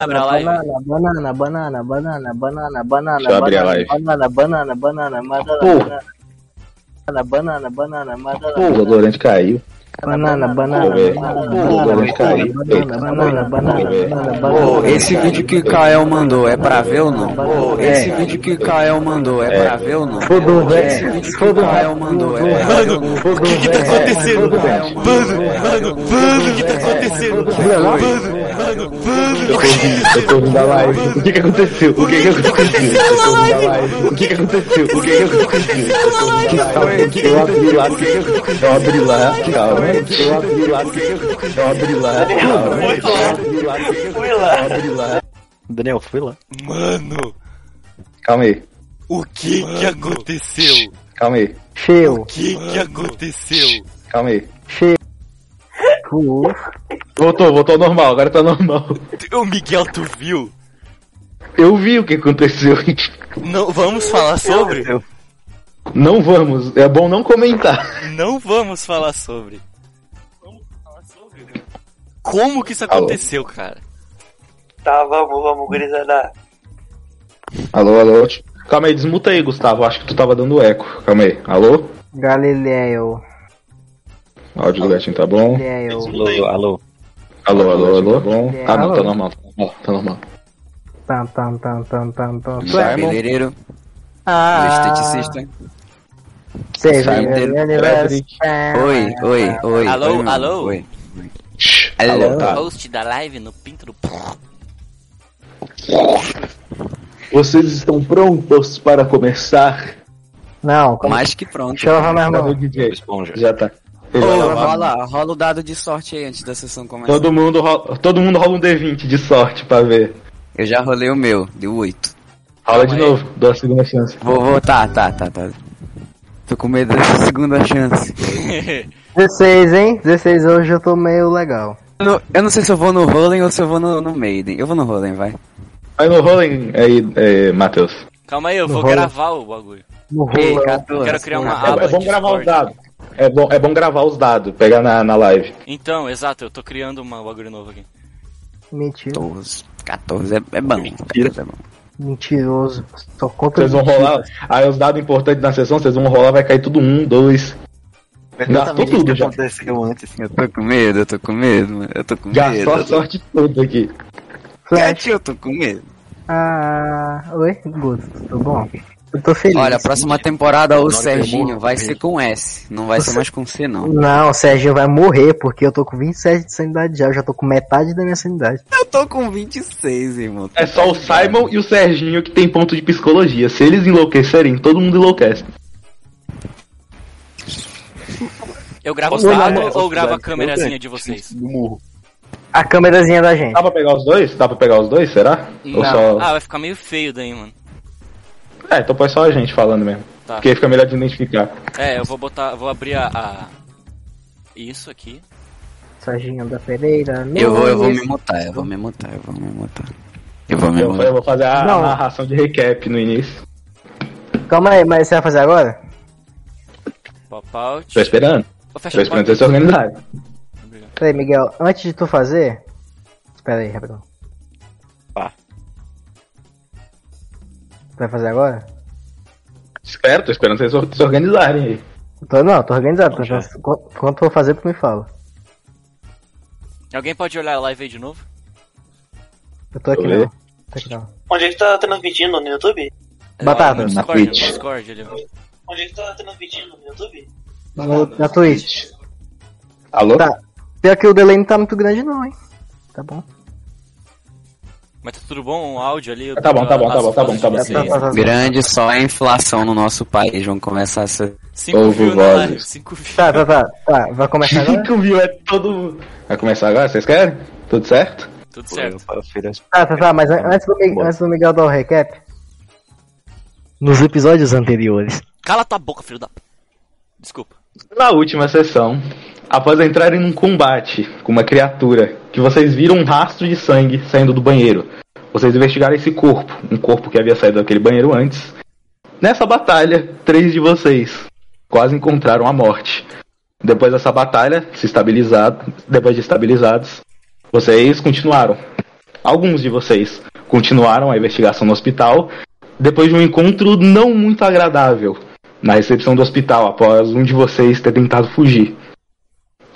Abre a live. Banana, banana, banana, banana, banana, banana, Deixa eu abrir a live. banana, banana, banana, banana, banana, banana, banana, banana, O Valorant caiu. banana, banana, Pô, banana, o caiu. banana, banana, banana, banana, Ô, banana. esse vídeo que o Kael mandou é pra ver ou não? Esse vídeo que o Kael mandou é pra ver ou não? Foda-o, velho. Esse vídeo que o Kael mandou é pra ver ou não? O que que tá acontecendo? Mano, mano, mano, o que tá acontecendo? Mano, mano, mano, Eu tô ouvindo, eu tô ouvindo a live. O que que aconteceu? O que que aconteceu? Eu tô ouvindo a live. O que que aconteceu? O que que aconteceu? Eu tô ouvindo a live. Eu abri lá? Eu abri lá, calma. Eu abri lá, o que que aconteceu? Eu abri lá, calma. Eu abri lá, aconteceu? Eu abri lá. Daniel, foi lá. mano, Calma aí, o que que aconteceu? calma aí, Cheio, O que que aconteceu? calma aí. Uf, Voltou, voltou ao normal, agora tá normal. O Miguel, tu viu? Eu vi o que aconteceu. Não, vamos falar sobre? Não vamos, é bom não comentar. Não vamos falar sobre. Vamos falar sobre? Como que isso Alô? aconteceu, cara? Tá, vamos, vamos, gurizada. Alô, alô. Calma aí, desmuta aí, Gustavo. Acho que tu tava dando eco. Calma aí. Alô? Galileu, áudio do gatinho tá bom? Galileu. Alô, alô. Alô, alô, alô. Tá bom? Ah, não, tá normal. Tá normal. Tá normal. Tam, tam, tam, tam, tam, tam. Simon? Cabeleireiro, Ah, esteticista. seja. Oi, oi, oi. Alô, alô? Oi. Shhh. Alô. Tá. Host da live no Pinto do... Vocês estão prontos para começar? Não, como... Mais que pronto. deixa eu lavar minha mão. DJ? Esponja. Já tá. Ele vai lavar. rola, rola o dado de sorte aí antes da sessão começar. Todo mundo, rola, todo mundo rola um D20 de sorte pra ver. Eu já rolei o meu, deu 8. Rola de novo, dou a segunda chance. Vou, vou, tá, tá, tá, tá. Tô com medo dessa segunda chance. 16, hein? 16 hoje eu tô meio legal. Eu não, eu não sei se eu vou no Rolling ou se eu vou no, no Maiden. Eu vou no Rolling, vai. Aí no rolling aí, é, Matheus. Calma aí, eu vou rola. gravar o bagulho. No rolo. 14. Quero criar uma É, aba é bom de gravar os dados. É bom, é bom gravar os dados, pegar na, na live. Então, exato, eu tô criando uma bagulho novo aqui. Mentira. 14. 14 é, é bom. 14 é bom. Mentiroso. Só conta Vocês vão mentira. rolar. Aí os dados importantes na sessão, vocês vão rolar, vai cair tudo um, dois. Gastou tudo já. aconteceu antes. Eu tô com medo, eu tô com medo, mano. Eu tô com medo. Gastou a eu tô- sorte toda aqui. Flash. Eu tô com medo. Ah, oi, Guto, tudo bom? Eu tô feliz. Olha, a próxima temporada o Serginho vai ser com S. Não vai ser mais com C, não. Não, o Serginho vai morrer porque eu tô com 27 de sanidade já. Eu já tô com metade da minha sanidade. Eu tô com 26, irmão. É só o Simon e o Serginho que tem ponto de psicologia. Se eles enlouquecerem, todo mundo enlouquece. Eu gravo os dados ou gravo a câmerazinha de vocês? Do murro. A câmerazinha da gente. Dá pra pegar os dois? Dá pra pegar os dois, será? Ou Não. só... Ah, vai ficar meio feio daí, mano. É, então põe só a gente falando mesmo. Tá. Porque aí fica melhor de identificar. É, eu vou botar, vou abrir a... a- Isso aqui. Serginho da Pereira. Eu vou, eu vou me mutar, eu vou me mutar, eu vou me mutar. Eu vou me Eu, eu mutar. vou fazer a Não. narração de recap no início. Calma aí, mas você vai fazer agora? Pop out. Tô esperando. Vou fechar Tô esperando vocês se organizarem. Peraí, Miguel, antes de tu fazer. Espera aí, rapidão. Vai fazer agora? Espero, tô esperando vocês se organizarem aí. Tô, não, tô organizado. Tô, Já. quando, for fazer, tu me fala. Alguém pode olhar a live aí de novo? Eu tô aqui não. Tô aqui não. Onde é que tá transmitindo? No YouTube? Batata. No Na Discord, no Twitch. Discord ali. Onde é que tá transmitindo? No YouTube? No- na Twitch. Alô? Tá. Pior que o delay não tá muito grande não, hein. Tá bom. Mas tá tudo bom? O áudio ali? Tá bom, tá bom, tá bom, tá bom, tá bom. Tá, tá, tá. Grande só a inflação no nosso país. Vão começar a ser. Cinco Ouvo views na vozes. live. Cinco views. Tá, tá, tá. Tá, vai começar agora? 5 mil é todo. Vai começar agora? Vocês querem? Tudo certo? Tudo certo. Tá, tá, tá, mas an- antes do, antes do Miguel dar o recap. Nos episódios anteriores. Cala tua boca, filho da... Desculpa. Na última sessão, após entrarem num combate com uma criatura, que vocês viram um rastro de sangue saindo do banheiro. Vocês investigaram esse corpo, um corpo que havia saído daquele banheiro antes. Nessa batalha, três de vocês quase encontraram a morte. Depois dessa batalha, se estabilizado, depois de estabilizados, vocês continuaram alguns de vocês continuaram a investigação no hospital depois de um encontro não muito agradável na recepção do hospital após um de vocês ter tentado fugir.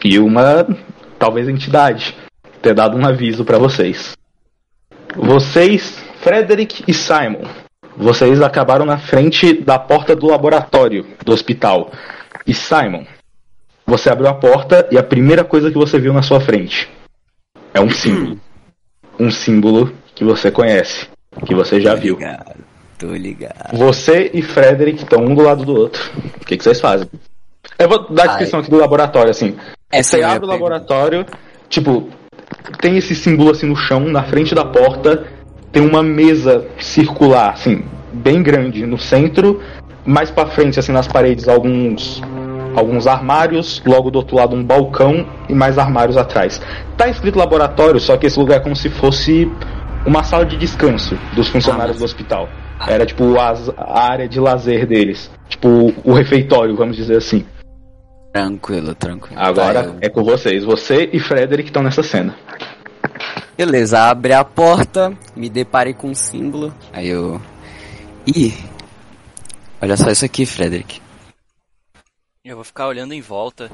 E uma, talvez, entidade ter dado um aviso para vocês. Vocês, Frederick e Simon, vocês acabaram na frente da porta do laboratório do hospital. E Simon, você abriu a porta e a primeira coisa que você viu na sua frente é um símbolo. Um símbolo que você conhece, que você já viu. Ligado, tô ligado. Você e Frederick estão um do lado do outro. O que, que vocês fazem? Eu vou dar a descrição aqui do laboratório, assim. Você abre o laboratório, tipo, tem esse símbolo assim no chão, na frente da porta, tem uma mesa circular, assim, bem grande no centro, mais pra frente, assim, nas paredes, alguns alguns armários, logo do outro lado um balcão e mais armários atrás. Tá escrito laboratório, só que esse lugar é como se fosse uma sala de descanso dos funcionários do hospital. Era tipo a área de lazer deles, tipo o refeitório, vamos dizer assim. Tranquilo, tranquilo. Agora Tá, é com vocês. Você e Frederick estão nessa cena. Beleza, abre a porta, me deparei com um símbolo. Aí eu. Ih! Olha só isso aqui, Frederick. Eu vou ficar olhando em volta.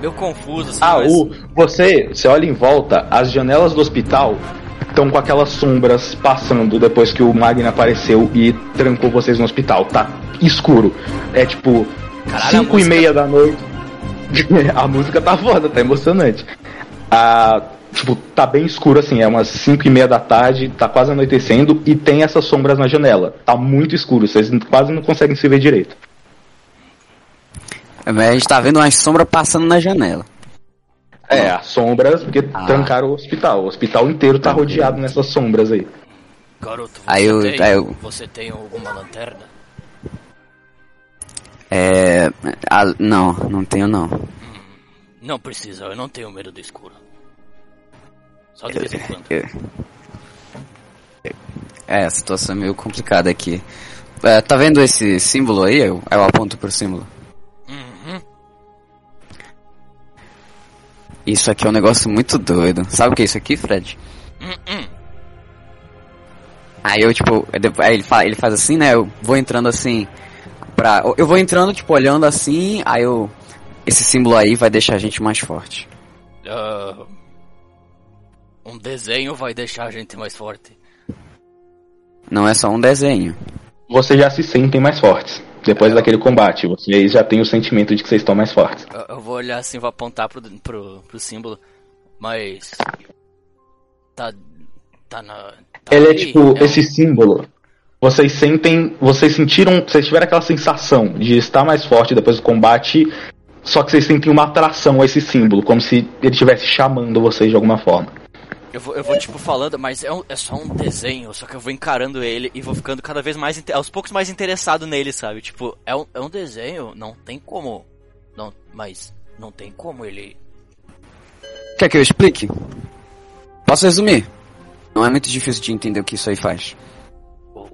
Meio confuso, assim, Ah, mas... o, você, você olha em volta, as janelas do hospital estão com aquelas sombras passando depois que o Magna apareceu e trancou vocês no hospital. Tá escuro. É tipo Caralho, a 5 e meia da noite. a música tá foda, tá emocionante. Ah, tipo, tá bem escuro assim, é umas 5 e meia da tarde, tá quase anoitecendo e tem essas sombras na janela. Tá muito escuro, vocês quase não conseguem se ver direito. A gente tá vendo umas sombras passando na janela. É, as sombras, porque Ah. trancaram o hospital. O hospital inteiro tá rodeado nessas sombras aí. Garoto, você, Aí eu- tem, aí eu- você tem alguma lanterna? É. ah, não, não tenho não. Não precisa, eu não tenho medo do escuro. Só de vez em quando. É, a situação é meio complicada aqui. É, tá vendo esse símbolo aí? Eu, eu aponto pro símbolo. Uhum. Isso aqui é um negócio muito doido. Sabe o que é isso aqui, Fred? Uhum. Aí eu, tipo, aí ele, fa- ele faz assim, né? Eu vou entrando assim. Pra, eu vou entrando, tipo, olhando assim. Aí eu. Esse símbolo aí vai deixar a gente mais forte. Ah, um desenho vai deixar a gente mais forte. Não é só um desenho. Vocês já se sentem mais fortes. Depois daquele combate, vocês já têm o sentimento de que vocês estão mais fortes. Eu, eu vou olhar assim, vou apontar pro, pro, pro símbolo. Mas. Tá. Tá na. Tá Ele é ali, tipo, um- esse símbolo. Vocês sentem. Vocês sentiram. Vocês tiveram aquela sensação de estar mais forte depois do combate. Só que vocês sentem uma atração a esse símbolo, como se ele estivesse chamando vocês de alguma forma. Eu vou, eu vou tipo falando, mas é, um- é só um desenho, só que eu vou encarando ele e vou ficando cada vez mais, aos poucos mais interessado nele, sabe? Tipo, é um, é um desenho, não tem como, não, mas não tem como ele... Quer que eu explique? Posso resumir? Não é muito difícil de entender o que isso aí faz.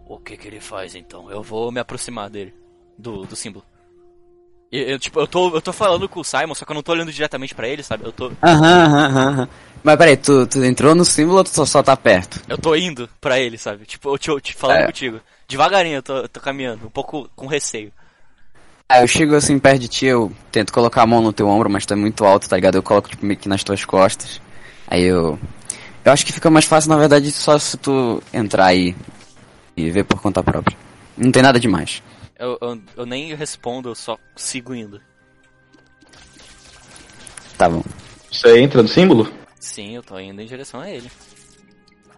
O, que que ele faz então? Eu vou me aproximar dele, do, do símbolo. E, eu, tipo, eu tô, eu tô falando com o Simon, só que eu não tô olhando diretamente pra ele, sabe? Eu tô, Aham, aham, aham. Mas peraí, tu, tu entrou no símbolo ou tu só, tá perto? eu tô indo pra ele, sabe? Tipo, eu te, te falando É. contigo. Devagarinho eu tô, eu tô caminhando, um pouco com receio. Aí eu chego assim perto de ti, eu tento colocar a mão no teu ombro, mas tu é muito alto, tá ligado? Eu coloco tipo meio que nas tuas costas. Aí eu. Eu acho que fica mais fácil, na verdade, só se tu entrar aí e ver por conta própria. Não tem nada demais. Eu, eu, eu nem respondo, eu só sigo indo. Tá bom. Você entra no símbolo? Sim, eu tô indo em direção a ele.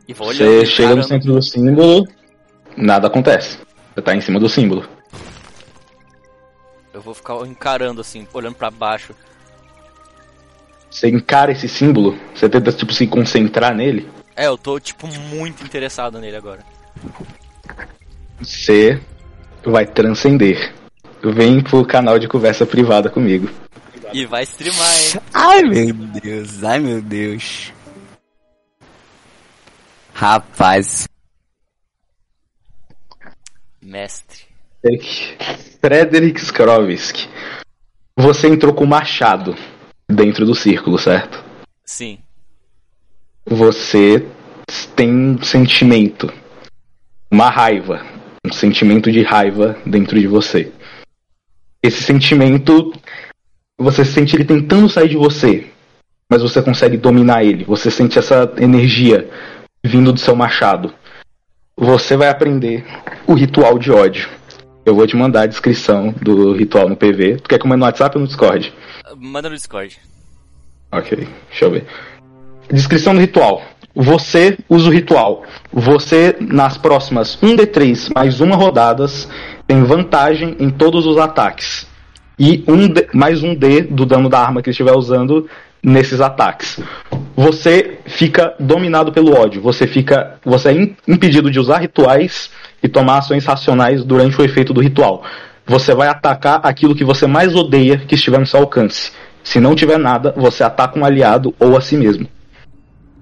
E vou olhando. Você chega no centro do símbolo, nada acontece. Você tá em cima do símbolo. Eu vou ficar encarando assim, olhando pra baixo. Você encara esse símbolo, você tenta tipo se concentrar nele. É, eu tô, tipo, muito interessado nele agora. Você vai transcender. Vem pro canal de conversa privada comigo. E vai streamar, hein? Ai meu Deus, ai meu Deus. Rapaz. Mestre. Frederick Skrovski. Você entrou com o machado dentro do círculo, certo? Sim. você tem um sentimento, uma raiva, um sentimento de raiva dentro de você. Esse sentimento, você sente ele tentando sair de você, mas você consegue dominar ele. Você sente essa energia vindo do seu machado. Você vai aprender o ritual de ódio. Eu vou te mandar a descrição do ritual no PV. Tu quer que eu mande no WhatsApp ou no Discord? Manda no Discord. Ok, deixa eu ver. Descrição do ritual. Você usa o ritual. Você, nas próximas 1d3 mais uma rodadas, tem vantagem em todos os ataques. E um mais um D do dano da arma que estiver usando nesses ataques. Você fica dominado pelo ódio. Você fica. Você é im- impedido de usar rituais e tomar ações racionais durante o efeito do ritual. Você vai atacar aquilo que você mais odeia que estiver no seu alcance. Se não tiver nada, você ataca um aliado ou a si mesmo.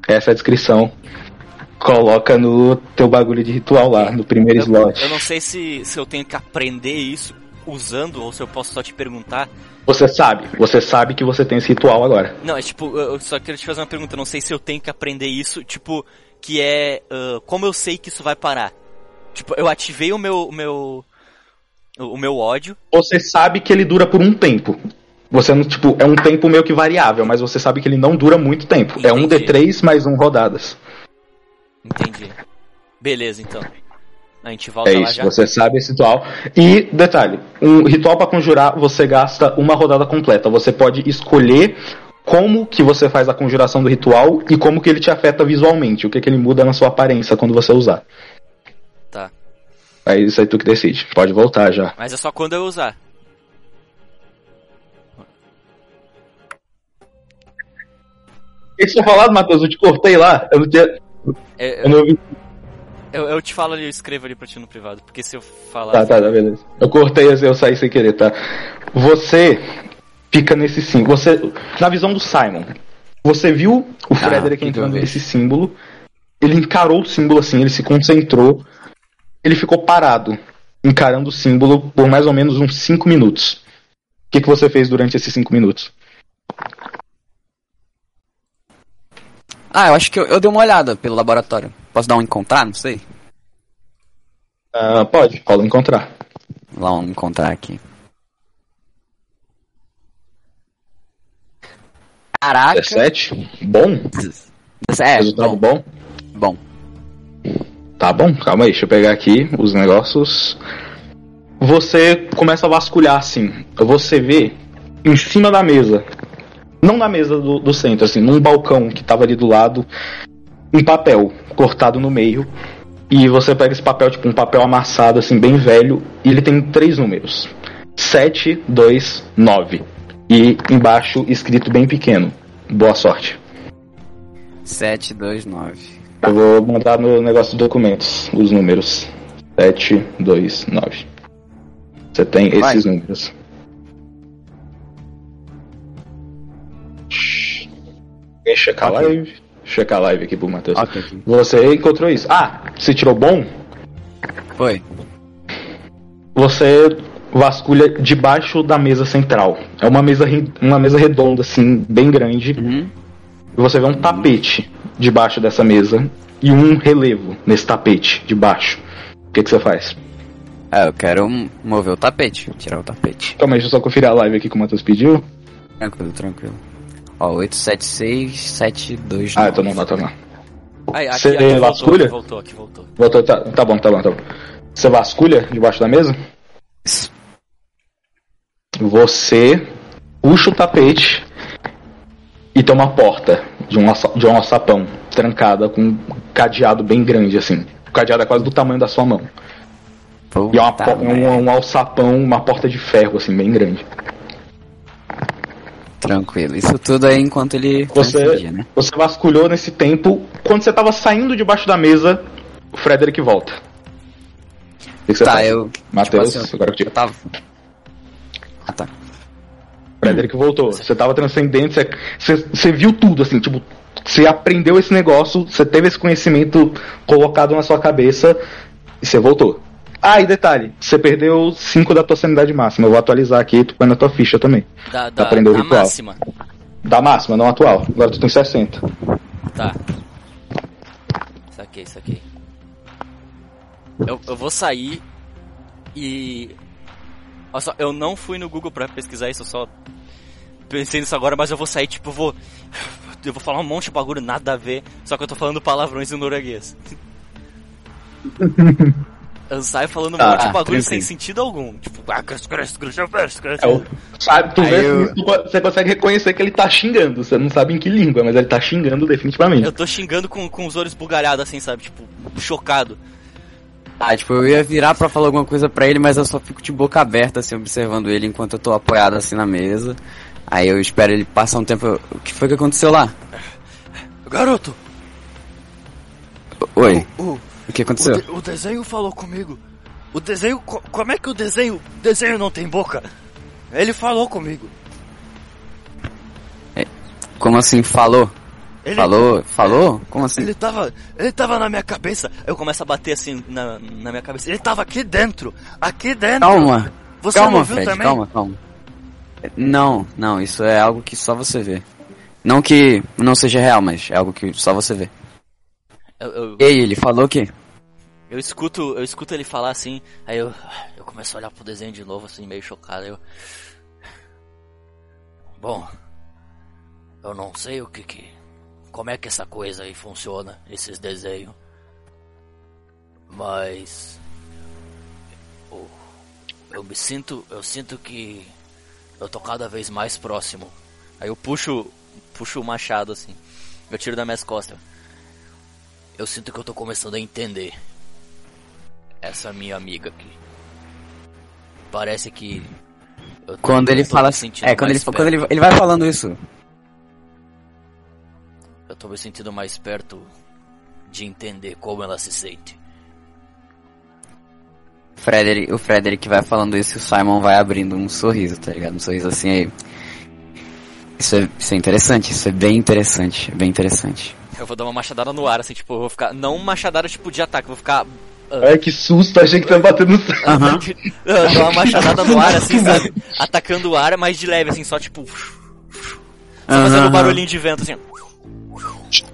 Essa é a descrição. Coloca no teu bagulho de ritual lá, no primeiro Eu, slot. eu não sei se, se eu tenho que aprender isso usando ou se eu posso só te perguntar. Você sabe, você sabe que você tem esse ritual agora. Não, é tipo, eu só quero te fazer uma pergunta. Não sei se eu tenho que aprender isso, tipo, que é ah, como eu sei que isso vai parar. Tipo, eu ativei o meu, o meu, o meu ódio. Você sabe que ele dura por um tempo. Você não, tipo, é um tempo meio que variável, mas você sabe que ele não dura muito tempo. É um Entendi. D3 mais um rodadas. Entendi. Beleza, então. A gente volta É isso, você sabe esse ritual. E, detalhe, um ritual para conjurar, você gasta uma rodada completa. Você pode escolher como que você faz a conjuração do ritual e como que ele te afeta visualmente, o que, que ele muda na sua aparência quando você usar. Tá. É isso aí tu que decide. Pode voltar já. Mas é só quando eu usar. Que você tinha falado, Matheus? Eu te cortei lá. Eu não tinha. É, Eu não ouvi. eu, eu te falo ali, eu escrevo ali pra ti no privado. Porque se eu falar. Tá, tá, tá, beleza. Eu cortei, eu saí sem querer, tá? Você fica nesse símbolo. Você, na visão do Simon, você viu o Frederick que entrando nesse símbolo. Ele encarou o símbolo assim, ele se concentrou. Ele ficou parado, encarando o símbolo por mais ou menos uns 5 minutos. O que, que você fez durante esses 5 minutos? Ah, eu acho que eu, eu dei uma olhada pelo laboratório. Posso dar um encontrar? Não sei. Ah, pode, rola encontrar. Lá um encontrar aqui. Caraca. 17. Bom? É, Resultado bom. bom? bom. Tá bom, calma aí, deixa eu pegar aqui os negócios. Você começa a vasculhar assim. Você vê em cima da mesa, não na mesa do, do centro, assim, num balcão que tava ali do lado, um papel cortado no meio. E você pega esse papel, tipo um papel amassado, assim, bem velho, e ele tem três números: 7, 2, 9. E embaixo escrito bem pequeno: Boa sorte. 7, 2, 9. Eu vou mandar no negócio de documentos os números. 7, 2, 9. Você tem Vai. esses números. Quer checar a live? Checar a live aqui pro Matheus. Ok, ok. Você encontrou isso. Ah, você tirou bom? Foi. Você vasculha debaixo da mesa central. É uma mesa, uma mesa redonda, assim, bem grande. Uhum. E você vê um tapete debaixo dessa mesa e um relevo nesse tapete de baixo. O que, que você faz? É, eu quero mover o tapete. Tirar o tapete. Calma aí, deixa eu só conferir a live aqui que o Matheus pediu. Tranquilo, tranquilo. Ó, 876 729. Ah, então não dá, tá não. Aí, aqui, Você aqui voltou, vasculha? voltou, aqui voltou. Voltou, tá, tá bom, tá bom, tá bom. Você vasculha debaixo da mesa? Você puxa o tapete e tem uma porta de um, de um alçapão trancada com um cadeado bem grande assim. O cadeado é quase do tamanho da sua mão. Puta E é uma, um, um alçapão, uma porta de ferro assim, bem grande. Tranquilo. Isso tudo aí enquanto ele Você, coincidia, né? você vasculhou nesse tempo. Quando você tava saindo debaixo da mesa, o Frederick volta. O que, Tá, faz? eu. Matheus, tipo assim, agora que eu tava. Ah, tá. Frederick voltou. Você tava transcendente, você, você, você viu tudo, assim, tipo, você aprendeu esse negócio, você teve esse conhecimento colocado na sua cabeça e você voltou. Ah, e detalhe, você perdeu 5 da tua sanidade máxima. Eu vou atualizar aqui, tu põe na tua ficha também. Da, da, aprendeu o da ritual. máxima. Da máxima, não atual. Agora tu tem 60. Tá. saquei, saquei. Eu, eu vou sair e. Olha só, eu não fui no Google pra pesquisar isso, eu só pensei nisso agora, mas eu vou sair, tipo, eu vou. Eu vou falar um monte de bagulho, nada a ver, só que eu tô falando palavrões em norueguês. Eu saio falando um Tá, monte de bagulho sem sentido algum. Tipo, ah. É o- sabe, tu Aí vê eu- tu você consegue reconhecer que ele tá xingando. Você não sabe em que língua, mas ele tá xingando definitivamente. Eu tô xingando com, com os olhos bugalhados, assim, sabe? Tipo, chocado. Ah, tipo, eu ia virar pra falar alguma coisa pra ele, mas eu só fico de boca aberta, assim, observando ele enquanto eu tô apoiado assim na mesa. Aí eu espero ele passar um tempo. O que foi que aconteceu lá? Garoto, Oi, o, o que o, aconteceu? de- o desenho falou comigo. O desenho. co- como é que o desenho. desenho não tem boca? Ele falou comigo. Como assim, falou? Ele, Falou? Falou? Como assim? Ele tava. Ele tava na minha cabeça. Eu começo a bater assim na, na minha cabeça. Ele tava aqui dentro. Aqui dentro. Calma, Você calma, não viu Fred, também? calma, calma. Não, não, isso é algo que só você vê. Não que não seja real, mas é algo que só você vê. Eu, eu, E aí, ele falou o quê? eu escuto, eu escuto ele falar assim, aí eu, eu começo a olhar pro desenho de novo, assim, meio chocado. Eu, bom, eu não sei o que que, como é que essa coisa aí funciona, esses desenhos, mas eu, eu me sinto, eu sinto que eu tô cada vez mais próximo. Aí eu puxo, puxo o machado assim, eu tiro das minhas costas. Eu sinto que eu tô começando a entender essa minha amiga aqui. Parece que. eu tô- Quando ele fala assim. É, quando ele, quando ele, ele vai falando isso. Eu tô me sentindo mais perto de entender como ela se sente. Frederick, o Frederick vai falando isso e o Simon vai abrindo um sorriso, tá ligado? Um sorriso assim aí. Isso é, isso é interessante, isso é bem interessante, bem interessante. Eu vou dar uma machadada no ar, assim, tipo, eu vou ficar. Não machadada tipo de ataque, eu vou ficar. Ai, que susto, achei que tava batendo no céu. Aham. Eu dou uma machadada no ar, assim, sabe? Atacando o ar, mas de leve, assim, só tipo. Só fazendo um barulhinho de vento, assim.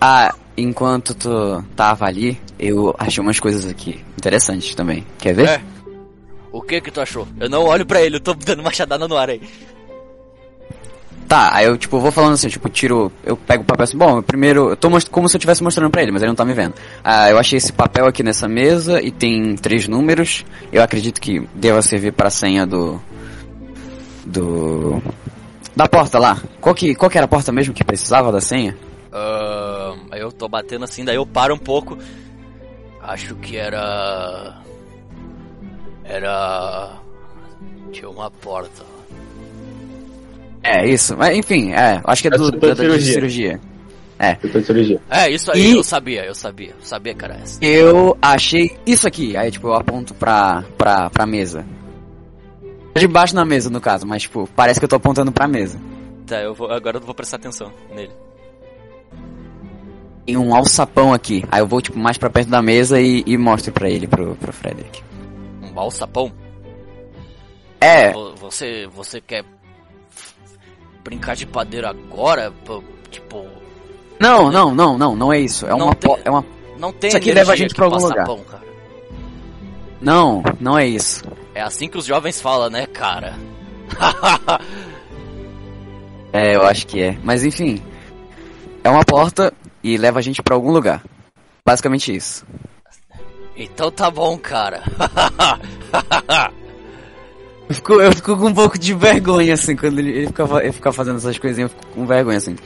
Ah, enquanto tu tava ali, eu achei umas coisas aqui interessantes também. Quer ver? É. O que que tu achou? Eu não olho pra ele, eu tô dando machadada no ar aí. Tá, aí eu tipo vou falando assim, tipo, tiro, eu pego o papel assim, bom, eu primeiro, eu tô como se eu estivesse mostrando pra ele, mas ele não tá me vendo. Ah, eu achei esse papel aqui nessa mesa e tem três números. Eu acredito que deva servir pra senha do do da porta lá. Qual que qual que era a porta mesmo que precisava da senha? Ahn, aí eu tô batendo assim, daí eu paro um pouco. Acho que era. Era. Tinha uma porta. É, isso. Mas enfim, é, acho que é É do, da, de da- de cirurgia. cirurgia. É. De cirurgia. É, isso aí, E- eu sabia, eu sabia. Eu sabia essa. Eu achei isso aqui. Aí, tipo, eu aponto pra, pra, pra mesa. De baixo na mesa, no caso, mas, tipo, parece que eu tô apontando pra mesa. Tá, eu vou, agora eu vou prestar atenção nele. Tem um alçapão aqui. Aí eu vou, tipo, mais pra perto da mesa e, e mostro pra ele, pro, pro Frederick. Um balsapão? É, Vo- Você, você quer brincar de padeiro agora? Tipo, não, não, não, não, não é isso. É Não uma, tem- é uma, não tem Isso aqui leva a gente pra algum lugar. pão, cara. não, não é isso. É assim que os jovens falam, né, cara? É, eu acho que é. Mas enfim, é uma porta e leva a gente pra algum lugar. Basicamente isso. então tá bom, cara. Eu fico, eu fico com um pouco de vergonha, assim, quando ele, ele, fica, ele fica fazendo essas coisinhas, eu fico com vergonha, assim.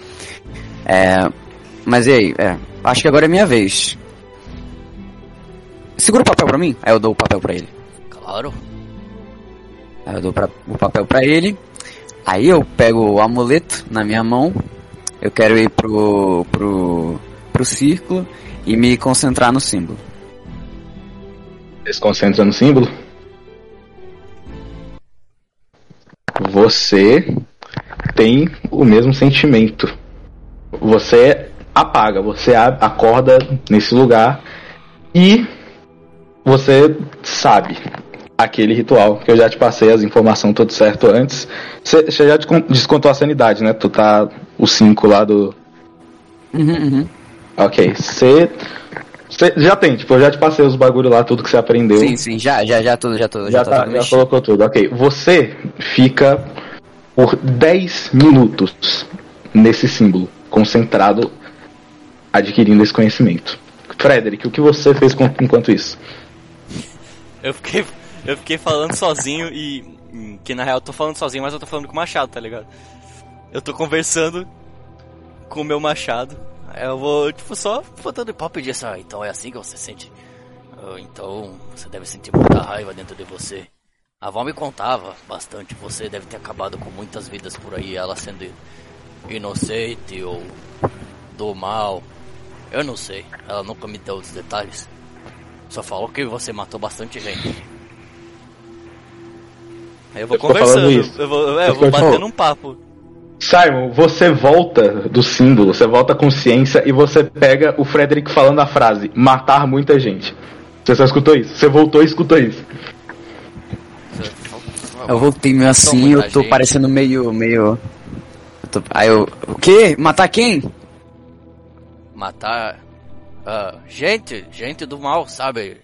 É, mas e aí, é, acho que agora é minha vez. Segura o papel pra mim? Aí eu dou o papel pra ele. claro. Aí eu dou pra- o papel pra ele. Aí eu pego o amuleto na minha mão. Eu quero ir pro, pro, pro círculo e me concentrar no símbolo. Você se concentra no símbolo. Você tem o mesmo sentimento. Você apaga, você acorda nesse lugar e você sabe aquele ritual que eu já te passei as informações tudo certo antes. Você já descon- descontou a sanidade, né? Tu tá o 5 lá do, Uhum, uhum. Ok, você Você já tem, tipo, eu já te passei os bagulho lá, tudo que você aprendeu. Sim, sim, já, já, já tudo, já tudo, já, já, tá, tudo já colocou tudo. Ok, você fica por 10 minutos nesse símbolo, concentrado, adquirindo esse conhecimento. Frederick, o que você fez com- enquanto isso? Eu fiquei, eu fiquei falando sozinho e. hum, Que na real eu tô falando sozinho, mas eu tô falando com o machado, tá ligado? Eu tô conversando com o meu machado. Eu vou, tipo, só botando papo e dizer assim, ah, então é assim que você sente. Ah, Então você deve sentir muita raiva dentro de você. A avó me contava bastante, você deve ter acabado com muitas vidas por aí, ela sendo inocente ou do mal. Eu não sei, ela nunca me deu os detalhes. Só falou que você matou bastante gente. Aí eu vou Eu conversando, eu vou, é, eu vou batendo um papo. Simon, você volta do símbolo, você volta à consciência e você pega o Frederick falando a frase matar muita gente. Você só escutou isso? Você voltou e escutou isso. Eu voltei meio assim, eu tô gente. parecendo meio, meio... eu tô- Aí eu, o quê? Matar quem? Matar. ah, gente, gente do mal, sabe?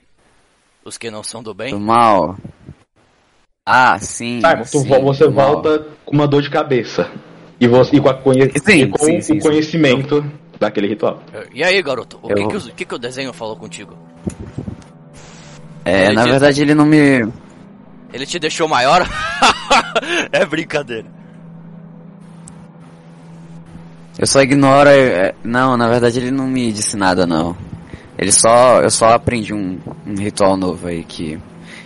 Os que não são do bem. Do mal. Ah, sim. Simon, tu sim, vo- você do mal. volta com uma dor de cabeça. E, você, e com, a conhe- Sim, e com sim, sim, o conhecimento daquele ritual. E aí, garoto, o, Eu- que, que, o- que que o desenho falou contigo? É, Ele na disse- verdade ele não me... Ele te deixou maior? é brincadeira. Eu só ignoro. é, Não, na verdade ele não me disse nada não. Ele só. Eu só aprendi um, um ritual novo aí que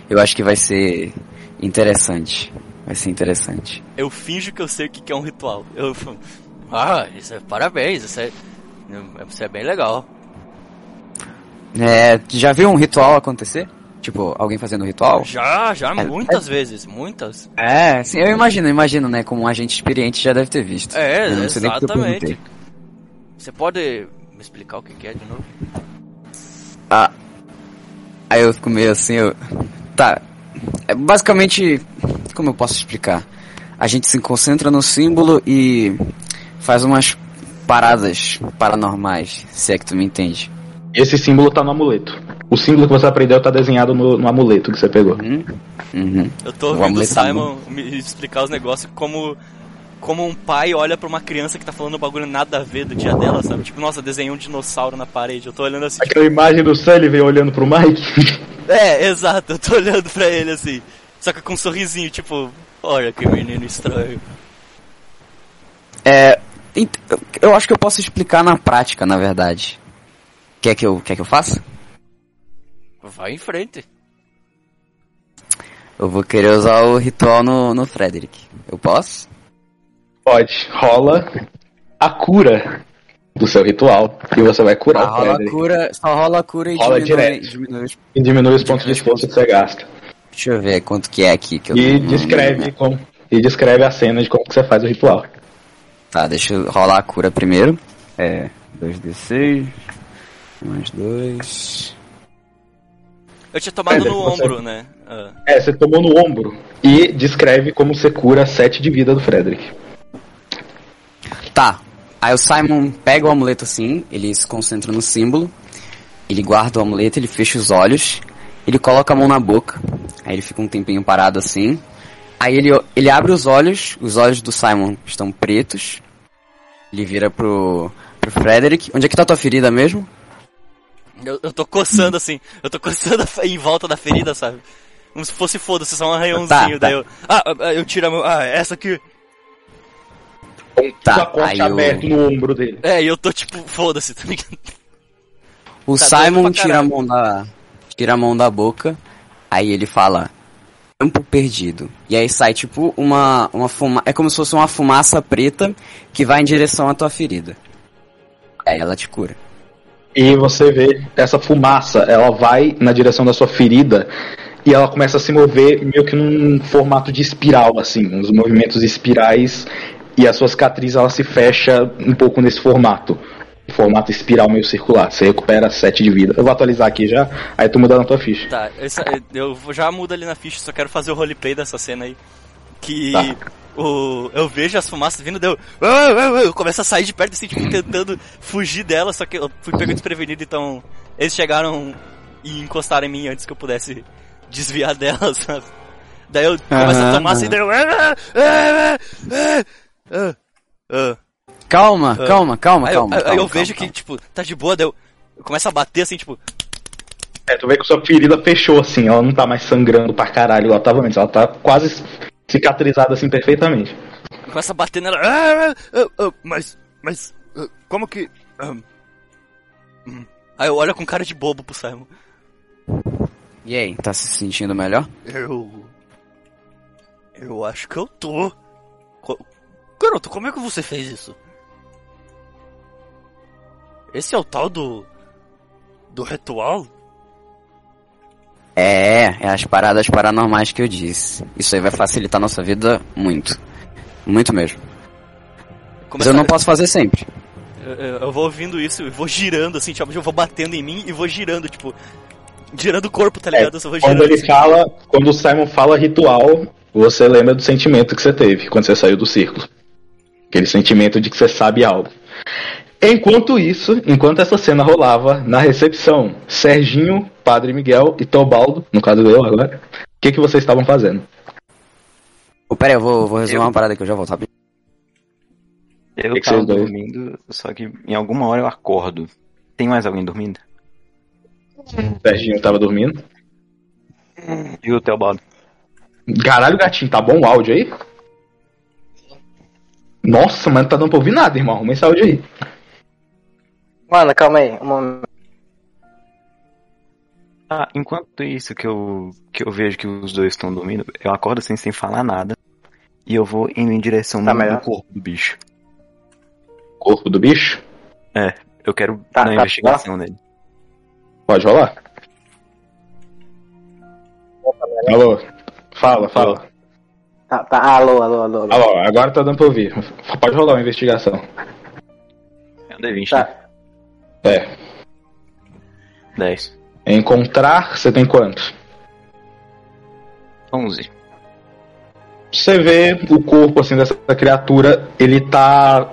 eu acho que vai ser interessante. Vai ser interessante. Eu finjo que eu sei o que é um ritual. Eu. Ah, isso é, parabéns, isso é. Isso é bem legal. É, já viu um ritual acontecer? Tipo, alguém fazendo ritual? Já, já, É- muitas vezes, muitas. É, sim, eu imagino, eu imagino, né? Como um agente experiente já deve ter visto. É, Eu não sei nem porque eu exatamente. Você pode me explicar o que é de novo? Ah, aí eu fico meio assim, eu... Tá, é basicamente, como eu posso explicar? A gente se concentra no símbolo e faz umas paradas paranormais, se é que tu me entende. Esse símbolo tá no amuleto. O símbolo que você aprendeu tá desenhado no, no amuleto que você pegou. Uhum. Uhum. Eu tô ouvindo o tá Simon me explicar os negócios como. Como um pai olha pra uma criança que tá falando um bagulho nada a ver do dia dela, sabe? Tipo, nossa, desenhou um dinossauro na parede. Eu tô olhando assim, tipo, Aquela imagem do Sullivan olhando pro Mike. É, exato, eu tô olhando pra ele assim. Só que com um sorrisinho, tipo, olha que menino estranho. É, eu acho que eu posso explicar na prática, na verdade. Quer que eu, quer que eu faça? Vai em frente. Eu vou querer usar o ritual no, no Frederick. Eu posso? Pode. Rola a cura do seu ritual. E você vai curar Ah, o rola a Frederick. cura, só rola a cura e Rola diminui, diminui os- E diminui os pontos de esforço que você gasta. Deixa eu ver quanto que é aqui que eu E não- descreve, como, e descreve a cena de como que você faz o ritual. Tá, deixa eu rolar a cura primeiro. É, 2d6, mais 2. Eu tinha tomado É, no você- ombro, né? Ah, É, você tomou no ombro. E descreve como você cura 7 de vida do Frederick. Tá, aí o Simon pega o amuleto assim, ele se concentra no símbolo, ele guarda o amuleto, ele fecha os olhos, ele coloca a mão na boca, aí ele fica um tempinho parado assim, aí ele, ele abre os olhos, os olhos do Simon estão pretos, ele vira pro, pro Frederick, onde é que tá tua ferida mesmo? eu, eu tô coçando assim, eu tô coçando em volta da ferida, sabe? Como se fosse foda-se, só um arranhãozinho. Tá, tá. Daí eu. Ah, ah, eu tiro a mão. Ah, essa aqui. Com Tá, pacote aí eu- aberto no ombro dele. É, e eu tô tipo, foda-se, tá ligado? O Tá Simon tira a mão da tira a mão da boca, aí ele fala campo perdido. E aí sai tipo uma uma fuma, é como se fosse uma fumaça preta que vai em direção à tua ferida. Aí ela te cura. E você vê essa fumaça, ela vai na direção da sua ferida e ela começa a se mover meio que num formato de espiral, assim, uns movimentos espirais e a sua cicatriz ela se fecha um pouco nesse formato. Formato espiral meio circular. Você recupera 7 de vida. Eu vou atualizar aqui já, aí tu muda na tua ficha. Tá, eu vou- já mudo ali na ficha, só quero fazer o roleplay dessa cena aí. Que Tá. o, eu vejo as fumaças vindo, deu. "Ah, ah, ah", Eu começo a sair de perto assim, tipo, tentando fugir dela, só que eu fui pego desprevenido, então eles chegaram e encostaram em mim antes que eu pudesse desviar delas, sabe? Daí eu começo a tomar assim, daí eu. "Ah, ah, ah, ah, ah". Calma, Ah. calma, calma, Aí eu, calma. aí calma, eu vejo calma, que, tipo, tá de boa, daí eu, eu começo a bater assim, tipo, É, tu vê que sua ferida fechou assim, ela não tá mais sangrando pra caralho ela tava antes, ela tá quase cicatrizada assim perfeitamente. começa a bater nela. "Ah, ah, ah, ah, mas, mas, ah, como que. ah, hum." Aí eu olho com cara de bobo pro Simon. E aí, tá se sentindo melhor? Eu. Eu acho que eu tô. Garoto, como é que você fez isso? Esse é o tal do. do ritual? É, é as paradas paranormais que eu disse. Isso aí vai facilitar nossa vida muito. Muito mesmo. Mas Começa eu não posso fazer sempre. Eu, eu- eu vou ouvindo isso e vou girando, assim, tipo, eu vou batendo em mim e vou girando, tipo. Girando o corpo, tá ligado? eu só vou Quando girando. ele assim. fala, quando o Simon fala ritual, você lembra do sentimento que você teve quando você saiu do círculo. Aquele sentimento de que você sabe algo. Enquanto isso, enquanto essa cena rolava, na recepção, Serginho, Padre Miguel e Tobaldo, no caso eu agora, o que, que vocês estavam fazendo? Ô, pera aí, eu vou, vou resolver Eu- uma parada que eu já volto rapidinho. Eu Que que tava dormindo, só que em alguma hora eu acordo. Tem mais alguém dormindo? Serginho tava dormindo. E o Teobaldo? Caralho, gatinho, tá bom o áudio aí? Nossa, mas não tá dando pra ouvir nada, irmão. Arruma esse áudio aí. Mano, calma aí. Um momento. Ah, enquanto isso que eu, que eu vejo que os dois estão dormindo, eu acordo assim sem falar nada. E eu vou indo em direção Tá no, corpo do bicho. Corpo do bicho? Eu quero Tá, dar uma tá, investigação nele. Pode rolar? Alô? Fala, fala. Tá, tá. Alô, alô, alô. alô. Alô, agora tá dando pra ouvir. Pode rolar uma investigação. É um D20, né? Tá. É. 10. Encontrar, você tem quanto? 11. Você vê o corpo assim dessa criatura, ele tá.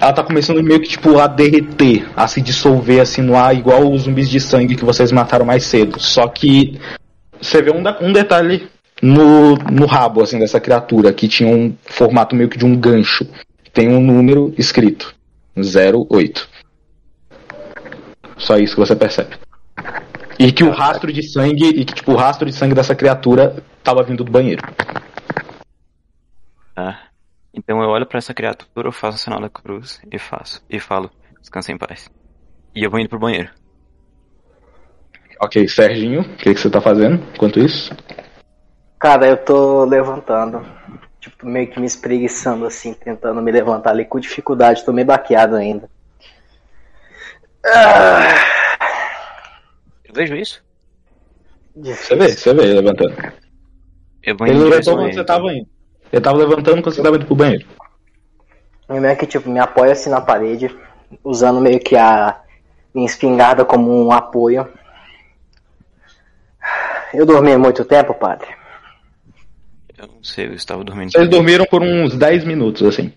Ela tá começando meio que tipo a derreter, a se dissolver assim no ar, igual os zumbis de sangue que vocês mataram mais cedo. Só que você vê um, da- um detalhe no, no rabo assim dessa criatura, que tinha um formato meio que de um gancho. Tem um número escrito: 08. Só isso que você percebe. E que o rastro de sangue, e que tipo, o rastro de sangue dessa criatura tava vindo do banheiro. Tá? Então eu olho pra essa criatura, eu faço o sinal da cruz e faço. E falo, descansa em paz. E eu vou indo pro banheiro. Ok, Serginho, o que, que você tá fazendo enquanto isso? Cara, eu tô levantando. Tipo, meio que me espreguiçando assim, tentando me levantar ali com dificuldade. Tô meio baqueado ainda. Ah, Eu vejo isso? Você vê, você vê ele levantando. Eu vou Ele levantou quando você tava indo. Ele tava levantando quando você tava indo pro banheiro. O meu é que, tipo, me apoio assim na parede, usando meio que a minha espingarda como um apoio. Eu dormi muito tempo, padre? Eu não sei, eu estava dormindo. Vocês dormiram por uns 10 minutos, assim.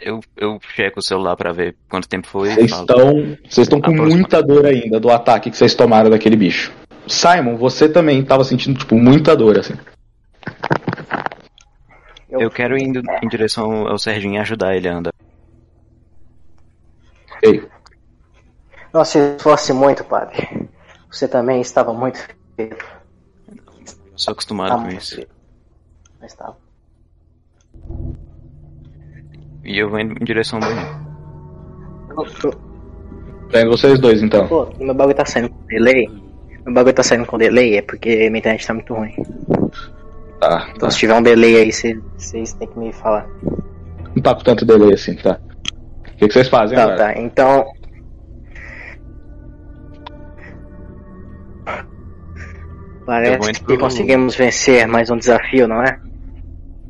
Eu, eu checo o celular pra ver quanto tempo foi. e Vocês falo. estão. Vocês estão com muita dor ainda do ataque que vocês tomaram daquele bicho. Simon, você também tava sentindo, tipo, muita dor, assim. Eu quero ir indo em direção ao Serginho e ajudar ele a andar. Ei, Não se esforce muito, padre. Você também estava muito. Eu sou acostumado com isso. Mas tá. E eu vou indo em direção ao banheiro. pega vocês dois então. Pô, meu bagulho tá saindo com delay. Meu bagulho tá saindo com delay é porque minha internet tá muito ruim. Tá, Então tá. se tiver um delay aí, cê- vocês têm que me falar. Não tá com tanto delay assim, tá? O que, que vocês fazem Tá, agora? tá. Então. Parece que conseguimos vencer mais um desafio, não é?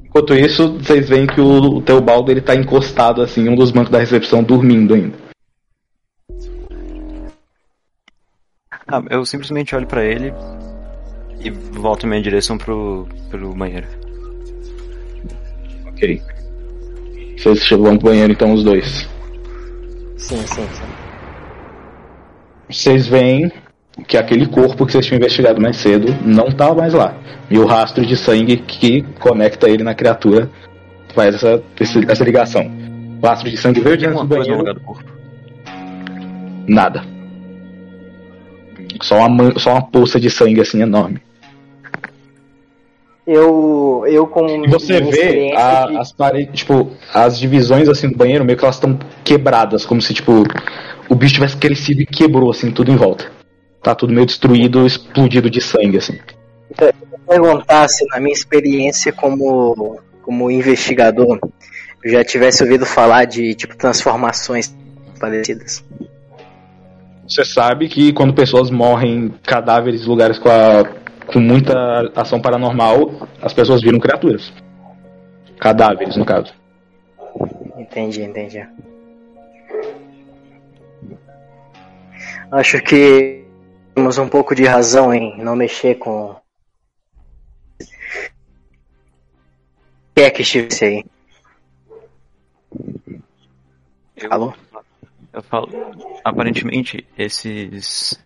Enquanto isso, vocês veem que o, o Teobaldo ele tá encostado assim em um dos bancos da recepção, dormindo ainda. Ah, eu simplesmente olho pra ele e volto em minha direção pro, pro banheiro. Ok. Vocês vão pro banheiro então os dois. Sim, sim, sim. Vocês veem que aquele corpo que vocês tinham investigado mais cedo não tá mais lá. E o rastro de sangue que conecta ele na criatura faz essa, essa ligação. O rastro de sangue verde antes do no banheiro, lugar do corpo. nada. Só uma, só uma poça de sangue assim enorme. Eu, eu com E você vê a- de- as paredes, tipo, as divisões assim do banheiro meio que elas estão quebradas, como se tipo o bicho tivesse crescido e quebrou assim tudo em volta. Tá tudo meio destruído, explodido de sangue assim. perguntar se na minha experiência como, como investigador eu já tivesse ouvido falar de tipo transformações parecidas. Você sabe que quando pessoas morrem em cadáveres em lugares com, a- com muita ação paranormal, as pessoas viram criaturas. Cadáveres, no caso. Entendi, entendi. Acho que temos um pouco de razão em não mexer com. Quem é que estivesse aí? Eu- Alô? Eu falo, aparentemente, esses,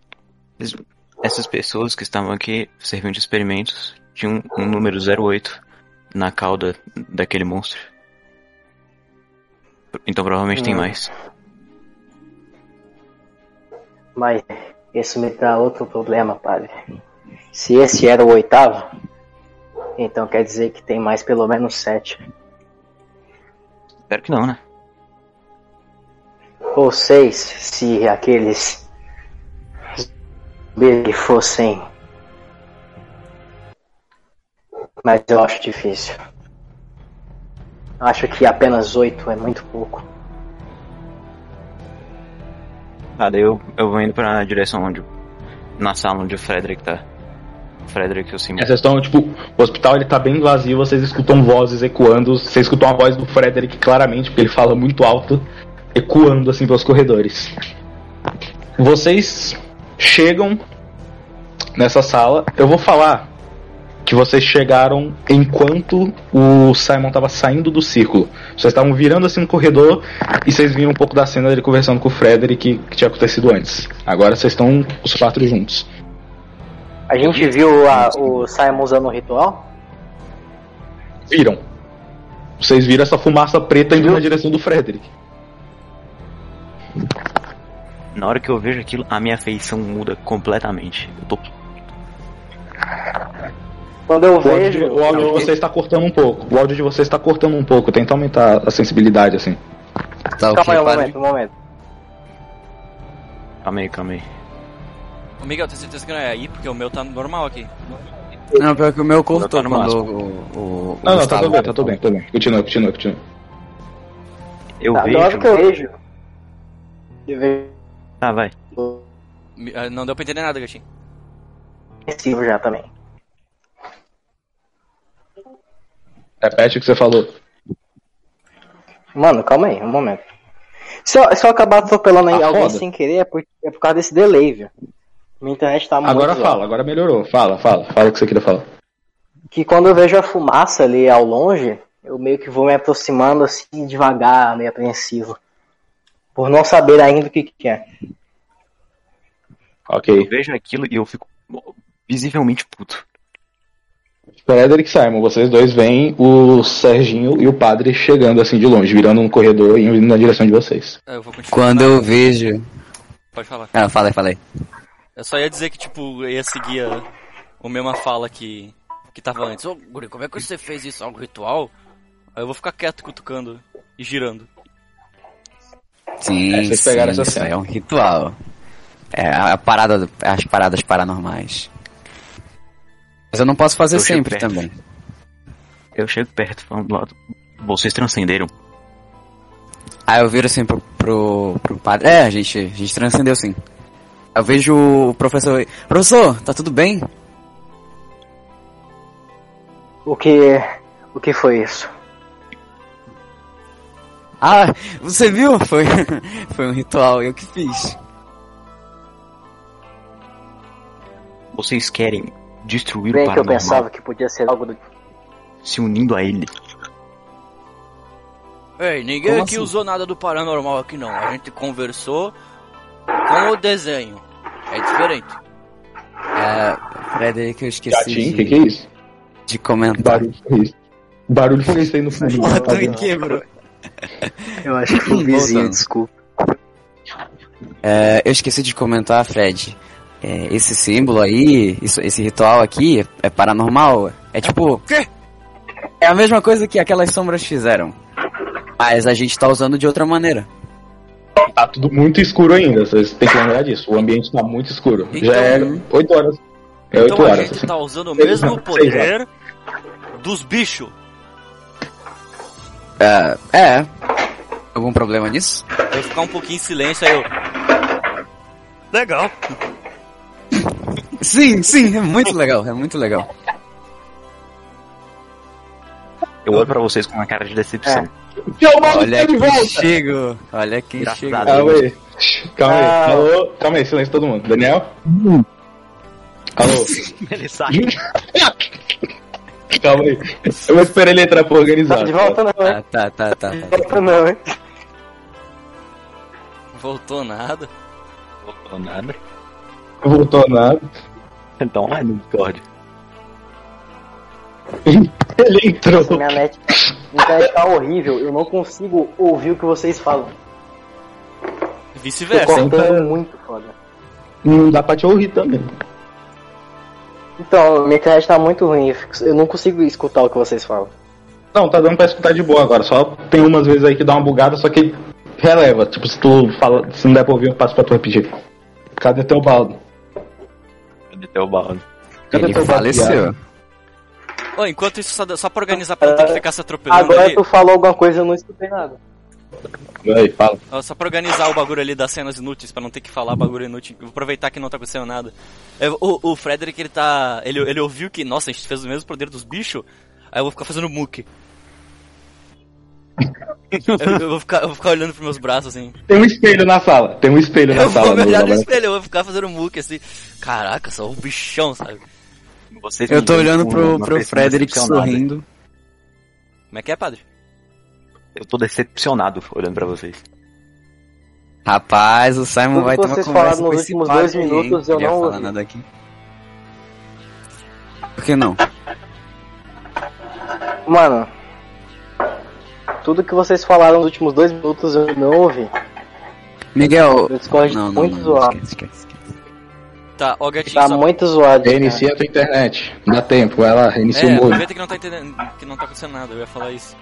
essas pessoas que estavam aqui servindo de experimentos tinham um número 08 na cauda daquele monstro. Então provavelmente tem Hum. mais. Mas isso me dá outro problema, padre. Se esse era o oitavo, então quer dizer que tem mais pelo menos sete. Espero que não, né? Ou seis, se aqueles que fossem. Mas eu acho difícil. Acho que apenas oito é muito pouco. Ah, eu, eu vou indo pra direção onde. Na sala onde o Frederick tá. Frederick e o Simon. É, Vocês estão, tipo, o hospital ele tá bem vazio, vocês escutam vozes ecoando, vocês escutam a voz do Frederick claramente, porque ele fala muito alto, ecoando assim pelos corredores. Vocês chegam nessa sala, eu vou falar que vocês chegaram enquanto o Simon tava saindo do círculo. Vocês estavam virando assim no corredor e vocês viram um pouco da cena dele conversando com o Frederick que tinha acontecido antes. Agora vocês estão os quatro juntos. A gente viu a- o Simon usando o ritual? Viram. Vocês viram essa fumaça preta indo na direção do Frederick. Na hora que eu vejo aquilo, a minha feição muda completamente. Eu tô. Quando eu O áudio, vejo. de, o áudio de vocês está cortando um pouco. O áudio de vocês está cortando um pouco. Tenta aumentar a sensibilidade, assim. Tá Calma aí um momento, um momento. Calma aí, calma aí. Ô Miguel, tem certeza que não é aí? Porque o meu tá normal aqui. Não, pior que o meu cortou tá no quando máximo. o, o, o Não, não, tá tudo bem, tá tudo bem, tudo bem. Continua, continua, continua. Eu Tá, vejo. que eu vejo. Eu vejo. Ah, vai. Ah, Não deu pra entender nada, gatinho. ofensivo já também. Repete o que você falou. Mano, calma aí, um momento. Se eu, se eu acabar atropelando Tá alguém foda. sem querer, é por, é por causa desse delay, viu? Minha internet tá muito Agora fala, agora melhorou. Fala, fala. Fala o que você queria falar. Que quando eu vejo a fumaça ali ao longe, eu meio que vou me aproximando assim, devagar, meio apreensivo. Por não saber ainda o que que é. Eu Ok. vejo aquilo e eu fico visivelmente puto. Frederick e Simon, vocês dois veem o Serginho e o padre chegando assim de longe, virando um corredor e indo na direção de vocês. Ah, Eu. Quando eu vejo. Pode falar. Ah, falei, falei. Eu só ia dizer que, tipo, eu ia seguir a, a mesma fala que, que tava antes. Ô, Guri, como é que você fez isso? Algo ritual? Aí eu vou ficar quieto, cutucando e girando. Sim, É, vocês sim, pegaram essa isso cena. é um ritual. É a parada, as paradas paranormais. Mas eu não posso fazer Eu sempre também. Eu chego perto falando do lado. Vocês transcenderam. Aí eu viro assim pro, pro, pro padre. É, a gente, a gente transcendeu sim. Eu vejo o professor. Professor, tá tudo bem? O que. O que foi isso? Ah, você viu? Foi, foi um ritual, eu que fiz. Vocês querem destruir Bem o que eu paranormal pensava que podia ser algo do. se unindo a ele. Ei, ninguém Como aqui assim? usou nada do paranormal aqui não. A gente conversou com o desenho. É diferente. É, Frederick, eu esqueci Gatinho, o de, que, que é isso? de comentar. Barulho foi isso. Barulho foi isso aí no fundo. Tu me quebrou. Eu acho que foi o vizinho, desculpa. É, eu esqueci de comentar, Fred. É, esse símbolo aí, isso- esse ritual aqui, é, é paranormal. É tipo. É a mesma coisa que aquelas sombras fizeram. Mas a gente tá usando de outra maneira. Tá tudo muito escuro ainda, vocês têm que lembrar disso. O ambiente tá muito escuro. Então- Já é 8 horas. É 8 Então a horas. gente assim. tá usando o mesmo poder dos bichos. É. É. Algum problema nisso? Eu vou ficar um pouquinho em silêncio aí eu. Legal. Sim, sim, é muito legal, é muito legal. Eu olho pra vocês com uma cara de decepção. Olha tá de quem volta! chegou, olha quem Graças chegou. Calma aí. Calma aí. Ah. Alô? Calma aí, silêncio todo mundo. Daniel? Alô? Ele sai. Calma aí. Eu vou esperar ele entrar pra organizar. Tá de volta não, hein? Ah, tá, tá, tá. De tá. volta não, hein? Voltou nada. Voltou nada. Voltou nada. Então vai no Discord. Ele entrou. Minha net, minha internet tá horrível, eu não consigo ouvir o que vocês falam. Vice-versa. cortando muito, foda. Não dá pra te ouvir também. Então, minha internet tá muito ruim, eu não consigo escutar o que vocês falam. Não, tá dando pra escutar de boa agora. Só tem umas vezes aí que dá uma bugada, só que releva. Tipo, se tu fala, se não der pra ouvir, eu passo pra tu repetir. Cadê teu baldo? Balde? Cadê Ele faleceu. Ô, enquanto isso, só, só pra organizar pra não ter que ficar se atropelando Agora ali. tu falou alguma coisa eu não escutei nada. Aí, fala. Só pra organizar o bagulho ali das cenas inúteis, pra não ter que falar bagulho inútil. Vou aproveitar que não tá acontecendo nada. É, o, o Frederick, ele tá. Ele, ele ouviu que, nossa, a gente fez o mesmo poder dos bichos. Aí eu vou ficar fazendo muque. Eu, eu vou ficar, eu vou ficar olhando pros meus braços assim. Tem um espelho na sala. Tem um espelho na Eu sala. vou me no olhar no espelho, eu vou ficar fazendo muque assim. Caraca, sou um bichão, sabe? Vocês Eu tô olhando pro, pro Frederick sorrindo. Como é que é, padre? Eu tô decepcionado olhando pra vocês. Rapaz, o Simon Tudo vai ter uma vocês conversa nos últimos padre dois minutos, hein? eu não falar ouvi. nada aqui. Por que não? Mano, tudo que vocês falaram nos últimos dois minutos eu não ouvi. Miguel... O Discord Não, tá não, muito não, zoado. esquece, esquece, esquece. Tá, ó, gatinho, Tá só... muito zoado. cara. Reinicia a tua internet. Dá tempo, vai lá, reinicia É, o modo. aproveita que não tá entendendo, que não tá acontecendo nada, eu ia falar isso.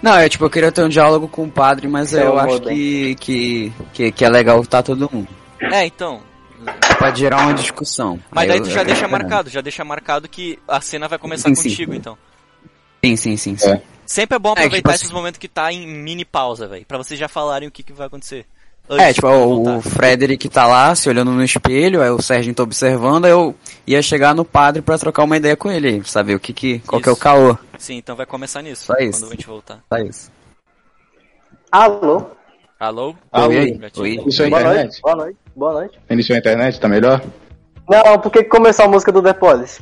Não, é tipo, eu queria ter um diálogo com o padre, mas É eu acho que, que, que, que é legal tá todo mundo. É, então. Pode gerar uma discussão. Mas Aí daí eu- tu já deixa marcado, já deixa marcado que a cena vai começar Sim, sim. contigo, então. Sim, sim, sim. sim. É. Sempre é bom É, aproveitar tipo esses assim- momentos que tá em mini pausa, velho. Pra vocês já falarem o que, que vai acontecer. Antes É, tipo, o, o Frederick tá lá se olhando no espelho, aí o Sérgio tá observando, aí eu ia chegar no padre pra trocar uma ideia com ele, saber o que que, qual que é o Isso. caô. Sim, então vai começar nisso. Só isso. Quando a gente voltar. Só isso. Alô? Alô? Alô? Oi. Oi. Isso é Boa internet? noite, boa noite, boa noite. Iniciou a internet, tá melhor? Não, por que que começou a música do The Police?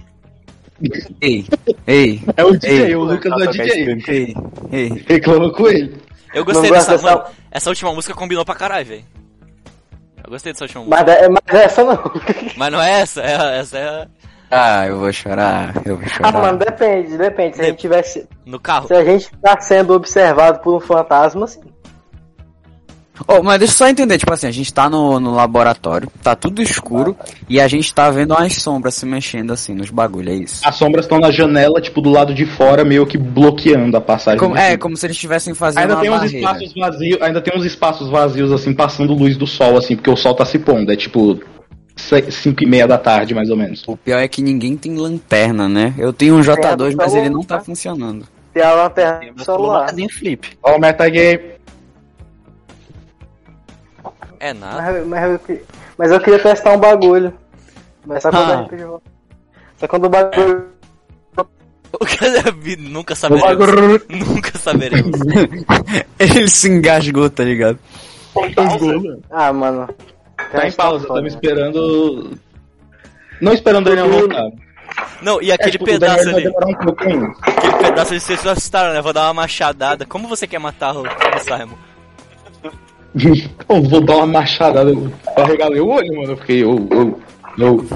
Ei, ei, É o DJ, Ei. o Lucas é o DJ. ei, ei. Reclama com ele. Eu gostei dessa. dessa- Mano, essa última música combinou pra caralho, velho. Eu gostei dessa última música. Mas, é- mas essa não. Mas não é essa, é, essa é a- Ah, eu vou chorar, eu vou Ah, chorar. mano, depende, depende. Se a gente tivesse. no carro. Se a gente tá sendo observado por um fantasma, sim. Oh, mas deixa eu só entender, tipo assim, a gente tá no, no laboratório, tá tudo escuro, e a gente tá vendo umas sombras se mexendo assim nos bagulho, é isso. As sombras estão na janela, tipo, do lado de fora, meio que bloqueando a passagem. Como- é, como se eles estivessem fazendo Ainda uma tem uns barreira. espaços vazios, ainda tem uns espaços vazios, assim, passando luz do sol, assim, porque o sol tá se pondo. É tipo 5 e meia da tarde, mais ou menos. O pior é que ninguém tem lanterna, né? Eu tenho um J2, mas ele não tá tá. funcionando. Tem a lanterna do celular. Celularzinho flip. Ó, o metagame. É nada. Mas, mas, eu, que- mas eu queria testar um bagulho. Mas só quando Ah. a RPG volta. Só quando o bagulho. O que é- Nunca saberemos. Nunca saberemos. ele se engasgou, tá ligado? Ah, mano. Tá em pausa, estamos né? esperando. Não esperando o Daniel voltar. Não, e aquele É, tipo, o pedaço ali, um pouquinho. aquele pedaço ali, vocês assustaram, né? Vou dar uma machadada. Como você quer matar o, o Simon? Vou dar uma machadada pra regalar o olho, mano. Eu fiquei. Eu, eu, eu,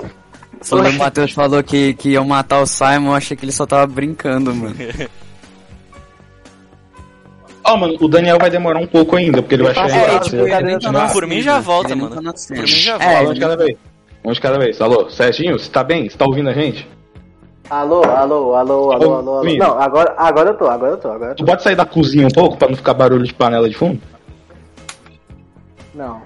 Quando o Matheus falou que, que iam matar o Simon, eu achei que ele só tava brincando, mano. Ó, mano, o Daniel vai demorar um pouco ainda, porque ele vai chegar É, tipo, ele tá continuar. Por mim já volta, Ele mano. tá Por mim já É, Fala um de cada vez. Um de cada vez. Alô, Serginho, você tá bem? Você tá ouvindo a gente? Alô, alô, alô, alô, alô, alô. Não, agora, agora eu tô, agora eu tô, agora eu Tu tô. pode sair da cozinha um pouco pra não ficar barulho de panela de fundo? Não.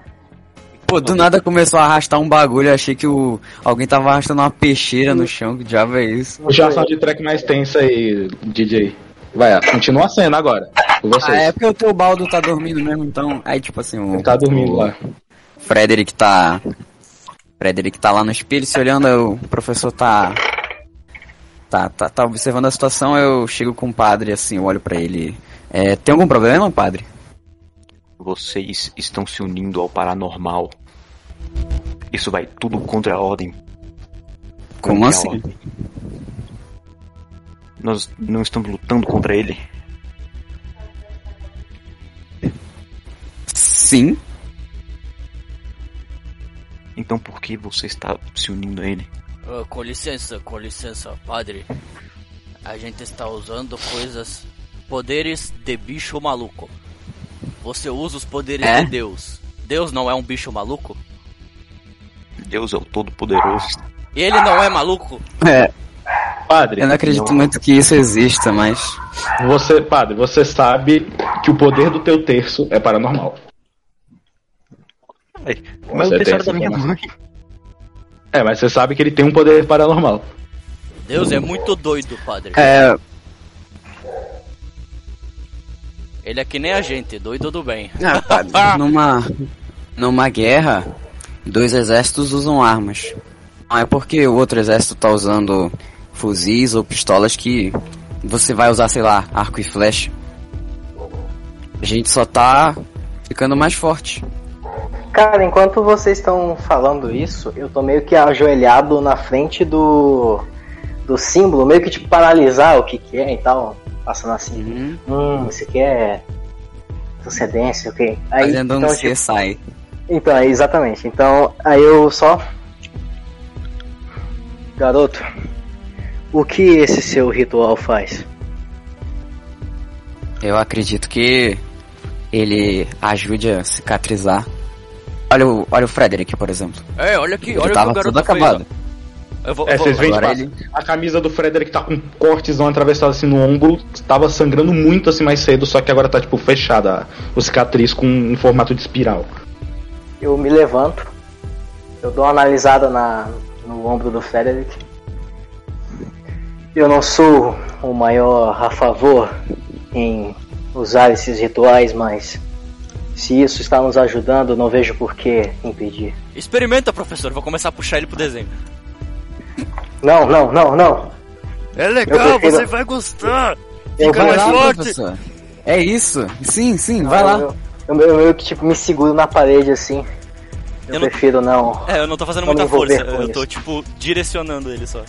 Pô, do nada começou a arrastar um bagulho, eu achei que o... alguém tava arrastando uma peixeira no chão, que diabo é isso? Puxa a de track mais tensa aí, DJ. Vai, continua a cena agora. Com Ah, vocês. é porque o teu baldo tá dormindo mesmo, então. Aí, tipo assim, o. Ele tá dormindo o lá. Frederick tá. Frederick tá lá no espelho se olhando, o professor tá. Tá, tá, tá observando a situação, eu chego com o padre assim, eu olho pra ele. É, tem algum problema, padre? Vocês estão se unindo ao paranormal. Isso vai tudo contra a ordem. Como Contra assim? ordem. Nós não estamos lutando contra ele. Sim. Então por que você está se unindo a ele? Ah, com licença, com licença, padre. A gente está usando coisas. Poderes de bicho maluco. Você usa os poderes É? de Deus. Deus não é um bicho maluco? Deus é o Todo-Poderoso. Ele não é maluco? É, Padre, eu não acredito muito que isso exista, mas. você, padre, você sabe que o poder do teu terço é paranormal. Ai, Você mas o essa da minha mãe. É, mas você sabe que ele tem um poder paranormal. Deus é muito doido, padre. É. Ele é que nem a gente, doido do bem. Ah, numa. Numa guerra, dois exércitos usam armas. Não é porque o outro exército tá usando fuzis ou pistolas que você vai usar, sei lá, arco e flecha. A gente só tá ficando mais forte. Cara, enquanto vocês estão falando isso, eu tô meio que ajoelhado na frente do do símbolo, meio que tipo paralisar o que que é e tal, passando assim. Uhum. Hum, isso aqui é procedência, ok. Aí, Fazendo um então, tipo, CSI. então, é exatamente. Então, aí eu só Garoto, o que esse seu ritual faz? Eu acredito que ele ajude a cicatrizar. Olha o, olha o Frederick, por exemplo. É, olha aqui, Ele olha o que tava o garoto tudo fez, acabado. ó. Eu vou, É, vocês veem tipo, ele- a camisa do Frederick tá com um cortezão atravessado assim no ombro, tava sangrando muito assim mais cedo, só que agora tá tipo fechada a- o cicatriz com um formato de espiral. Eu me levanto, eu dou uma analisada na, no ombro do Frederick. Eu não sou o maior a favor em usar esses rituais, mas se isso está nos ajudando, não vejo por que impedir. Experimenta, professor. Vou começar a puxar ele pro desenho. Não, não, não, não. É legal, prefiro- você vai gostar. Eu Fica mais lá, forte. professor. É isso. Sim, sim, vai lá. Eu, eu, eu meio que tipo me seguro na parede assim. Eu, Eu não- prefiro não. É, eu não tô fazendo muita força. Eu tô, isso. tipo, direcionando ele só.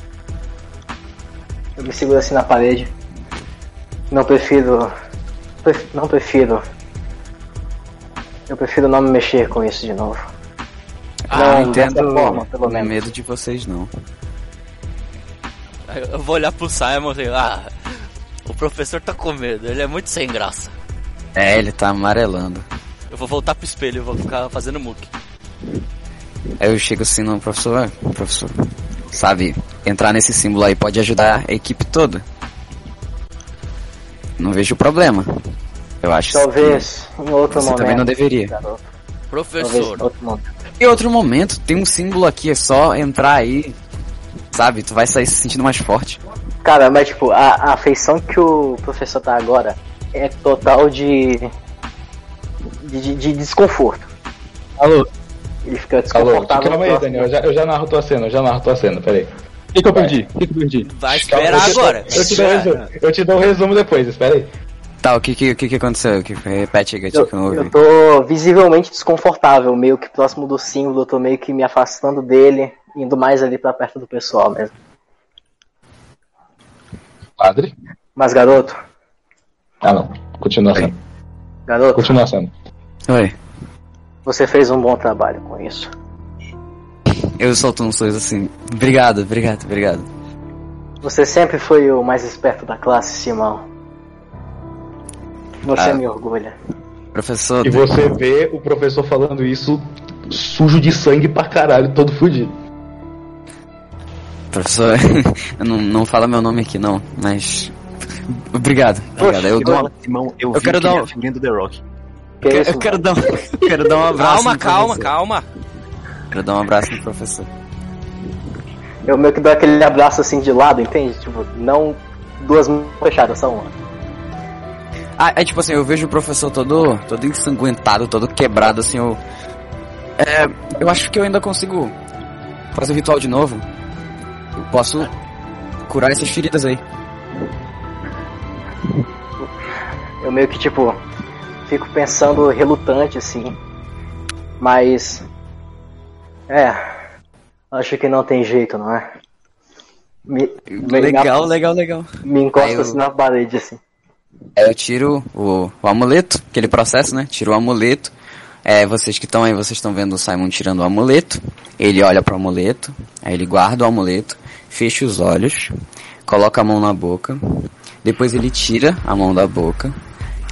Eu me seguro assim na parede. Não prefiro. pref- Não prefiro. Eu prefiro não me mexer com isso de novo. Ah, Não, não entendo. forma, pelo Não menos. medo de vocês, não. Eu vou olhar pro Simon e ah, o professor tá com medo, ele é muito sem graça. É, ele tá amarelando. Eu vou voltar pro espelho e vou ficar fazendo muque. Aí eu chego assim no professor, "Ah, professor, sabe, entrar nesse símbolo aí pode ajudar a equipe toda. Não vejo problema. Eu acho Talvez em outro você momento. também não deveria. garoto. Talvez Professor, em outro momento. Em outro momento, tem um símbolo aqui, é só entrar aí, sabe, tu vai sair se sentindo mais forte. Cara, mas tipo, a, a afeição que o professor tá agora é total de. de, de- de desconforto. Alô, Ele fica desconfortável. calma aí. Daniel, eu já, eu já narro tua cena, eu já narro tua cena, peraí. O que, que eu perdi? O que, que eu perdi? vai esperar eu te- agora. Eu te, dou o resumo, eu te dou o resumo depois, espera aí. Tá, o que que, o que, que aconteceu? Que? Repete aí, Eu, que eu não ouvi. eu tô visivelmente desconfortável, meio que próximo do símbolo, eu tô meio que me afastando dele, indo mais ali pra perto do pessoal mesmo. Padre? Mas garoto, Ah, não. Continua sendo. garoto, Continua sendo. Oi. você fez um bom trabalho com isso. Eu solto um sorriso assim. Obrigado, obrigado, obrigado. Você sempre foi o mais esperto da classe, Simão. Você Ah. me orgulha. Professor, E você vê o professor falando isso sujo de sangue pra caralho, todo fudido. Professor, não, não fala meu nome aqui não, mas. Obrigado, obrigado. Eu, dou, Simão, eu, eu quero que dar ele é um- a figurinha do The Rock. Que eu, isso, quero dar um, eu quero dar um abraço. Calma, no calma, professor. calma. Quero dar um abraço no professor. Eu meio que dou aquele abraço assim de lado, entende? Tipo, não duas mãos fechadas, só uma. Ah, é tipo assim, eu vejo o professor todo, todo ensanguentado, todo quebrado, assim, eu. É, eu acho que eu ainda consigo fazer o ritual de novo. Eu posso curar essas feridas aí. Eu meio que, tipo, fico pensando relutante, assim. Mas. É. Acho que não tem jeito, não é? Me, me- Legal, legal, legal. Me encosta eu- assim na parede, assim. Aí eu tiro o, o amuleto, aquele processo, né? Tiro o amuleto. É, vocês que estão aí, vocês estão vendo o Simon tirando o amuleto. Ele olha pro amuleto, aí ele guarda o amuleto, fecha os olhos, coloca a mão na boca. Depois ele tira a mão da boca.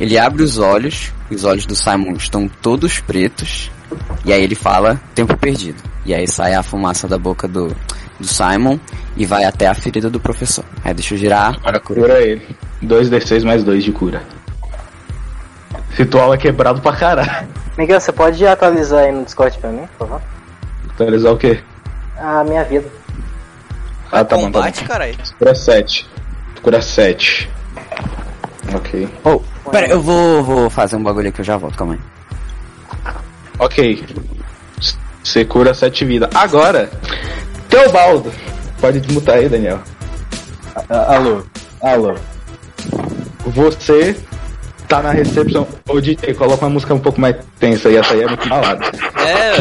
Ele abre os olhos, os olhos do Simon estão todos pretos. E aí ele fala, tempo perdido. E aí sai a fumaça da boca do, do Simon e vai até a ferida do professor. Aí deixa eu girar. Agora cura ele. 2d6 mais 2 de cura. Ritual é quebrado pra caralho. Miguel, você pode atualizar aí no Discord pra mim, por favor? Atualizar o quê? A minha vida. Ah, tá bom, tá bom. Combate, caralho. Cura 7. Cura 7. Ok. Oh, pera, eu vou, vou fazer um bagulho aqui, eu já volto, calma aí. Ok. Você cura 7 vidas. Agora, Teobaldo. Pode desmutar aí, Daniel. Ah, Alô, alô. Você tá na recepção. Ô DJ, coloca uma música um pouco mais tensa aí, essa aí é muito balada. É,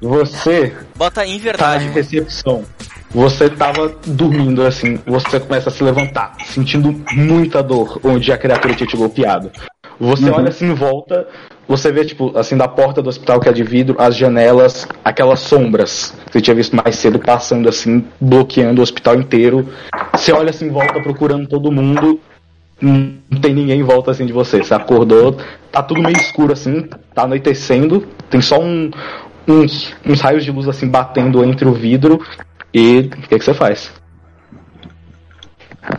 Você bota em tá verdade. na recepção. Você tava dormindo assim, você começa a se levantar, sentindo muita dor onde a criatura tinha te golpeado. Você olha assim em volta, você vê, tipo, assim, da porta do hospital que é de vidro, as janelas, aquelas sombras que você tinha visto mais cedo passando assim, bloqueando o hospital inteiro. Você olha assim em volta procurando todo mundo, não tem ninguém em volta assim de você. Você acordou, tá tudo meio escuro assim, tá anoitecendo, tem só um, uns, uns raios de luz assim batendo entre o vidro. E o que, que você faz?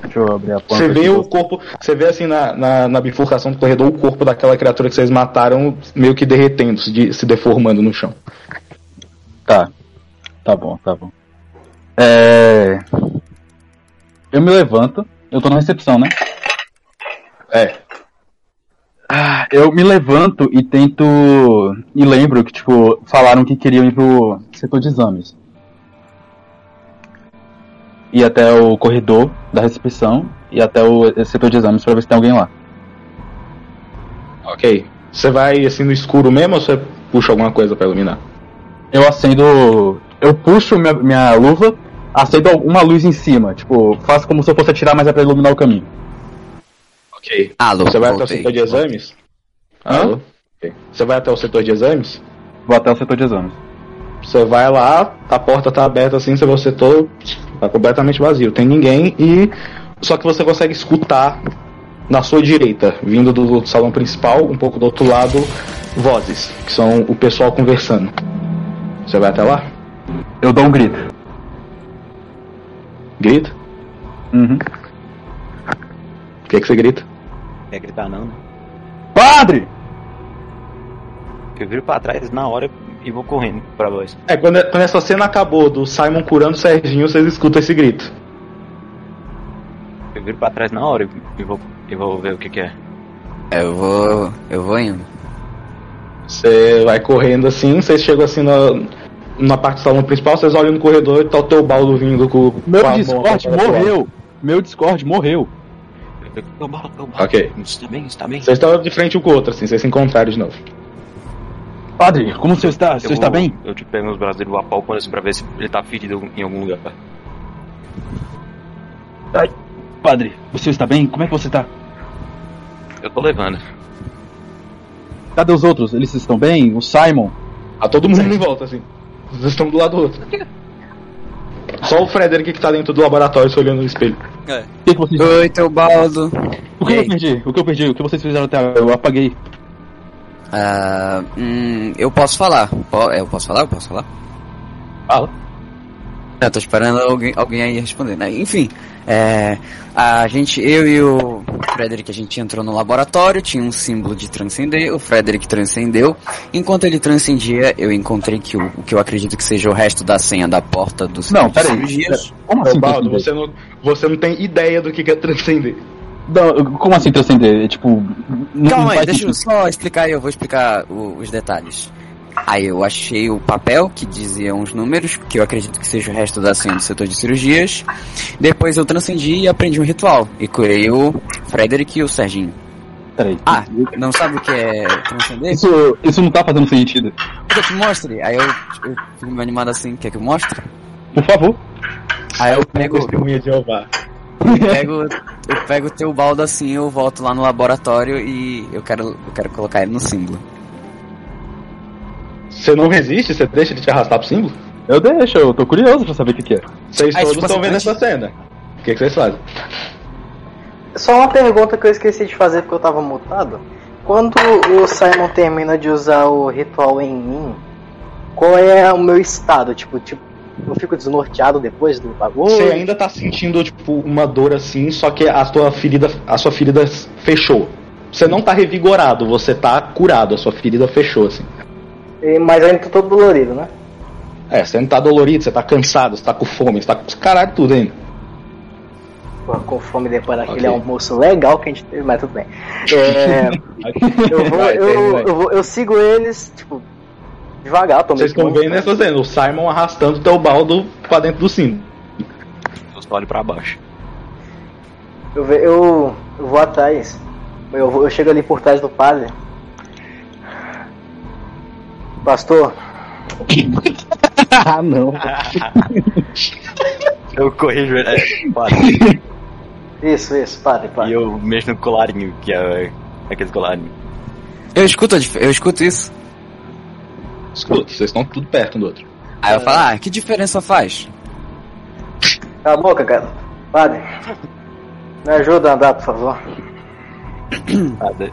Deixa eu abrir a porta. Você vê o corpo, você vê assim na, na, na bifurcação do corredor o corpo daquela criatura que vocês mataram meio que derretendo, se, de- se deformando no chão. Tá. Tá bom, tá bom. É. Eu me levanto. Eu tô na recepção, né? É. Ah, Eu me levanto e tento. E lembro que, tipo, falaram que queriam ir pro setor de exames. Ir até o corredor da recepção e até o setor de exames pra ver se tem alguém lá. Ok. Você vai assim no escuro mesmo ou você puxa alguma coisa pra iluminar? Eu acendo. Eu puxo minha, minha luva, acendo uma luz em cima. Tipo, faço como se eu fosse atirar, mas é pra iluminar o caminho. Ok. Alô, Você vai até o voltei. setor de exames? Hã? Alô? Ok. Você vai até o setor de exames? Vou até o setor de exames. Você vai lá, a porta tá aberta assim, você vê o setor tá completamente vazio, tem ninguém e só que você consegue escutar na sua direita, vindo do salão principal, um pouco do outro lado, vozes, que são o pessoal conversando. Você vai até lá? Eu dou um grito. Grita? Uhum. O que, que você grita? Quer gritar não, né? Padre! Eu viro pra trás na hora e vou correndo pra voz. É, quando, quando essa cena acabou do Simon curando o Serginho, vocês escutam esse grito. Eu viro pra trás na hora e vou, e vou ver o que que é. Eu vou. Eu vou indo. Você vai correndo assim, vocês chegam assim na, na parte do salão principal, vocês olham no corredor e tá o teu baldo vindo com, Meu com Discord morreu! Meu Discord morreu! Eu fico, "Ô, Bala, ô, Bala, Ok. Você tá bem? Você tá bem? Vocês estão de frente um com o outro, assim, vocês se encontraram de novo. Padre, como o senhor está? O senhor Eu está vou- bem? Eu te pego nos braços dele, apalpando assim pra ver se ele tá ferido em algum lugar. Padre, você está bem? Como é que você tá? Eu tô levando. Cadê os outros? Eles estão bem? O Simon? A todo mundo em volta, assim. Vocês estão do lado do outro. Só o Frederick que tá dentro do laboratório se olhando no espelho. É. O que, que vocês Oi, teu baldo. O que E eu aí? perdi? O que eu perdi? O que vocês fizeram até agora? Eu apaguei. Ah, hum, eu posso falar. É, Eu posso falar? Eu posso falar? Fala. Eu tô esperando alguém, alguém aí responder, né? Enfim, é, a gente, eu e o Frederick, a gente entrou no laboratório, tinha um símbolo de transcender, o Frederick transcendeu. Enquanto ele transcendia, eu encontrei que o, o que eu acredito que seja o resto da senha da porta do Não, peraí. Como assim Baldo, você não, você não tem ideia do que é transcender. Não, como assim transcender? É tipo. não- Calma aí, deixa eu só explicar aí, eu vou explicar o- os detalhes. Aí eu achei o papel que dizia uns números, que eu acredito que seja o resto da senha do setor de cirurgias. Depois eu transcendi e aprendi um ritual. E curei o Frederick e o Serginho. Peraí. Ah, não sabe o que é transcender? Isso, isso não tá fazendo sentido. Quer que eu te mostre? Aí eu, eu fico meio animado assim, quer que eu mostre? Por favor. Aí eu pego, Testemunha de Jeová. pego, eu pego o teu baldo assim, eu volto lá no laboratório e eu quero, eu quero colocar ele no símbolo. Você não resiste? Você deixa ele te arrastar pro símbolo? Eu deixo, eu tô curioso pra saber o que, que é. Vocês Aí, todos tipo estão assim, vendo essa cena. O que, que vocês fazem? Só uma pergunta que eu esqueci de fazer porque eu tava mutado. Quando o Simon termina de usar o ritual em mim, qual é o meu estado? Tipo, tipo, eu fico desnorteado depois do bagulho? Você ainda tá sentindo, tipo, uma dor assim, só que a sua ferida, a sua ferida fechou. Você não tá revigorado, você tá curado, a sua ferida fechou, assim. E- Mas ainda tô todo dolorido, né? É, você não tá dolorido, você tá cansado, você tá com fome, você tá com os caralho tudo ainda. Pô, com fome depois daquele Ok. almoço legal que a gente teve, mas tudo bem. É, eu, vou, Vai, eu, eu, vou, eu sigo eles, tipo, devagar, Vocês estão vendo essa cena, o Simon arrastando o teu baldo pra dentro do símbolo. Eu só olho pra baixo. Eu, eu, eu vou atrás. Eu, eu chego ali por trás do padre. Pastor, ah, não. Eu corrijo ele. É, padre. isso, isso, padre, E padre. eu mexo no colarinho, que é aquele colarinho. Eu escuto, eu escuto isso. Escuta, vocês estão tudo perto um do outro. Aí eu falo, ah, que diferença faz? Cala a boca, cara. Padre, me ajuda a andar, por favor. Nada.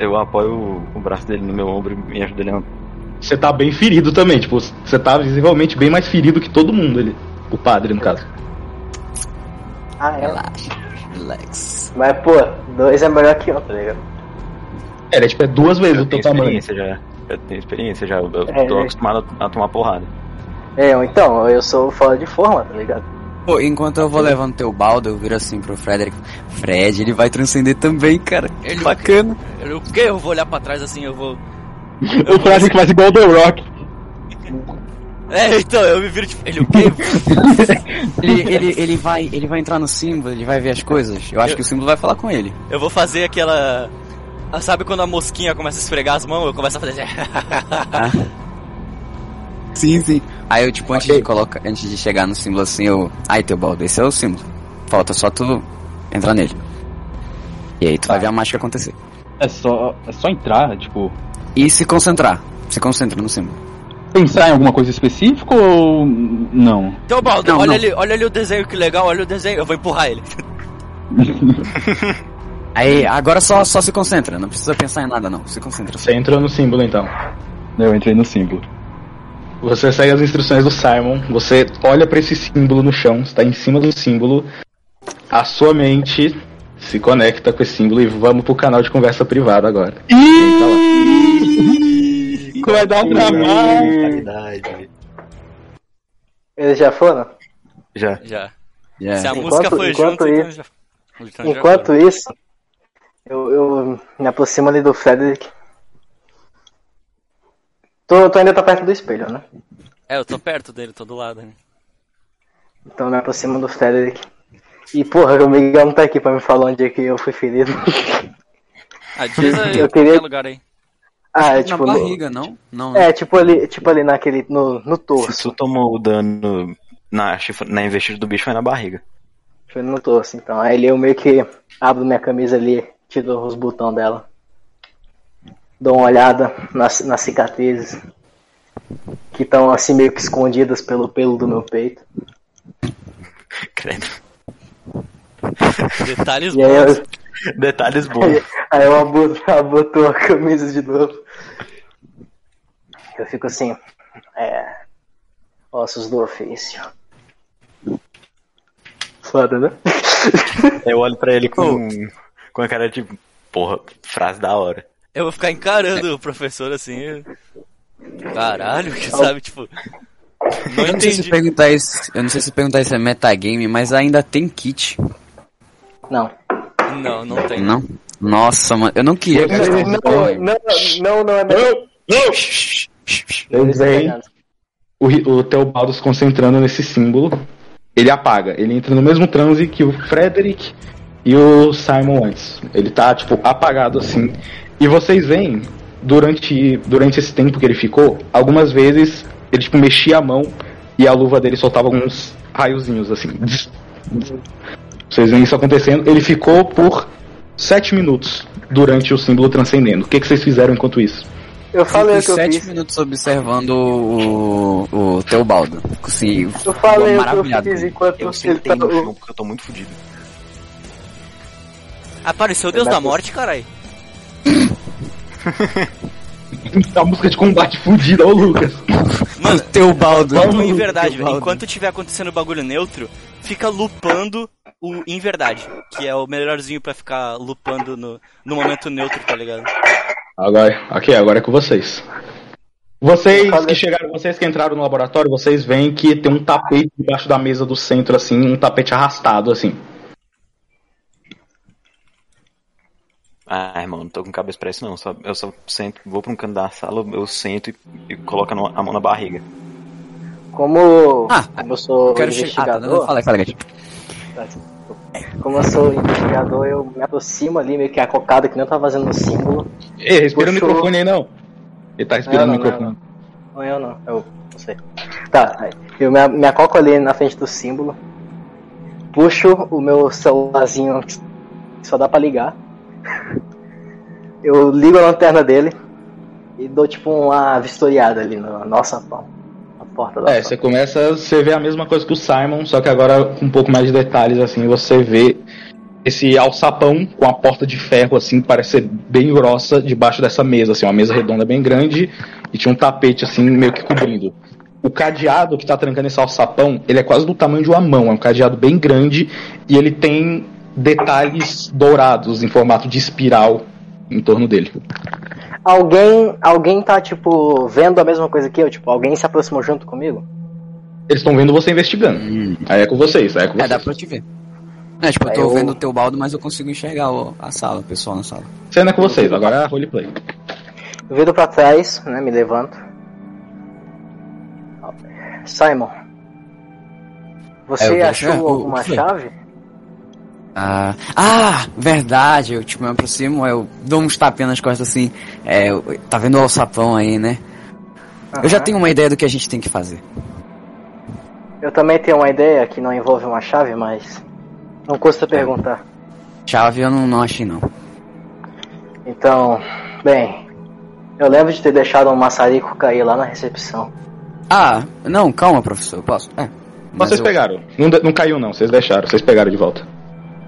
Eu apoio o, o braço dele no meu ombro e me ajuda ele a andar. Você tá bem ferido também, tipo, você tá visivelmente bem mais ferido que todo mundo ali. O padre, no caso. Ah, é. Relaxa, relax. Mas, pô, dois é melhor que um, tá ligado? É, ele é tipo é duas vezes Eu o teu tenho tamanho. experiência já. Eu tenho experiência já. Eu É, tô é. acostumado a, a tomar porrada. É, então, eu sou fora de forma, tá ligado? Pô, enquanto eu vou levando teu baldo, eu viro assim pro Frederick. Fred, ele vai transcender também, cara. Ele Bacana. Eu, o quê? Eu vou olhar pra trás assim, eu vou. O Frederick faz igual o The Rock. É, então, eu me viro tipo. Ele o quê? Ele, ele, ele, vai, ele vai entrar no símbolo, ele vai ver as coisas. Eu acho Eu- que o símbolo vai falar com ele. Eu vou fazer aquela. Ah, Sabe quando a mosquinha começa a esfregar as mãos? Eu começo a fazer. Sim, sim. Aí eu, tipo, antes Ok. de colocar, antes de chegar no símbolo assim, eu. Ai, teu baldo, esse é o símbolo. Falta só tu entrar nele. E aí tu vai ver a mágica acontecer. É só, é só entrar, tipo. E se concentrar. Se concentra no símbolo. Pensar em alguma coisa específica ou. Não? Então, Baldo, Não, olha, não. Ali, olha ali o desenho que legal, olha o desenho. Eu vou empurrar ele. Aí, agora só, só se concentra, não precisa pensar em nada não. Se concentra. Você entra no símbolo então. Eu entrei no símbolo. Você segue as instruções do Simon, você olha pra esse símbolo no chão, está em cima do símbolo, a sua mente se conecta com esse símbolo e vamos pro canal de conversa privada agora. Lá. Vai dar um trabalho. Eles já foram? Já. Já. Yeah. Se a Enquanto- música foi enquanto junto, então isso- já. então já Enquanto isso, eu, eu me aproximo ali do Frederick. Tu, tu ainda tá perto do espelho, né? É, eu tô perto dele, tô do lado. né? Então eu me aproximo do Frederick. E porra, o Miguel não tá aqui pra me falar onde é que eu fui ferido. Ah, diz aí, Eu queria- lugar aí. ah, é Na tipo. no- barriga, não? Não. né? é, tipo ali, tipo ali naquele. No, no Se torso. tu tomou o dano na, na investida do bicho, foi na barriga. Foi no torso, então. Aí eu meio que abro minha camisa ali, tiro os botões dela. Dou uma olhada nas, nas cicatrizes. Que estão assim meio que escondidas pelo pelo do meu peito. Credo. Detalhes E bons. eu, Detalhes bons. Aí, aí eu aboto, aboto a camisa de novo. Eu fico assim, é. Ossos do ofício. Foda, né? Eu olho pra ele com, com a cara de. Porra, frase da hora. Eu vou ficar encarando o professor assim. Caralho, que sabe, tipo. Não Eu não sei se entendi. perguntar isso. Eu não sei se perguntar isso é metagame, mas ainda tem kit. Não. Não, não tem. Não? Nossa, mano, eu não queria Não, não, não, não, não é mesmo. Vocês veem o, o Teobaldo se concentrando nesse símbolo. Ele apaga. Ele entra no mesmo transe que o Frederick e o Simon antes. Ele tá, tipo, apagado assim. E vocês veem, durante, durante esse tempo que ele ficou, algumas vezes ele, tipo, mexia a mão e a luva dele soltava alguns raiozinhos assim. Vocês veem isso acontecendo. Ele ficou por sete minutos durante o símbolo transcendendo. O que, que vocês fizeram enquanto isso? Eu falei o que eu sete fiz. minutos observando o, o Teobaldo. Assim, Eu falei o que eu maravilhado. fiz enquanto Eu ele sentei tá. no chão porque eu tô muito fudido. Apareceu o Deus da Morte, carai. A música de combate fudida, ô Lucas. Mano, Teobaldo. tu em verdade, velho. Enquanto tiver acontecendo o bagulho neutro, fica lupando o em verdade. Que é o melhorzinho pra ficar lupando no, no momento neutro, tá ligado? Agora, ok, agora é com vocês. Vocês que chegaram, vocês que entraram no laboratório, vocês veem que tem um tapete debaixo da mesa do centro, assim, um tapete arrastado, assim. Ah, irmão, não tô com cabeça pra isso não. Só, eu só sento, vou pra um canto da sala, eu sento e, e coloco a mão na barriga. Como, Ah, como eu sou Eu quero. Ah, tá, investigador, não, fala, fala, gatinho. como eu sou investigador, eu me aproximo ali, meio que acocado, que nem eu tava fazendo no símbolo. Ei, respira Puxou. microfone aí, não. Ele tá respirando Não, não, microfone. Não, eu não, eu não sei. Tá, eu me, me acoco ali na frente do símbolo, puxo o meu celularzinho que só dá pra ligar. Eu ligo a lanterna dele e dou tipo uma vistoriada ali no nosso pão. Na porta da É, você começa, você vê a mesma coisa que o Simon, só que agora com um pouco mais de detalhes, assim, você vê esse alçapão com a porta de ferro, assim, que parece ser bem grossa, debaixo dessa mesa, assim, uma mesa redonda bem grande, e tinha um tapete, assim, meio que cobrindo. O cadeado que tá trancando esse alçapão, ele é quase do tamanho de uma mão, é um cadeado bem grande, e ele tem detalhes dourados em formato de espiral em torno dele. Alguém, alguém tá tipo vendo a mesma coisa que eu, tipo, alguém se aproximou junto comigo? Eles estão vendo você investigando. Aí é com vocês, aí é com É, vocês. dá pra te ver. É, tipo, eu tô eu- vendo o Teobaldo, mas eu consigo enxergar o- a sala, o pessoal na sala. Cena é com vocês, agora é roleplay. Eu viro pra trás, né, me levanto. Simon, você É, eu achou é, alguma chave? Ah, ah, verdade, eu tipo, me aproximo, eu dou uns tapinhas nas costas assim, é, tá vendo o alçapão aí, né? Eu já tenho uma ideia do que a gente tem que fazer. Eu também tenho uma ideia que não envolve uma chave, mas não custa perguntar. Chave eu não, não achei não. Então, bem, eu lembro de ter deixado um maçarico cair lá na recepção. Ah, não, calma, professor, eu posso? É. Mas Vocês eu- pegaram. Não, não caiu não, vocês deixaram, vocês pegaram de volta.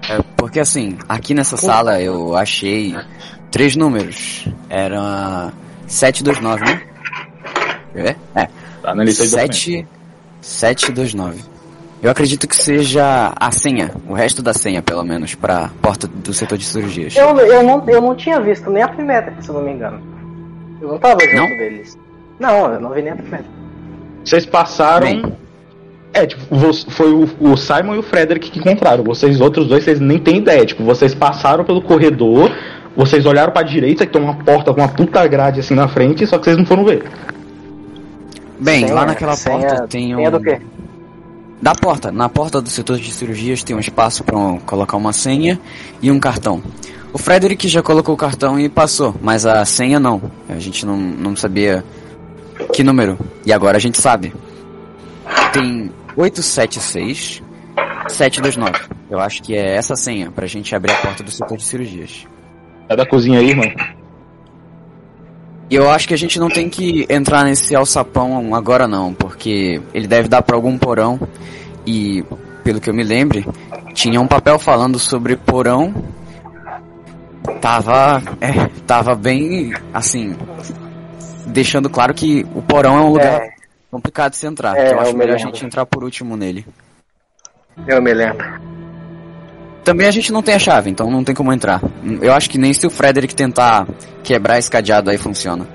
É, porque assim, aqui nessa sala eu achei três números. Era 729, né? Quer ver? É. Tá na lista de documentos. 7 729. Eu acredito que seja a senha, o resto da senha, pelo menos, pra porta do setor de cirurgias. Eu, eu, não, eu não tinha visto nem a primeira, se eu não me engano. Eu não tava junto Não? deles. Não, eu não vi nem a primeira. Vocês passaram. Bem. É, tipo, foi o, o Simon e o Frederick que encontraram. Vocês outros dois, vocês nem têm ideia. Tipo, vocês passaram pelo corredor, vocês olharam pra direita, que tem uma porta com uma puta grade assim na frente, só que vocês não foram ver. Bem, Senha- lá naquela senha- porta tem um. Senha do quê? Da porta, na porta do setor de cirurgias tem um espaço pra um- colocar uma senha e um cartão. O Frederick já colocou o cartão e passou, mas a senha não. A gente não, não sabia que número. E agora a gente sabe. Tem 876 729. Eu acho que é essa senha pra gente abrir a porta do setor de cirurgias. É da cozinha aí, irmão. E eu acho que a gente não tem que entrar nesse alçapão agora não, porque ele deve dar pra algum porão e, pelo que eu me lembre, tinha um papel falando sobre porão. Tava, é, tava bem, assim, deixando claro que o porão é um lugar É, complicado se entrar. É, eu acho eu me melhor a lembro. gente entrar por último nele. eu me lembro. Também a gente não tem a chave, então não tem como entrar. Eu acho que nem se o Frederick tentar quebrar esse cadeado aí funciona.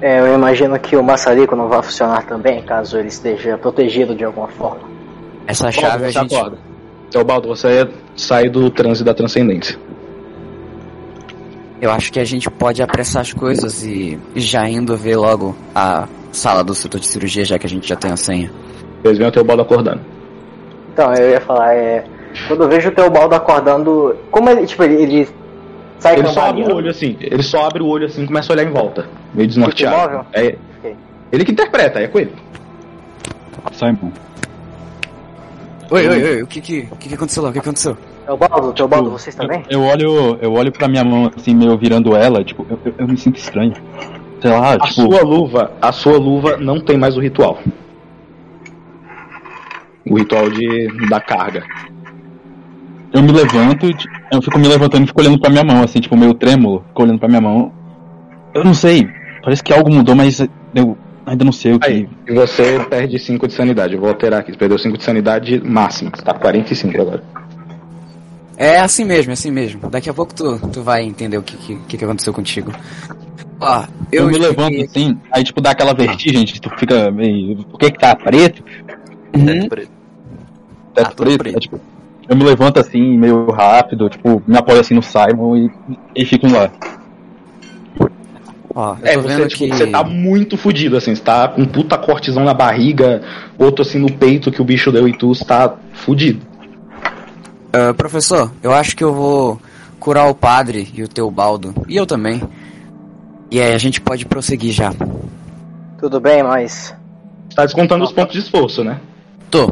É, eu imagino que o maçarico não vai funcionar também, caso ele esteja protegido de alguma forma. Essa chave a você gente. acorda. Teobaldo, você sai do transe da transcendência. Eu acho que a gente pode apressar as coisas e já indo ver logo a sala do setor de cirurgia, já que a gente já tem a senha. Vocês veem o Teobaldo acordando. Então, eu ia falar, é. Quando eu vejo o Teobaldo acordando. Como ele, tipo, ele, ele sai Ele só abre o olho assim, ele só abre o olho assim e começa a olhar em volta. Meio desnorteado. imóvel? É, Ok. ele que interpreta, é com ele. Simon. Oi, oi, oi, o que que, o que, que aconteceu lá? O que aconteceu? Teobaldo, Teobaldo, vocês também? Eu, eu olho, eu olho pra minha mão assim, meio virando ela, tipo, eu, eu, eu me sinto estranho. Sei lá, A tipo, sua luva, a sua luva não tem mais o ritual. O ritual de da carga. eu me levanto, eu fico me levantando e fico olhando pra minha mão, assim, tipo, meio trêmulo, fico olhando pra minha mão. Eu não sei, parece que algo mudou, mas eu ainda não sei o que. Aí, e você perde 5 de sanidade. Eu vou alterar aqui. Você perdeu 5 de sanidade máxima. Você tá com 45 agora. É assim mesmo, é assim mesmo. Daqui a pouco tu, tu vai entender o que, que, que aconteceu contigo. Ó, Eu, eu, me levanto assim, aí tipo dá aquela vertigem, de tu fica meio. Por que que tá preto? Uhum. Teto Ah, tudo preto. preto. Aí, tipo, eu me levanto assim, meio rápido, tipo, me apoio assim no Simon e, e fico lá. Ó, É, você, vendo tipo, que... você tá muito fudido, assim. Você tá com um puta cortezão na barriga, outro assim no peito que o bicho deu e tu está fudido. Ah, professor, eu acho que eu vou curar o padre e o Teobaldo. E eu também. E aí, a gente pode prosseguir já. Tudo bem, mas. Tá descontando os pontos de esforço, né? Tô.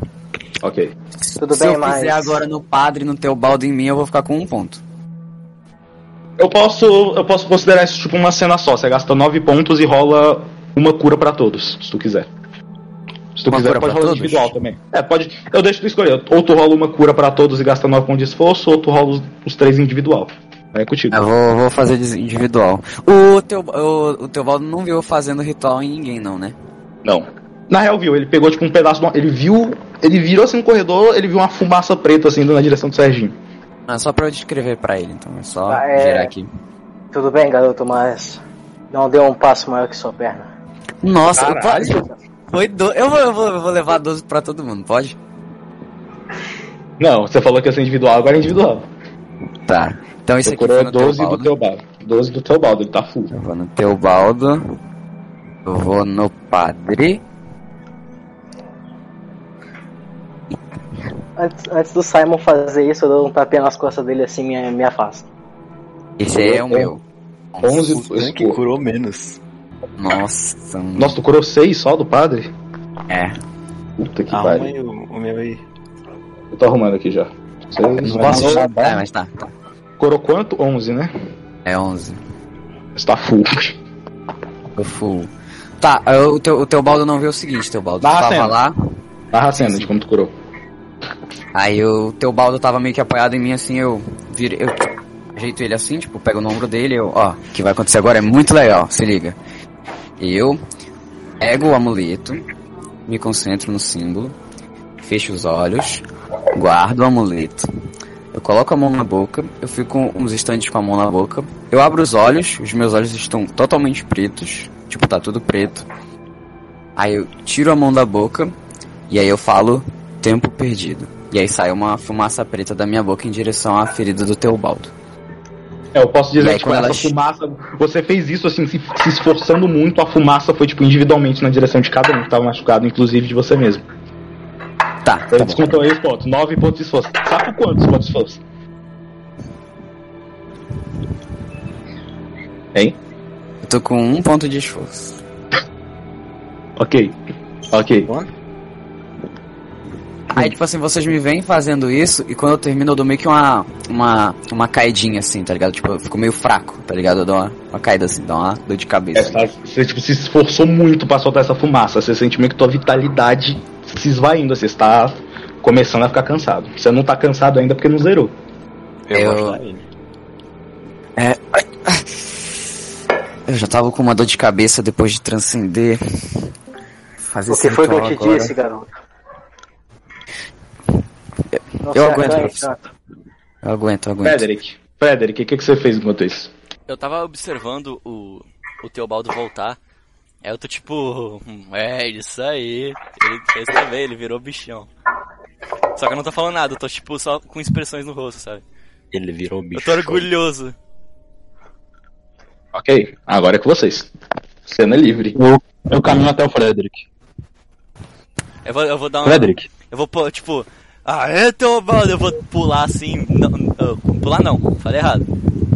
Ok. Tudo Se bem, eu mas. fizer agora no padre e no Teobaldo em mim, eu vou ficar com um ponto. Eu posso, eu posso considerar isso tipo uma cena só. Você gasta 9 pontos e rola uma cura pra todos, se tu quiser. Se tu Uma quiser, cura pode pra rolar todos? individual também. É, pode. Eu deixo tu escolher. Ou tu rola uma cura pra todos e gasta 9 pontos de esforço, ou tu rola os, os três individual. É contigo. Eu vou, vou fazer individual. O, teu, o, o Teobaldo não viu fazendo ritual em ninguém, não, né? Não. Na real, viu, ele pegou tipo um pedaço do. Ele viu. Ele virou assim no corredor, ele viu uma fumaça preta assim indo na direção do Serginho. É só pra eu descrever pra ele, então é só Ah, é. gerar aqui. Tudo bem, garoto, mas. Não deu um passo maior que sua perna. Nossa, eu Caralho. Foi do... eu, vou, eu, vou, eu vou levar 12 pra todo mundo, pode? Não, você falou que ia ser individual, agora é individual. Tá. Então isso Você aqui foi curou no 12 do Teobaldo. Teobaldo. 12 do Teobaldo, ele tá full. Eu vou no Teobaldo. Eu vou no Padre. Antes, antes do Simon fazer isso, eu dou um tapinha nas costas dele assim me, me afasta. Esse aí é o meu. 11 O tanque curou menos. Nossa. Nossa, tu curou 6 só do padre? É. Puta que Arruma pariu. aí o, o meu aí. Eu tô arrumando aqui já. Seis. Não vai Passou. deixar É, mas tá. tá. Curou quanto? 11, né? É 11. Você tá full. Eu full. Tá, eu- o, teu, o Teobaldo não viu o seguinte, Teobaldo. Tu Dá a tava cena. lá, Narra a cena de como tu curou. aí o Teobaldo tava meio que apoiado em mim assim, eu virei, eu ajeito ele assim, tipo, pego no ombro dele, eu, ó, o que vai acontecer agora é muito legal, se liga. Eu pego o amuleto, me concentro no símbolo, fecho os olhos, guardo o amuleto. Eu coloco a mão na boca, eu fico uns instantes com a mão na boca. Eu abro os olhos, os meus olhos estão totalmente pretos, tipo, tá tudo preto. Aí eu tiro a mão da boca e aí eu falo tempo perdido. E aí sai uma fumaça preta da minha boca em direção à ferida do Teobaldo. É, eu posso dizer que tipo, quando essa ela- fumaça. Você fez isso assim, se, se esforçando muito, a fumaça foi tipo individualmente na direção de cada um que tava machucado, inclusive de você mesmo. Tá, Ele tá bom. descontou aí os pontos. 9 pontos de esforço. Sabe por quantos pontos de esforço? Hein? Eu tô com um ponto de esforço. Ok. Ok. Aí, tipo assim, vocês me veem fazendo isso e quando eu termino eu dou meio que uma, uma, uma caidinha assim, tá ligado? Tipo, eu fico meio fraco, tá ligado? Eu dou uma, uma caída assim, dou uma dor de É, cabeça. tá- você tipo, se esforçou muito pra soltar essa fumaça. Você sente meio que tua vitalidade se esvaindo. Você está começando a ficar cansado. Você não tá cansado ainda porque não zerou. Eu, Eu-. É. Eu já tava com uma dor de cabeça depois de transcender. Fazer O que foi que eu te agora. disse, garoto? Não eu aguento, tanto. Eu aguento, eu aguento. Frederick, Frederick, o que, que você fez enquanto isso? Eu tava observando o, o Teobaldo voltar. Aí eu tô tipo, "Hum, é isso aí. Ele fez também, ele virou bichão. Só que eu não tô falando nada, eu tô tipo só com expressões no rosto, sabe? Ele virou Eu bicho. tô orgulhoso. Ok, agora é com vocês. Cena livre. Eu, eu caminho até o Frederick. Eu vou, eu vou dar um. Frederick, Eu vou pôr, tipo, aê Teobaldo, eu vou pular assim. Não, não, pular não, falei errado.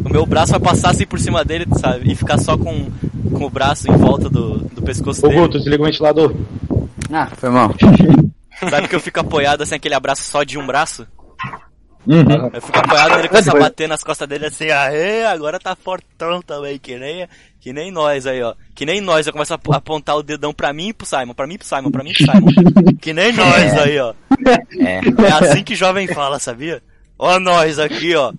O meu braço vai passar assim por cima dele, sabe? E ficar só com, com o braço em volta do, do pescoço Ô dele. Guto, desliga o ventilador. Ah, foi mal. Sabe que eu fico apoiado assim, aquele abraço só de um braço? Uhum. Eu fico apoiado nele começa a depois- bater nas costas dele assim, aê, agora tá fortão também, que nem, que nem nós aí, ó. Que nem nós, eu começo a ap- apontar o dedão pra mim e pro Simon, pra mim e pro Simon, pra mim e pro Simon. Que nem nós aí, ó. É. É assim que jovem fala, sabia? Ó nós aqui, ó.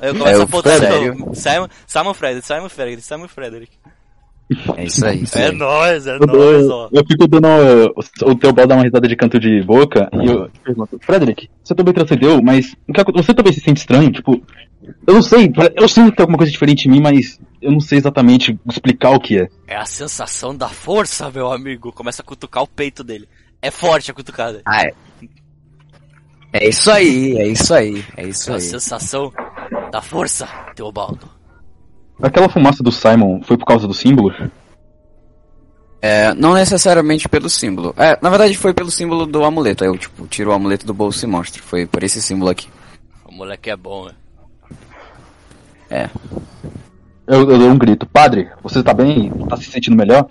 Aí eu começo É, a o apontar no- Simon, Simon Frederick, Simon Frederick, Simon Frederick. É isso aí, isso É nós, é dou- ó. eu fico dando. O, Teobaldo dá uma risada de canto de boca e eu pergunto: Frederick, você também transcendeu, mas você também se sente estranho? Tipo, eu não sei, eu sinto que tem alguma coisa diferente em mim, mas eu não sei exatamente explicar o que é. É a sensação da força, meu amigo. Começa a cutucar o peito dele. É forte a cutucada. Ah, é. É isso aí, é isso aí, é isso É a aí. sensação da força, Teobaldo. Aquela fumaça do Simon foi por causa do símbolo? É, não necessariamente pelo símbolo. É, na verdade foi pelo símbolo do amuleto. Aí eu, tipo, tiro o amuleto do bolso e mostro. Foi por esse símbolo aqui. O moleque é bom, né? É. Eu, eu dou um grito: Padre, você tá bem? Tá se sentindo melhor?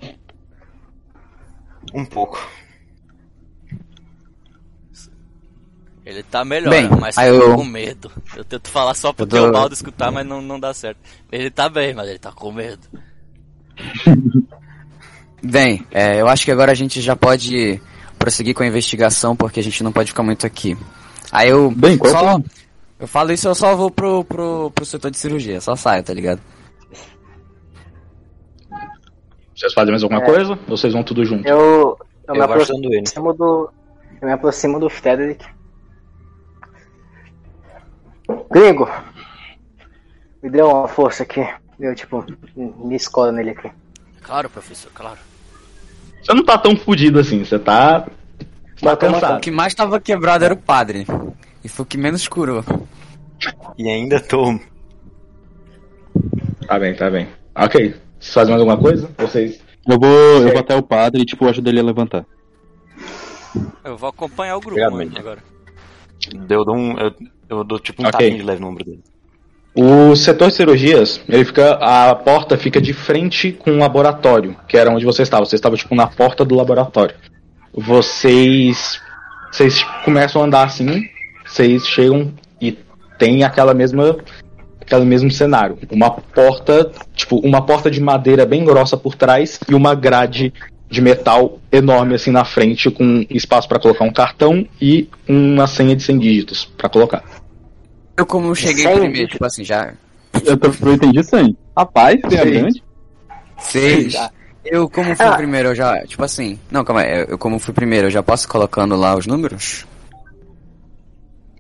Um pouco. Ele tá melhor, Bem, mas aí tá eu- com medo. Eu tento falar só pro Eu dou- Teobaldo escutar, mas não, não dá certo. Ele tá bem, mas ele tá com medo. Bem, é, eu acho que agora a gente já pode prosseguir com a investigação, porque a gente não pode ficar muito aqui. Aí eu. Bem, qual é o só, plano? Eu falo isso, eu só vou pro, pro, pro setor de cirurgia. Só saio, tá ligado? Vocês fazem mais alguma É. coisa? Ou vocês vão tudo junto? Eu, eu, me Eu ele. aproximo do. Eu me aproximo do Frederick. Gringo! Me deu uma força aqui. Eu, tipo, me escola nele aqui. Claro, professor, claro. Você não tá tão fudido assim, você tá. Você tá O cansado. que mais tava quebrado era o padre. E foi o que menos curou. E ainda tô. Tá bem, tá bem. Ok. Vocês fazem mais alguma coisa? Vocês. Eu vou, eu vou até o padre e, tipo, ajudo ele a levantar. Eu vou acompanhar o grupo Obrigado, agora. Eu dou um. Eu, eu dou tipo um Ok. tapinha de leve no ombro dele. O setor de cirurgias, ele fica. A porta fica de frente com o laboratório, que era onde você estava. Você estava, tipo, na porta do laboratório. Vocês. Vocês começam a andar assim, vocês chegam e tem aquela mesma. Aquele mesmo cenário. Uma porta, tipo, uma porta de madeira bem grossa por trás e uma grade de metal enorme assim na frente, com espaço para colocar um cartão e uma senha de 100 dígitos para colocar. Eu como cheguei primeiro, tipo assim, já. Eu, tô- eu entendi isso aí. Rapaz, tem a Sim. grande. Seis. Eu como fui Ah. primeiro, eu já. Tipo assim. Não, calma aí. Eu, como fui primeiro, eu já posso colocando lá os números?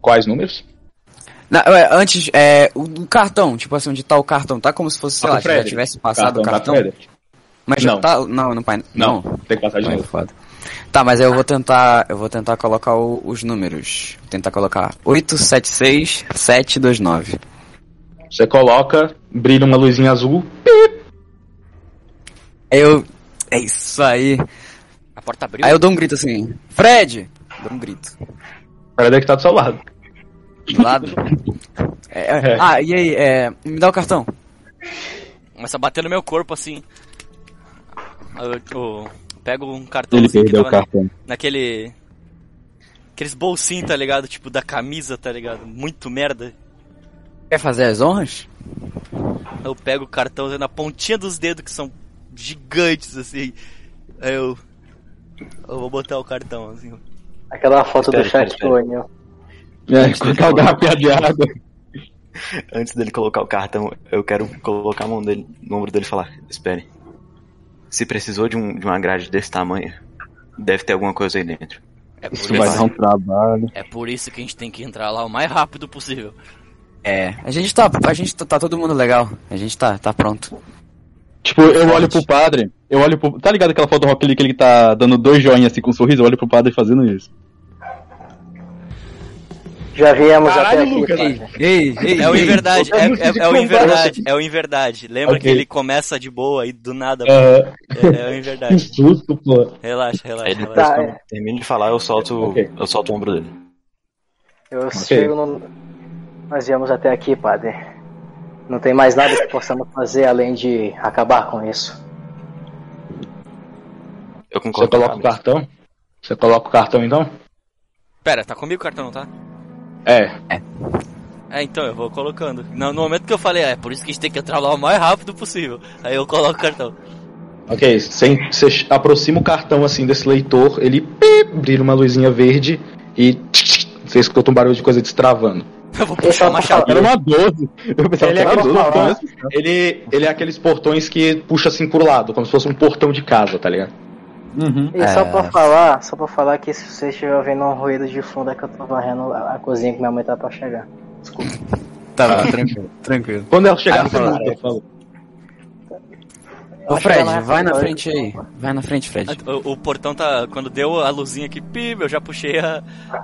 Quais números? Não, é, antes, é. O, o cartão, tipo assim, onde tá o cartão? Tá como se fosse, sei Ah, lá, se já tivesse passado o da cartão. Frederick? Mas já Não. tá. Não, não, pai. Não, tem que passar de Ai, novo. foda. Tá, mas eu vou tentar. Eu vou tentar colocar o- os números. Vou tentar colocar 876 729. Você coloca, brilha uma luzinha azul. Aí eu. É isso aí. A porta abriu. Aí eu dou um grito assim. Fred! Dou um grito. O Frederick tá do seu lado. Do lado. É, é, É. Ah, e aí, é, me dá o cartão. Começa a bater no meu corpo assim. Eu, eu pego um cartão Ele assim, que perdeu o tava na- cartão. naquele. aqueles bolsinhos, tá ligado? Tipo, da camisa, tá ligado? Muito merda. Quer fazer as honras? Eu pego o cartão na pontinha dos dedos, que são gigantes, assim. Aí eu. Eu vou botar o cartão, assim. Aquela foto Espera, do chat espera, do Anil. É, colocar o garrafinha de água. Antes dele colocar o cartão, eu quero colocar a mão dele no ombro dele e falar: Espere. Se precisou de, um, de uma grade desse tamanho, deve ter alguma coisa aí dentro. É por, Isso vai dar isso, um trabalho. é por isso que a gente tem que entrar lá o mais rápido possível. É. A gente tá. A gente tá, tá todo mundo legal. A gente tá, tá pronto. Tipo, eu olho pro padre, eu olho pro. Tá ligado aquela foto do Rock Lee que ele tá dando dois joinhas assim com um sorriso? Eu olho pro padre fazendo isso. Já viemos Caralho, até aqui. Lucas. padre. Ei, ei, É o inverdade, é, música é, de é o inverdade, é o inverdade. Lembra Ok. que ele começa de boa e do nada. Ah, É, é o que inverdade. susto, pô. Relaxa, relaxa, relaxa. Tá, quando é. termino de falar, eu solto, Ok. eu solto o ombro dele. Eu chego no. Nós viemos até aqui, padre. Não tem mais nada que possamos fazer além de acabar com isso. Eu Você concordo coloca o cartão? Você coloca o cartão então? Pera, tá comigo o cartão, não tá? É. É, então, eu vou colocando. No, no momento que eu falei, é por isso que a gente tem que entrar lá o mais rápido possível. Aí eu coloco o cartão. Ok, você, você aproxima o cartão assim desse leitor, ele pip, brilha uma luzinha verde e você escuta um barulho de coisa destravando. Eu vou é puxar o o machado. Era uma 12. Eu pensava Ele é que era aquele uma 12. portão, então, ele, ele é aqueles portões que puxa assim por lado, como se fosse um portão de casa, tá ligado? Uhum. E só É. pra falar, só pra falar que se você estiver ouvindo um ruído de fundo é que eu tô varrendo a, a cozinha que minha mãe tá pra chegar. Desculpa. Tá bom, tranquilo, tranquilo. Quando ela chegar, fala. eu. Ô Fred, vai na frente aí. Vai na frente, Fred. O, o portão tá. Quando deu a luzinha aqui, pim, eu já puxei a.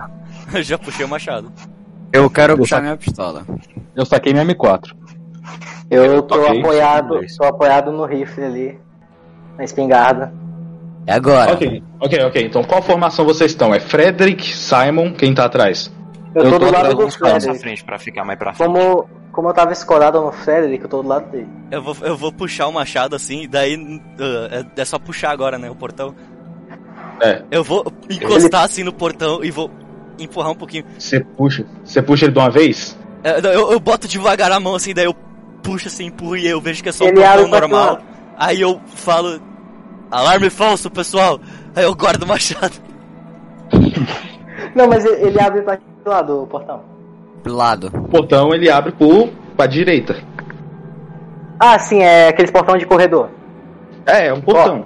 Eu já puxei o machado. Eu quero puxar minha pistola. Eu saquei minha M4. Eu tô Ok, apoiado, tô apoiado no rifle ali, na espingarda. É agora. Ok, ok, ok. Então qual formação vocês estão? É Frederick, Simon, quem tá atrás? Eu, Eu tô tô do lado do Frederick. frente pra ficar mais pra frente. Como, como eu tava escorado no Frederick, eu tô do lado dele. Eu vou, eu vou puxar o machado assim, daí uh, é, é só puxar agora, né? O portão. É. Eu vou encostar assim no portão e vou empurrar um pouquinho. Você puxa. Você puxa ele de uma vez? É, Eu, eu boto devagar a mão assim, daí eu puxo assim, empurro e eu vejo que é só um Ele portão abre pra normal. Aí eu falo. Alarme falso, pessoal! Aí eu guardo o machado. Não, mas ele, abre pra que lado o portão? Pro lado. O portão ele abre pro, pra direita. Ah, sim, é aqueles portão de corredor. É, é um portão.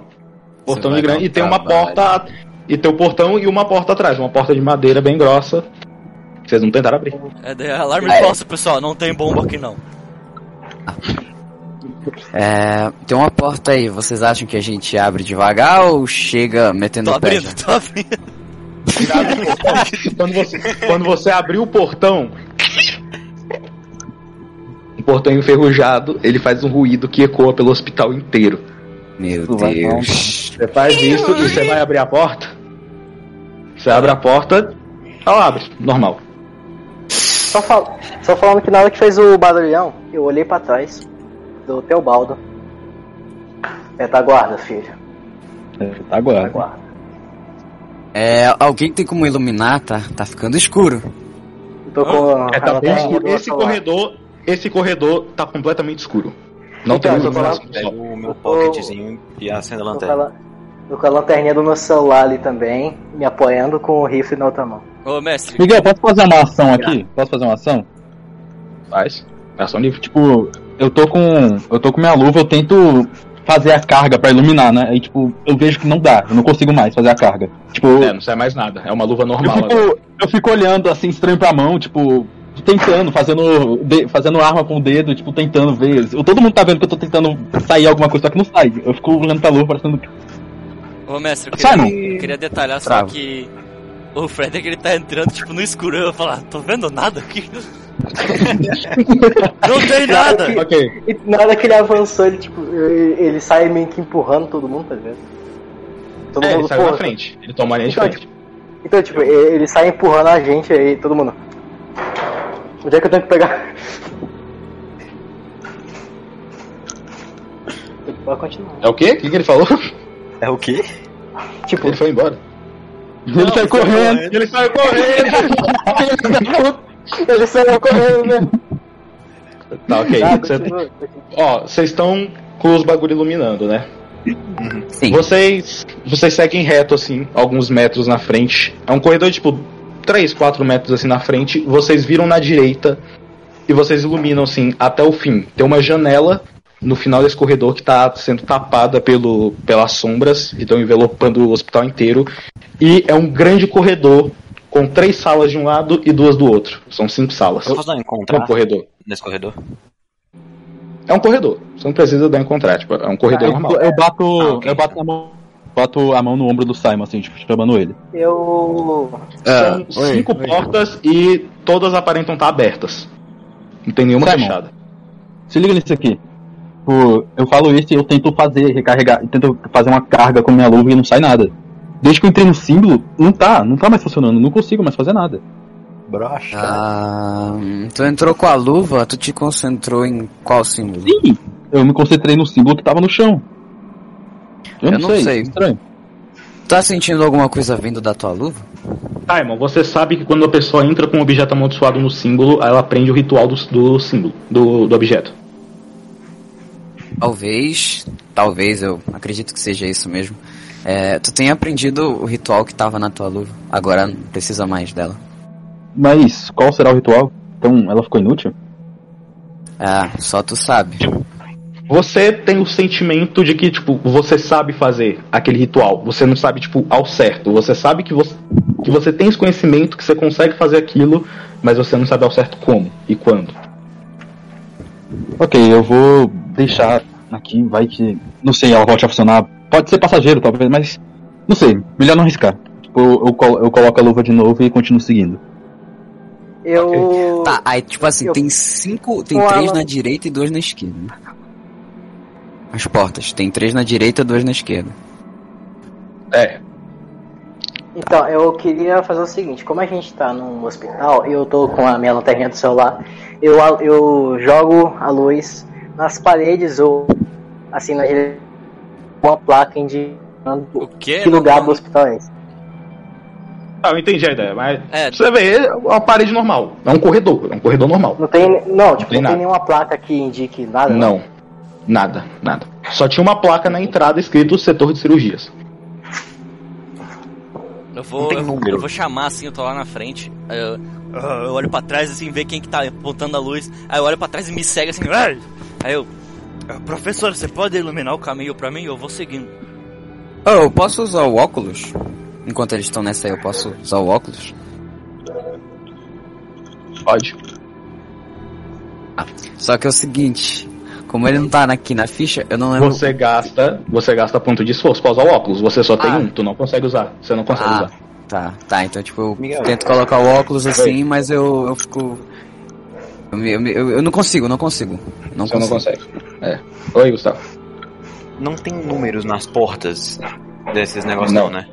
portão vai de grande. E tem uma trabalho. porta. E tem o portão e uma porta atrás. Uma porta de madeira bem grossa. Vocês não tentaram abrir. É, daí, alarme falso, pessoal, não tem bomba aqui não. É, tem uma porta aí. Vocês acham que a gente abre devagar ou chega metendo Tô o pé? abrindo, já? tô abrindo. quando, você, quando você abrir o portão. O portão enferrujado, ele faz um ruído que ecoa pelo hospital inteiro. Meu Tu Deus. Você faz isso e você vai abrir a porta. Você abre a porta, ela abre, normal. Só, fal só falando que na hora que fez o barulhão, eu olhei pra trás do Teobaldo. Retaguarda, filho. É, tá. Retaguarda. É, alguém tem como iluminar? Tá, tá ficando escuro. Tô com É, tá bem escuro. Esse corredor, esse corredor tá completamente escuro. Não Então, tem luz Pego o meu pocketzinho e acendo a Tô com, a, lanterna. lan- tô com a lanterninha do meu celular ali também, me apoiando com o rifle na outra mão. Ô, mestre, Miguel, posso fazer uma ação aqui? Posso fazer uma ação? Faz. É só livre. Tipo, eu tô com. Eu tô com minha luva, eu tento fazer a carga pra iluminar, né? Aí, tipo, eu vejo que não dá, eu não consigo mais fazer a carga. Tipo, É, não sai mais nada. É uma luva eu, normal agora. fico, eu fico olhando assim, estranho pra mão, tipo, tentando, fazendo, de- fazendo arma com o dedo, tipo, tentando ver. Eu- Todo mundo tá vendo que eu tô tentando sair alguma coisa, só que não sai. Eu fico olhando pra luva, parecendo. ô mestre, eu queria, eu queria detalhar só que o Fred ele tá entrando tipo no escuro. Eu vou falar, tô vendo nada aqui. Não tem nada! Ok. E na hora que ele avançou, ele tipo, ele, ele sai meio que empurrando todo mundo, tá vendo? Todo É, ele mundo saiu porra. na frente. Ele toma a linha de Então, frente. Então, tipo, ele ele sai empurrando a gente aí, todo mundo. Onde é que eu tenho que pegar? Pode continuar. É o quê? O que, que ele falou? É o quê? Tipo, Ele foi embora. Ele sai correndo. Ele sai correndo! Ele saiu correndo, né? tá, ok. Ah. Ó, vocês estão com os bagulho iluminando, né? Sim. Vocês, vocês seguem reto, assim, alguns metros na frente. É um corredor, tipo, 3, 4 metros assim na frente. Vocês viram na direita e vocês iluminam, assim, até o fim. Tem uma janela no final desse corredor que tá sendo tapada pelo, pelas sombras e estão envelopando o hospital inteiro. E é um grande corredor com três salas de um lado e duas do outro. São cinco salas. Eu posso dar um É um encontrar corredor. nesse corredor? É um corredor. Você não precisa dar encontrar, tipo, é um corredor Eu, normal. eu bato. Ah, ok. Eu bato a mão. Bato a mão no ombro do Simon, assim, tipo, chamando ele. Eu. Ah, São cinco portas e todas aparentam estar abertas. Não tem nenhuma Simon. fechada. Se liga nisso aqui. Tipo, eu falo isso e eu tento fazer, recarregar, eu tento fazer uma carga com minha luva e não sai nada. Desde que eu entrei no símbolo, não tá, não tá mais funcionando, não consigo mais fazer nada. Brocha. Ah, tu entrou com a luva, tu te concentrou em qual símbolo? Sim! Eu me concentrei no símbolo que tava no chão. Eu, Eu não sei. Estranho. Tá sentindo alguma coisa vindo da tua luva? Simon, você sabe que quando a pessoa entra com um objeto amaldiçoado no símbolo, ela aprende o ritual do, do símbolo, do, do objeto. Talvez, talvez, eu acredito que seja isso mesmo. É, tu tem aprendido o ritual que tava na tua luva, agora não precisa mais dela. Mas qual será o ritual? Então ela ficou inútil? Ah, só tu sabe. Você tem o sentimento de que, tipo, você sabe fazer aquele ritual. Você não sabe, tipo, ao certo. Você sabe que você, que você tem esse conhecimento, que você consegue fazer aquilo, mas você não sabe ao certo como e quando. Ok, eu vou deixar aqui, vai que. Não sei, ela volte a funcionar. Pode ser passageiro, talvez, mas. Não sei, melhor não arriscar. Tipo, eu, eu, colo- eu coloco a luva de novo e continuo seguindo. Eu. Tá, aí tipo assim, Eu- tem cinco, tem Com três ela- na direita e duas na esquerda. As portas, tem três na direita e duas na esquerda. É. Então, eu queria fazer o seguinte, como a gente tá num hospital e eu tô com a minha lanterninha do celular, eu, eu jogo a luz nas paredes ou assim na uma placa indicando O quê? que lugar do hospital é esse. Ah, eu entendi a ideia, mas É. você vê, é uma parede normal. É um corredor, é um corredor normal. Não tem, não, tipo, tem não tem nenhuma placa que indique nada. Não. Nada, nada. Só tinha uma placa na entrada escrito setor de cirurgias. Eu vou, Não tem eu, número. eu vou chamar assim, eu tô lá na frente. Eu, eu olho pra trás assim, ver quem que tá apontando a luz. Aí eu olho pra trás e me segue assim. Aí eu. "Ah, Professor, você pode iluminar o caminho pra mim? Eu vou seguindo. Oh, eu posso usar o óculos? Enquanto eles estão nessa aí, eu posso usar o óculos? Pode. Só que é o seguinte, como ele não tá aqui na ficha, eu não lembro. Você gasta, você gasta ponto de esforço pra usar o óculos. Você só tem Ah. um, tu não consegue usar. Você não consegue Ah, usar. tá, tá. Então, tipo, eu Miguel. tento colocar o óculos assim, mas eu, eu fico. Eu, eu, eu, eu não consigo, não consigo. Não Você não consigo. consegue. É. Oi, Gustavo. Não tem números nas portas desses negócios Não. não, né?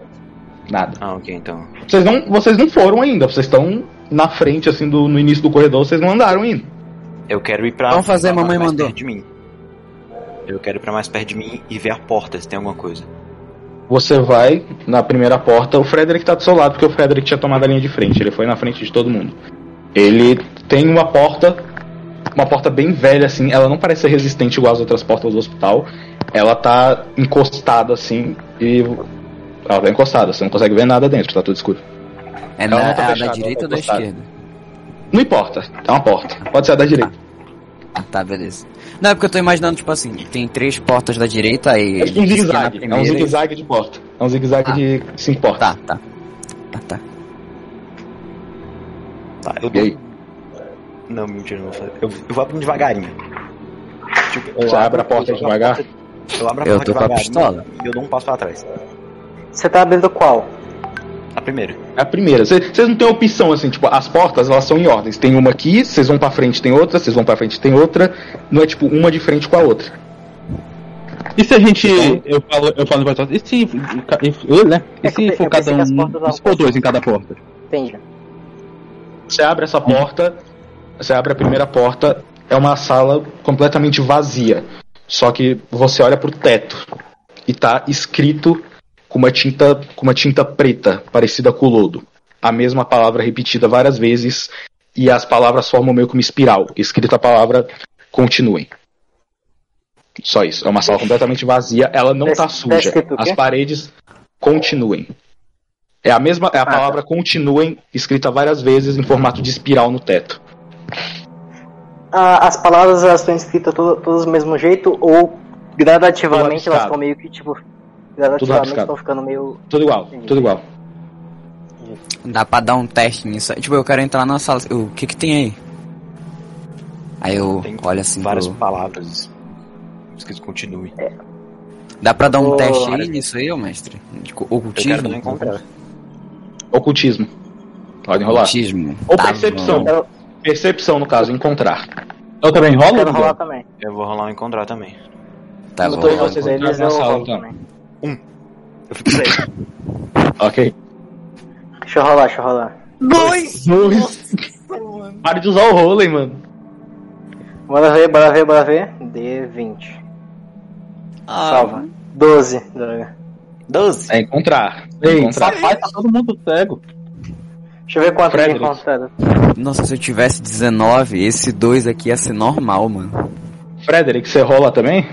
Nada. Ah, ok, então. Vocês não, vocês não foram ainda. Vocês estão na frente, assim, do, no início do corredor. Vocês não andaram ainda. Eu quero ir pra. Vamos fazer, pra mamãe mais mandou. perto de mim. Eu quero ir pra mais perto de mim e ver a porta se tem alguma coisa. Você vai na primeira porta. O Frederick tá do seu lado, porque o Frederick tinha tomado a linha de frente. Ele foi na frente de todo mundo. Ele tem uma porta. Uma porta bem velha, assim. Ela não parece ser resistente igual as outras portas do hospital. Ela tá encostada, assim. E. Ela tá encostada. Você não consegue ver nada dentro, tá tudo escuro. É, Ela na, tá é a fechada, da ela direita tá ou da esquerda? Não importa. É uma porta. Pode ser a da direita. Ah, tá, beleza. Não, é porque eu tô imaginando, tipo assim, tem três portas da direita e. É tipo um zigue-zague. É um e- zigue-zague de porta. É um zigue-zague Ah. de cinco portas. Tá, tá. Tá, tá. Tá, eu aí? Não, mentira, não vou fazer. Eu, eu vou abrindo devagarinho. Tipo, eu Você abre a porta eu devagar? porta- Eu abro a Eu porta tô com a devagarinho pistola. E eu dou um passo pra trás. Você tá abrindo qual? A primeira. É a primeira. Vocês não têm opção, assim, tipo, as portas, elas são em ordens. Tem uma aqui, vocês vão pra frente, tem outra, vocês vão pra frente, tem outra. Não é, tipo, uma de frente com a outra. E se a gente. Eu falo, eu falo alta, e se. e- eu, né? E É se for cada um. se for dois em cada porta? Entendi. Você abre essa porta, você abre a primeira porta, é uma sala completamente vazia. Só que você olha pro teto e tá escrito com uma tinta, com uma tinta preta, parecida com o lodo. A mesma palavra repetida várias vezes e as palavras formam meio que uma espiral. Escrita a palavra continuem. Só isso. É uma sala completamente vazia. Ela não Tá- tá tá suja. As paredes continuem. É a mesma, é a tá. palavra continuem escrita várias vezes em formato de espiral no teto. Ah, as palavras elas estão escritas to- todas do mesmo jeito ou gradativamente elas estão meio que tipo. Gradativamente estão ficando meio. Tudo igual, Entendi. tudo igual. Dá pra dar um teste nisso. aí. Tipo, eu quero entrar na sala. O que que tem aí? Aí eu Tem olho assim várias pro... palavras escrito continue. Dá pra dar um teste aí nisso aí, ô mestre? Eu quero ocultismo? encontrar. Ocultismo. Pode enrolar. Ocultismo. Ou Tá percepção. bom. Eu, Percepção, no caso, encontrar. Eu também eu rolo? quero Miguel? rolar também. Eu vou rolar um encontrar também. Tá bom. dois vamos vocês eles na eu sala, rolo também. Eu fico seis. Ok. Deixa eu rolar, deixa eu rolar. Dois! Dois! Para de usar o rolling, mano. Bora ver, bora ver, bora ver. D20. Ah, Salva. 12. droga. 12. É encontrar. Ei, encontrar. rapaz, tá todo mundo cego. Deixa eu ver quanto de Frederick. encontrado. Nossa, se eu tivesse 19, esse 2 aqui ia ser normal, mano. Frederick, você rola também?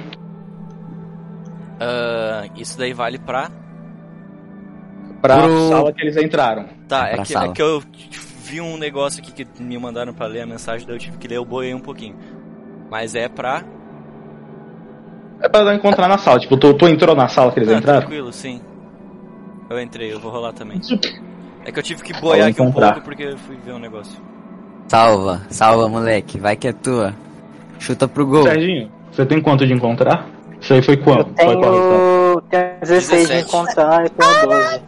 ah, isso daí vale pra. Pra Pro- sala que eles entraram. Tá, é que, é que eu vi um negócio aqui que me mandaram pra ler a mensagem, daí eu tive que ler, eu boiei um pouquinho. Mas é pra. É pra encontrar na sala. Tipo, tu, tu entrou na sala que eles Ah, entraram? tranquilo, sim. Eu entrei, eu vou rolar também. É que eu tive que boiar aqui um pouco porque eu fui ver um negócio. Salva, salva, moleque. Vai que é tua. Chuta pro gol. Serginho, você tem quanto de encontrar? Isso aí foi Eu quanto? Foi qual resultado? tenho, tenho 16 de 17. encontrar, eu tenho 12. Eu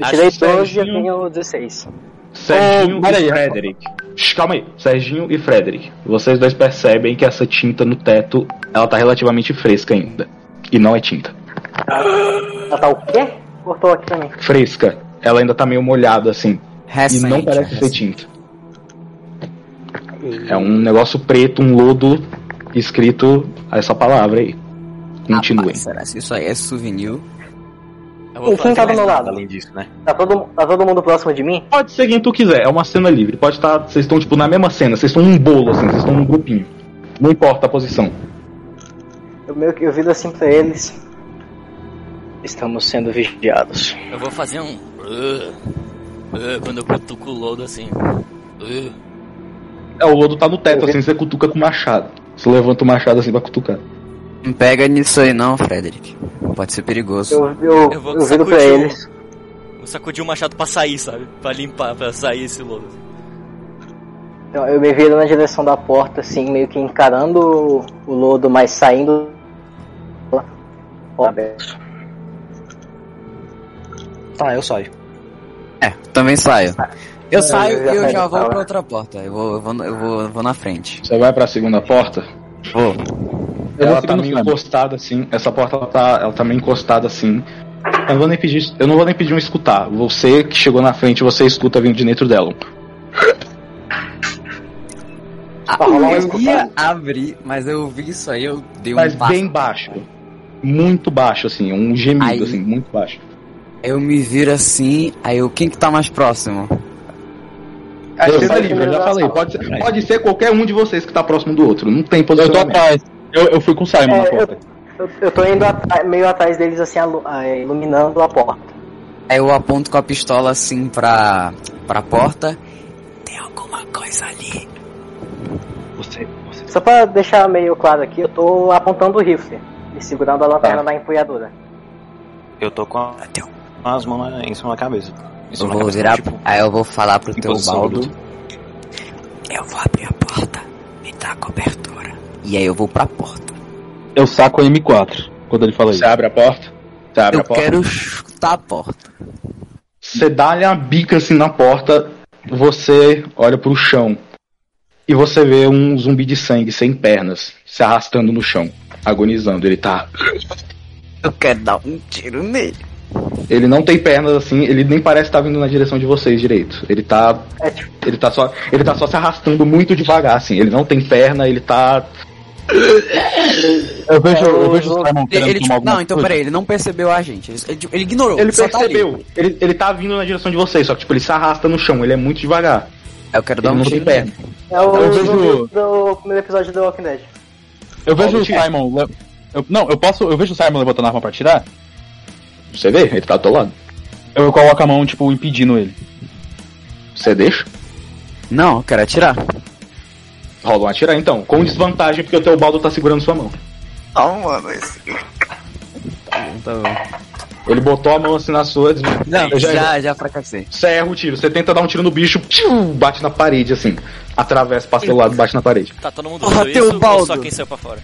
Acho tirei que 12 e eu tenho 16. Serginho peraí. e Frederick. Calma aí, Serginho e Frederick. Vocês dois percebem que essa tinta no teto, ela tá relativamente fresca ainda. E não é tinta. Ela tá o quê? Cortou aqui pra mim. Fresca. Ela ainda tá meio molhada assim. Recente, e não parece ser recente. tinta. É um negócio preto, um lodo escrito essa palavra aí. Continuem. Rapaz, será que isso aí é souvenir? E quem tá do fazer meu lado? Além disso, né? Tá todo, tá todo mundo próximo de mim? Pode ser quem tu quiser, é uma cena livre. Pode estar. Vocês estão, tipo, na mesma cena, vocês estão num bolo, assim, vocês estão num grupinho. Não importa a posição. Eu meio que eu viro assim pra eles. Estamos sendo vigiados. Eu vou fazer um. Uh, uh, quando eu cutuco o lodo assim. Uh. É, o lodo tá no teto, assim, você cutuca com o machado. Você levanta o machado assim pra cutucar. Não pega nisso aí não, Frederick. Pode ser perigoso. Eu, eu, Eu vou eu viro pra eles. Vou sacudir o machado pra sair, sabe? Pra limpar, pra sair esse lodo. Então, eu me viro na direção da porta, assim, meio que encarando o- o lodo, mas saindo. Ó, aberto. Tá, eu saio. É, também saio. Eu É, saio e eu já vou pra outra porta. Eu vou, eu vou, eu vou, eu vou na frente. Você vai pra segunda porta, Vou. Eu ela vou tá meio encostada assim. Essa porta ela tá, ela tá meio encostada assim. Eu não vou nem pedir, eu não vou nem pedir um escutar. Você que chegou na frente, você escuta vindo de dentro dela. Ah, eu ia abrir, mas eu vi isso aí, eu dei um Mas passo. bem baixo. Muito baixo, assim, um gemido, Aí. assim, muito baixo. Eu me viro assim, aí eu, quem que tá mais próximo? É Eu saio livre, eu já da falei. Pode ser, pode ser qualquer um de vocês que tá próximo do outro. Não tem Eu tô atrás. Eu, eu fui com o Simon É, na eu- porta. Eu, eu tô indo atra- meio atrás deles, assim, ah, iluminando a porta. Aí eu aponto com a pistola assim pra, pra porta. Tem alguma coisa ali. Você, você. Só pra deixar meio claro aqui, eu tô apontando o rifle e segurando a lanterna Tá. na empunhadura. Eu tô com a- Tem- com as mãos na- em cima da cabeça. Eu cima da vou cabeça, virar. tipo, Aí eu vou falar pro teu baldo. Eu vou abrir a porta. Me dá a cobertura. E aí eu vou pra porta. Eu saco a M4 quando ele fala isso. Você abre a porta. Você abre Eu a porta. quero chutar a porta. Você dá-lhe a bica assim na porta, você olha pro chão. E você vê um zumbi de sangue sem pernas se arrastando no chão, agonizando. Ele tá. Eu quero dar um tiro nele. Ele não tem pernas assim, ele nem parece estar vindo na direção de vocês direito. Ele tá. É tipo, Ele tá só. Ele tá só se arrastando muito devagar, assim. Ele não tem perna, ele tá. Eu vejo, eu vejo o Simon Ele, ele, tomar tipo, não, então peraí, ele não percebeu a gente. Ele, ele, ele ignorou. Ele só tá percebeu. ele, ele tá vindo na direção de vocês, só que tipo, ele se arrasta no chão, ele é muito devagar. Eu quero dar Ele um não tem tiro perna. É o Eu vejo- do primeiro episódio do Walking Dead. Eu vejo o. Simon. Eu, não, eu posso. Eu vejo o Simon levantando a arma pra tirar. Você vê? Ele tá do teu lado. Eu coloco a mão, tipo, impedindo ele. Você deixa? Não, eu quero atirar. Rola um atirar então, com desvantagem porque o teu baldo tá segurando sua mão. Não, mano. Esse... Então, Ele botou a mão assim na sua, des- não, Eu já- já, já fracassei. Você erra o tiro, você tenta dar um tiro no bicho, tchiu, bate na parede assim. Atravessa, passa pelo lado, bate na parede. Tá todo mundo vendo teu isso ou baldo. só quem saiu pra fora?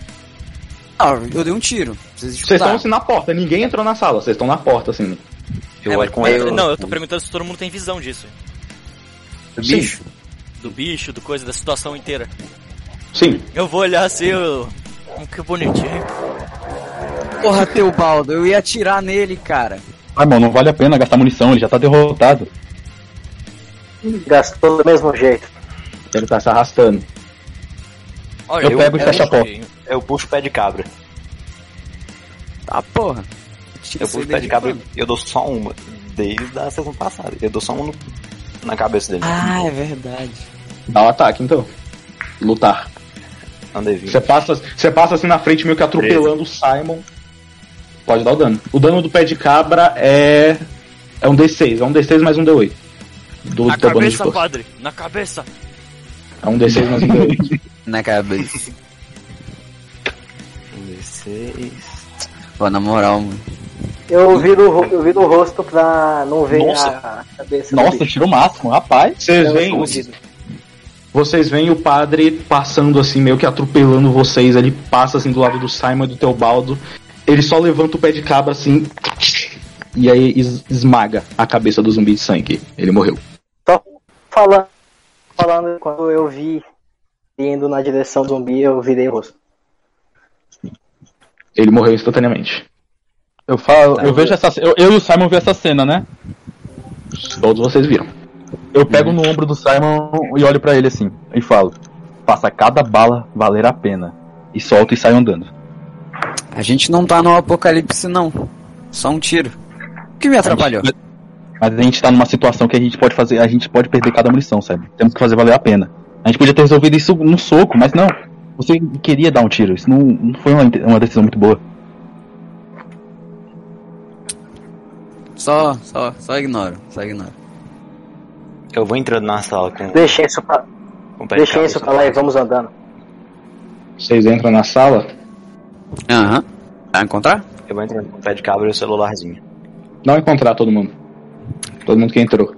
Ah, eu dei um tiro. Vocês estão assim na porta, ninguém entrou na sala, vocês estão na porta assim. Eu É, mas- com mas- ela. Não, eu tô perguntando se todo mundo tem visão disso. Do bicho? Do bicho, do coisa, da situação inteira. Sim, Eu vou olhar assim, eu... Hum, Que bonitinho. Porra, Teobaldo, eu ia atirar nele, cara. Simon, não vale a pena gastar munição, ele já tá derrotado. Gastou do mesmo jeito. ele tá se arrastando. Olha, Eu pego e eu- fecho a porta. Eu puxo o pé de cabra. Tá, porra. Eu puxo o pé de cabra e eu dou só uma. Desde a sessão passada. Eu dou só uma no- na cabeça dele. Ah, é verdade. Dá o ataque então. Lutar. Você passa, você passa assim na frente meio que atropelando o Simon. Pode dar o dano. O dano do pé de cabra é. É um D6, é um D6 mais um D8. Do Na cabeça, padre! Na cabeça! É um D6 mais um D8. Na cabeça. 16. Pô, na moral, mano. Eu viro, eu viro o rosto pra não ver Nossa. a cabeça do Nossa, tirou o máximo, rapaz. Vocês veem, vocês veem o padre passando assim, meio que atropelando vocês. Ele passa assim do lado do Simon e do Teobaldo. Ele só levanta o pé de cabra assim. E aí es- esmaga a cabeça do zumbi de sangue. Ele morreu. Só falando, falando, quando eu vi indo na direção do zumbi, eu virei o rosto. Ele morreu instantaneamente. Eu falo, eu vejo essa eu, eu e o Simon vê essa cena, né? Todos vocês viram. Eu pego no ombro do Simon e olho pra ele assim e falo: "Faça cada bala valer a pena." E solto e saio andando. A gente não tá no apocalipse, não. Só um tiro. O que me atrapalhou? Mas a gente tá numa situação que a gente pode fazer, a gente pode perder cada munição, sabe? Temos que fazer valer a pena. A gente podia ter resolvido isso no soco, mas não. Você queria dar um tiro, isso não, não foi uma, uma decisão muito boa. Só, só, só ignoro, só ignoro. Eu vou entrando na sala com, Deixa isso pra, deixa isso pra lá e vamos andando. Vocês entram na sala. Aham. Vai encontrar? Eu vou entrando com o pé de cabra e o celularzinho. Não encontrar todo mundo. Todo mundo que entrou.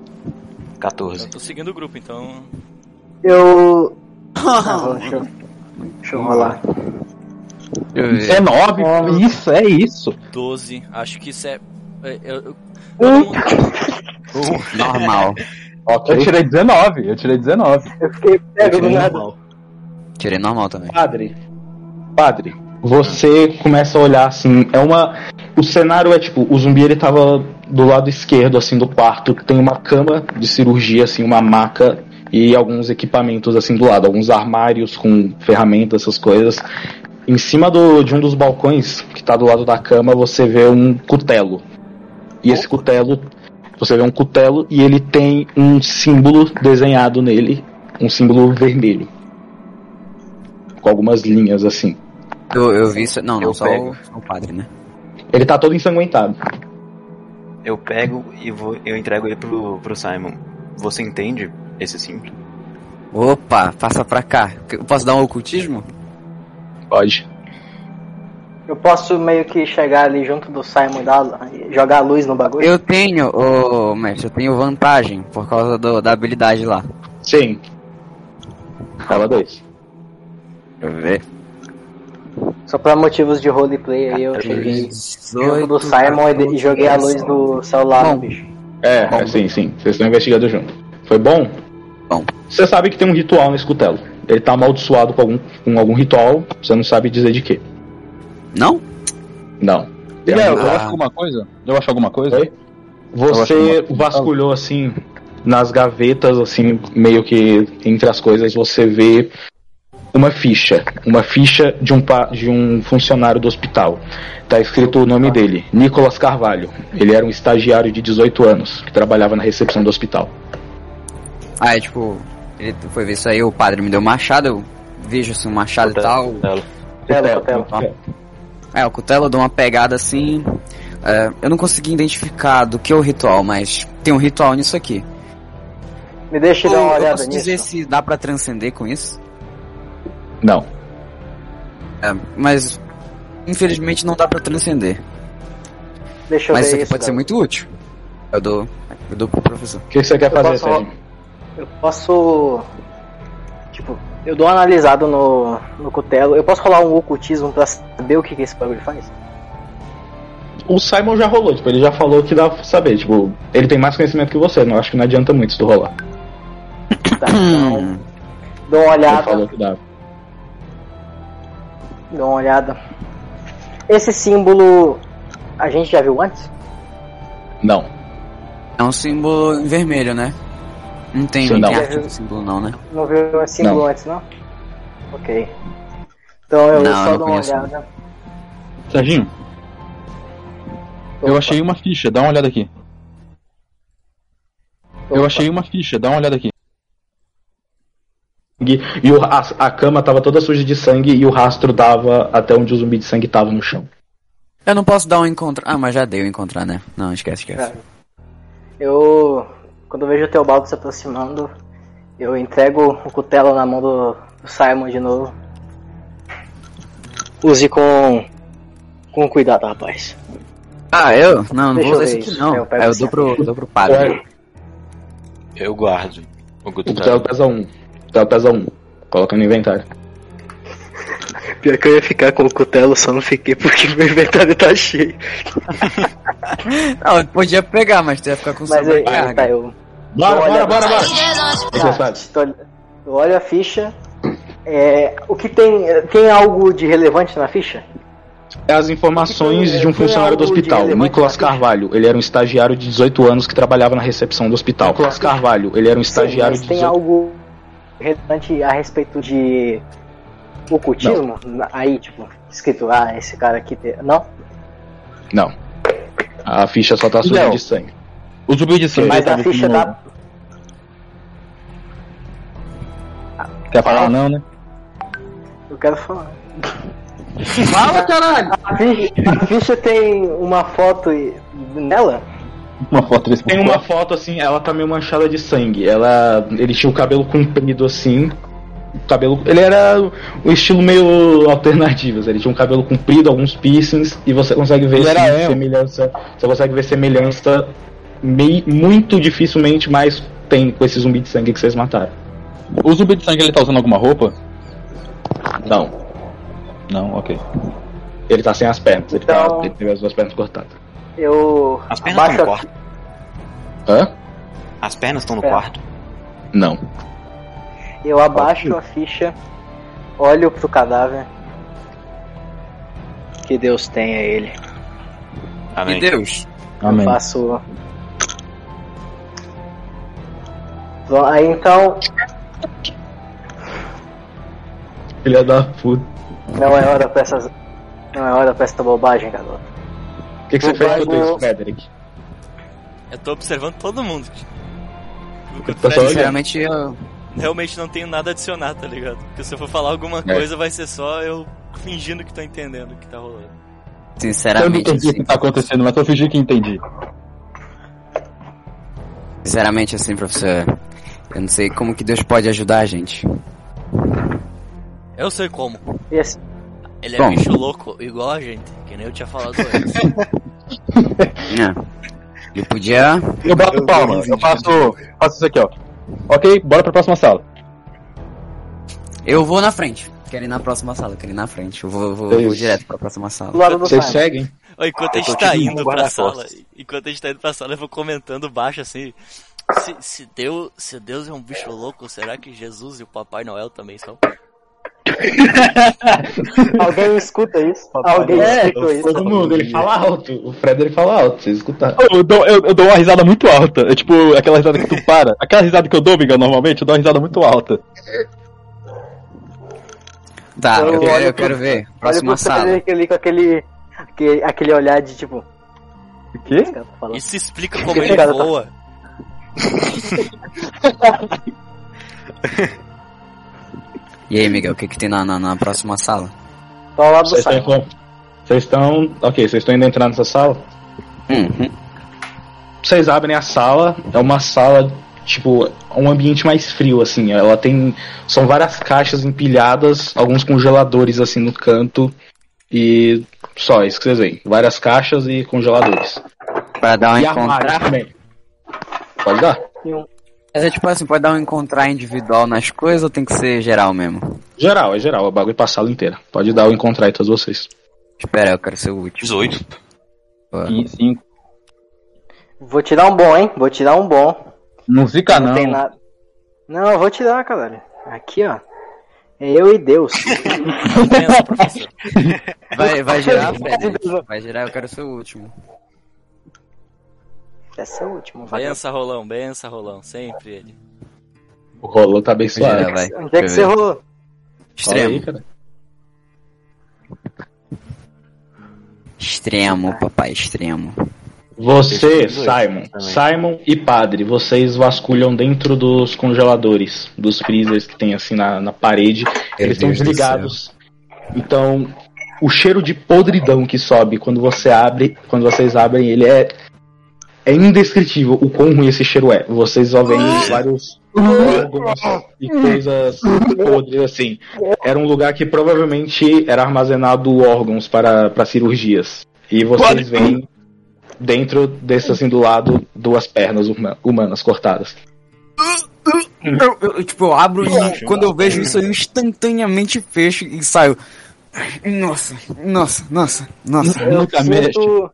14. Eu tô seguindo o grupo, então. Eu. Ah, deixa, eu, rolar. Ver. 19, isso, é isso. 12. Acho que isso é. é, eu- mundo- Normal. Eu tirei 19, eu tirei 19. Eu fiquei pego do nada. Tirei normal também. Padre, padre, você começa a olhar assim, é uma. O cenário é tipo, o zumbi ele tava do lado esquerdo assim do quarto, tem uma cama de cirurgia, assim, uma maca e alguns equipamentos assim do lado, alguns armários com ferramentas, essas coisas. Em cima do, de um dos balcões que tá do lado da cama, você vê um cutelo. E esse cutelo, você vê um cutelo e ele tem um símbolo desenhado nele, um símbolo vermelho com algumas linhas assim. Eu, eu vi isso. Não, não, Eu só pego. o, só o padre, né? Ele tá todo ensanguentado. Eu pego e vou, eu entrego ele pro, pro Simon. Você entende esse símbolo? Opa, passa pra cá. Eu posso dar um ocultismo? Pode. Eu posso meio que chegar ali junto do Simon e jogar a luz no bagulho? Eu tenho, ô mestre, eu tenho vantagem por causa do- da habilidade lá. Sim. Fala dois. Deixa eu ver. Só pra motivos de roleplay aí eu cheguei junto 18, do Simon e, joguei a luz do celular Bom. no bicho. É, é, sim, sim. Vocês estão investigando junto. Foi bom? Bom. Você sabe que tem um ritual nesse cutelo. Ele tá amaldiçoado com algum, com algum ritual, você não sabe dizer de quê. Não? Não. Um Miguel, eu ritual. acho alguma coisa? Eu acho alguma coisa? Oi? Você uma- vasculhou assim nas gavetas, assim, meio que entre as coisas, você vê uma ficha, uma ficha de um, pa- de um funcionário do hospital. Tá escrito o nome dele, Nicolas Carvalho. Ele era um estagiário de 18 anos que trabalhava na recepção do hospital. Aí, tipo, ele foi ver isso aí, o padre me deu um machado, eu vejo assim um machado e tal. Cutelo. Cutelo, cutelo. É, o cutelo eu dou uma pegada assim. é, eu não consegui identificar do que é o ritual, mas tem um ritual nisso aqui. Me deixa eu dar uma eu olhada posso nisso. dizer se dá pra transcender com isso. Não. É, mas infelizmente não dá pra transcender. Deixa eu Mas ver isso aqui isso, pode ser cara. muito útil. Eu dou, eu dou pro professor. O que você quer Eu fazer, Sérgio? Eu posso. Tipo, eu dou uma analisada no, no cutelo. Eu posso rolar um ocultismo pra saber o que, que esse bagulho faz? O Simon já rolou, tipo, ele já falou que dá pra saber, tipo, ele tem mais conhecimento que você, não acho que não adianta muito se tu rolar. Tá, então. Dou uma Ele olhada. falou que dá. Dou uma olhada. Esse símbolo. A gente já viu antes? Não. é um símbolo em vermelho, né? Não tem, Sim, não não. tem arte do símbolo não, né? Não viu esse símbolo Não. antes, não? Ok. Então eu Não, só não dou uma olhada. Serginho, eu Opa, achei uma ficha, dá uma olhada aqui. Eu opa. achei uma ficha, dá uma olhada aqui. E, e o- a, a cama tava toda suja de sangue e o rastro dava até onde o zumbi de sangue tava no chão. Eu não posso dar um encontrar. Ah, mas já deu encontrar, né? Não, esquece, esquece. É. Eu. Quando eu vejo o Teobaldo se aproximando, eu entrego o cutelo na mão do, do Simon de novo. Use com. com cuidado, rapaz. Ah, eu? Não, não Deixa vou usar esse aqui isso. não. Eu pego Aí eu assim, dou pro, dou pro padre. Eu guardo. O O cutelo pesa um. O cutelo pesa um. Coloca no inventário. Pior que eu ia ficar com o cutelo, só não fiquei porque meu inventário tá cheio. Não, podia pegar, mas tu ia ficar com Mas eu, tá, eu. Bora, Olha, bora, bora, bora! Tá, olho a ficha. É, o que tem. Tem algo de relevante na ficha? É as informações Tem- de um funcionário do hospital, Nicolas? Carvalho. Ele era um estagiário de 18 anos que trabalhava na recepção do hospital. Nicolas Carvalho, ele era um estagiário Sim, de mas tem 18 algo relevante a respeito de ocultismo? Na- Aí, tipo, escrito, ah, esse cara aqui. Tem... Não? Não. A ficha só tá suja Não. de sangue. O zumbi de sangue. Mas tá a ficha da. Quer falar não, né? Eu quero falar. Fala, caralho! A ficha, a ficha tem uma foto nela? Uma foto desse Tem uma foto assim, ela tá meio manchada de sangue. Ela, ele tinha o cabelo comprido assim. o Cabelo, ele era um estilo meio alternativo. assim, Ele tinha um cabelo comprido, alguns piercings e você consegue ver assim, semelhança. Você consegue ver semelhança mei- muito dificilmente, mas tem com esse zumbi de sangue que vocês mataram. O zumbi de sangue ele tá usando alguma roupa? Não, Não, ok. ele tá sem as pernas. Ele, tá, Então- ele teve as duas pernas cortadas. Eu. As pernas estão no abaixo a- quarto. Hã? As pernas estão no É. quarto. Não. Eu abaixo a ficha, olho pro cadáver. Que Deus tenha ele. Amém. E Deus. Amém. Faço. Bom, Aí então, Filha da puta. não é hora pra essas. Não é hora pra essa bobagem, garoto. O que, que você fez com isso, Frederick? Eu tô observando todo mundo. O que eu Tá tô. Sinceramente, realmente não tenho nada a adicionar, tá ligado? Porque se eu for falar alguma É. coisa, vai ser só eu fingindo que tô entendendo o que tá rolando. Eu não sinceramente, entendi o assim, que tá acontecendo, mas eu fingi que entendi. sinceramente, assim, professor, eu não sei como que Deus pode ajudar a gente. Eu sei como. E Ele é Bom. bicho louco, igual a gente, que nem eu tinha falado antes. É. Ele podia. Eu bato palma, eu faço, faço isso aqui, ó. Ok, bora pra próxima sala. Eu vou na frente. Quero ir na próxima sala, quero ir na frente. Eu vou, eu vou, É eu vou direto pra próxima sala. Vocês seguem? Enquanto a Eu gente tá indo pra sala, enquanto a gente tá indo pra sala, eu vou comentando baixo assim. Se, se, Deus, se Deus é um bicho louco, será que Jesus e o Papai Noel também são? Alguém escuta isso? Alguém É, escutou isso? todo mundo, ele fala alto. O Frederick fala alto, vocês escutaram. Eu dou, eu, eu dou uma risada muito alta. É tipo aquela risada que tu para. Aquela risada que eu dou, Miguel, normalmente, eu dou uma risada muito alta. Tá, eu, Eu quero, eu pro- quero ver. Olha Próxima sala. Ali com aquele, aquele, aquele olhar de tipo. O quê? Isso explica como ele tá- voa. E aí, Miguel, o que que tem na, na, na próxima sala? Tô ao lado do Vocês estão. Vocês estão. Ok, vocês estão indo entrar nessa sala? Uhum. Vocês abrem a sala, é uma sala, tipo, um ambiente mais frio, assim. Ela tem. São várias caixas empilhadas, alguns congeladores assim no canto. E só isso que vocês veem. Várias caixas e congeladores. Pra dar um e também. Pode dar? Mas é tipo assim, pode dar um encontrar individual nas coisas ou tem que ser geral mesmo? Geral, é geral, é bagulho pra sala inteira. Pode dar o encontrar aí todos vocês. Espera, eu quero ser o último. 18. Pô. E cinco. Vou tirar um bom, hein? Vou tirar um bom. Não fica não não. tem nada. Não, eu vou tirar, cara. Aqui, ó. É eu e Deus. Vai, vai girar, Fred? Vai girar, eu quero ser o último. Essa é a última. vai. Bença, rolão, bença, rolão. Sempre ele. O rolo tá girar, suave. vai. Onde é que você rolou? Extremo. aí, cara. Extremo, papai, extremo. Você, Simon. Simon e Padre, vocês vasculham dentro dos congeladores, dos freezers que tem assim na, na parede. Eles estão Deus do desligados. Então, o cheiro de podridão que sobe quando você abre, quando vocês abrem, ele é é indescritível o quão ruim esse cheiro é. Vocês só veem vários órgãos e coisas podres assim. Era um lugar que provavelmente era armazenado órgãos para, para cirurgias. E vocês veem dentro desse assim do lado duas pernas huma- humanas cortadas. Eu, eu, tipo, eu abro e quando eu vejo isso eu instantaneamente fecho e saio. Nossa, nossa, nossa, nossa. Eu Nunca mexe. sinto,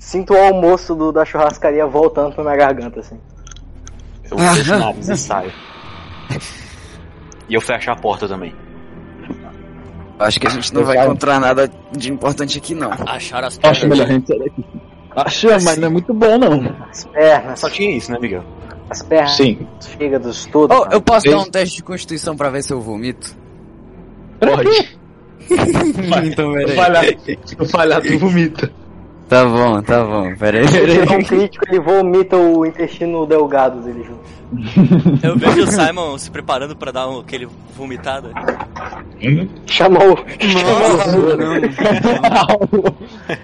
sinto o almoço do, da churrascaria voltando pra minha garganta, assim. Eu fecho o nariz e saio. E eu fecho a porta também. Acho que a gente não vai encontrar nada de importante aqui não. Acharam as Acho pedras. melhor a gente sair daqui. Acho, mas não é muito bom não. As pernas, Só tinha isso, né, Miguel? as pernas, Sim, os fígados, tudo. Oh, eu posso Esse- dar um teste de constituição pra ver se eu vomito? pode. então, Se falhar, se falhar, tu vomita. Tá bom, tá bom, peraí, Se um crítico, ele vomita o intestino delgado dele junto. Eu vejo o Simon se preparando pra dar um, aquele vomitada. Chamou.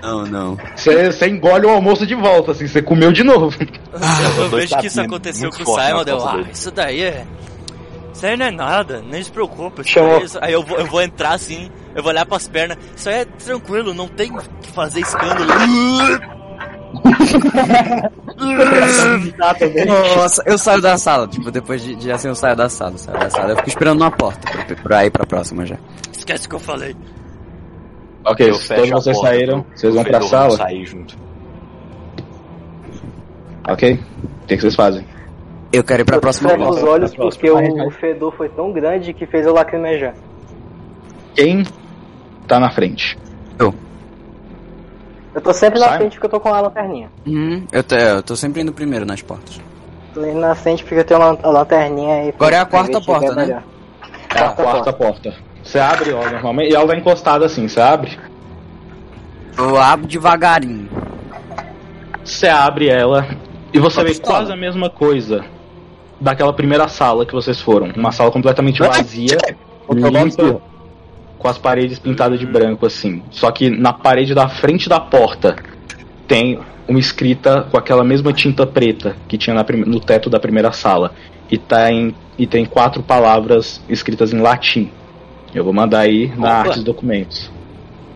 Não, não. Você você engole o almoço de volta, assim, você comeu de novo. Eu tô vejo que isso aconteceu com o Simon, deu, ah, isso daí é. Isso aí não é nada, nem se preocupa. isso Chamou. aí é Aí eu vou, eu vou entrar assim, eu vou olhar pras pernas. Isso aí é tranquilo, não tem que fazer escândalo. Nossa, eu saio da sala, tipo, depois de, de assim eu saio da sala, saio da sala. Eu fico esperando na porta pra, pra ir pra próxima já. Esquece o que eu falei. Ok, Eu todos vocês porta saíram, pro- vocês vão pra sala. sair junto. Ok? O que, que vocês fazem? Eu quero ir pra Eu próxima fecho os porta. olhos porque próxima. o fedor foi tão grande que fez eu lacrimejar. Quem tá na frente? Eu tô sempre na Simon? frente porque eu tô com a lanterninha. Uhum, eu, tô, eu tô sempre indo primeiro nas portas. Tô indo na frente porque eu tenho a lan- a lanterninha aí. Agora é a quarta porta, né? melhor. É a quarta porta. Você abre ela normalmente e ela tá encostada assim, você abre? Eu abro devagarinho. Você abre ela e você vê pistola. quase a mesma coisa daquela primeira sala que vocês foram. Uma sala completamente vazia, limpa, com as paredes pintadas de branco assim. Só que na parede da frente da porta tem uma escrita com aquela mesma tinta preta que tinha na no teto da primeira sala. E, tá em, e tem quatro palavras escritas em latim. Eu vou mandar aí na Opa. arte dos documentos.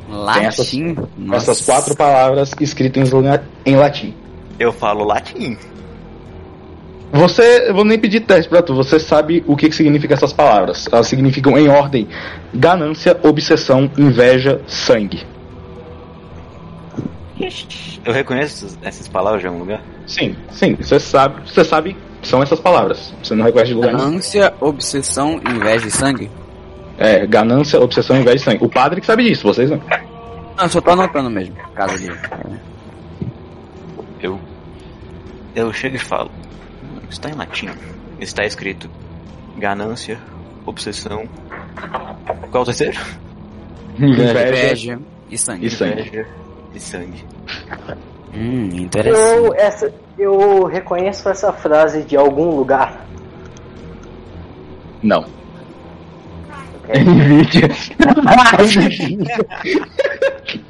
Latim? essas-. Essas quatro palavras escritas em, em latim. Eu falo latim. Você, eu vou nem pedir teste pra tu, você sabe o que, que significa essas palavras. Elas significam em ordem: ganância, obsessão, inveja, sangue. Eu reconheço essas- palavras de algum lugar? Sim, sim, você sabe, você sabe que são essas palavras. Você não reconhece de lugar nenhum. Ânsia, obsessão, inveja e sangue? É, ganância, obsessão, inveja e sangue. O padre que sabe disso, vocês não. Não, só tô anotando mesmo. Casa de. Eu. Eu chego e falo. Isso tá em latim. Está escrito ganância, obsessão, Qual é o terceiro? Inveja Inveja e sangue. e sangue. Inveja e sangue. Hum, Eu, interessante. essa, eu reconheço essa frase de algum lugar. Não. Nvidia.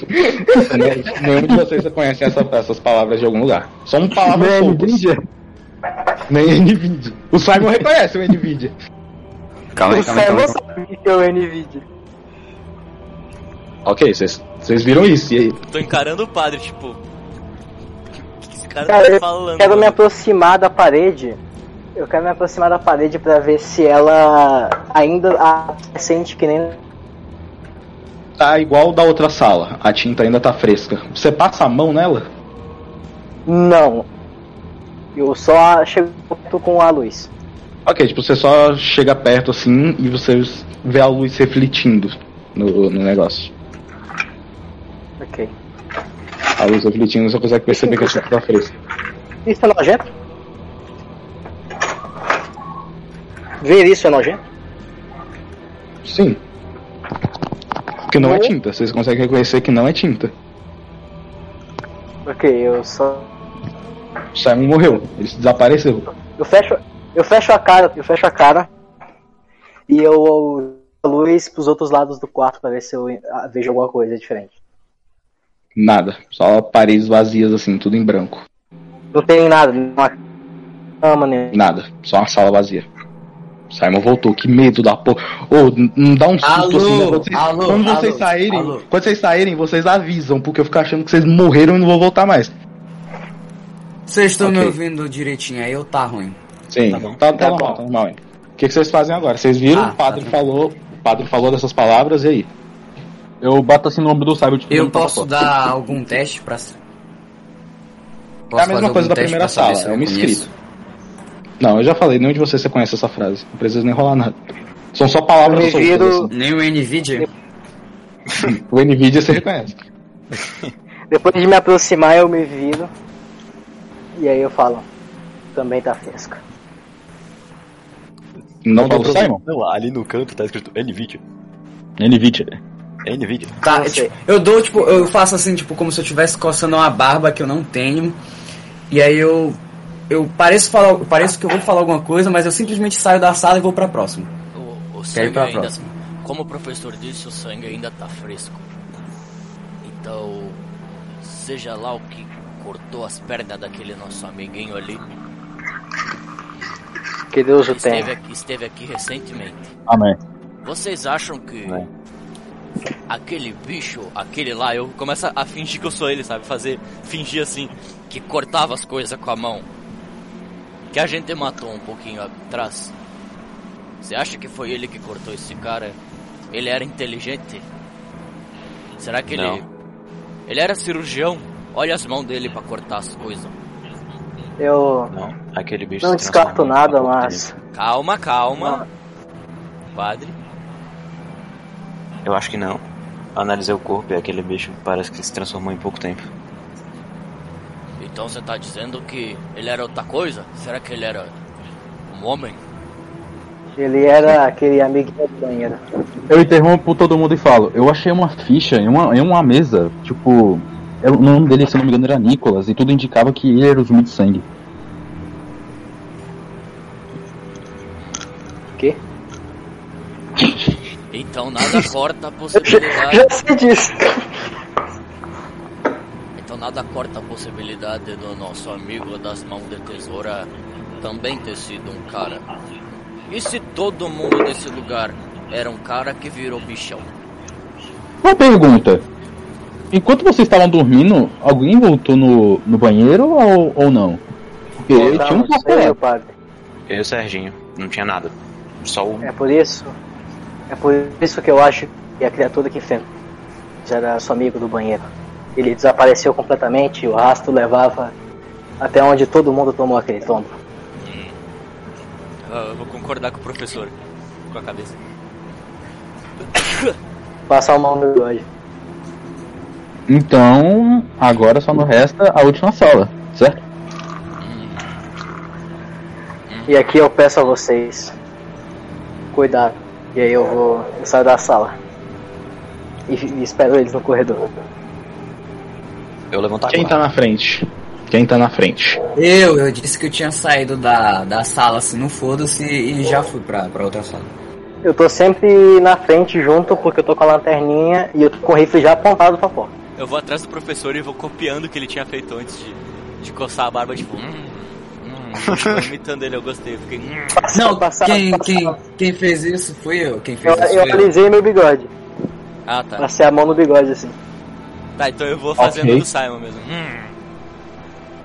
Nenhum de vocês conhece essa- essas palavras de algum lugar. São palavras soltas. Nvidia. Nem Nvidia. O Simon reconhece o Nvidia. Calma aí, o calma aí, calma Simon sabe que é o Nvidia. Ok, vocês vocês viram isso. E aí? Tô encarando o padre, tipo. O que, que esse cara Cara, tá eu falando? quero me aproximar da parede. Eu quero me aproximar da parede pra ver se ela ainda a- sente que nem. Tá igual da outra sala. A tinta ainda tá fresca. Você passa a mão nela? Não. Eu só chego com a luz. Ok, tipo, você só chega perto assim e você vê a luz refletindo no, no negócio. Ok. A luz refletindo, você consegue perceber que a tinta tá fresca. Isso é nojento? Ver isso é nojento? Sim. Porque não é tinta, vocês conseguem reconhecer que não é tinta. Ok, eu só. O Simon morreu, ele desapareceu. Eu fecho. Eu fecho a cara, eu fecho a cara. E eu a luz pros outros lados do quarto pra ver se eu vejo alguma coisa diferente. Nada, só paredes vazias assim, tudo em branco. Não tem nada, nenhuma cama, nem. Nada, só uma sala vazia. Simon voltou, que medo da porra. Ô, não dá um susto Alô, assim, né? Quando vocês, alô, quando vocês alô, saírem, alô. quando vocês saírem, vocês avisam, porque eu fico achando que vocês morreram e não vou voltar mais. Vocês estão Ok. me ouvindo direitinho aí ou tá ruim? Sim, Tá bom. tá, tá Tá normal, bom. tá normal. hein? O que, que vocês fazem agora? Vocês viram? Ah, o padre tá. falou. O padre falou dessas palavras e aí? Eu bato assim no ombro do Cyber, tipo, Eu posso dar algum teste pra. Posso É a mesma coisa da primeira sala, é eu conheço? escrita. Não, eu já falei, nenhum de vocês você conhece essa frase. Não precisa nem rolar nada. São só palavras Eu me soltas. viro- assim. Nem o Nvidia? O Nvidia você reconhece. Depois de me aproximar, eu me viro. E aí eu falo. Também tá fresca. Não falou pro Simon? Não, ali no canto tá escrito NVIDIA. Nvidia. NVIDIA. Tá, tipo, eu dou, tipo, eu faço assim, tipo, como se eu estivesse coçando uma barba que eu não tenho. E aí eu. Eu pareço falar. eu Pareço que eu vou falar alguma coisa, mas eu simplesmente saio da sala e vou pra próxima. O, o Quero ir sangue pra ainda. próxima. Como o professor disse, o sangue ainda tá fresco. Então, seja lá o que cortou as pernas daquele nosso amiguinho ali, Que Deus o tenha. esteve aqui, esteve aqui recentemente. Amém. Vocês acham que É. aquele bicho, aquele lá, eu começo a fingir que eu sou ele, sabe? Fazer, fingir assim, que cortava as coisas com a mão. Que a gente matou um pouquinho atrás. Você acha que foi ele que cortou esse cara? Ele era inteligente? Será que ele. Não. Ele era cirurgião? Olha as mãos dele pra cortar as coisas. Eu Não, aquele bicho não descarto nada, mas. Calma, calma. Não. Padre. Eu acho que não. Analisei o corpo e aquele bicho parece que se transformou em pouco tempo. Então você tá dizendo que ele era outra coisa? Será que ele era um homem? Ele era aquele amiguinho do banheiro. Eu interrompo todo mundo e falo, eu achei uma ficha em uma, em uma mesa, tipo, o nome dele, se não me engano, era Nicolas, e tudo indicava que ele era o zumbi de sangue. O quê? Então nada corta a possibilidade. já sei disso. Nada corta a possibilidade do nosso amigo das mãos de tesoura também ter sido um cara. E se todo mundo desse lugar era um cara que virou bichão? Uma pergunta. Enquanto vocês estavam dormindo, alguém voltou no, no banheiro ou, ou não? Porque Não, tinha um não papo sei, lá. padre. Eu e o Serginho, não tinha nada. Só o. É por isso. É por isso que eu acho que a criatura que enfrentou era seu amigo do banheiro. Ele desapareceu completamente e o rastro levava até onde todo mundo tomou aquele tombo. Ah, eu vou concordar com o professor. Com a cabeça. Passar o mão no bigode. Então, agora só não resta a última sala, certo? E aqui eu peço a vocês. Cuidado. E aí eu vou. Eu saio da sala. E, e espero eles no corredor. Eu levanto a Quem tá na frente? Quem tá na frente? Eu, eu disse que eu tinha saído da, da sala assim, não foda-se, e já fui pra, pra outra sala. Eu tô sempre na frente junto porque eu tô com a lanterninha e eu tô com o rifle já apontado pra porta. Eu vou atrás do professor e vou copiando o que ele tinha feito antes de, de coçar a barba, tipo. Hum, hum, tô imitando ele, eu gostei. Fiquei. Hum. Não, quem, quem, quem fez isso fui eu. Quem Eu, fez isso eu fui eu. alisei meu bigode. Ah, tá. Passei a mão no bigode assim. Tá, então eu vou fazendo Ok. do Simon mesmo. Hum.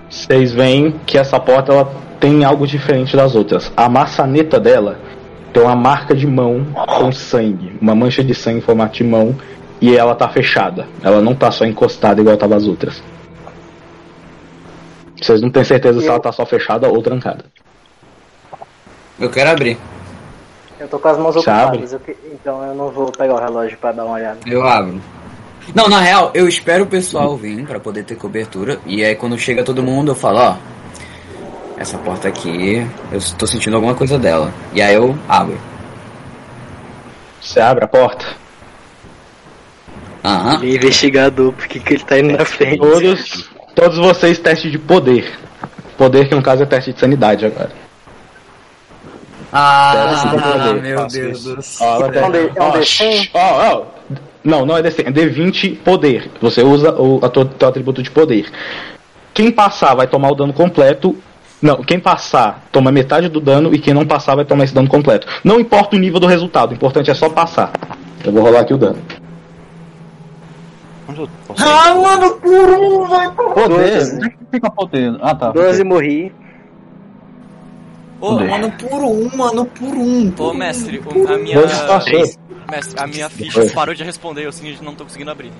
Vocês veem que essa porta ela tem algo diferente das outras. A maçaneta dela tem uma marca de mão com sangue, uma mancha de sangue em formato de mão, e ela tá fechada. Ela não tá só encostada igual tava as outras. Vocês não têm certeza se ela tá só fechada ou trancada. Eu quero abrir. Eu tô com as mãos Você ocupadas, eu que- então eu não vou pegar o relógio pra dar uma olhada. Eu abro. Não, na real, eu espero o pessoal vir pra poder ter cobertura. E aí quando chega todo mundo, eu falo, ó. Essa porta aqui, eu tô sentindo alguma coisa dela. E aí eu abro. Você abre a porta. Aham. É investigador, por que, ele tá indo na frente? Todos, todos vocês teste de poder. Poder que no caso é teste de sanidade agora. Ah, poder. meu Deus isso. do céu. É um D- é um ó, D100? shh, ó, ó. Não, não é D100, é D20 poder. Você usa o a teu, teu atributo de poder. Quem passar vai tomar o dano completo. Não, quem passar toma metade do dano e quem não passar vai tomar esse dano completo. Não importa o nível do resultado, o importante é só passar. Eu vou rolar aqui o dano. Onde eu posso Ah, mano, por um, vai Poder? É que fica poder? Ah, tá. 12 morri. Ô, Poder. Mano, por um, mano, por um. ô, mestre, a minha. Doze passou. Mestre, a minha ficha Oi. parou de responder, eu simplesmente não tô conseguindo abrir.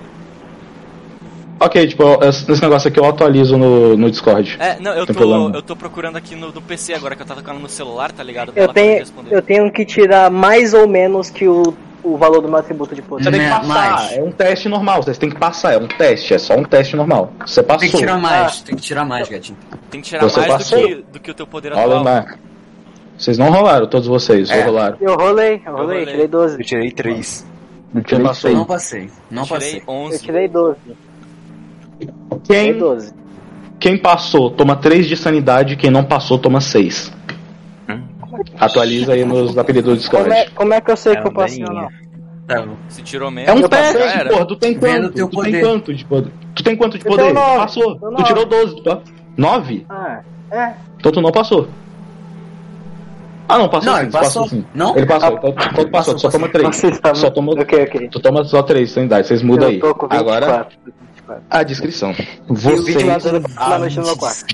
Ok, tipo, esse negócio aqui eu atualizo no, no Discord. É, não, eu Tem tô, problema. eu tô procurando aqui no do PC agora, que eu tava tocando no celular, tá ligado? Eu tenho, eu tenho que tirar mais ou menos que o, o valor do meu atributo de Você poder. tem que Né, passar, mais. é um teste normal, vocês têm que passar, é um teste, é só um teste normal. Você passou. Tem que tirar mais, tem que tirar mais, gatinho. Tem que tirar Você mais do passou. que, do que o teu poder atual. lá. Vocês não rolaram, todos vocês, É. ou rolaram. Eu rolei, eu rolei, rolei. tirei 12. Eu tirei três. Eu Você tirei. Não passei, não Tirei passei. Eu 11. tirei 12. Tirei Quem, 12. quem passou toma 3 de sanidade, quem não passou toma 6. Hum. Atualiza aí nos apelidos do Discord. Como é, como é que eu sei É que eu passei ou não? Tá, Se tirou menos, É um teste, porra, tu tem quanto? Tu tem poder. quanto de poder? Tu tem quanto de Eu poder? Passou. Tu tirou 12, tá? 9? Ah, é. Então tu não passou. Ah não, passou Não, sim, ele passou passou. sim. Não? Ele passou, então tu passou, tu só toma 3. Você tá Só toma, Ok, ok. tu toma só 3 de sanidade, vocês mudam aí. Eu tô com 24. Agora, 24. a descrição. Vocês 24 na noite no meu quarto.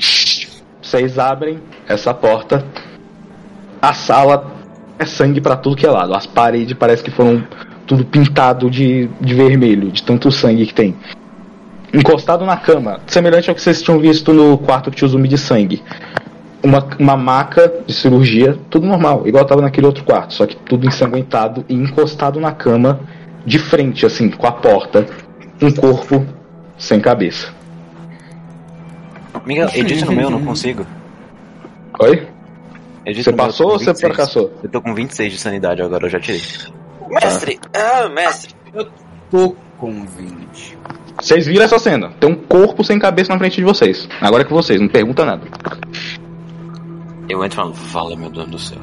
Vocês abrem essa porta. A sala é sangue pra tudo que é lado. As paredes parece que foram tudo pintado de, de vermelho, de tanto sangue que tem. Encostado na cama, semelhante ao que vocês tinham visto no quarto que tinha o zumbi de sangue. Uma, uma maca de cirurgia, tudo normal, igual tava naquele outro quarto, só que tudo ensanguentado e encostado na cama, de frente, assim, com a porta, um corpo sem cabeça. Miguel, edita no meu, eu não consigo. Oi? Edita Você no meu, eu tô passou ou você 26. fracassou? Eu tô com 26 de sanidade agora, eu já tirei. Mestre! Ah, mestre! Tô com 20. Vocês viram essa cena? Tem um corpo sem cabeça na frente de vocês. Agora é com vocês, não pergunta nada. Eu entro falando, fala meu Deus do céu.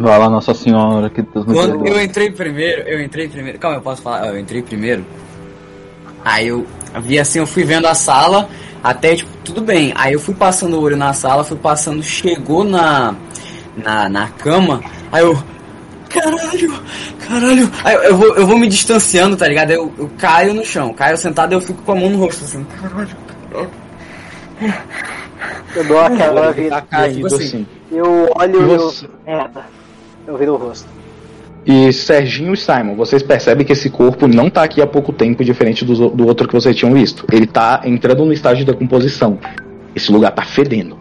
Vai lá, Nossa Senhora, que Deus nos Quando eu entrei primeiro, eu entrei primeiro. Calma, eu posso falar? Eu entrei primeiro. Aí eu vi assim, eu fui vendo a sala, até tipo, tudo bem. Aí eu fui passando o olho na sala, fui passando, chegou na na, na cama, aí eu. Caralho, caralho. Aí eu, eu vou, eu vou me distanciando, tá ligado? Eu, eu caio no chão, caio sentado, eu fico com a mão no rosto assim. Eu dou aquela vida. caído assim. assim. Eu olho E eu. Merda. Eu viro o rosto. E Serginho e Simon, vocês percebem que esse corpo não tá aqui há pouco tempo, diferente do, do outro que vocês tinham visto. Ele tá entrando no estágio de decomposição. Esse lugar tá fedendo.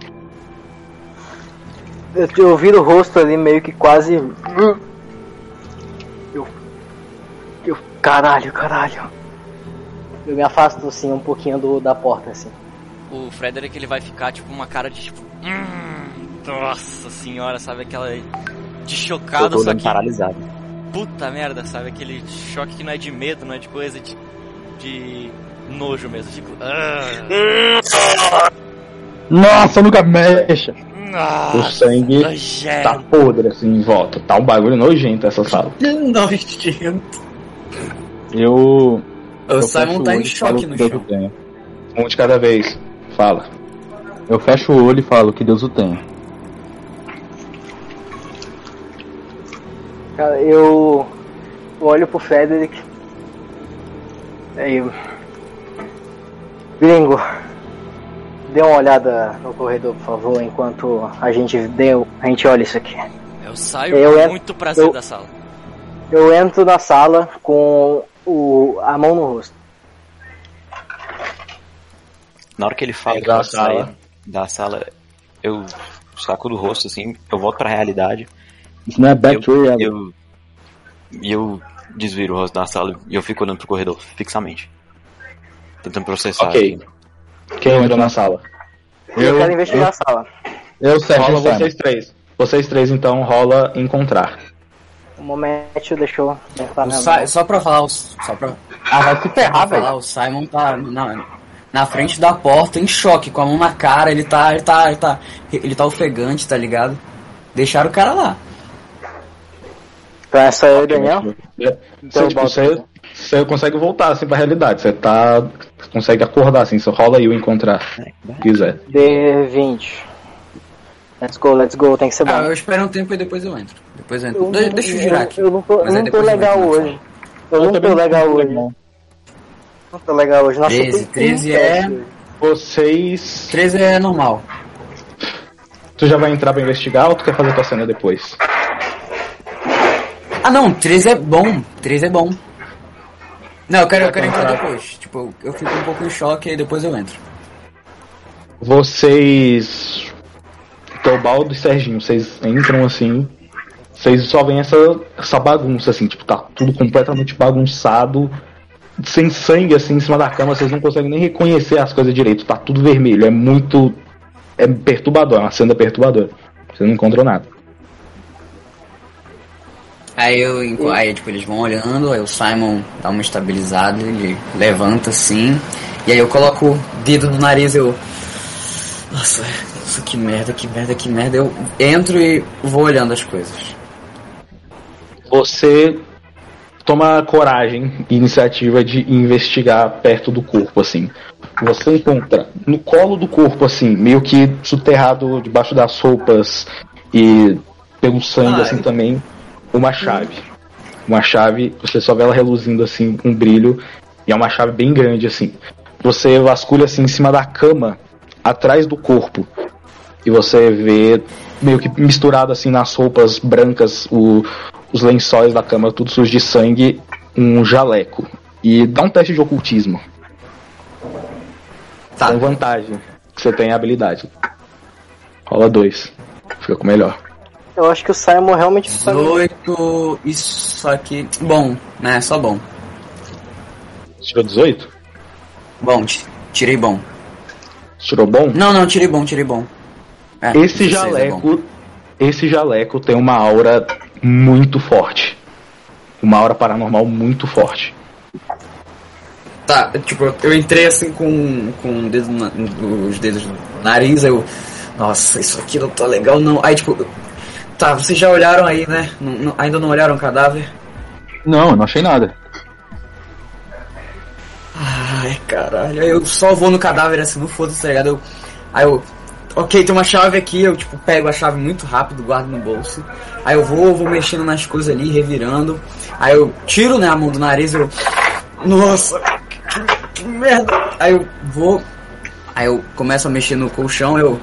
Eu, eu viro o rosto ali meio que quase. Eu. Eu. Caralho, caralho. Eu me afasto assim um pouquinho do, da porta assim. O Frederick ele vai ficar tipo uma cara de tipo. Hum, nossa senhora, sabe aquela. De chocado, só que. paralisado. puta merda, sabe? Aquele choque que não é de medo, não é de coisa, de, de nojo mesmo. Tipo, ah, Nossa, nunca mexa. ah, O sangue nojento. tá podre assim em volta. Tá um bagulho nojento essa sala. Nojento. Eu. O eu Simon tá em choque que no chão. Um de cada vez. Fala. Eu fecho o olho e falo que Deus o tenha. Cara, eu olho pro Frederick. Aí. Gringo, dê uma olhada no corredor, por favor, enquanto a gente deu, a gente olha isso aqui. Eu saio Eu com entro- muito prazer eu- da sala. Eu entro na sala com o, a mão no rosto. Na hora que ele fala É, que da vai sair sala. da sala, eu saco do rosto assim, eu volto pra realidade. Isso não é back to eu, reality. eu, e eu desviro o rosto da sala e eu fico olhando pro corredor fixamente. Tentando processar. Ok. Quem entrou na sala? Eu, quero investigar a sala. Eu, Sérgio Rola Simon. vocês três. Vocês três então rola encontrar. Um momento, deixa eu O mão. só pra falar, só pra, Ah, vai se ferrar, velho. falar, o Simon tá na, na frente da porta, em choque, com a mão na cara, ele tá, ele tá, ele tá, ele tá ofegante, tá ligado? Deixaram o cara lá. Então essa é eu e o Daniel. Você, Então, tipo, você, você consegue voltar assim pra realidade. Você tá. Consegue acordar assim, você rola aí o encontrar. Se quiser. D20. Let's go, let's go, tem que ser bom. Ah, eu espero um tempo e depois eu entro. Depois eu entro. Eu- De- deixa eu girar aqui. Eu não tô, não tô legal hoje. Eu não tô legal hoje. Tô legal hoje. Nossa, 13, eu tô 13 com é-. Vocês. 13 é normal. Tu já vai entrar pra investigar ou tu quer fazer tua cena depois? Ah não, 13 é bom. 13 é bom. Não, eu quero, eu quero entrar depois. Tipo, eu- eu fico um pouco em choque e depois eu entro. Vocês. Teobaldo e Serginho, vocês entram assim. Vocês só veem essa, essa bagunça, assim, tipo, tá tudo completamente bagunçado, sem sangue assim em cima da cama, vocês não conseguem nem reconhecer as coisas direito, tá tudo vermelho, é muito. É perturbador, é uma cena perturbadora. Vocês não encontram nada. Aí eu aí tipo, eles vão olhando, aí o Simon dá uma estabilizada, ele levanta assim, e aí eu coloco o dedo no nariz eu. Nossa, nossa, que merda, que merda, que merda. Eu entro e vou olhando as coisas. Você toma coragem e iniciativa de investigar perto do corpo, assim. Você encontra no colo do corpo, assim, meio que soterrado debaixo das roupas e pelo sangue, Ai. assim, também, uma chave. Uma chave, você só vê ela reluzindo, assim, com brilho, e é uma chave bem grande, assim. Você vasculha, assim, em cima da cama, atrás do corpo, e você vê meio que misturado, assim, nas roupas brancas, o, os lençóis da cama, tudo sujo de sangue, um jaleco. E dá um teste de ocultismo. Tá. Com vantagem, que você tem a habilidade. Rola dois. Fica com melhor. Eu acho que o Simon realmente sabe. 18, isso aqui. Bom, né? Só bom. Tirou 18? Bom, ti- tirei bom. Tirou bom? Não, não, tirei bom, tirei bom. É, Esse 16 é bom. jaleco, esse jaleco tem uma aura muito forte. Uma aura paranormal muito forte. Tá, tipo, eu entrei assim com, com o dedo na- os dedos no nariz, eu. Nossa, isso aqui não tá legal não. Aí tipo. Tá, vocês já olharam aí, né? Não- não- ainda não olharam o cadáver? Não, eu não achei nada. Ai, caralho. Aí eu só vou no cadáver assim, não foda-se, tá ligado? Eu, aí eu. Ok, tem uma chave aqui, eu tipo pego a chave muito rápido, guardo no bolso. Aí eu vou, vou mexendo nas coisas ali, revirando. Aí eu tiro né, a mão do nariz, eu. Nossa, que, que merda! Aí eu vou. Aí eu começo a mexer no colchão, eu.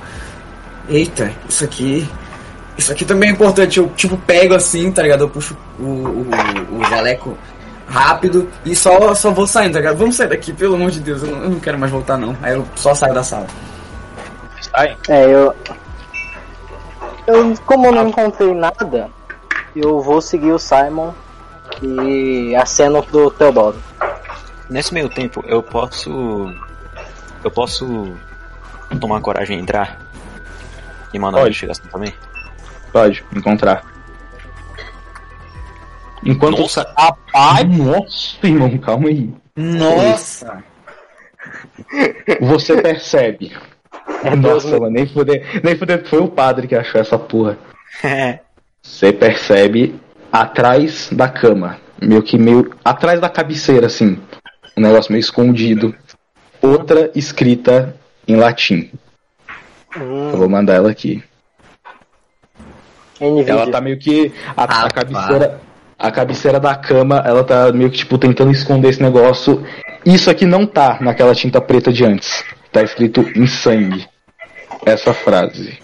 Eita, isso aqui. Isso aqui também é importante. Eu tipo pego assim, tá ligado? Eu puxo o, o, o jaleco rápido e só, só vou saindo, tá ligado? Vamos sair daqui, pelo amor de Deus, eu não, eu não quero mais voltar não. Aí eu só saio da sala. Sai. É, eu. Eu, como eu não encontrei nada, eu vou seguir o Simon e aceno pro Teobaldo. Nesse meio tempo, eu posso. Eu posso tomar coragem e entrar e mandar uma Pode. investigação também? Pode, encontrar. Enquanto Nossa. sa- Rapaz, nossa, irmão, calma aí. Nossa! Você percebe. É Nossa, mano, nem fuder, nem fuder, foi o padre que achou essa porra. É. Você percebe atrás da cama, meio que meio atrás da cabeceira assim, um negócio meio escondido, outra escrita em latim. Hum, Eu vou mandar ela aqui. NVIDIA. Ela tá meio que a, a Ah, cabeceira, a cabeceira da cama, ela tá meio que tipo tentando esconder esse negócio. Isso aqui não tá naquela tinta preta de antes. Tá escrito em sangue. Essa frase.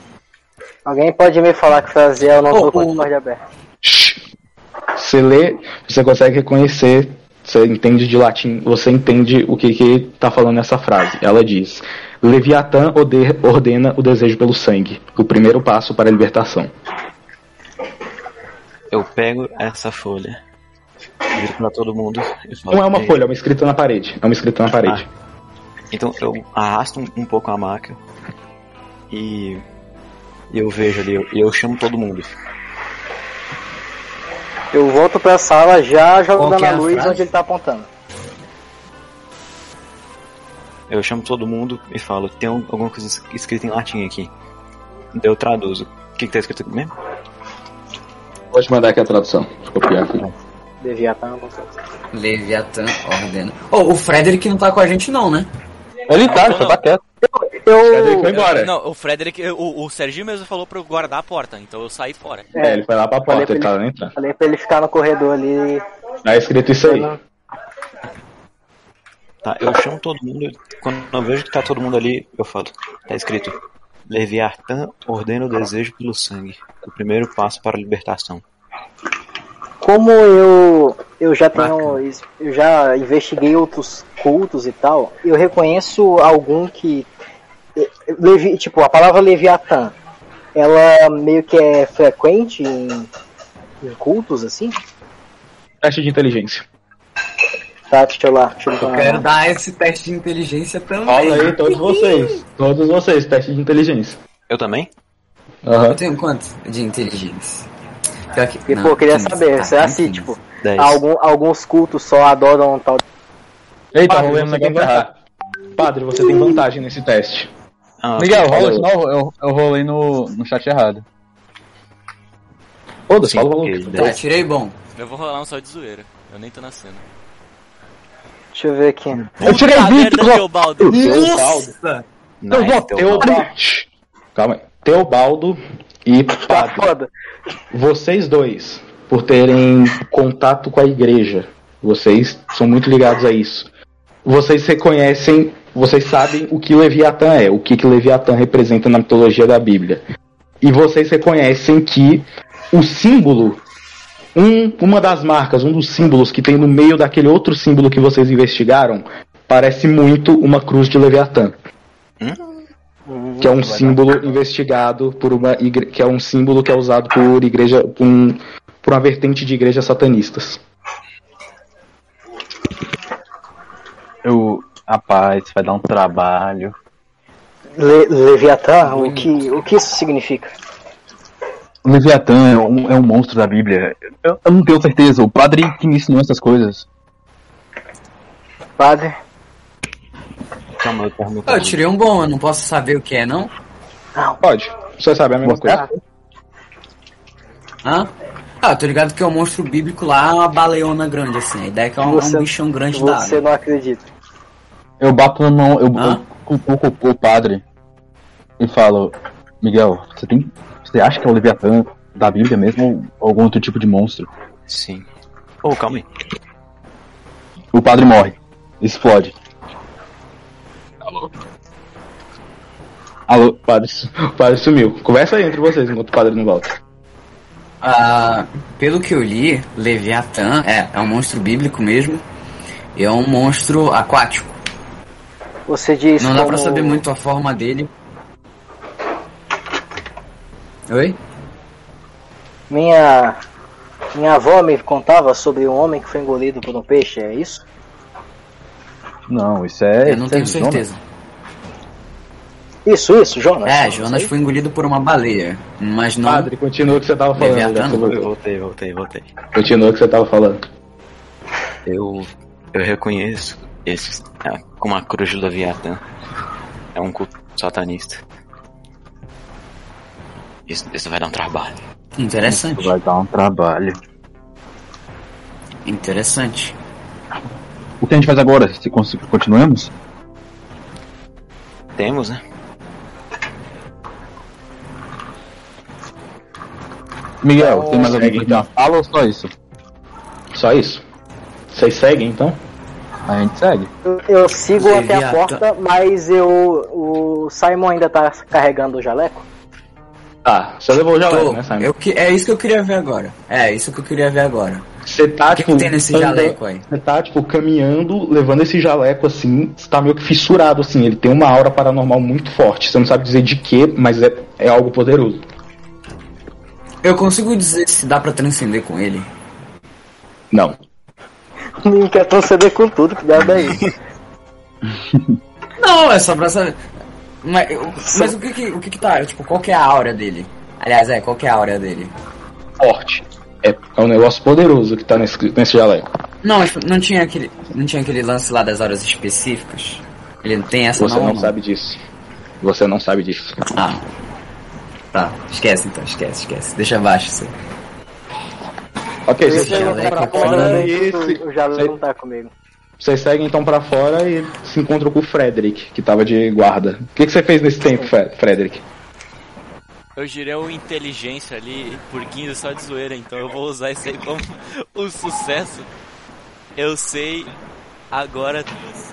Alguém pode me falar que frase é? Eu não Ô, tô com o o- Discord aberto. Shhh. Você lê, você consegue reconhecer, você entende de latim, você entende o que que tá falando nessa frase. Ela diz: Leviatã ordena o desejo pelo sangue, o primeiro passo para a libertação. Eu pego essa folha, viro pra todo mundo falo. Não é uma folha, é uma escrita na parede. É uma escrita na parede. Então eu arrasto um, um pouco a maca e eu vejo ali, eu- e eu, chamo todo mundo. Eu volto pra sala já jogando é a luz frase? onde ele tá apontando. Eu chamo todo mundo e falo, tem um- alguma coisa es- escrita em latim aqui. Eu traduzo. O que, que tá escrito aqui mesmo? Vou te mandar aqui a tradução. Deixa eu copiar aqui. Leviatã. Leviatã ordena. Oh, o Frederick não tá com a gente não, né? Ele tá, ele só tá quieto. Cadê ele Eu. foi embora? Não, o Frederick, o, o Serginho mesmo falou pra eu guardar a porta, então eu saí fora. É, ele foi lá pra Falei porta, pra ele ele- tava entrando. Falei pra ele ficar no corredor ali. Tá escrito isso aí. Tá, eu chamo todo mundo. Quando eu vejo que tá todo mundo ali, eu falo. Tá escrito. Leviatã ordena o desejo pelo sangue. O primeiro passo para a libertação. Como eu eu já tenho eu já investiguei outros cultos e tal, eu reconheço algum que levi, tipo a palavra Leviatã, ela meio que é frequente em, em cultos assim? Teste de inteligência. Tá, deixa eu lá, deixa eu Eu quero dar esse teste de inteligência também. Fala aí, todos vocês. Todos vocês, teste de inteligência. Eu também? Aham. Eu tenho quanto de inteligência? Pior que... E não, pô, eu queria 15. saber, Ah, será assim, 15. tipo, 10. algum, alguns cultos só adoram um tal Eita, Padre, rolando você aqui vantagem. Padre, você tem vantagem nesse teste. Ah, Miguel, rola, senão eu, eu rolei no, no chat errado. Foda-se, fala o valor. Tá, tirei bom. Eu vou rolar um só de zoeira. Eu nem tô na cena. Deixa eu ver aqui. Eu tirei Puta 20, merda, Glo- Teobaldo. Nossa! Não, Eu vou então, Teobaldo. Shhh. Calma aí. Teobaldo e Tá foda. Vocês dois, por terem contato com a igreja, vocês são muito ligados a isso. Vocês reconhecem, vocês sabem o que Leviatã é, o que, que Leviatã representa na mitologia da Bíblia. E vocês reconhecem que o símbolo, um, uma das marcas, um dos símbolos que tem no meio daquele outro símbolo que vocês investigaram, parece muito uma cruz de Leviatã Hum, que é um símbolo investigado por uma igre... que é um símbolo que é usado por igreja por, um... por uma vertente de igrejas satanistas. Eu. Rapaz, vai dar um trabalho. Le- Leviatã, o que, o que isso significa? O Leviatã é um, é um monstro da Bíblia. Eu, eu não tenho certeza. O padre que me ensinou essas coisas. Padre? Calma, eu tirei um bom, eu não posso saber o que é, não? Pode. Você sabe a mesma Você coisa. Hã? Ah, eu tô ligado que é um monstro bíblico lá, é uma baleona grande, assim. A ideia é que é um, é um Você- bichão grande da Você não acredita. Eu bato na mão, eu, o padre e falo, Miguel, você tem. Você acha que é o Leviatã da Bíblia mesmo ou algum outro tipo de monstro? Sim. Oh, calma aí. O padre morre. Explode. Alô? O padre, o padre sumiu. Conversa aí entre vocês enquanto o padre não volta. Ah, pelo que eu li, Leviatã é, é um monstro bíblico mesmo. E é um monstro aquático. Você diz Não dá como... pra saber muito a forma dele. Oi? Minha... Minha avó me contava sobre um homem que foi engolido por um peixe, é isso? Não, isso é. eu não isso é tenho Jonas. certeza. Isso, isso, Jonas. É, Isso Jonas foi engolido por uma baleia. Mas não. Padre, continua o que você tava falando. Garcia. Eu voltei, voltei, voltei. Continua o que você tava falando. Eu, eu reconheço esse é, como a cruz do Leviatã. É um culto satanista. Isso, isso vai dar um trabalho. Interessante. Vai dar um trabalho. Interessante. O que a gente faz agora? Se continuamos? Temos, né? Miguel, Então, tem mais alguém que já fala ou só isso? Só isso? Vocês seguem então? A gente segue. Eu, eu sigo até a porta, mas eu. O Simon ainda tá carregando o jaleco? Tá, você levou o jaleco, Tô. né, Simon? Eu que- é isso que eu queria ver agora. É isso que eu queria ver agora. Você tá, O que, tipo, que tem nesse anda- jaleco aí? Você tá, tipo, caminhando, levando esse jaleco assim, você tá meio que fissurado, assim. Ele tem uma aura paranormal muito forte. Você não sabe dizer de quê, mas é, é algo poderoso. Eu consigo dizer se dá pra transcender com ele? Não. Menino quer proceder com tudo, cuidado aí. Não, é só pra saber. Mas, mas o que que, o que que tá, tipo, qual que é a aura dele? Aliás, é, qual que é a aura dele? Forte. É, é um negócio poderoso que tá nesse, nesse jaleco. Não, mas não tinha aquele, não tinha aquele lance lá das auras específicas? Ele não tem essa Você não? não sabe disso. Você não sabe disso. Ah. Tá, esquece então, esquece, esquece. Deixa abaixo isso. Ok, jaleco pra pra fora e esse- o jaleco cê- não tá comigo. Vocês seguem então pra fora e se encontram com o Frederick, que tava de guarda. O que, que você fez nesse tempo, Fre- Frederick? Eu girei o inteligência ali por 15 só de zoeira, então eu vou usar isso aí como um sucesso. Eu sei agora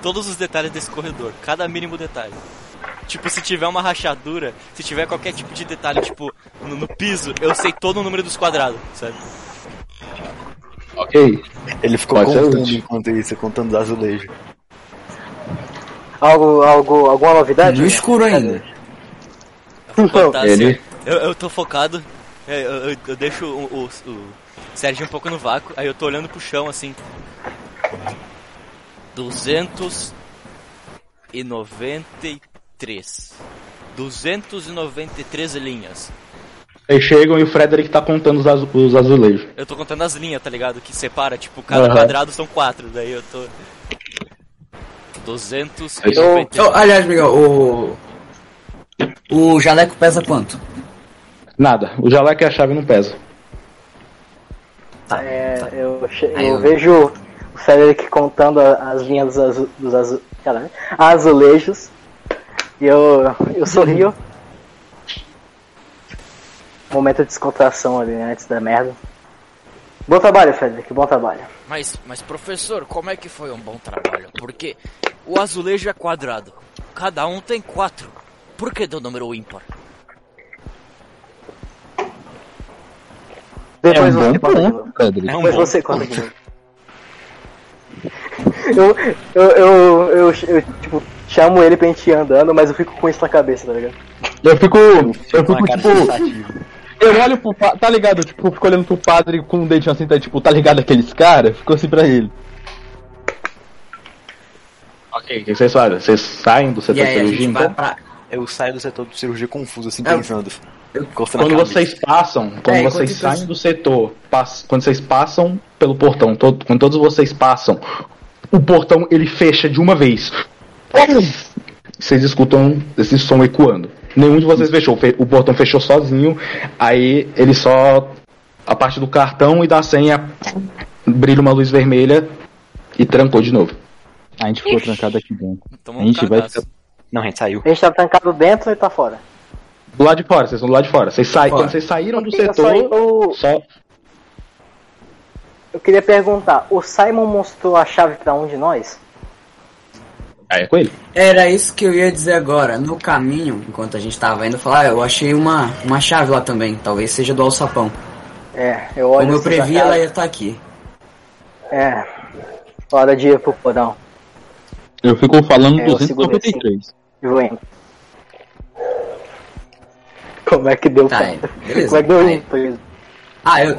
todos os detalhes desse corredor, cada mínimo detalhe. Tipo, se tiver uma rachadura, se tiver qualquer tipo de detalhe, tipo, no, no piso, eu sei todo o número dos quadrados, sabe? Ok. Ele ficou Pode ser contando enquanto isso, contando os azulejos. Algo, algo, alguma novidade? No escuro ainda. Não. Ele- eu, eu tô focado, é, eu, eu- eu deixo o, o, o Sérgio um pouco no vácuo, aí eu tô olhando pro chão assim. 293. 293 linhas. Eles chegam e o Frederick tá contando os, azu- os azulejos. Eu tô contando as linhas, tá ligado? Que separa, tipo, cada Aham. quadrado são quatro, daí eu tô. 293. Oh, aliás, Miguel, o. O jaleco pesa quanto? Nada. O jaleco e a chave não pesam. Tá. É, eu, che- Aí eu eu- vejo o Frederick contando as linhas dos, azu, dos azu, caralho, azulejos. E eu, eu sorrio. Momento de descontração ali, né, antes da merda. Bom trabalho, Frederick, bom trabalho. Mas, mas professor, como é que foi um bom trabalho? Porque o azulejo é quadrado. Cada um tem quatro. Por que deu número ímpar? Depois é um você bom conta de ponto. É um Depois você conta de novo. Eu, eu, eu, eu, eu, tipo, chamo ele pra gente ir andando, mas eu fico com isso na cabeça, tá ligado? Eu fico. Eu fico, tipo. Eu olho pro padre, tá ligado? Tipo, eu fico olhando pro padre com um dedinho assim, tá tipo, tá ligado aqueles caras? Ficou assim pra ele. Ok, o que vocês fazem? Vocês saem do setor E de aí, a cirurgia, gente então? pra. Eu saio do setor de cirurgia confuso, assim, É, pensando. Coçando a Quando cabeça. vocês passam, quando É, enquanto vocês isso- saem do setor, pass- quando vocês passam pelo portão, todo- quando todos vocês passam, o portão ele fecha de uma vez. Vocês escutam esse som ecoando. Nenhum de vocês fechou, fe- o portão fechou sozinho, aí ele só a parte do cartão e da senha brilha uma luz vermelha e trancou de novo. A gente ficou trancado aqui dentro. Tomou A gente vai cagaço. Não, a gente saiu. A gente tá trancado dentro e tá fora. Do lado de fora, vocês estão do lado de fora. Vocês Fora. quando vocês saíram do setor, eu- só Eu queria perguntar, o Simon mostrou a chave pra um de nós? Aí é com ele. Era isso que eu ia dizer agora. No caminho, enquanto a gente tava indo, falar, ah, eu achei uma, uma chave lá também. Talvez seja do alçapão. É, eu olho Como eu assim previ, ela ia estar aqui. É, hora de ir pro porão. Eu fico falando É, eu seguro 293. E vou indo. Como é que deu, Tá. Como é que deu Aí. isso? Ah, eu.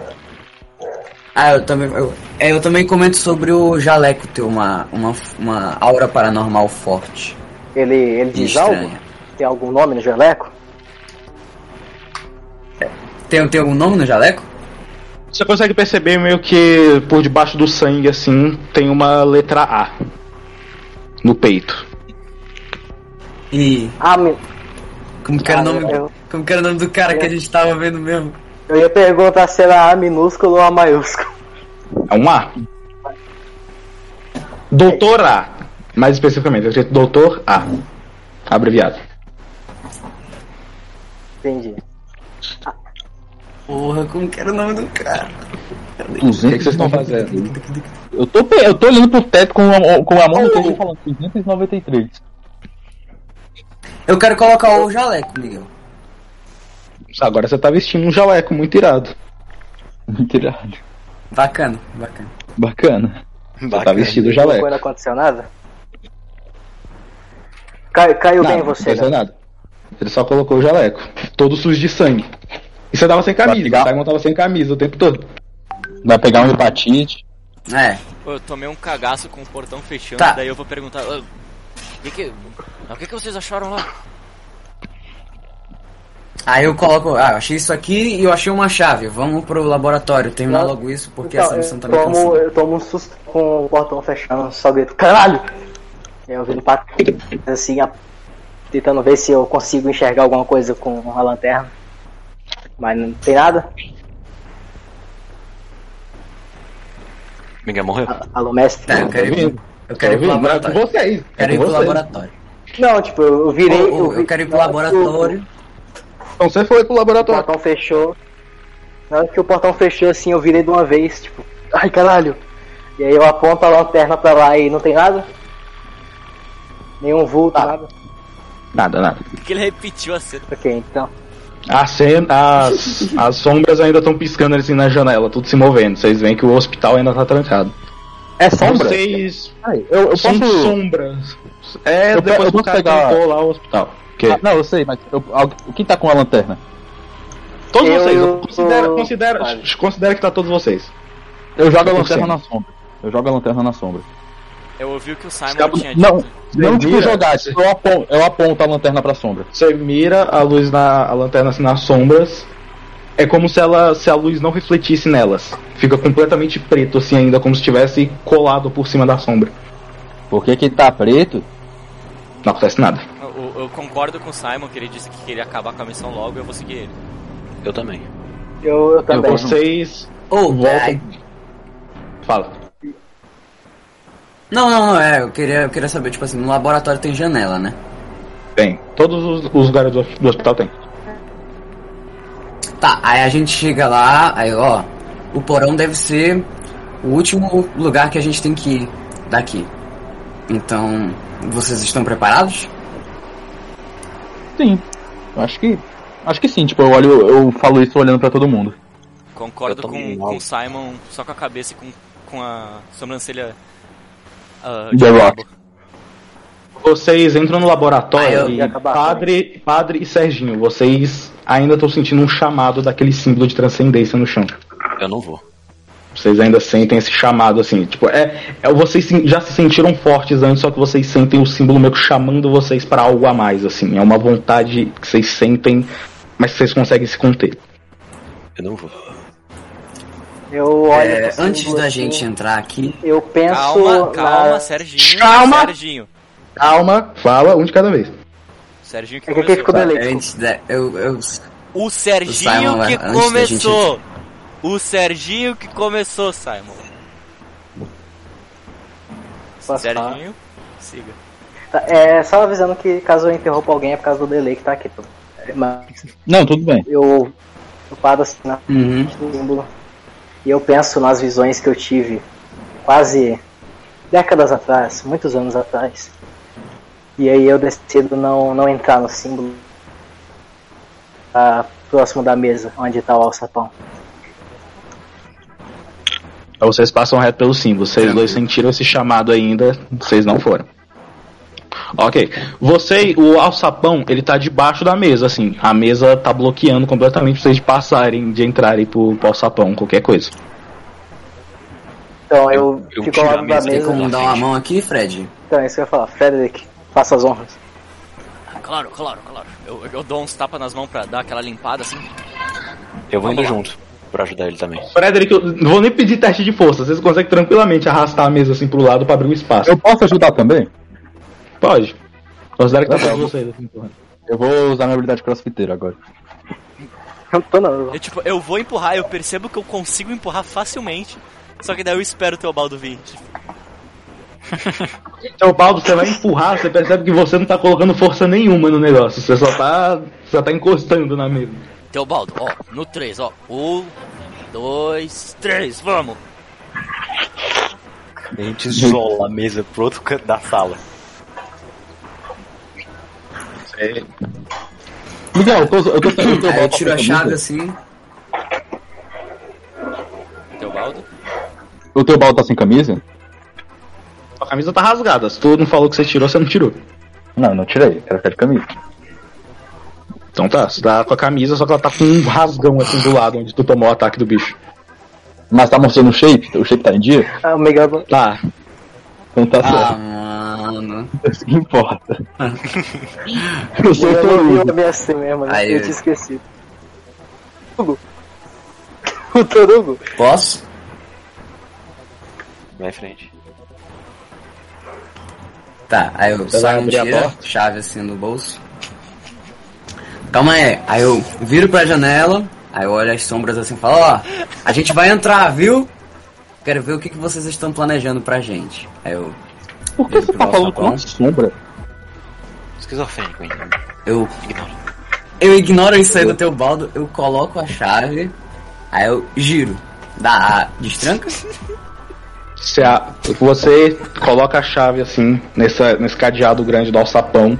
Ah, eu também. Eu, é, eu também comento sobre o jaleco ter uma, uma, uma aura paranormal forte. Ele, ele diz algo? estranha. Tem algum nome no jaleco? Tem, tem algum nome no jaleco? Você consegue perceber meio que por debaixo do sangue, assim, tem uma letra A. No peito. E. Ah, me... Como que era o Ah, nome. eu- Como que era o nome do cara que a gente tava vendo mesmo? Eu ia perguntar se era A minúsculo ou A maiúsculo. É um A. Doutor A. Mais especificamente, é escrito Doutor A. Abreviado. Entendi. Porra, como que era o nome do cara? O que, que vocês estão fazendo? Eu tô, eu tô olhando pro teto com a, com a mão no peito e falando 293. Eu quero colocar o jaleco, Miguel. Agora você tá vestindo um jaleco muito irado. Muito irado. Bacana, bacana. Bacana. Você tá vestido o jaleco. Não não aconteceu nada? Cai- caiu bem Nada, não você, aconteceu né? nada. Ele só colocou o jaleco. Todo sujo de sangue. E você tava sem camisa. pegar? O Simon tava sem camisa o tempo todo. Vai pegar um hepatite. É. Pô, Eu tomei um cagaço com o portão fechando, Tá. daí eu vou perguntar. "Ah, O que que, o que que vocês acharam lá? Aí eu coloco, ah, eu achei isso aqui e eu achei uma chave. Vamos pro laboratório, terminar logo isso, porque Então, essa missão tá eu, me tomo, cansando. eu tomo um susto com o portão fechando, só grito, caralho! E eu viro pra assim, a- tentando ver se eu consigo enxergar alguma coisa com a lanterna. Mas não tem nada. Miguel morreu. A- Alô, mestre? Tá, eu quero ir, pro- eu quero ir pro é laboratório. vocês. é Quero ir pro laboratório. Não, tipo, eu virei. Eu quero ir pro laboratório. Então você foi pro O laboratório. portão fechou. Na hora que o portão fechou, assim, eu virei de uma vez, tipo, ai caralho! E aí eu aponto a lanterna pra lá e não tem nada? Nenhum vulto, Tá. nada? Nada, nada. Porque ele repetiu a cena. Ok, então. A cena, as, as sombras ainda estão piscando assim na janela, tudo se movendo. Vocês veem que o hospital ainda tá trancado. É sombra? Vocês. Ai, eu, eu São posso. sombras. É, Eu depois eu posso pegar- lá o hospital. Que? Ah, não, eu sei, mas eu, quem tá com a lanterna? Todos Eu- vocês. eu- Considera, eu- considera, Vale. considera que tá todos vocês. Eu jogo a 100%. lanterna na sombra. Eu jogo a lanterna na sombra. Eu ouvi o que o Simon Escapa- tinha dito. Não, não tipo jogar, eu aponto, eu aponto a lanterna pra sombra. Você mira a luz na a lanterna assim nas sombras. É como se ela se a luz não refletisse nelas. Fica completamente preto assim ainda, como se estivesse colado por cima da sombra. Porque que tá preto? Não acontece nada. Eu, eu concordo com o Simon, que ele disse que queria acabar com a missão logo, eu vou seguir ele. Eu também. Eu, eu também. Vocês Ô, voltam. ai, Fala. não, não, não, é, eu queria, eu queria saber, tipo assim, no laboratório tem janela, né? Tem. Todos os, os lugares do, do hospital tem. Tá, aí a gente chega lá, aí ó, o porão deve ser o último lugar que a gente tem que ir daqui. Então, vocês estão preparados? Sim. Eu acho que. Acho que sim, tipo, eu olho, eu falo isso olhando pra todo mundo. Concordo com, com o Simon, só com a cabeça e com, com a sobrancelha. The Rock. rabo. Vocês entram no laboratório Ah, e acabar padre, padre e Serginho, vocês ainda estão sentindo um chamado daquele símbolo de transcendência no chão. Eu não vou. Vocês ainda sentem esse chamado assim, tipo, é, é vocês já se sentiram fortes antes, só que vocês sentem o símbolo meio que chamando vocês para algo a mais, assim. É uma vontade que vocês sentem, mas que vocês conseguem se conter. Eu não vou. Eu olho É, antes da assim, gente entrar aqui, Eu penso. Calma, calma, na... Serginho. Calma. Serginho. Calma, fala um de cada vez. Serginho que É que começou. ficou delay. antes da, eu, eu, O O Serginho Simon, que antes da começou. O Serginho que começou, Simon. Posso falar? Serginho, siga. Tá, É, só avisando que caso eu interrompa alguém é por causa do delay que tá aqui. pô. É, Mas Não, tudo bem. eu, eu paro assim na Uhum. frente do símbolo e eu penso nas visões que eu tive quase décadas atrás, muitos anos atrás. E aí eu decido não, não entrar no símbolo tá próximo da mesa onde tá o alçapão. Aí vocês passam reto pelo símbolo. Vocês dois sentiram esse chamado ainda, vocês não foram. Ok. Você, o alçapão, ele tá debaixo da mesa, assim. A mesa tá bloqueando completamente pra vocês de passarem, de entrarem pro, pro alçapão, qualquer coisa. Então eu, eu fico ao lado da mesa tem mesa. como dar uma mão aqui, Fred? Então é isso que eu ia falar. Frederick, faça as honras. claro, claro, claro. Eu, eu dou uns tapas nas mãos pra dar aquela limpada assim. Eu vou indo junto pra ajudar ele também. Frederick, eu não vou nem pedir teste de força. Vocês conseguem tranquilamente arrastar a mesa assim pro lado pra abrir um espaço. Eu posso ajudar também? Pode. Considera que tá bom. vocês assim, empurrando. Eu vou usar minha habilidade crossfiteira agora. Eu não tô não. Eu, tipo, eu vou empurrar, eu percebo que eu consigo empurrar facilmente. Só que daí eu espero o Teobaldo vir. Então, Paulo, você vai empurrar, você percebe que você não tá colocando força nenhuma no negócio. Você só tá. Só tá encostando na mesa. Teobaldo, ó, no 3, ó. Um, dois, três, vamos! A gente isola a mesa pro outro canto da sala. Miguel, eu tô, eu tô, eu tô, Aí eu tiro a chave assim. Teobaldo? O teu balde tá sem camisa? A camisa tá rasgada. Se tu não falou que você tirou, você não tirou. Não, não tirei. Quero ficar de camisa. Então tá, você tá com a camisa, só que ela tá com um rasgão assim do lado onde tu tomou o ataque do bicho. Mas tá mostrando o shape? O shape tá em dia? Ah, o Miguel. Tá. Então tá Ah, certo. mano. Isso que importa. eu sou o Eu não vi assim mesmo, né? Aí, eu eu- tinha esquecido. Torugo. O Torugo? Posso? Vai em frente. Tá, aí eu Você saio um abrir a tira, porta? chave assim no bolso. Calma aí, aí eu viro pra janela, aí eu olho as sombras assim e falo, ó, a gente vai entrar, viu? Quero ver o que, que vocês estão planejando pra gente. Aí eu. Por que você tá falando com sombra? Esquizofrênico, hein? Eu, Ignora. eu ignoro isso aí do teu baldo, eu coloco a chave, aí eu giro. Dá destranca? Você, a- você coloca a chave assim, nessa, nesse cadeado grande do alçapão.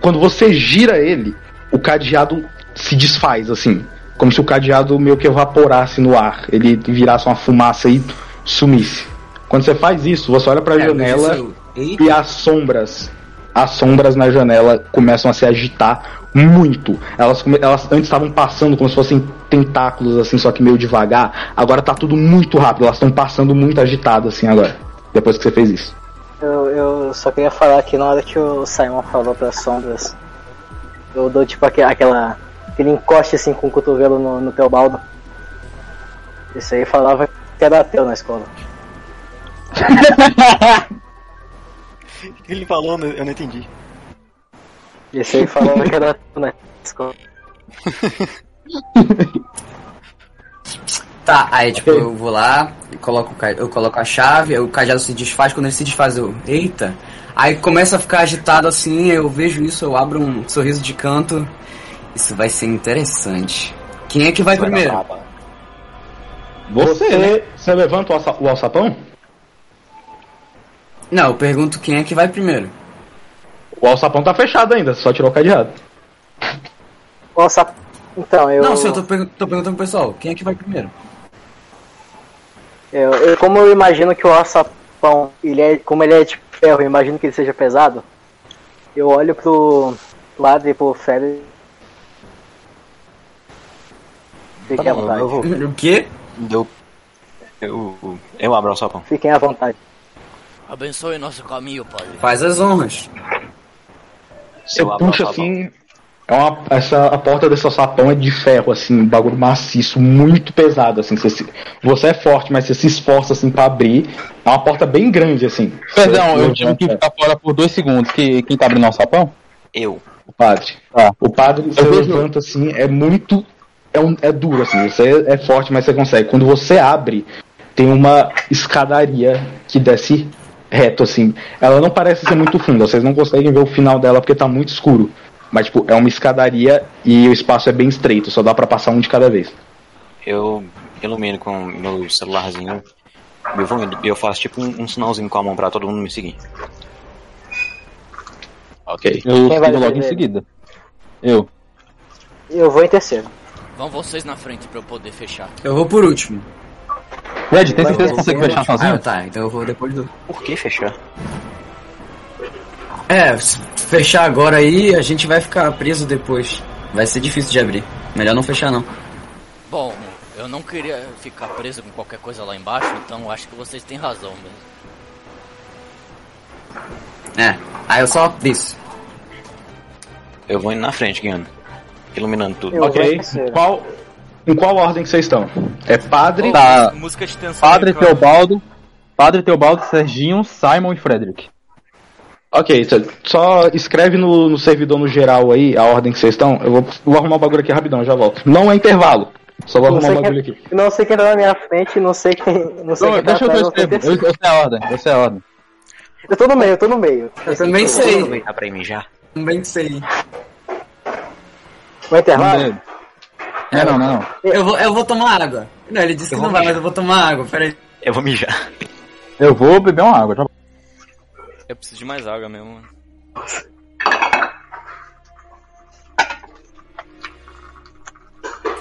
Quando você gira ele, o cadeado se desfaz, assim. Como se o cadeado meio que evaporasse no ar. Ele virasse uma fumaça e sumisse. Quando você faz isso, você olha pra É, eu vejo janela Eita. e as sombras. As sombras na janela começam a se agitar muito. Elas, elas antes estavam passando como se fossem tentáculos, assim, só que meio devagar. Agora tá tudo muito rápido. Elas estão passando muito agitadas, assim, agora. Depois que você fez isso. Eu, eu só queria falar que na hora que o Simon falou pras sombras, eu dou tipo aque- aquela. aquele encoste assim com o cotovelo no, no teu baldo. Isso aí falava que era ateu na escola. O que ele falou? Eu não entendi. Isso aí falava que era ateu na escola. Tá, aí tipo, eu vou lá, eu coloco, o eu coloco a chave, o cadeado se desfaz, quando ele se desfaz eu, eita. Aí começa a ficar agitado assim, eu vejo isso, eu abro um sorriso de canto. Isso vai ser interessante. Quem é que vai primeiro? Você, você levanta o, alça, o alçapão? Não, eu pergunto quem é que vai primeiro. O alçapão tá fechado ainda, só tirou o cadeado. Nossa, então eu. Não, sim, eu tô, pergun- tô perguntando pro pessoal, quem é que vai primeiro? Eu, eu- como eu imagino que o alçapão, ele é, como ele é de ferro, eu imagino que ele seja pesado. Eu olho pro lado e pro Félix. Fiquem à bom, vontade. eu vou. O quê? Eu, eu, eu abro o sapão. Fiquem à vontade. Abençoe nosso caminho, padre. Faz as honras. Eu abro puxa o alçapão. assim. É uma, essa, a porta desse alçapão é de ferro, assim, um bagulho maciço, muito pesado, assim. Você, se- você é forte, mas você se esforça, assim, pra abrir. É uma porta bem grande, assim. Perdão, eu tive que ficar fora por dois segundos. Que, quem tá abrindo o sapão? Eu. O padre. Ah. O padre, você levanta, assim, é muito... É, um, é duro, assim. Você é forte, mas você consegue. Quando você abre, tem uma escadaria que desce reto, assim. Ela não parece ser muito funda. Vocês não conseguem ver o final dela porque tá muito escuro. Mas, tipo, é uma escadaria e o espaço é bem estreito. Só dá pra passar um de cada vez. Eu ilumino com meu celularzinho. Eu vou indo. E eu faço tipo um, um sinalzinho com a mão pra todo mundo me seguir. Ok. Eu Quem logo em seguida. Eu. Eu vou em terceiro. Vão vocês na frente pra eu poder fechar. Eu vou por último. Red, tem certeza que Eu consegue fechar Ah, sozinho? tá, então eu vou depois do. Por que fechar? É, se fechar agora aí, a gente vai ficar preso depois. Vai ser difícil de abrir. Melhor não fechar não. Bom, eu não queria ficar preso com qualquer coisa lá embaixo, então acho que vocês têm razão mesmo. É, aí eu só isso. eu vou indo na frente, guiando. Iluminando tudo. Eu Ok. Qual, em qual ordem que vocês estão? É padre? Tá. Música de tensão. Padre. Teobaldo, Padre Teobaldo, Serginho, Simon e Frederick. Ok, só- só escreve no, no servidor no geral aí a ordem que vocês estão. Eu vou, vou arrumar o bagulho aqui rapidão, já volto. Não é intervalo. Só vou Não arrumar o bagulho aqui. não sei quem tá na minha frente, não sei quem. Não sei Não, quem tá deixa eu atrás, ver tempo. Eu, eu sei a ordem, eu sei a ordem. Eu tô no meio, eu tô no meio. Eu também sei. Dá pra ir mijar? Também sei. Vai intervalo? Não, é, não, não, não. Eu vou, eu vou tomar água. Não, ele disse que não vai, mas eu vou tomar água. Peraí. Eu vou mijar. Eu vou beber uma água. Já... Eu preciso de mais água mesmo. mano.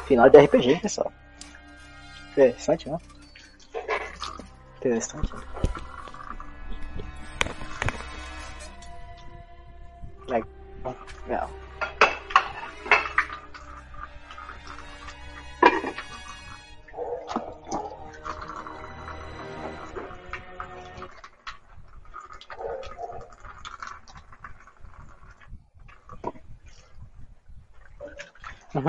Final de RPG, pessoal. Interessante, né? Interessante. Legal. Tu,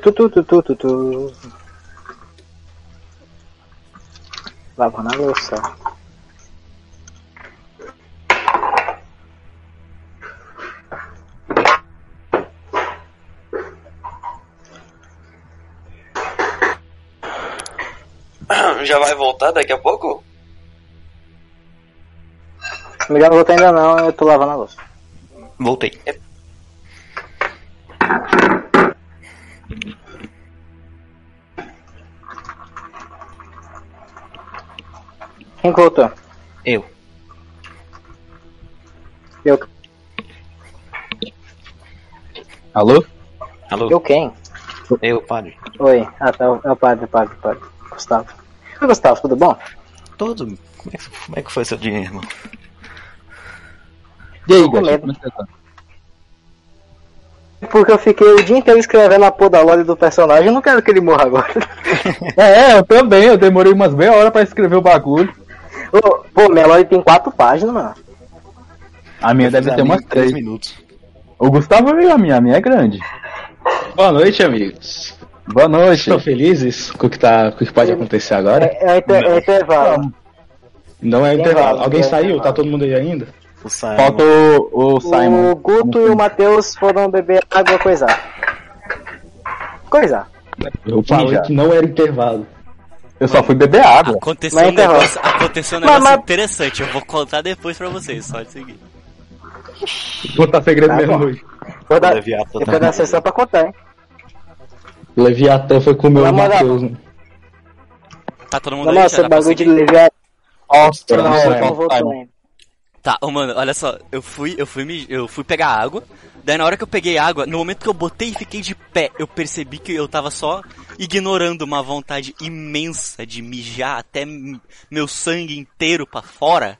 tu, tu, tu, tu, tu, tu. Lavando a louça. Já vai voltar daqui a pouco? Miguel não voltou ainda não, eu tô lavando a louça. Voltei. Quem que voltou? Eu. Eu, Alô? Alô? eu quem? Eu, padre. Oi. Ah, tá. É o padre, padre, padre. Gustavo. Oi, Gustavo, tudo bom? Todo. Como é que, como é que foi seu dia, irmão? E aí, como é tá? Porque eu fiquei o dia inteiro escrevendo a porra da lore do personagem, eu não quero que ele morra agora. É, eu também, eu demorei umas meia hora pra escrever o bagulho. Ô, pô, minha lore tem quatro páginas, mano. A minha deve ter umas três. minutos. O Gustavo viu a minha, a minha é grande. Boa noite, amigos. Boa noite. Estão felizes com o que, tá, com o que pode acontecer agora? É, é, inter, é intervalo. Não é intervalo. Alguém saiu? Tá todo mundo aí ainda? O Simon. Falta o, o Simon. O Guto e o Matheus foram beber água coisar. Coisar. Eu falei que não era intervalo. Eu só fui beber água. Aconteceu Mas um intervalo. negócio, aconteceu um Mas- negócio mas- interessante. Eu vou contar depois pra vocês, só de seguir. Vou tá segredo Tá mesmo bom. hoje. Vou dar, Leviatã depois tá- da sessão pra contar, hein? Leviatã foi comer Na o. Matheus. né? Tá todo mundo Não, aí? Já nossa, bagulho de levar. Nossa, Não, Não, não voltou. Tá, ô mano, olha só, eu fui, eu fui, me- eu fui pegar água. Daí na hora que eu peguei água, no momento que eu botei e fiquei de pé, eu percebi que eu tava só ignorando uma vontade imensa de mijar até meu sangue inteiro pra fora.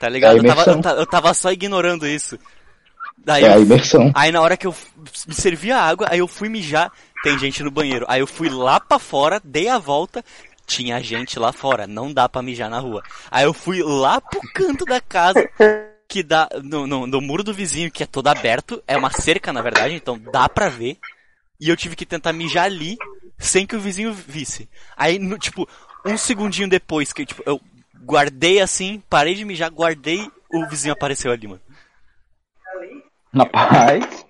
Tá ligado? É eu, tava, eu, eu tava só ignorando isso. Daí É a imersão. aí na hora que eu me servi a água, aí eu fui mijar, tem gente no banheiro. Aí eu fui lá pra fora, dei a volta, tinha gente lá fora, não dá pra mijar na rua. Aí eu fui lá pro canto da casa, que dá no, no, no muro do vizinho, que é todo aberto, é uma cerca na verdade, então dá pra ver. E eu tive que tentar mijar ali, sem que o vizinho visse. Aí, no, tipo, um segundinho depois que tipo, eu guardei assim, parei de mijar, guardei, o vizinho apareceu ali, mano. Na paz.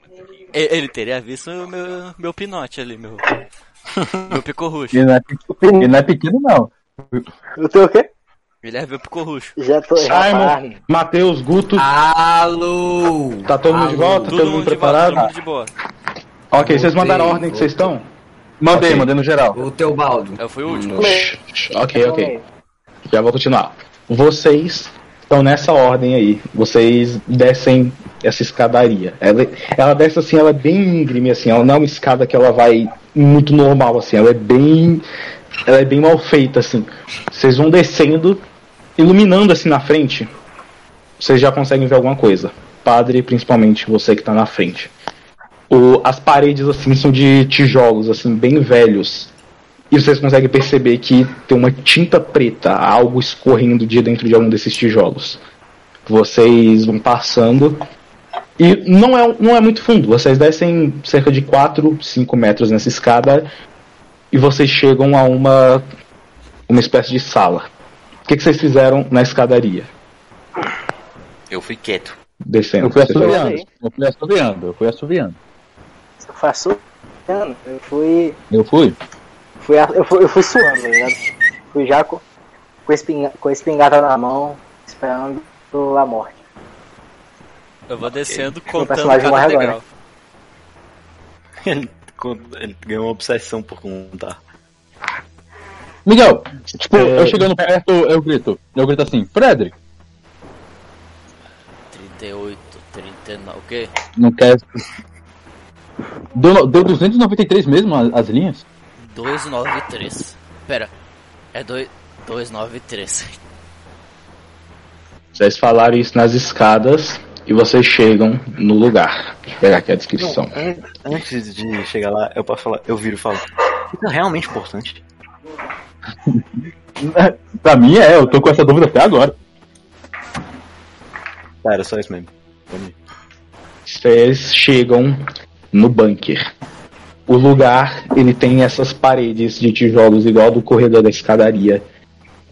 E- Ele teria visto o meu, meu pinote ali, meu. meu pico roxo. Ele não é, pe- ele não é pequeno, não. O teu o quê? Ele é meu pico roxo. Já tô. Simon, tá. Matheus, Guto, Alô! tá todo mundo de volta? Todo todo mundo mundo de volta, preparado? todo mundo de boa. Ok, vocês mandaram a ordem que vocês estão? Mandei, Ok. mandei no geral. O Teobaldo. Eu fui o último. Ok, ok. Já vou continuar. Vocês estão nessa ordem aí. Vocês descem essa escadaria. Ela, ela desce assim, ela é bem íngreme, assim. Ela não é uma escada que ela vai muito normal, assim. Ela é bem. Ela é bem mal feita, assim. Vocês vão descendo, iluminando assim na frente. Vocês já conseguem ver alguma coisa. Padre, principalmente você que tá na frente. O, as paredes assim são de tijolos assim bem velhos. E vocês conseguem perceber que tem uma tinta preta, algo escorrendo de dentro de algum desses tijolos. Vocês vão passando e não é, não é muito fundo. Vocês descem cerca de 4, 5 metros nessa escada e vocês chegam a uma uma espécie de sala. O que, que vocês fizeram na escadaria? Eu fui quieto. Descendo. Eu fui assoviando. Eu fui assoviando. Eu fui assoviando. Você foi assoviando? Eu fui. Eu fui. Fui eu, fui eu fui suando, tá ligado? Fui já com, com, a espinga, com a espingarda na mão, esperando a morte. Eu vou descendo O contando cada morre agora. degrau. Ele, ele ganhou uma obsessão por contar. Miguel, tipo, É. eu chegando perto, eu grito. Eu grito assim, Frederick, 38, 39, o quê? não quer. Deu, deu 293 mesmo as, as linhas? 293. Pera, é dois- 293. Vocês falaram isso nas escadas e vocês chegam no lugar. Deixa eu pegar aqui a descrição. An- Antes de chegar lá, eu posso falar, eu viro e falo. Isso é realmente importante. pra mim é, eu tô com essa dúvida até agora. Tá, era só isso mesmo. Vocês chegam no bunker. O lugar, ele tem essas paredes de tijolos igual do corredor da escadaria.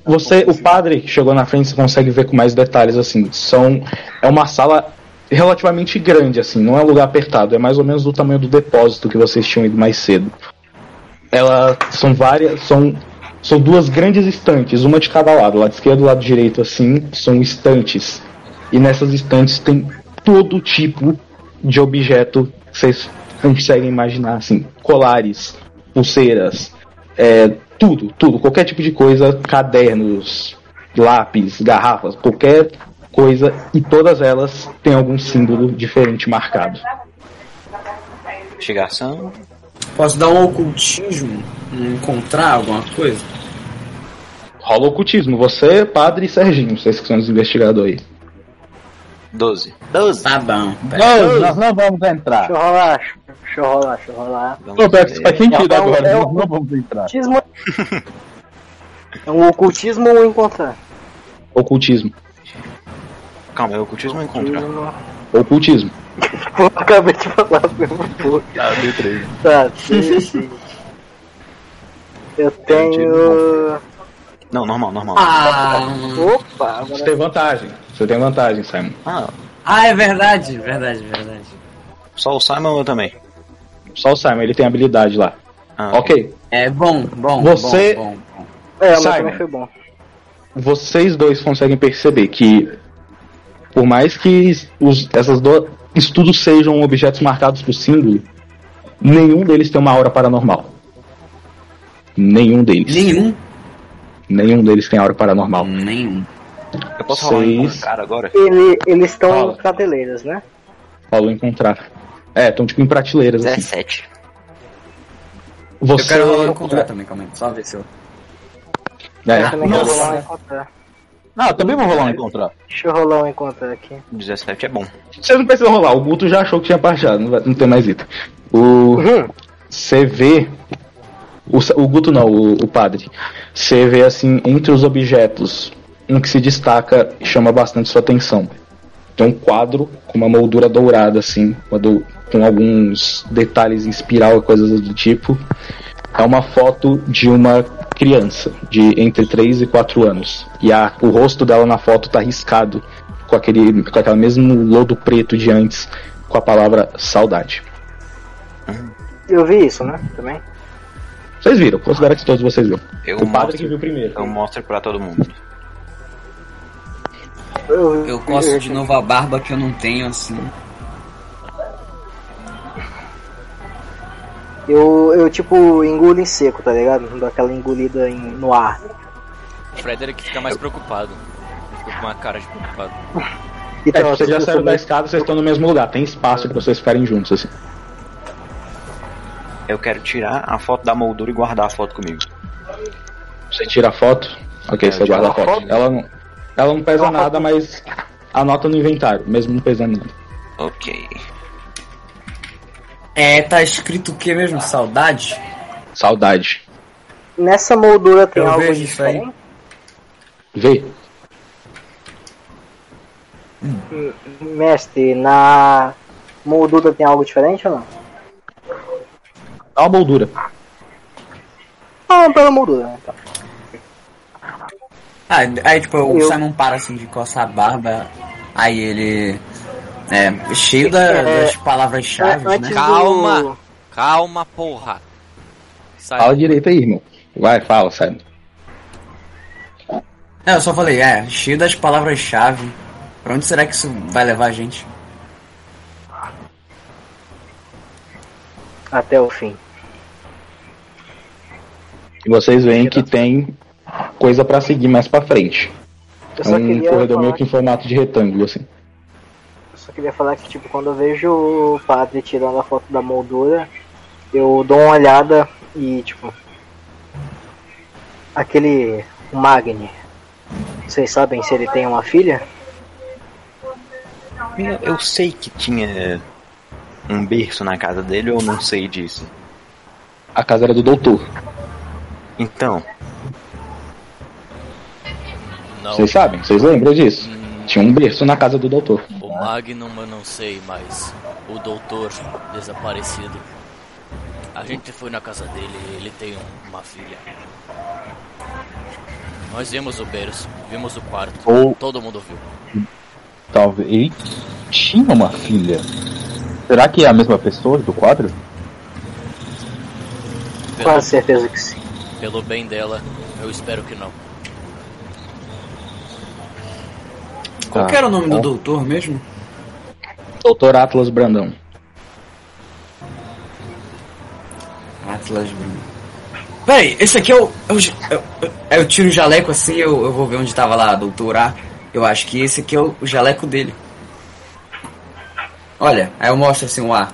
Você, o padre que chegou na frente, você consegue ver com mais detalhes assim. São é uma sala relativamente grande assim, não é um lugar apertado, é mais ou menos do tamanho do depósito que vocês tinham ido mais cedo. Ela são várias, são são duas grandes estantes, uma de cada lado, lado esquerdo e lado direito assim, são estantes. E nessas estantes tem todo tipo de objeto que vocês conseguem imaginar, assim, colares, pulseiras, é, tudo, tudo, qualquer tipo de coisa, cadernos, lápis, garrafas, qualquer coisa, e todas elas têm algum símbolo diferente marcado. Chegação. Posso dar um ocultismo? Encontrar alguma coisa? Rola ocultismo, você, padre e Serginho, vocês que são os investigadores aí. 12. 12. Tá bom. Não, nós não vamos entrar. Deixa eu rolar, deixa eu rolar, deixa eu rolar. Ô, Bex, faz sentido É agora, é nós não vamos entrar. Ocultismo. É um ocultismo ou encontrar? Ocultismo. Calma, é ocultismo ou encontrar? Ocultismo. Pô, acabei de falar porra. Tá, deu 3. Tá, sim. Eu tenho. Não, normal, normal. Ah, Opa, Você agora. tem vantagem. Você tem vantagem, Simon. Ah, ah, é verdade, verdade, verdade. só o Simon ou eu também? Só o Simon, ele tem habilidade lá. Ah, Ok. É bom, bom, Você- bom, bom, bom. É, Simon. foi bom. vocês dois conseguem perceber que, por mais que os, essas do, estudos sejam objetos marcados por símbolo, nenhum deles tem uma aura paranormal. Nenhum deles. Nenhum? Nenhum deles tem aura paranormal. Nenhum. Eu posso rolar Seis. cara agora? Ele, eles estão em prateleiras, né? Falou encontrar. É, estão tipo em prateleiras. Assim. 17. Você. Eu quero rolar encontrar também, calma aí. Só ver se eu. É, Eu também quero Nossa. rolar um encontrar. Ah, eu também vou rolar um encontrar. Deixa eu rolar um encontrar aqui. 17 é bom. Vocês não precisam rolar, o Guto já achou que tinha baixado, não, vai- não tem mais item. O. Uhum. Você vê. O, o Guto não, o, o padre. Você vê assim, entre os objetos, um que se destaca e chama bastante sua atenção. Tem um quadro com uma moldura dourada, assim, com alguns detalhes em espiral e coisas do tipo. É uma foto de uma criança de entre 3 e 4 anos. E a, o rosto dela na foto tá riscado com aquele com aquele mesmo lodo preto de antes, com a palavra saudade. Eu vi isso, né? Também. Vocês viram, considero que todos vocês viram. Eu o padre mostro, que viu primeiro. eu mostro pra todo mundo. Eu, coço de novo a barba que eu não tenho, assim. Eu, eu tipo engulo em seco, tá ligado? Dou aquela engolida em, no ar. O Frederick fica mais preocupado. Ele fica com uma cara de preocupado. Então, É, vocês já saíram da escada, vocês estão no mesmo lugar. Tem espaço pra vocês ficarem juntos, assim. Eu quero tirar a foto da moldura e guardar a foto comigo. Você tira a foto, ok, É, você guarda a a foto. foto. Ela não, ela não pesa nada, mas anota no inventário, mesmo não pesando nada. Ok. É, tá escrito o que mesmo? Saudade? Saudade. Nessa moldura tem Eu algo vejo isso aí. diferente? Vê. Mestre, na moldura tem algo diferente ou não? Dá uma moldura. Ah, pela moldura, né? Então. Ah, aí tipo, o Eu- Simon para assim de coçar a barba, aí ele. É, cheio da- É, das palavras-chave, antes né? Calma. do- Calma, porra. Sai. Fala direito aí, irmão. Vai, fala, Simon. É, eu só falei, é, cheio das palavras-chave. Pra onde será que isso vai levar a gente? Até o fim. E vocês veem que tem coisa pra seguir mais pra frente. Eu É um corredor meio que em formato de retângulo, assim. Eu só queria falar que, tipo, quando eu vejo o padre tirando a foto da moldura, eu dou uma olhada e, tipo. Aquele. O Magni. Vocês sabem se ele tem uma filha? Eu, eu sei que tinha um berço na casa dele, eu não sei disso. A casa era do doutor. Então, Não. Vocês sabem? Vocês lembram disso? Tinha um berço na casa do doutor. O Magnum eu não sei, mas o doutor desaparecido. A gente foi na casa dele e ele tem um- uma filha. Nós vimos o berço, vimos o quarto. Ou- Todo mundo viu. Talvez. Ele tinha uma filha. Será que é a mesma pessoa do quadro? Pelo, Quase certeza que sim. pelo bem dela, eu espero que não. Qual Tá. que era o nome do doutor mesmo? Doutor Atlas Brandão. Atlas Bruno. Peraí, esse aqui é o. é é o- é eu tiro o jaleco assim, eu, eu vou ver onde tava lá, doutor A. Eu acho que esse aqui é o, o jaleco dele. Olha, aí eu mostro assim o A.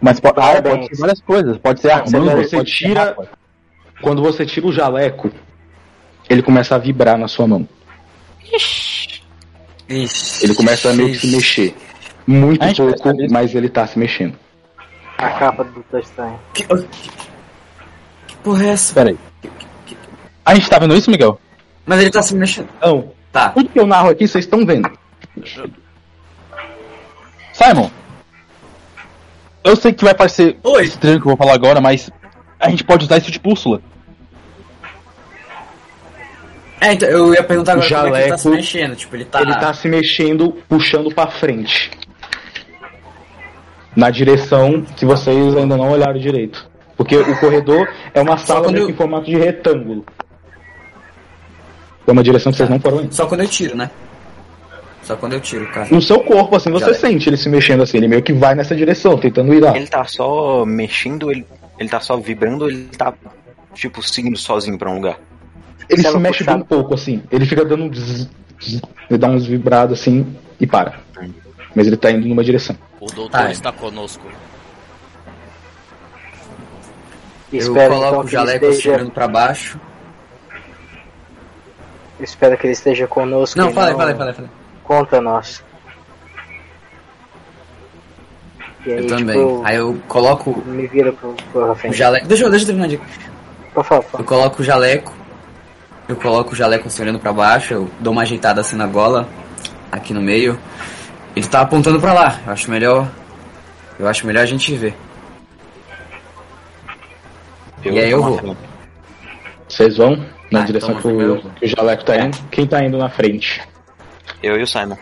Mas pode, ah, Parabéns. pode ser várias coisas. Pode ser Você armando, você tira- arma. Quando você tira o jaleco, ele começa a vibrar na sua mão. Ixi. Ele começa a meio que se mexer. Muito pouco, mas ele tá se mexendo. A capa do Estranho. Que, que, que porra é essa? Pera aí. A gente tá vendo isso, Miguel? Mas ele tá se mexendo. Então, Tá. tudo que eu narro aqui, vocês estão vendo. Simon! Eu sei que vai parecer Oi. estranho o que eu vou falar agora, mas a gente pode usar isso de bússola. É, então, eu ia perguntar agora como é que ele tá se Jaleco, mexendo. Tipo, ele tá. Ele tá se mexendo, puxando pra frente. Na direção que vocês ainda não olharam direito. Porque o corredor é uma sala eu- em formato de retângulo. É uma direção que vocês não foram indo. Só quando eu tiro, né? Só quando eu tiro, cara. No seu corpo, assim, você Jaleco. sente ele se mexendo assim. Ele meio que vai nessa direção, tentando ir lá. ele tá só mexendo, ele, ele tá só vibrando, ele tá, tipo, seguindo sozinho pra um lugar. Ele se mexe puxado. bem pouco, assim. Ele fica dando um zzz, zzz, ele dá uns vibrados assim e para. Mas ele tá indo numa direção. O doutor Tá. está conosco. Eu Espero coloco então o jaleco assim, esteja. olhando pra baixo. Espero que ele esteja conosco. Não, fala aí, fala aí, fala aí. fala aí. Contra nós. Aí, Eu tipo, também. eu Aí eu coloco me vira pro, pro o Rafael. jaleco. Deixa eu, deixa eu terminar a dica. Por favor. Eu coloco o jaleco. Eu coloco o jaleco assim olhando pra baixo. Eu dou uma ajeitada assim na gola. Aqui no meio. Ele tá apontando pra lá. Eu acho melhor. Eu acho melhor a gente ver. E aí eu vou. Vocês vão na Ah, direção então que, o, que o Jaleco tá indo. Quem tá indo na frente? Eu e o Simon.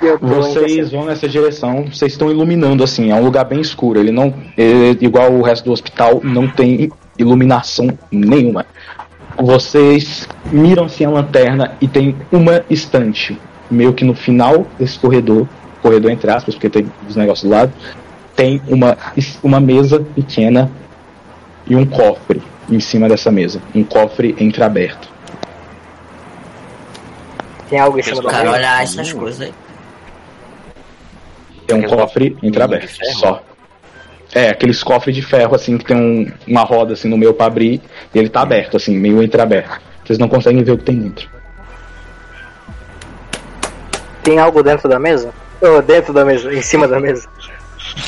Eu Vocês vão nessa direção, vocês estão iluminando assim, é um lugar bem escuro. Ele não, ele, igual o resto do hospital, não tem iluminação nenhuma. Vocês miram assim a lanterna e tem uma estante, meio que no final desse corredor, corredor entre aspas, porque tem os negócios do lado, tem uma, uma mesa pequena e um cofre em cima dessa mesa, um cofre entreaberto. Tem algo em cima da Cara, mesa. olha essas coisas aí. Tem um cofre entreaberto, só. É, aqueles cofres de ferro, assim, que tem um- uma roda, assim, no meio pra abrir, e ele tá aberto, assim, meio entreaberto. Vocês não conseguem ver o que tem dentro. Tem algo dentro da mesa? Tô dentro da mesa, em cima da mesa.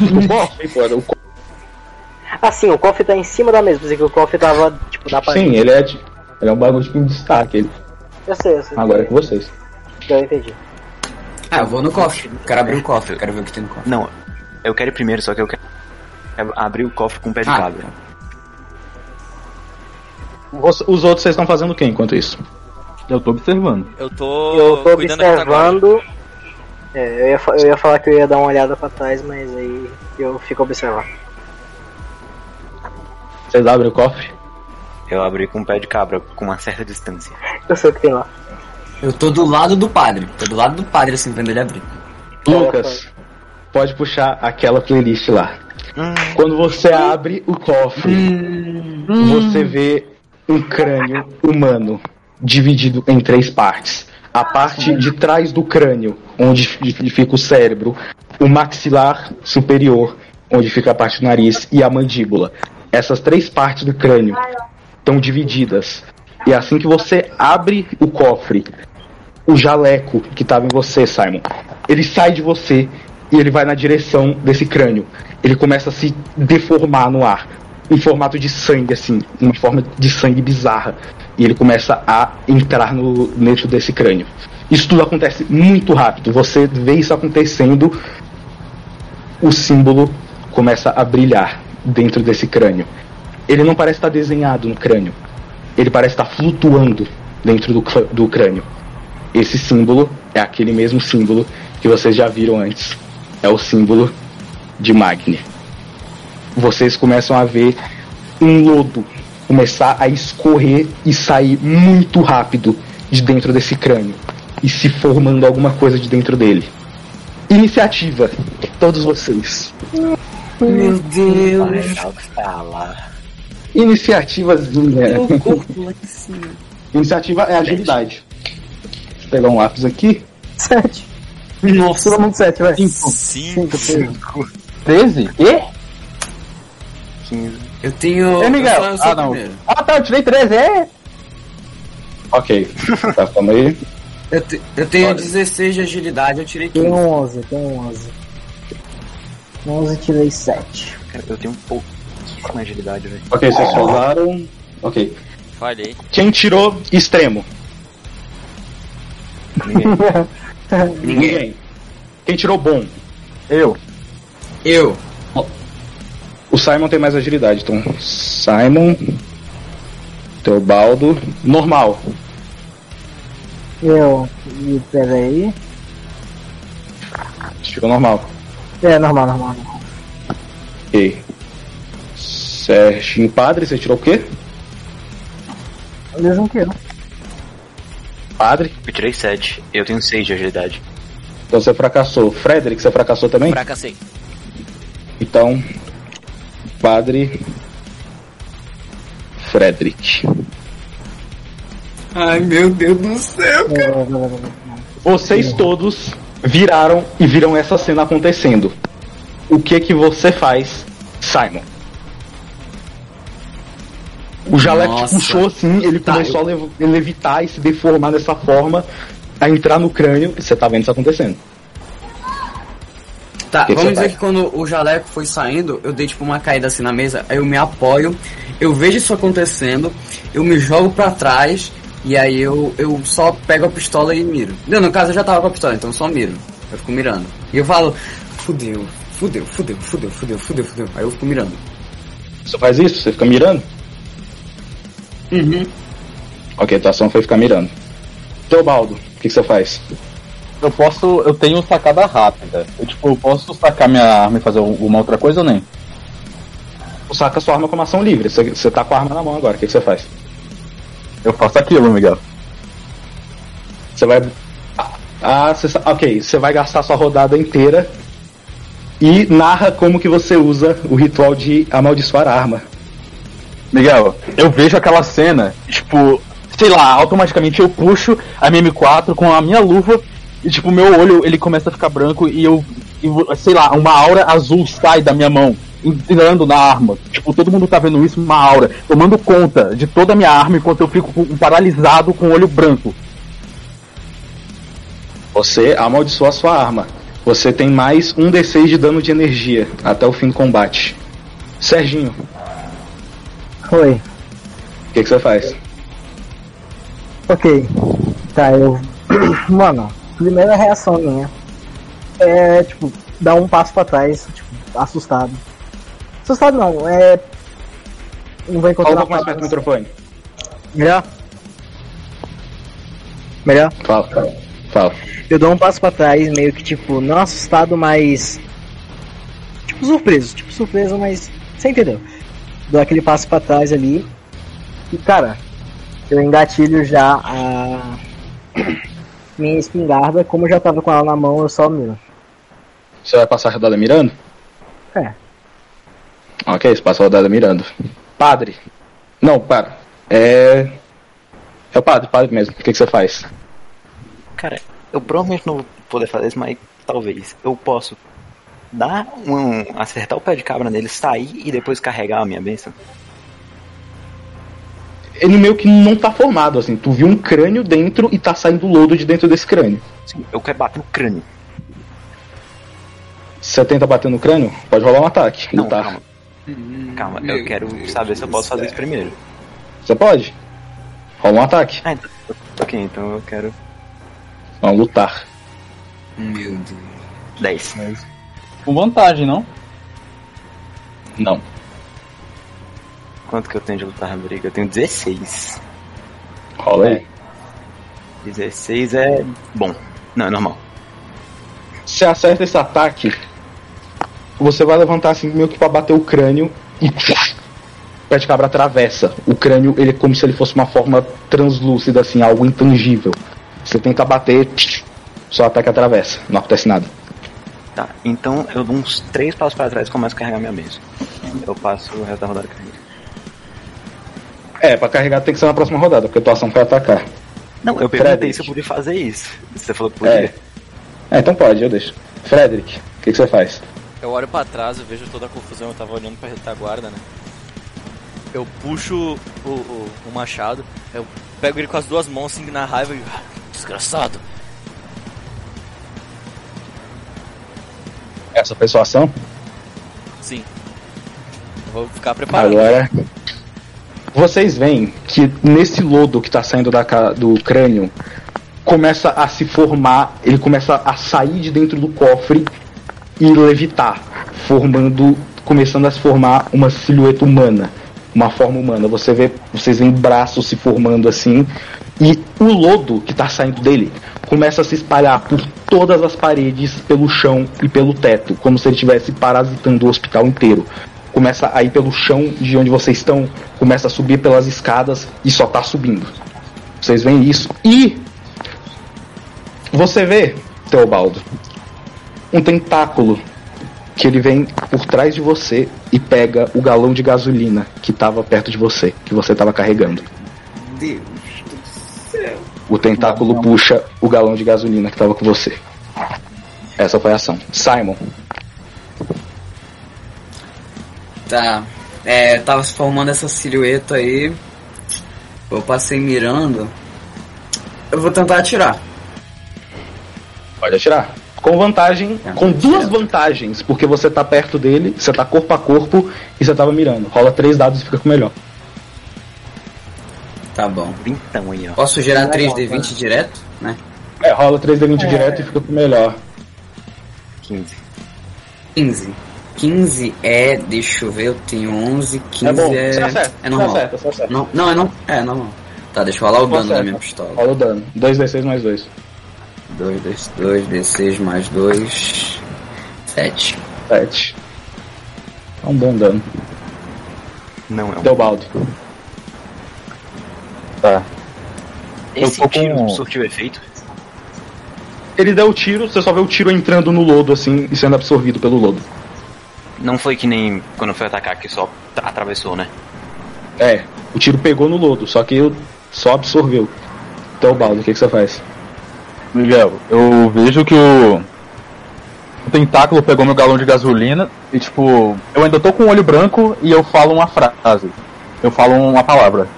O cofre, pô, o co- Ah, sim, o cofre tá em cima da mesa. Pensei que o cofre tava, tipo, na parede. Sim, ele é, de- ele é um bagulho tipo, em destaque. Ele. Eu sei, eu sei. Agora é com vocês. Eu entendi. Ah, eu vou no cofre. Quero abrir o cofre, eu quero ver o que tem no cofre. Não, eu quero ir primeiro, só que eu quero abrir o cofre com o pé de Ah, cabra. Os, os outros vocês estão fazendo o que enquanto isso? Eu tô observando. Eu tô, Eu tô retaguarda. observando. É, eu ia, eu ia falar que eu ia dar uma olhada pra trás, mas aí eu fico observando. Vocês abrem o cofre? Eu abri com o pé de cabra, com uma certa distância. Eu sei o que tem lá. Eu tô do lado do padre. Tô do lado do padre, assim, vendo ele abrir. Lucas, pode puxar aquela playlist lá. Quando você abre o cofre, você vê um crânio humano dividido em três partes. A parte de trás do crânio, onde fica o cérebro, o maxilar superior, onde fica a parte do nariz, e a mandíbula. Essas três partes do crânio estão divididas. E assim que você abre o cofre, o jaleco que estava em você, Simon, ele sai de você e ele vai na direção desse crânio. Ele começa a se deformar no ar, em formato de sangue, assim, uma forma de sangue bizarra. E ele começa a entrar no dentro desse crânio. Isso tudo acontece muito rápido. Você vê isso acontecendo, o símbolo começa a brilhar dentro desse crânio. Ele não parece estar desenhado no crânio. Ele parece estar flutuando dentro do, do crânio. Esse símbolo é aquele mesmo símbolo que vocês já viram antes. É o símbolo de Magni. Vocês começam a ver um lodo começar a escorrer e sair muito rápido de dentro desse crânio e se formando alguma coisa de dentro dele. Iniciativa, todos vocês. Meu Deus. Iniciativazinha. cima. Iniciativa é agilidade. Eu pegar um lápis aqui. 7. Nossa. Todo mundo 7, vai. Cinco. 5, 13? Quê? Eu tenho. É, Miguel? Eu Ah, não. primeiro. Ah, tá, eu tirei 13, é? Ok. Tá, calma aí. Eu, te- eu tenho 16 de agilidade, eu tirei 15. Tem um 11, tem um 11. 11 tirei 7. Cara, eu tenho um pouco de agilidade, velho. Ok, vocês falaram. Ok. Falhei. Quem tirou extremo? Ninguém. Ninguém. Quem tirou bom? Eu. Eu. O Simon tem mais agilidade, então. Simon. Teobaldo. Normal. Eu. E peraí. Tirou normal. É, normal, normal, normal. Ok. Serginho Padre, você tirou o quê? Mesmo que eu. Padre. Eu tirei 7. Eu tenho 6 de agilidade. Então você fracassou. Frederick, você fracassou também? Fracassei. Então. Padre. Frederick. Ai, meu Deus do céu. Vai. Vocês todos viraram e viram essa cena acontecendo. O que que você faz, Simon? O Jaleco te puxou assim, ele Tá, começou a lev- levitar e se deformar dessa forma, a entrar no crânio, e você tá vendo isso acontecendo. Tá, Que vamos dizer faz? que quando o jaleco foi saindo, eu dei tipo uma caída assim na mesa, aí eu me apoio, eu vejo isso acontecendo, eu me jogo pra trás, e aí eu, eu só pego a pistola e miro. Não, no caso eu já tava com a pistola, então eu só miro. Eu fico mirando. E eu falo, fudeu, fudeu, fudeu, fudeu, fudeu, fudeu, fudeu. Aí eu fico mirando. Você faz isso? Você fica mirando? Uhum. Ok, tua ação foi ficar mirando. Teobaldo, o que, que você faz? Eu posso. Eu tenho sacada rápida. Eu, tipo, eu posso sacar minha arma e fazer uma outra coisa ou nem? Você saca sua arma como ação livre. Você, você tá com a arma na mão agora, o que, que você faz? Eu faço aquilo, Miguel. Você vai. Ah, você... sa- ok. Você vai gastar sua rodada inteira e narra como que você usa o ritual de amaldiçoar a arma. Miguel, eu vejo aquela cena, tipo, sei lá, automaticamente eu puxo a minha M4 com a minha luva e tipo, meu olho ele começa a ficar branco e eu, e, sei lá, uma aura azul sai da minha mão, entrando na arma. Tipo, todo mundo tá vendo isso, uma aura, tomando conta de toda a minha arma enquanto eu fico paralisado com o olho branco. Você amaldiçoa a sua arma. Você tem mais um D6 de dano de energia até o fim do combate. Serginho, Oi. o que, que você faz? Ok. Tá, eu. Mano, primeira reação minha é, tipo, dar um passo pra trás, tipo, assustado. Assustado não, é. Não vou encontrar Fala um mais perto do palavra. microfone. Melhor? Melhor? Fala. Fala. Eu dou um passo pra trás, meio que tipo, não assustado, mas. Tipo, surpreso. Tipo, surpreso, mas. Você entendeu? Dou aquele passo pra trás ali. E, cara, eu engatilho já a. Minha espingarda, como eu já tava com ela na mão, eu só miro. Você vai passar a rodada mirando? É. Ok, você passa a rodada mirando. Padre. Não, para. É. É o padre, padre mesmo. O que, que você faz? Cara, eu provavelmente não vou poder fazer isso, mas talvez. Eu posso dar um. acertar o pé de cabra nele, sair e depois carregar a minha bênção. Ele meio que não tá formado, assim. Tu viu um crânio dentro e tá saindo lodo de dentro desse crânio. Sim, eu quero bater no crânio. Você tenta bater no crânio? Pode rolar um ataque. Não, lutar. calma. Calma, eu quero saber se eu posso fazer isso primeiro. Você pode? Rola um ataque. Ah, então. Ok, então eu quero Vamos lutar. Meu Deus. 10. Com vantagem, não? Não. Quanto que eu tenho de lutar briga? Eu tenho 16. Rola aí. 16 é bom. Não, é normal. Se acerta esse ataque, você vai levantar assim meio que pra bater o crânio e pé de cabra atravessa. O crânio ele é como se ele fosse uma forma translúcida, assim, algo intangível. Você tenta bater, só ataque atravessa, não acontece nada. Tá, então eu dou uns 3 passos pra trás e começo a carregar minha mesa. Eu passo o resto da rodada carregando. É, pra carregar tem que ser na próxima rodada, porque a tua ação foi atacar. Não, eu perguntei Frederick. se eu podia fazer isso. Você falou que podia. É. É, então pode, eu deixo. Frederick, o que, que você faz? Eu olho pra trás, eu vejo toda a confusão, eu tava olhando pra retaguarda, né? Eu puxo o, o, o machado, eu pego ele com as duas mãos assim na raiva e. "Ah, Desgraçado! Essa foi sua ação? Sim. Vou ficar preparado. Agora. Vocês veem que nesse lodo que tá saindo da, do crânio começa a se formar, ele começa a sair de dentro do cofre e levitar, formando, começando a se formar uma silhueta humana, uma forma humana. Você vê, vocês veem braços se formando assim e o lodo que tá saindo dele começa a se espalhar por todas as paredes, pelo chão e pelo teto, como se ele estivesse parasitando o hospital inteiro começa a ir pelo chão de onde vocês estão, começa a subir pelas escadas e só tá subindo. Vocês veem isso. E você vê, Teobaldo, um tentáculo que ele vem por trás de você e pega o galão de gasolina que estava perto de você, que você estava carregando. Deus do céu. O tentáculo puxa o galão de gasolina que estava com você. Essa foi a ação. Simon, Tá. É, tava se formando essa silhueta aí. Eu passei mirando. Eu vou tentar atirar. Pode atirar. Com vantagem, É, com duas vantagens, porque você tá perto dele, você tá corpo a corpo e você tava mirando. Rola três dados e fica com o melhor. Tá bom. Vintão aí, ó. Posso gerar Legal, 3D20 direto, né? É, rola 3D20 direto e fica com o melhor. 15. 15. 15 é, deixa eu ver, eu tenho 11, 15 é bom, é. acerta, é normal. você acerta, você acerta. Não, não, é não. É normal. Tá, deixa eu rolar o dano da minha pistola. Rola o dano. 2D6 mais 2. 2, 2, 2, D6 mais 2. 7. 7. É um bom dano. Não é um. Deu balde. Tá. Esse eu tiro com- surtiu efeito. Ele deu o tiro, você só vê o tiro entrando no lodo assim e sendo absorvido pelo lodo. Não foi que nem quando fui atacar que só tra- atravessou, né? É, o tiro pegou no lodo, só que eu só absorveu. Então, balde, o que, que você faz? Miguel, eu vejo que o. O tentáculo pegou meu galão de gasolina e, tipo, eu ainda tô com o olho branco e eu falo uma frase. Eu falo uma palavra.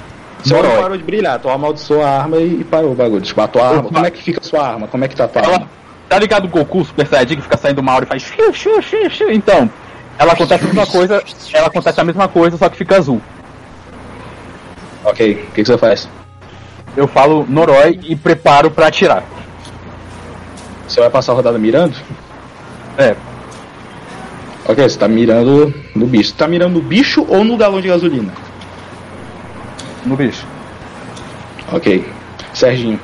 Seu Herói. parou de brilhar, tu amaldiçoou a arma e, e parou o bagulho. Tipo, a tua arma, como é que fica a sua arma? Como é que tá a tua Ela, arma? Tá ligado o Goku Super Saiyajin que fica saindo uma hora e faz xiu, xiu, xiu, xiu? Então, ela acontece a mesma coisa, ela acontece a mesma coisa, só que fica azul. Ok, o que, que você faz? Eu falo Noroi e preparo pra atirar. Você vai passar a rodada mirando? É, Ok, você tá mirando no bicho. Você tá mirando no bicho ou no galão de gasolina? No bicho. Ok. Serginho.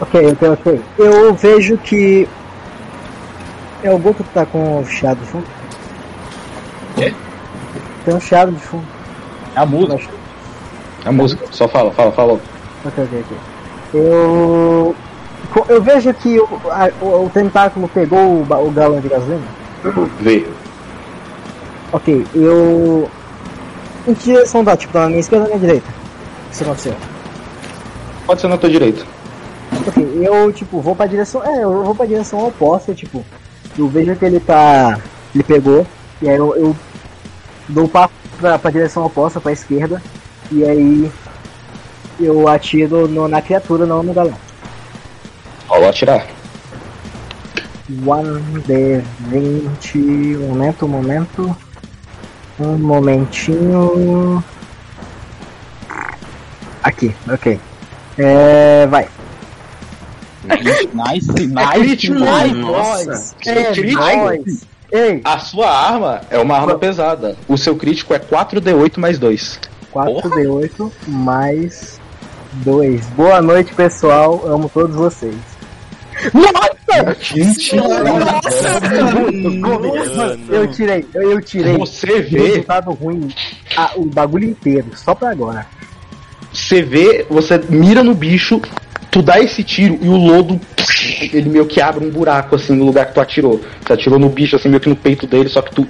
Ok, ok, ok. Eu vejo que. É o Goku que tá com o chiado de fundo? Quê? Tem um chiado de fundo. É a música. Mas- A música. Só fala, fala, fala. Ok, ok, ok. Eu. Eu vejo que o, a- o, o tentáculo pegou o, o galão de gasolina. Vê. Ok, eu. Em que direção dá? Tipo, na minha esquerda ou na minha direita? O que isso aconteceu? Pode ser na tua direita. Ok, eu, tipo, vou pra direção. É, eu vou pra direção oposta, tipo. Eu vejo que ele tá. Ele pegou. E aí eu, eu dou o passo pra, pra direção oposta, pra esquerda. E aí. Eu atiro no- na criatura, não no galão. Rola atirar. 1D20. Um momento, um momento. Um momentinho. Aqui, ok. É. Vai. Nice, nice, crítico, nice. nossa. É, crítico. nóis. Ei, A sua arma é uma arma pesada. O seu crítico é 4D8 mais 2. 4D8 mais 2. Boa noite, pessoal. Amo todos vocês. Eu tirei, eu, eu tirei. Você vê, Resultado ruim. O bagulho inteiro, só pra agora. você vê, você mira no bicho, tu dá esse tiro e o lodo, ele meio que abre um buraco assim no lugar que tu atirou. Tu atirou no bicho assim meio que no peito dele, só que tu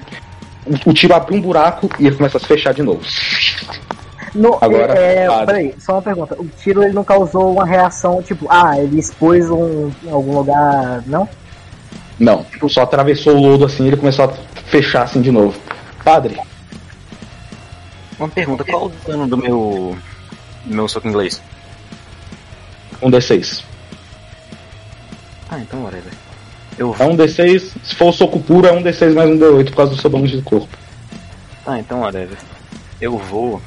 o, o tiro abre um buraco e ele começa a se fechar de novo. No, Agora, é, padre. peraí, só uma pergunta. O tiro ele não causou uma reação, tipo, ah, ele expôs um, em algum lugar, não? Não, tipo, só atravessou o lodo assim e ele começou a fechar assim de novo. Padre, Uma pergunta, qual o dano do meu. do meu soco inglês? um D6. Ah, então whatever. Eu É um D6, se for o soco puro é um D6 mais um D8 por causa do seu bônus de corpo. Ah, então whatever. Eu vou.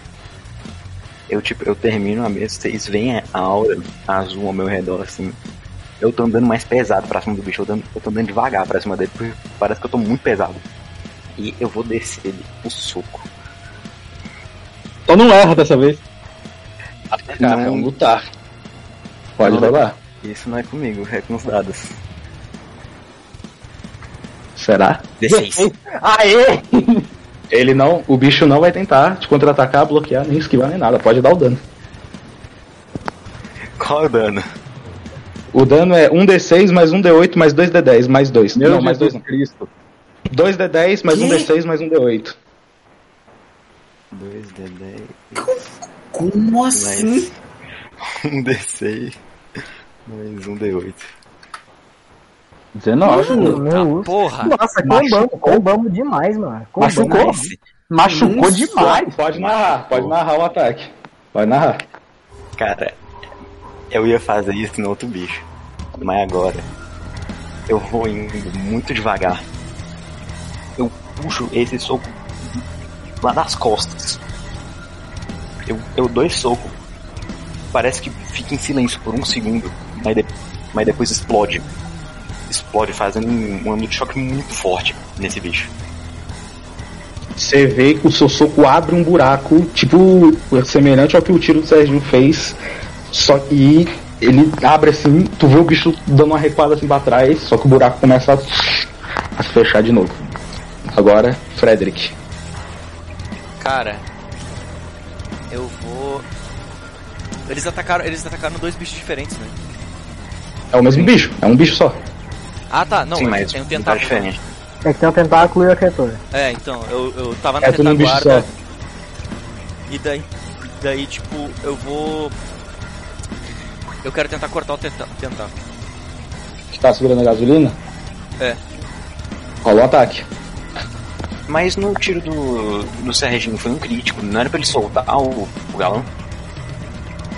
Eu tipo, eu termino a mesa, vocês veem a aura azul ao meu redor, assim. Eu tô andando mais pesado pra cima do bicho, eu, tô andando- eu tô andando devagar pra cima dele, porque parece que eu tô muito pesado. E eu vou descer ele, o soco. Então não erra dessa vez. Cara, é um lutar. Pode Não. rolar. Isso não é comigo, é com os dados. Será? D6. Aê! Ele não, o bicho não vai tentar te contra-atacar, bloquear, nem esquivar, nem nada. Pode dar o dano. Qual é o dano? O dano é 1d6 mais 1d8 mais 2d10 mais 2. Meu não, mais 2 não. Cristo. 2d10 mais que? 1d6 mais 1d8. 2d10. Como assim? 1d6 mais 1d8. 19, mano. Meu, porra. Nossa, combamos, combamos demais, mano. Combamos. Machucou? Machucou demais. Pode narrar, pode narrar o ataque. Vai narrar. Cara, eu ia fazer isso no outro bicho. Mas agora, eu vou indo muito devagar. Eu puxo esse soco lá nas costas. Eu, eu dou esse soco. Parece que fica em silêncio por um segundo, mas, de, mas depois explode. Explode, fazendo um, um ângulo de choque muito forte nesse bicho. Você vê que o seu soco abre um buraco, tipo, semelhante ao que o tiro do Serginho fez. Só que ele abre assim, tu vê o bicho dando uma recuada assim pra trás, só que o buraco começa a, a se fechar de novo. Agora, Frederick. Cara, eu vou. Eles atacaram, eles atacaram dois bichos diferentes, né? É o mesmo bicho, é um bicho só. Ah tá, não, Sim, é- mas tem um tá tentáculo. diferente. É que tem um tentáculo e a criatura. É, então, eu, eu tava na É retaguarda. E daí, daí, tipo, eu vou. Eu quero tentar cortar o tentáculo. Tá segurando a gasolina? É. Rola o ataque. Mas no tiro do, do Serginho foi um crítico, não era pra ele soltar o, o galão?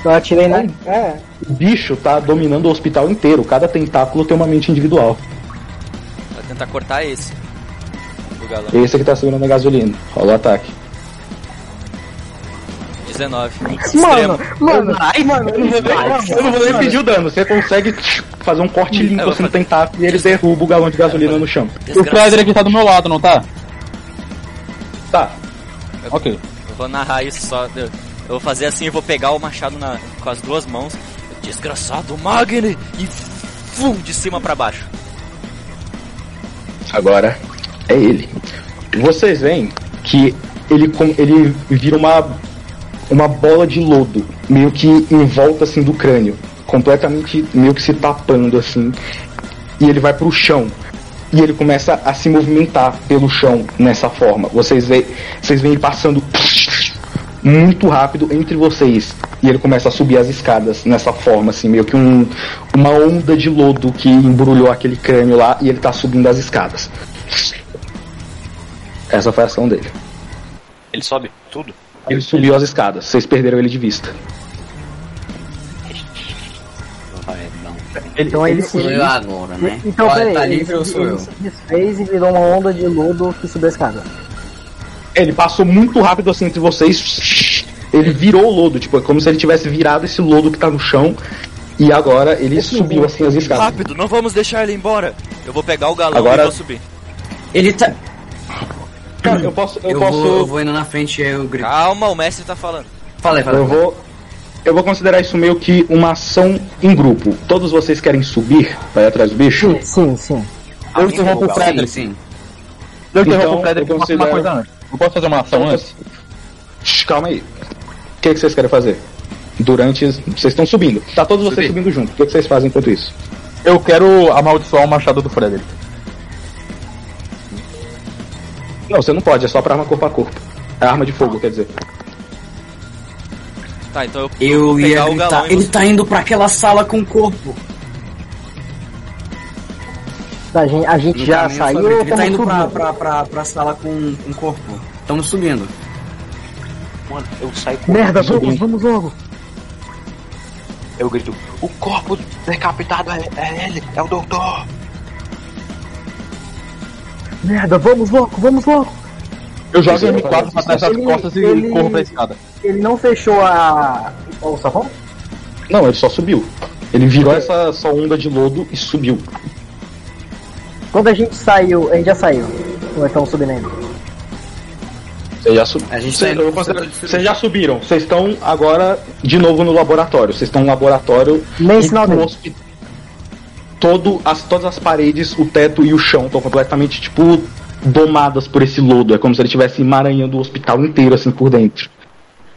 Eu atirei na. É. O bicho tá dominando o hospital inteiro. Cada tentáculo tem uma mente individual. Vai tentar cortar esse. Esse aqui tá segurando a gasolina. Rola o ataque. 19. Mano, mano, Ai, mano, eu não vou, eu não vou nem pedir o dano. Você consegue fazer um corte limpo Eu vou assim no tentáculo e ele derruba o galão de gasolina no chão. O Desgraça. Frederick tá do meu lado, não tá? Tá. Ok. Eu vou narrar isso só. Eu, vou fazer assim, eu vou pegar o machado na- com as duas mãos. Desgraçado Magni! E fum, de cima pra baixo. Agora é ele. Vocês veem que ele, ele vira uma, uma bola de lodo, meio que em volta assim do crânio, completamente meio que se tapando assim, e ele vai pro chão. E ele começa a se movimentar pelo chão nessa forma. Vocês veem, vocês veem ele passando muito rápido entre vocês. E ele começa a subir as escadas nessa forma, assim, meio que um, uma onda de lodo que embrulhou aquele crânio lá e ele tá subindo as escadas. Essa foi a ação dele. Ele sobe tudo. Ele subiu as escadas, vocês perderam ele de vista. Não. Então ele eu agora, né? Então, Olha, peraí, tá ele, livre ou sou ele eu? se desfez e virou uma onda de lodo que subiu a escada. Ele passou muito rápido assim entre vocês. Ele virou o lodo, tipo, é como se ele tivesse virado esse lodo que tá no chão. E agora ele subiu assim as escadas. Rápido, não vamos deixar ele embora. Eu vou pegar o galão Agora- e vou subir. Ele tá. Cara, eu posso. Eu, Eu, posso. vou, eu vou indo na frente e eu grito. Calma, o mestre tá falando. Falei, falei. Eu vou. Eu vou considerar isso meio que uma ação em grupo. Todos vocês querem subir para ir atrás do bicho? Sim, sim, sim. Eu interrompo o Frederick. sim. Eu interrompo Então, o Frederick fazer uma considero- coisa antes. Eu posso fazer uma ação Então, antes? Shh, Calma aí. O que, que vocês querem fazer? Durante. Vocês estão subindo. Tá todos vocês subindo junto. O que, que vocês fazem enquanto isso? Eu quero amaldiçoar o machado do Frederick. Não, você não pode, é só pra arma corpo a corpo. É arma de fogo, quer dizer. Tá, então eu, Eu vou ia pegar o galão gritar. e Ele tá indo pra aquela sala com o corpo. A gente, a gente No já caminho, saiu. Ele tá estamos indo pra, pra, pra, pra sala com, o corpo. Estamos subindo. Mano, eu saio com Merda, Subindo. vamos, vamos logo. Eu grito, o corpo decapitado é, é ele, é o doutor. Merda, vamos logo, vamos logo. Eu jogo Isso, o M4 pra trás das ele- costas e ele- corro pra escada. Ele não fechou a. o sapão? Não, ele só subiu. Ele virou essa, essa onda de lodo e subiu. Quando a gente saiu, a gente já saiu. Ou estamos subindo ainda? Vocês já, sub... Tá. Vocês já subiram. Vocês estão agora de novo no laboratório. Vocês estão no laboratório. Nem sinal dele. Todo, as, todas as paredes, o teto e o chão estão completamente, tipo, domadas por esse lodo. É como se ele estivesse emaranhando o hospital inteiro, assim, por dentro.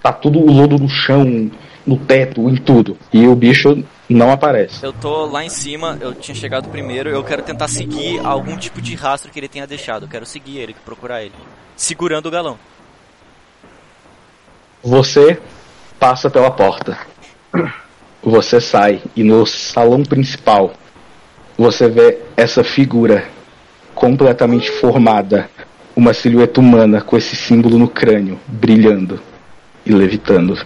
Tá tudo o lodo no chão, no teto, em tudo. E o bicho não aparece. Eu tô lá em cima, eu tinha chegado primeiro, eu quero tentar seguir algum tipo de rastro que ele tenha deixado. Eu quero seguir ele, procurar ele. Segurando o galão. Você passa pela porta. Você sai e no salão principal você vê essa figura completamente formada, uma silhueta humana com esse símbolo no crânio, brilhando e levitando.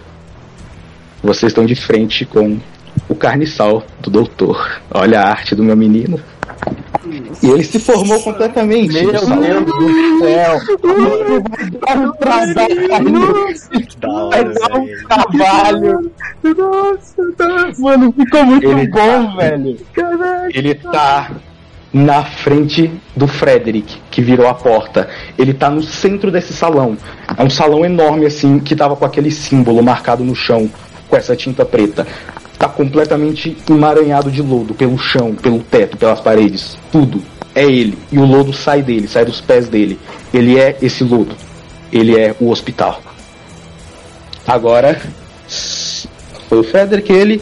Vocês estão de frente com o carniçal do doutor. Olha a arte do meu menino. E ele se formou completamente. Meu. Deus do céu! Vai dar um trabalho! Vai dar um trabalho! Mano, ficou muito Ele bom, tá- velho! Ele tá na frente do Frederick, que virou a porta. Ele tá no centro desse salão. É um salão enorme, assim, que tava com aquele símbolo marcado no chão, com essa tinta preta. Tá completamente emaranhado de lodo pelo chão, pelo teto, pelas paredes. Tudo. É ele. E o lodo sai dele, sai dos pés dele. Ele é esse lodo. Ele é o hospital. Agora. Foi o Frederick, ele.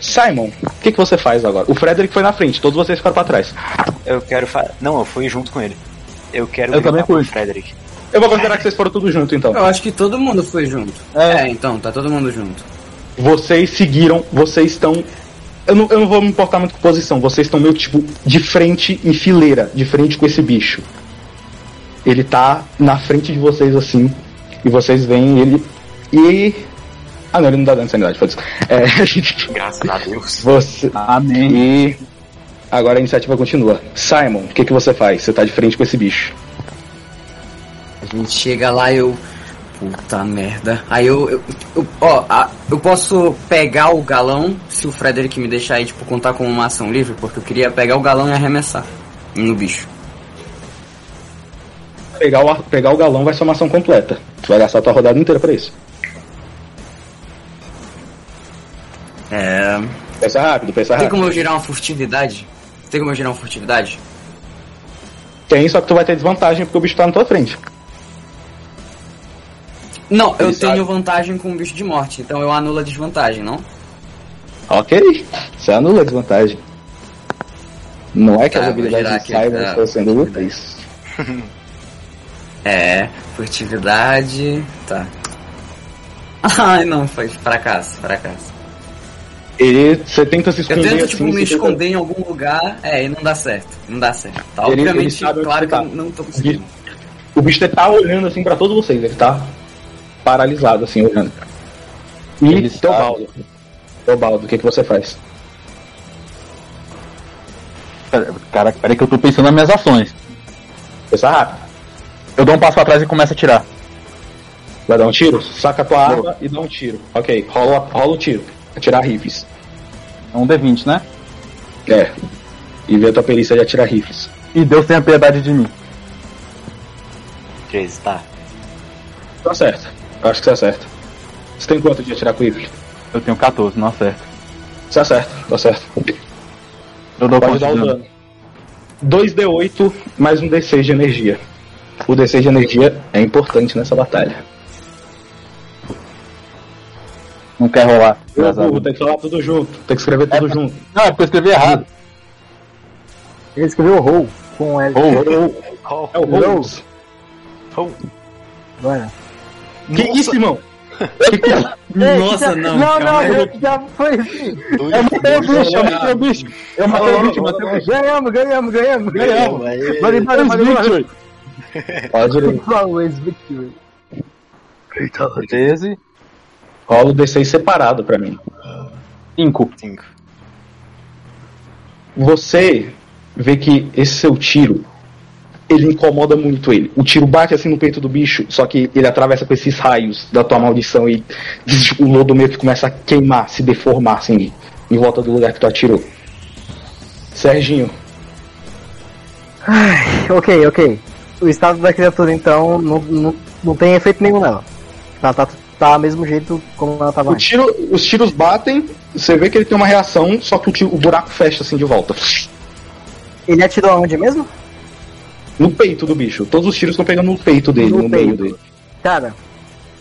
Simon, o que, que você faz agora? O Frederick foi na frente, todos vocês ficaram pra trás. Eu quero fa... Não, eu fui junto com ele. Eu quero Eu também fui. Frederick. Eu vou considerar que vocês foram tudo junto, então. Eu acho que todo mundo foi junto. É, então, tá todo mundo junto. Vocês seguiram, vocês estão. Eu não, eu não vou me importar muito com posição, vocês estão meio tipo de frente em fileira, de frente com esse bicho. Ele tá na frente de vocês assim, e vocês veem ele. E Ah, não, ele não dá dano de sanidade, foda-se. É, Graças a Deus. você. Amém. E. Agora a iniciativa continua. Simon, o que, que você faz? Você tá de frente com esse bicho. A gente chega lá e eu. Puta merda. Aí eu. eu, eu- ó, a- eu posso pegar o galão se o Frederick me deixar aí, tipo, contar como uma ação livre, porque eu queria pegar o galão e arremessar no bicho. Pegar o, ar- pegar o galão vai ser uma ação completa. Tu vai gastar a tua rodada inteira pra isso. É. Pensa rápido, pensa Tem rápido. como eu gerar uma furtividade? Tem como eu gerar uma furtividade? Tem, só que tu vai ter desvantagem porque o bicho tá na tua frente. Não, eu Ele tenho vantagem com o bicho de morte, então eu anulo a desvantagem, não? Ok. Você anula a desvantagem. Não é que Tá, as habilidades de Simon tá. estão sendo úteis. É, furtividade. Tá. Ai, não, foi fracasso, fracasso. Ele, você tenta se Eu esconder tento, assim, tipo, me você tenta- esconder em algum lugar, é, e não dá certo. Não dá certo. Tá, Ele- ele obviamente, onde claro que tá. eu não tô conseguindo. O bicho tá olhando assim pra todos vocês, ele tá paralisado assim, olhando. E Ele Teobaldo. Teobaldo, o que, que você faz? Cara, peraí que eu tô pensando nas minhas ações. Pensa rápido. Eu dou um passo pra trás e começo a atirar. Vai dar um tiro? Saca a tua arma e dá um tiro. Ok, rola, rola o tiro. Atirar rifles. É um D20, né? É. E vê a tua perícia de atirar rifles. E Deus tenha piedade de mim. 13, tá. Tá certo. Eu acho que você acerta. Você tem quanto de atirar com rifle? Eu tenho 14, não acerta. Você acerta, tá certo. Eu dou Pode dar o dano? dano. 2d8 mais um d6 de energia. O d6 de energia é importante nessa batalha. Não quer rolar. Eu burro, tem que falar tudo junto. Tem que escrever tudo junto. Não, é porque eu escrevi errado. Ele escreveu roll com L. Ou, É o Rose. Agora. Que isso, irmão? Que que é? Nossa, não. Não, não, aí. já, já foi assim. eu matei o bicho, eu matei o bicho. Eu matei o bicho, eu matei o bicho. Ganhamos, ganhamos, ganhamos, ganhamos. Vale, vale, vale, vale. Pode ir. Always victory. 13, Rola o d6 separado pra mim. 5. 5. Você vê que esse seu tiro ele incomoda muito ele. O tiro bate assim no peito do bicho, só que ele atravessa com esses raios da tua maldição e o lodo meio que começa a queimar, se deformar assim em volta do lugar que tu atirou. Serginho, Ok, ok. O estado da criatura então não, não, não tem efeito nenhum nela. Ela tá, tá do mesmo jeito como ela tava o tiro, os tiros batem, você vê que ele tem uma reação, só que o, tiro- o buraco fecha assim de volta. Ele atirou aonde mesmo? No peito do bicho. Todos os tiros estão pegando no peito dele, no, No meio peito. dele. Cara,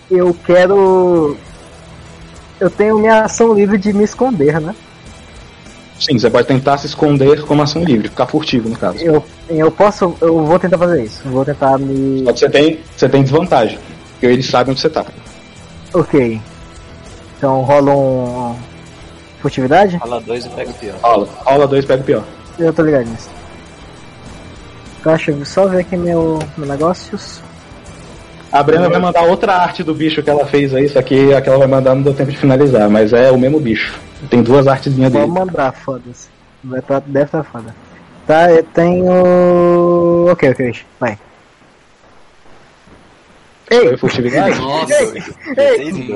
eu quero. Eu tenho minha ação livre de me esconder, né? Sim, você pode tentar se esconder como ação livre, ficar furtivo no caso. Eu, eu posso. Eu vou tentar fazer isso. Vou tentar me. Só que você tem, você tem desvantagem. Porque eles sabem onde você tá. Ok. Então rola um. Furtividade? Fala 2 e pega o pior. Rola. Rola dois, pega o pior. Eu tô ligado nisso. Tá, deixa eu só ver aqui meu, meu negócios. A Brena vai mandar outra arte do bicho que ela fez aí, só que a que ela vai mandar não deu tempo de finalizar, mas é o mesmo bicho. Tem duas artezinhas Vou dele. mandar, foda-se. Vai tá, deve estar foda. Tá, eu tenho. Ok, ok, vai. Foi furtividade? Nossa,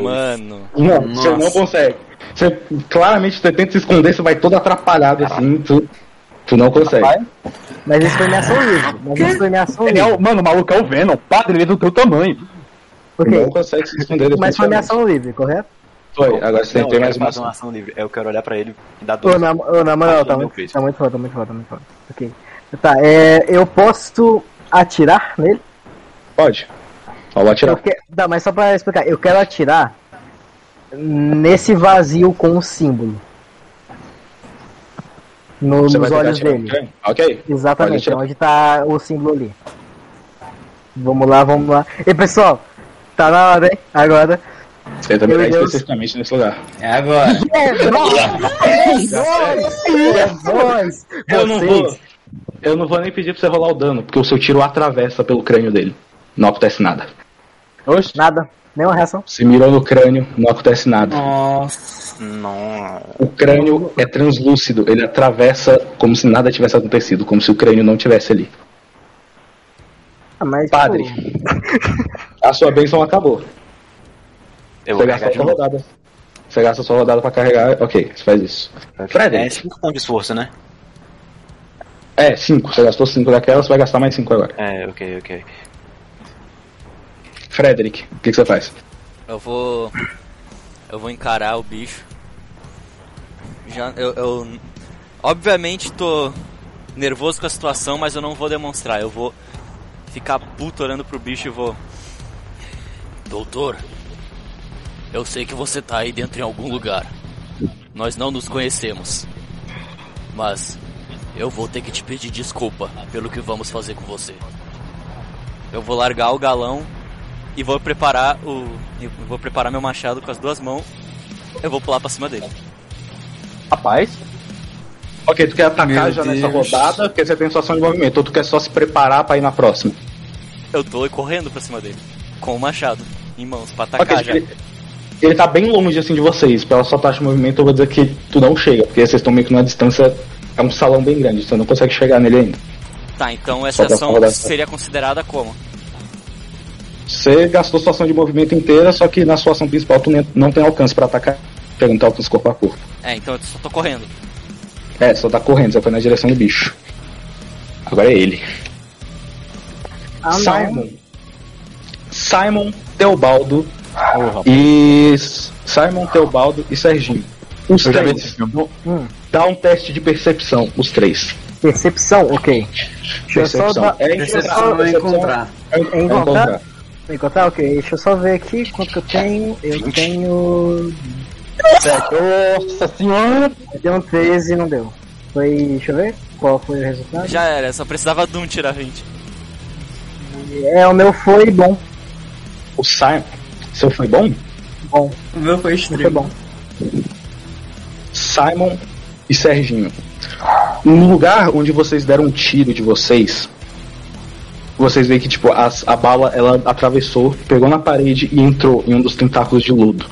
Mano. Não, você Nossa. não consegue. Você, claramente você tenta se esconder, você vai todo atrapalhado assim, tu, tu não consegue. Mas isso foi minha ação livre. Mas isso foi é livre. o, mano, o maluco é o Venom. Padre, ele é do teu tamanho. Ok. Não consegue se esconder Mas foi minha definitivamente. ação livre, correto? Foi, agora você tem mais uma ação. ação livre. Eu quero olhar pra ele e dar dois. na, ô, na moral, tá no muito, tá muito foda, tá muito foda, tá muito foda. Ok. Tá, é, eu posso atirar nele? Pode. Ó, vou atirar. que... Tá, mas só pra explicar, eu quero atirar nesse vazio com o símbolo. No- Você nos olhos dele. crânio? Ok. Exatamente, onde tá o símbolo ali. Vamos lá, vamos lá. E pessoal, tá na hora, hein? Agora. Você também tá Deus. especificamente nesse lugar. é agora. É! É nóis! Eu não Vocês- vou. Eu não vou nem pedir pra você rolar o dano, porque o seu tiro atravessa pelo crânio dele. Não acontece nada. Oxe, Nada. Nenhuma reação. Você mirou no crânio, não acontece nada. Nossa. Não. O crânio é translúcido, ele atravessa como se nada tivesse acontecido, como se o crânio não tivesse ali. Ah, mas, Padre, tipo, a sua bênção acabou. Eu Você gasta sua novo. rodada. Você gasta a sua rodada pra carregar, ok, você faz isso. É Frederick. 5 pontos de esforço, né? É, 5. Você gastou 5 daquela, você vai gastar mais 5 agora. É, ok, ok. Frederick, o que, que você faz? Eu vou. Eu vou encarar o bicho. Já. Eu, eu. Obviamente tô nervoso com a situação, mas eu não vou demonstrar. Eu vou ficar puto olhando pro bicho e vou. Doutor, eu sei que você tá aí dentro em algum lugar. Nós não nos conhecemos. Mas eu vou ter que te pedir desculpa pelo que vamos fazer com você. Eu vou largar o galão e vou preparar o. eu vou preparar meu machado com as duas mãos. Eu vou pular pra cima dele. Rapaz, Ok, tu quer atacar Meu já nessa Deus. rodada, porque você tem sua ação de movimento, ou tu quer só se preparar pra ir na próxima? Eu tô correndo pra cima dele. Com o machado em mãos pra atacar Ok, já. ele, ele tá bem longe assim de vocês, pela sua taxa de movimento eu vou dizer que tu não chega, porque vocês estão meio que numa distância, é um salão bem grande, você não consegue chegar nele ainda. Tá, então essa ação seria considerada como? Você gastou sua ação de movimento inteira, só que na sua ação principal tu não tem alcance pra atacar, não tem alcance corpo a corpo. É, então eu só tô correndo. É, só tá correndo, você foi na direção do bicho. Agora é ele. ah, não. Simon. Simon, Teobaldo e. Simon, Teobaldo e Serginho. Os eu três. Hum, Dá um teste de percepção, os três. percepção, ok. Só Percepção. dar. É Percepção é encontrar. É, É é encontrar? Encontrar. Encontrar, ok. Deixa eu só ver aqui quanto que eu tenho. Eu tenho. Nossa senhora! Deu um 13 não deu. Foi. Deixa eu ver. Qual foi o resultado? Já era, só precisava de um tirar 20. É, o meu foi bom. O Simon. Seu foi bom? Bom, O meu foi foi extremo. bom. Simon e Serginho. No lugar onde vocês deram um tiro de vocês, vocês veem que tipo a bala ela atravessou, pegou na parede e entrou em um dos tentáculos de lodo.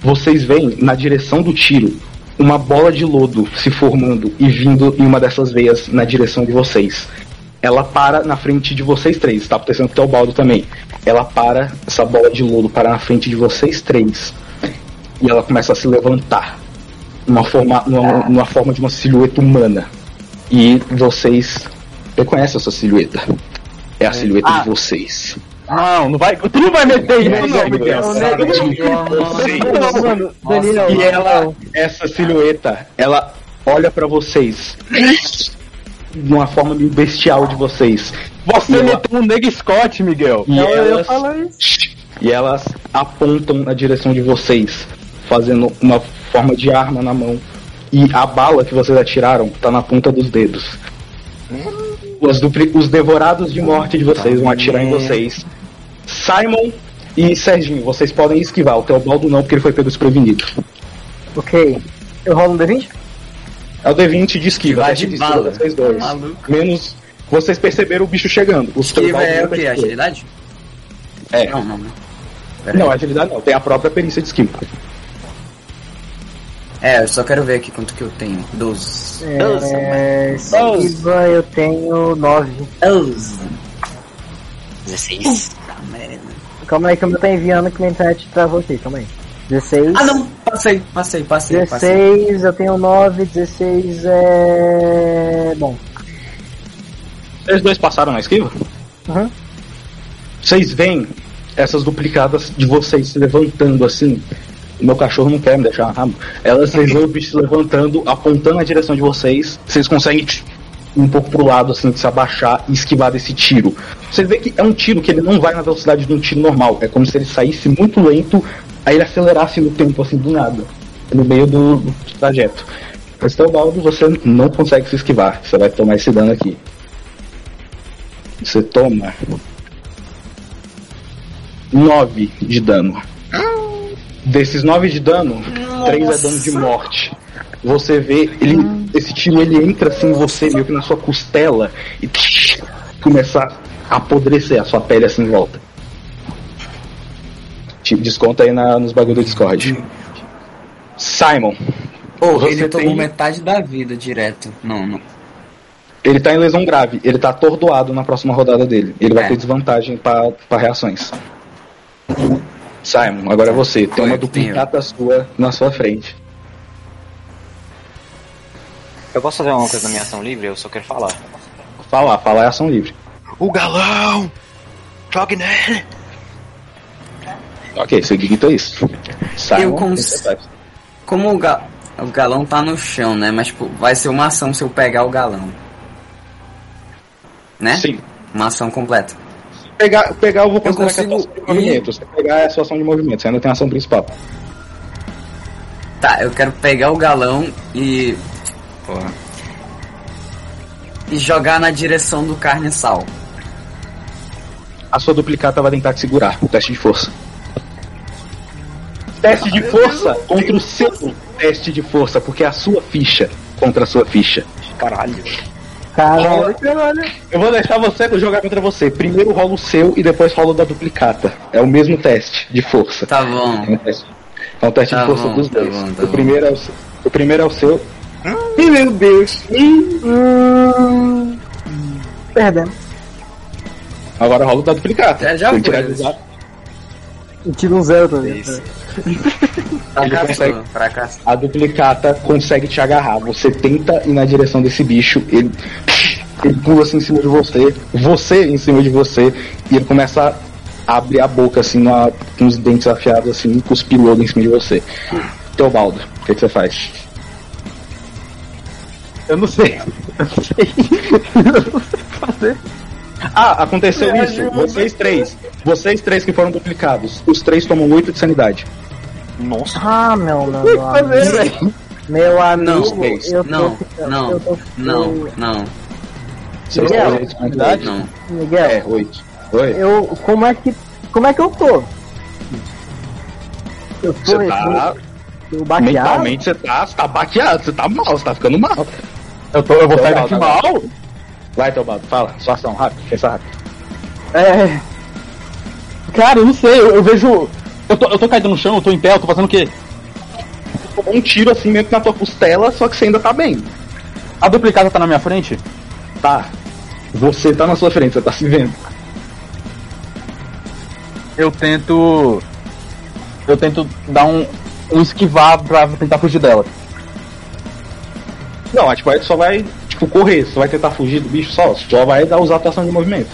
Vocês veem na direção do tiro uma bola de lodo se formando e vindo em uma dessas veias na direção de vocês. Ela para na frente de vocês três, tá acontecendo com o Teobaldo também. Ela para, essa bola de lodo para na frente de vocês três. E ela começa a se levantar numa forma, numa, numa forma de uma silhueta humana. E vocês reconhecem essa silhueta. É a silhueta Ah. de vocês. Não, não vai. Tu não vai meter isso, não, Miguel. E ela, essa silhueta, ela olha pra vocês de uma forma meio bestial de vocês. Você E ela- meteu um Neg Scott, Miguel. E eu elas, e elas apontam na direção de vocês, fazendo uma forma de arma na mão. E a bala que vocês atiraram tá na ponta dos dedos. Os, dupli- os devorados de morte de vocês vão atirar em vocês. Simon e Serginho, vocês podem esquivar. O Teobaldo não, porque ele foi pego desprevenido. Ok. Eu rolo um D20? É o D20 de esquiva, Vai de de esquiva bala. vocês dois. Maluco. Menos. Vocês perceberam o bicho chegando. O Esquiva é não o que? percebeu. Agilidade? É. Não, não, não. Não, agilidade não. Tem a própria perícia de esquiva. É, eu só quero ver aqui quanto que eu tenho. 12. É. Esquiva, eu tenho 9. 16. Tá merda. Calma aí que o meu tá enviando que minha internet travou aqui, calma aí. 16. Ah não, passei, passei, passei, passei. 16, eu tenho 9, 16 é. Bom. Vocês dois passaram na esquiva? Uhum. Vocês veem essas duplicadas de vocês se levantando assim. Meu cachorro não quer me deixar rabo. Elas vocês veem o bicho se levantando, apontando na direção de vocês. Vocês conseguem um pouco pro lado, assim, se abaixar e esquivar desse tiro. Você vê que é um tiro que ele não vai na velocidade de um tiro normal. É como se ele saísse muito lento, aí ele acelerasse no tempo, assim, do nada. No meio do, do trajeto. Teobaldo, você não consegue se esquivar. Você vai tomar esse dano aqui. Você toma 9 de dano. Desses 9 de dano, 3 é dano de morte. Você vê, ele, esse tiro ele entra assim em você, meio que na sua costela, e tch, começa a apodrecer a sua pele assim em volta. desconta aí na, nos bagulho do Discord. Simon. Pô, Você ele tomou tem- metade da vida direto. Não, não. Ele tá em lesão grave, ele tá atordoado na próxima rodada dele. Ele vai É. ter desvantagem pra pra reações. Simon, agora é você. Tem uma duplicata sua na sua frente. Eu posso fazer uma coisa na minha ação livre? Eu só quero falar. Falar, falar é ação livre. O galão! Jogue nele! Ok, você grita isso. Simon, Eu cons-? Como o, ga- o galão tá no chão, né? Mas, tipo, vai ser uma ação se eu pegar o galão. Né? Sim. Uma ação completa. Pegar, pegar eu vou considerar que é ação de movimento. Se pegar é a sua ação de movimento, você ainda tem a ação principal. Tá, eu quero pegar o galão e. E jogar na direção do carniçal. A sua duplicata vai tentar te segurar. O teste de força. Teste de força contra o seu teste de força, porque é a sua ficha contra a sua ficha. Caralho. Caralho. Eu vou deixar você jogar contra você. Primeiro rola o seu e depois rola o da duplicata. É o mesmo teste de força. Tá bom. É um teste, é um teste Tá de força bom, dos tá dois. bom, tá o, bom. primeiro é o, seu- o primeiro é o seu. Ih, meu Deus. Hum, perdemos. Agora rola o da duplicata. Já- já foi. tirar tiro um zero também. Isso. Consegue-. A duplicata consegue te agarrar. Você tenta ir na direção desse bicho, ele, ele pula assim em cima de você, você em cima de você, e ele começa a abrir a boca assim, numa- com os dentes afiados assim, com os pilotos em cima de você. Teobaldo, o que, que você faz? Eu não sei. Eu não sei. Eu não sei fazer. Ah, aconteceu isso. Vocês três. Vocês três que foram duplicados. Os três tomam 8 de sanidade. Nossa. Ah, meu, meu, meu amigo. Meu amigo, Não, eu não, ficando- não, eu tô- Não, não, Vocês Miguel, três, oito de sanidade? não. Miguel, É, 8. Oi? eu, como é que, como é que eu tô? Eu tô, Você tá. eu, eu baqueado? Mentalmente você tá, você tá baqueado, você tá mal, você tá ficando mal. Eu, tô, eu vou sair Tá daqui bom, mal. Vai, Teobaldo, fala. Sua ação, rápido, pensa rápido. É. Cara, eu não sei, eu, eu vejo. Eu tô, eu tô caído no chão, eu tô em pé, eu tô fazendo o quê? Tomou um tiro assim meio que na tua costela, só que você ainda tá bem. A duplicata tá na minha frente? Tá. Você tá na sua frente, você tá se vendo. Eu tento. Eu tento dar um, um esquivar pra tentar fugir dela. Não, a tipo, aí tu só vai, tipo, correr, você vai tentar fugir do bicho só, só vai dar usar a tua ação de movimento.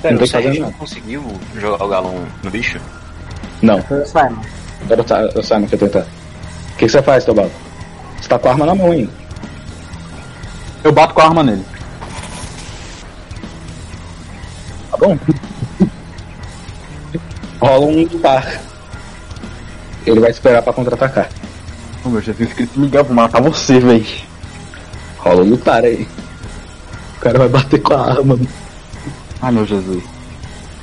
Pera, Não o fazendo não nada. conseguiu jogar o galão no bicho? Não, Foi o Simon. agora eu Simon que eu tentar. O que, que você faz, Teobaldo? Você tá com a arma na mão ainda. Eu bato com a arma nele. Tá bom? Rola um lutar. Ele vai esperar pra contra-atacar. Oh, meu Jesus Cristo, Miguel, vou matar você, véi. Rola um lutar aí. O cara vai bater com a arma. Ai, meu Jesus.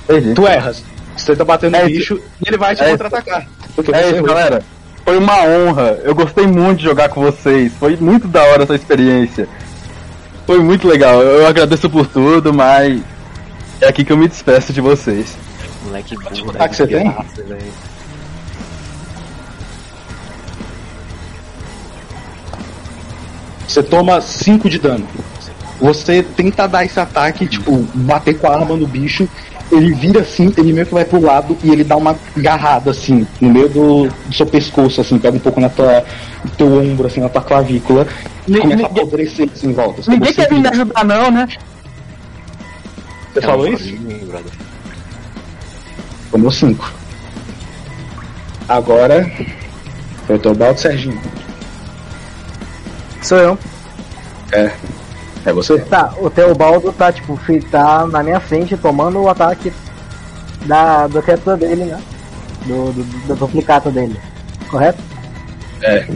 Perdi. Tu erras. Você tá batendo É no isso. bicho e ele vai te É contra-atacar. É isso, galera. Foi uma honra. Eu gostei muito de jogar com vocês. Foi muito da hora essa experiência. Foi muito legal. Eu agradeço por tudo, mas é aqui que eu me despeço de vocês. Moleque burro, que você tem? desgraça, Você toma 5 de dano. Você tenta dar esse ataque, tipo, bater com a arma no bicho. Ele vira assim, ele meio que vai pro lado e ele dá uma agarrada assim, no meio do, do seu pescoço, assim, pega um pouco na tua, no teu ombro, assim, na tua clavícula. E começa a ninguém- apodrecer assim em volta. Ninguém você, quer vir me ajudar, não, né? Você falou Eu não isso? ninguém. Tomou 5. Agora. Foi o Teobaldo Serginho. Sou eu. É. É você? Tá, o Teobaldo tá, tipo, tá na minha frente tomando o ataque da, da criatura dele, né? Do, do, da duplicata dele. Correto? É.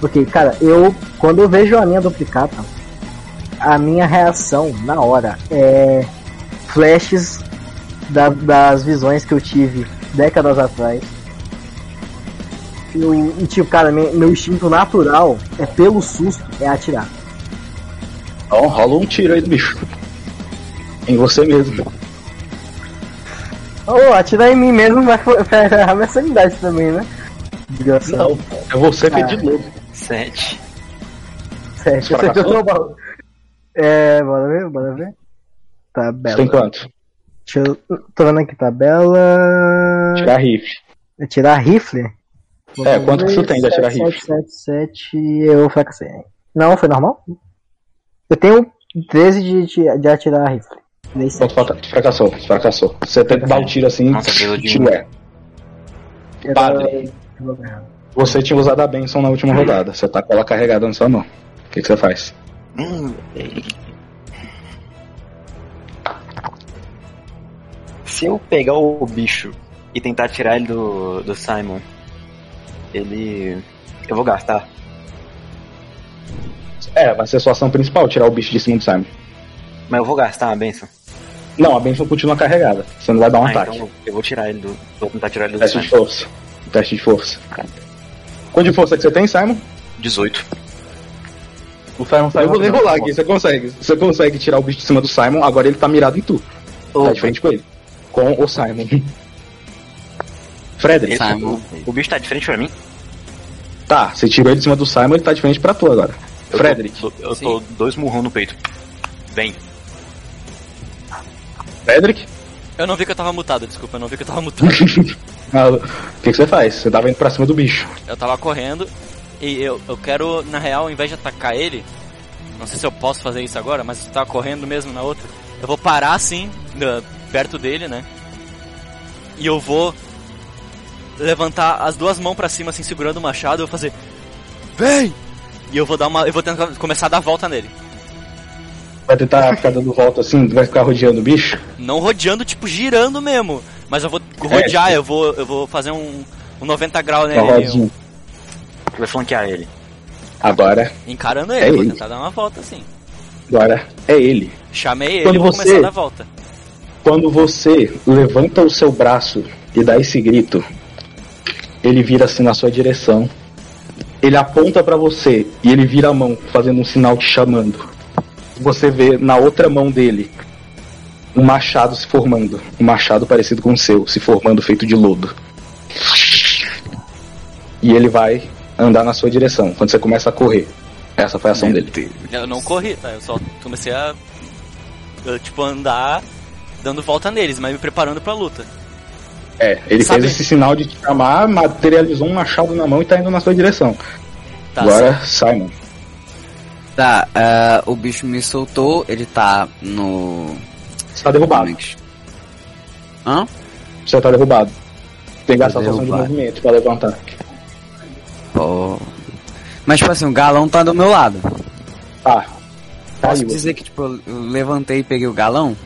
Porque, cara, eu, quando eu vejo a minha duplicata, a minha reação na hora é flashes da- das visões que eu tive décadas atrás. Eu, e, tipo, cara, me- meu instinto natural é pelo susto, é atirar. Então rola um tiro aí do bicho. Em você mesmo. Ô, atirar em mim mesmo vai ferrar minha sanidade também, né? Desgraçado. Não, é você feito de lobo. Sete. Sete, baú. É, bora ver, bora ver. Tabela. Você tem quanto? Deixa eu. Tô vendo aqui, tabela. Tirar rifle. É Tirar rifle? É, quanto que você tem de atirar rifle? 7, 7, 7, eu fracassei. Não, foi normal? Eu tenho 13 de, de, de atirar rifle. Dei Quanto 7. fraca- fracassou? Fracassou. Você tenta dar o tiro assim, Nossa, tiro um. é. Padre. Você tinha usado a benção na última rodada. Você tá com ela carregada na sua mão. O que, que você faz? Hum. Se eu pegar o bicho e tentar tirar ele do, do Simon, ele. Eu vou gastar. É, vai ser a sua ação principal, tirar o bicho de cima do Simon. Mas eu vou gastar uma benção. Não, a benção continua carregada. Você não vai dar um ah, ataque. então eu vou tirar ele do. Vou tentar tirar ele do Teste de força. Teste de força. Quanto de força que você tem, Simon? 18. O Simon Eu saiu vou rolar aqui, você consegue. Você consegue tirar o bicho de cima do Simon, agora ele tá mirado em tu. Tá de frente com ele. Com o Simon. Frederick. Simon. o, o bicho tá de frente pra mim? Tá, você tirou ele de cima do Simon, ele tá de frente pra tu agora. Eu Frederick. Tô, eu tô dois murrão no peito. Vem. Frederick? Eu não vi que eu tava mutado, desculpa, eu não vi que eu tava mutado. O que, que você faz? Você tava indo pra cima do bicho. eu tava correndo e eu, eu quero, na real, ao invés de atacar ele, não sei se eu posso fazer isso agora, mas eu tava correndo mesmo na outra. Eu vou parar assim, perto dele, né? E eu vou levantar as duas mãos pra cima, assim, segurando o machado, e eu vou fazer. Vem! E eu vou dar uma. Eu vou tentar começar a dar volta nele. Vai tentar ficar dando volta assim, vai ficar rodeando o bicho. Não rodeando, tipo, girando mesmo. Mas eu vou rodear, eu vou. Eu vou fazer um, um 90 graus nele. ali, rodinha. Vai flanquear ele. Agora, encarando É ele, vou ele. tentar dar uma volta assim. agora é ele. Chamei ele Quando e vou você- começar a dar volta. Quando você levanta o seu braço e dá esse grito, ele vira assim na sua direção. Ele aponta pra você e ele vira a mão, fazendo um sinal te chamando. Você vê na outra mão dele um machado se formando, um machado parecido com o seu, se formando feito de lodo. E ele vai andar na sua direção quando você começa a correr. Essa foi a ação dele. Eu não corri, tá? Eu só comecei a. eu, tipo, andar dando volta neles, mas me preparando pra luta. É, ele Sabe- fez esse sinal de te chamar, materializou um machado na mão e tá indo na sua direção. Tá, Agora, Simon. Tá, ah, o bicho me soltou, ele tá no. Você tá derrubado. Hã? Você tá derrubado. Tem que gastar Tá sua ação de movimento pra levantar. Pô. Mas tipo assim, o galão tá do meu lado. Tá. Posso Caiu. dizer que tipo, eu levantei e peguei o galão?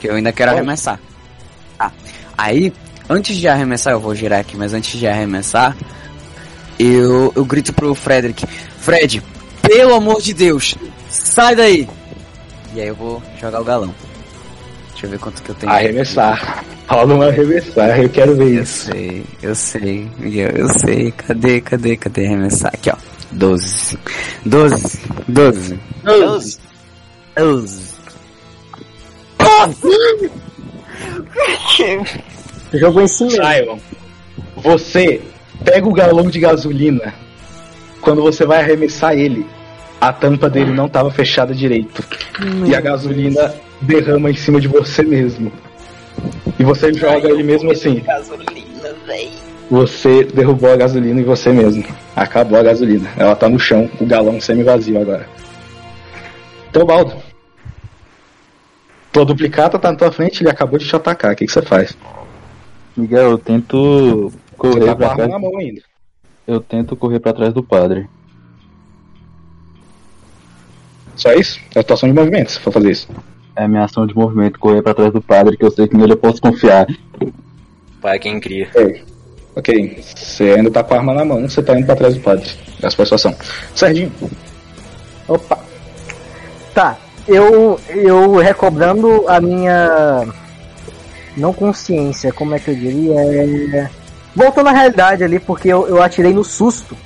Que eu ainda quero Pode. arremessar. Tá. Aí, antes de arremessar, eu vou girar aqui, mas antes de arremessar, eu, eu grito pro Frederick, Fred, pelo amor de Deus, sai daí! E aí eu vou jogar o galão. Deixa eu ver quanto que eu tenho. Arremessar. Rola um arremessar, eu quero ver Eu isso. sei, eu sei, Miguel, eu sei. Cadê, cadê, cadê arremessar? Aqui, ó. 12. 12. 12. 12. 12. Jogou em si mesmo. Simon, você pega o galão de gasolina. Quando você vai arremessar ele, a tampa dele não tava fechada direito. E a gasolina derrama em cima de você mesmo. E você joga ele mesmo assim. Você derrubou a gasolina em você mesmo. Acabou a gasolina. Ela tá no chão, o galão semi-vazio agora. Teobaldo. Tua duplicata tá na tua frente, ele acabou de te atacar. O que, que você faz? Miguel, eu tento Você correr tá com a pra arma trás. na mão ainda. Eu tento correr pra trás do padre. Só isso? É a ação de movimento, se for fazer isso. É a minha ação de movimento, correr pra trás do padre, que eu sei que nele eu posso confiar. Pai é quem cria. Ok. Você ainda tá com a arma na mão, você tá indo pra trás do padre. Essa foi a sua ação. Serginho, Opa. Tá, eu, eu recobrando a minha. Não consciência, como é que eu diria? É... Voltando à realidade ali, porque eu, eu atirei no susto.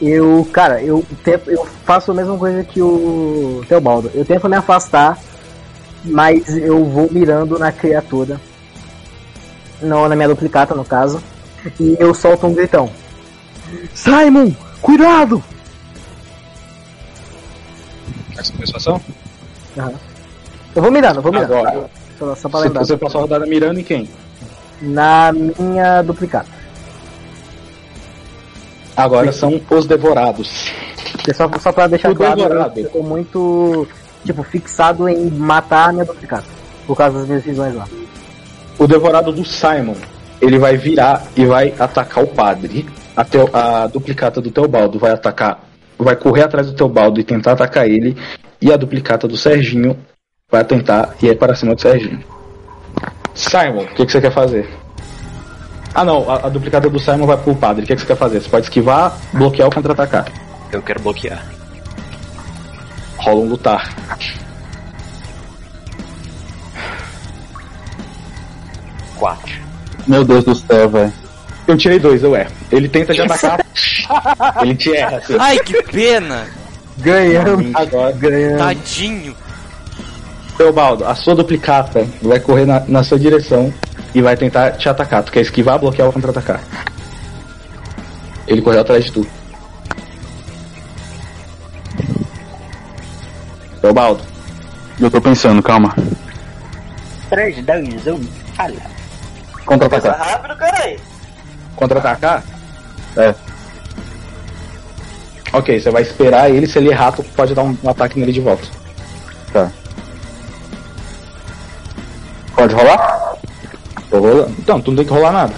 Eu, cara, eu, tento, eu faço a mesma coisa que o Teobaldo. Eu tento me afastar, mas eu vou mirando na criatura. não, na minha duplicata no caso, e eu solto um gritão. Simon, cuidado! Essa a ação? Aham. Eu vou mirando, eu vou mirando. Agora. Só, só pra Você, lembrar. você passou a rodada mirando em quem? Na minha duplicata. Agora são os devorados. Só, só pra deixar O claro, devorado. eu tô muito, tipo, fixado em matar a minha duplicata. Por causa das minhas visões lá. O devorado do Simon, ele vai virar e vai atacar o padre. A, a duplicata do Teobaldo vai atacar, vai correr atrás do Teobaldo e tentar atacar ele. E a duplicata do Serginho vai tentar ir para cima do Serginho. Simon, o que, que você quer fazer? Ah não, a, a duplicata do Simon vai pro padre. O que, que você quer fazer? Você pode esquivar, bloquear ou contra-atacar. Eu quero bloquear. Rola um lutar. Quatro. Meu Deus do céu, velho. Eu tirei dois, eu erro. Ele tenta te atacar. ele te erra, assim. Ai, que pena! Ganhamos, Agora, ganhamos. Tadinho! Teobaldo, a sua duplicata vai correr na, na sua direção e vai tentar te atacar. Tu quer esquivar, bloquear ou contra-atacar? Ele correu atrás de tu. Teobaldo, Eu tô pensando, calma. 3, 2, 1, fala. Contra-atacar. rápido, caralho. contra-atacar? É. Ok, você vai esperar ele, se ele errar, tu pode dar um, um ataque nele de volta. Tá. Pode rolar? Tô rolando. Então, tu não tem que rolar nada.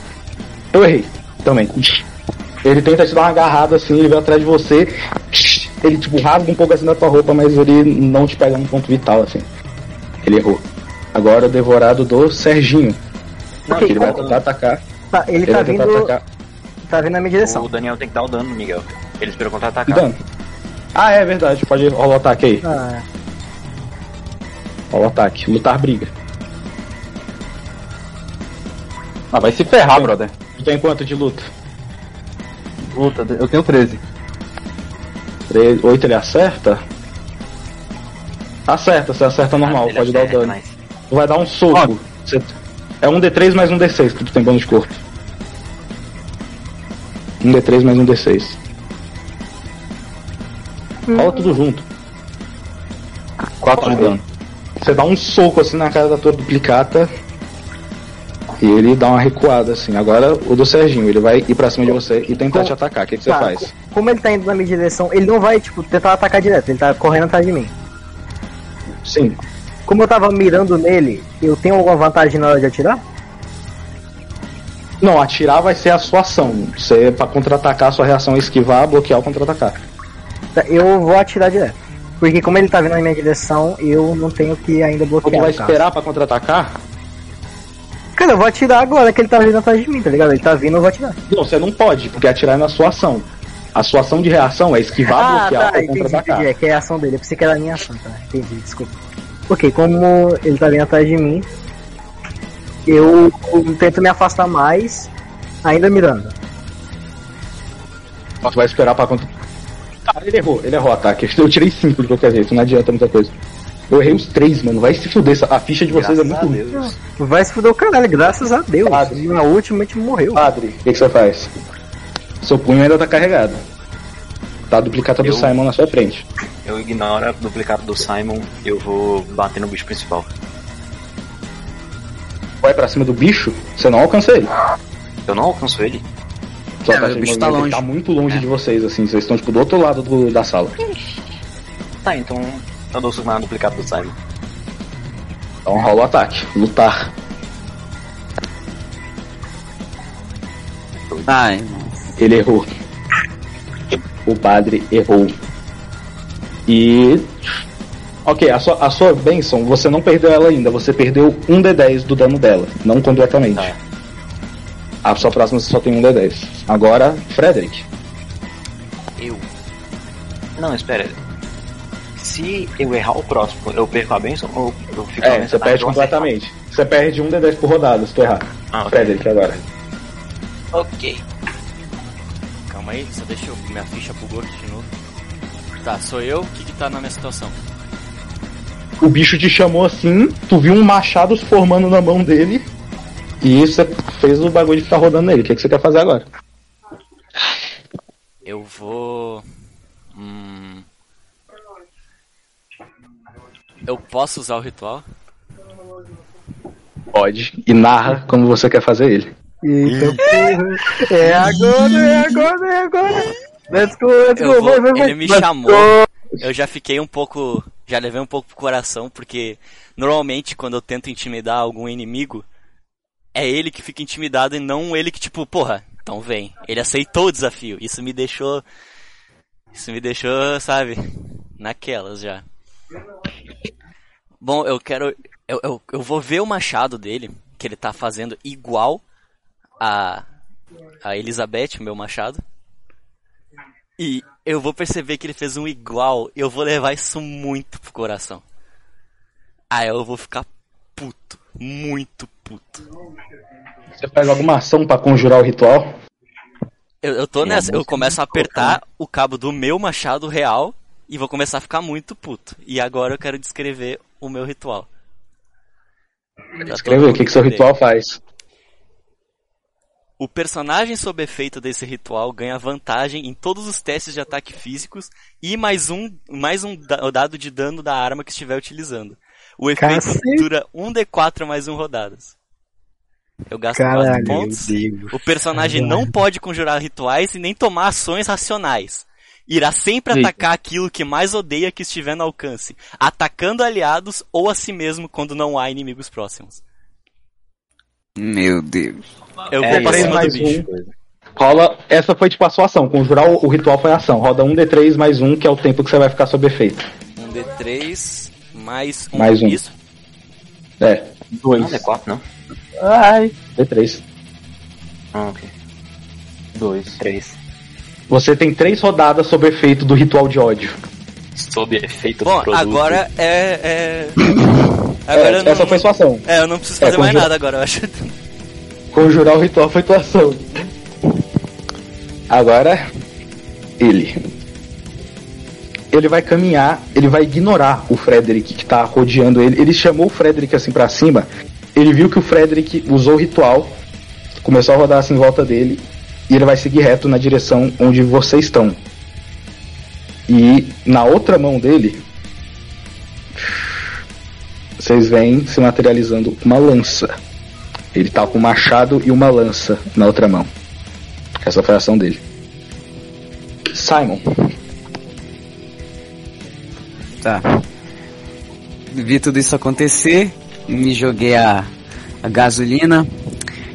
Eu errei. Também. Ele tenta te dar uma agarrada assim, ele vem atrás de você. Ele tipo rasga um pouco assim da tua roupa, mas ele não te pega no ponto vital, assim. Ele errou. Agora o devorado do Serginho. Ok, ele vai como- tentar atacar. Tá, ele Ele tá vai tentar vindo, atacar. tá vindo na minha direção. O Daniel tem que dar o dano, Miguel. Ele esperou contra-atacar. dano? Ah, é verdade. Pode rolar o ataque aí. Ah, Rola o ataque. Lutar briga. Ah, vai se ferrar, brother. Tu tem quanto de luta? Puta, eu tenho 13. 3, 8 ele acerta? Acerta, você acerta normal, Ele pode dar o acerta, dano. nice. Tu vai dar um soco. Você- É um D3 mais um D6 que tu tem bônus de corpo. Um D3 mais um D6. Rola tudo junto. 4 de dano. Você dá um soco assim na cara da tua duplicata. E ele dá uma recuada assim. Agora o do Serginho, ele vai ir pra cima de você e tentar Com- te atacar. O que, que você tá, faz? co- Como ele tá indo na minha direção, ele não vai, tipo, tentar atacar direto, ele tá correndo atrás de mim. Sim. Como eu tava mirando nele, eu tenho alguma vantagem na hora de atirar? Não, atirar vai ser a sua ação. Você, pra contra-atacar, a sua reação é esquivar, bloquear ou contra-atacar. Tá, Eu vou atirar direto. Porque como ele tá vindo na minha direção, eu não tenho que ainda bloquear. vai no caso. esperar pra contra-atacar? Cara, eu vou atirar agora que ele tá vindo atrás de mim, tá ligado? Ele tá vindo, eu vou atirar. Não, você não pode, porque atirar é na sua ação. A sua ação de reação é esquivar, ah, bloquear tá, ou contra-atacar. entendi. É que é a ação dele. Eu pensei que era a minha ação, tá? Entendi, desculpa. Ok, como ele tá vindo atrás de mim, eu tento me afastar mais, ainda mirando. Tu vai esperar pra contra. Ah, ele errou, ele errou o ataque. Eu tirei 5 de qualquer jeito, não adianta muita coisa. Eu errei os três, mano. Vai se fuder. essa- A ficha de vocês é muito ruim. Vai se fuder o caralho, graças a Deus. Padre. Na última a gente morreu. Padre, o que, que você faz? Seu punho ainda tá carregado. Tá a duplicata do Eu- Simon na sua frente. Eu ignoro a duplicata do Simon eu vou bater no bicho principal. Vai pra cima do bicho, você não alcança ele. Eu não alcanço ele. Sua É, taxa o bicho tá longe. tá muito longe de vocês, assim. Vocês estão, tipo, do outro lado do- da sala. Tá, então eu dou na duplicata do Simon. Então rola o ataque. Lutar. Ai, Ele errou. O padre errou. E. Ok, a sua, a sua bênção, você não perdeu ela ainda. Você perdeu um D10 do dano dela. Não completamente. Tá. A sua próxima você só tem um D10. Agora, Frederick. Eu. Não, espera. Se eu errar o próximo, eu perco a benção ou eu fico a É, você perde completamente. Você perde um D10 por rodada, se tu errar. Ah, ok. Frederick, agora. Ok. Calma aí, só deixa eu. Minha ficha bugou aqui de novo. Tá, sou eu. O que, que tá na minha situação? O bicho te chamou assim, tu viu um machado se formando na mão dele. E você fez o bagulho de ficar rodando nele. O que, que você quer fazer agora? Eu vou. Hum... Eu posso usar o ritual? Pode. E narra como você quer fazer ele. Eita porra. É agora, é agora, é agora. Let's go, let's Eu go, vou- vai, vai, vai. ele me Let's chamou. go. Eu já fiquei um pouco. Já levei um pouco pro coração, porque normalmente quando eu tento intimidar algum inimigo, é ele que fica intimidado e não ele que, tipo, porra, então vem. Ele aceitou o desafio. Isso me deixou. Isso me deixou, sabe, naquelas já. Bom, eu quero. Eu, eu, eu vou ver o machado dele, que ele tá fazendo igual a. a Elizabeth, o meu machado. E eu vou perceber que ele fez um igual. Eu vou levar isso muito pro coração. Aí eu vou ficar puto. Muito puto. Você faz alguma ação pra conjurar o ritual? Eu, eu tô nessa. Eu começo a apertar o cabo do meu machado real e vou começar a ficar muito puto. E agora eu quero descrever o meu ritual. Pra todo Escreve o que, que seu ritual faz. O personagem sob efeito desse ritual ganha vantagem em todos os testes de ataque físicos e mais um, mais um da- dado de dano da arma que estiver utilizando. O efeito Cacete. dura 1d4 mais 1 rodadas. Eu gasto 4 Caralho, pontos. meu Deus. O personagem não pode conjurar rituais e nem tomar ações racionais. Irá sempre Eita. atacar aquilo que mais odeia que estiver no alcance, atacando aliados ou a si mesmo quando não há inimigos próximos. Meu Deus. Eu É, vou pra três cima do mais bicho. Rola. Essa foi tipo a sua ação. Conjurar o, o ritual foi a ação. Roda 1d3 mais 1, que é o tempo que você vai ficar sob efeito. Um D3 mais um. Mais um. Isso? É, Não, não é 4, não. Ai. D3. Ah, ok. Dois. 3. Você tem três rodadas sob efeito do ritual de ódio. Sob efeito Bom, do produto. agora é. é... Agora É, não... Essa foi sua ação. É, eu não preciso É, fazer mais conjura- nada agora, eu acho. Conjurar o ritual foi tua ação. Agora, ele. Ele vai caminhar, ele vai ignorar o Frederick que tá rodeando ele. Ele chamou o Frederick assim pra cima. Ele viu que o Frederick usou o ritual, começou a rodar assim em volta dele. E ele vai seguir reto na direção onde vocês estão. E na outra mão dele, vocês veem se materializando uma lança. Ele tá com um machado e uma lança na outra mão. Essa foi a ação dele. Simon, Tá. Vi tudo isso acontecer, me joguei a, a gasolina.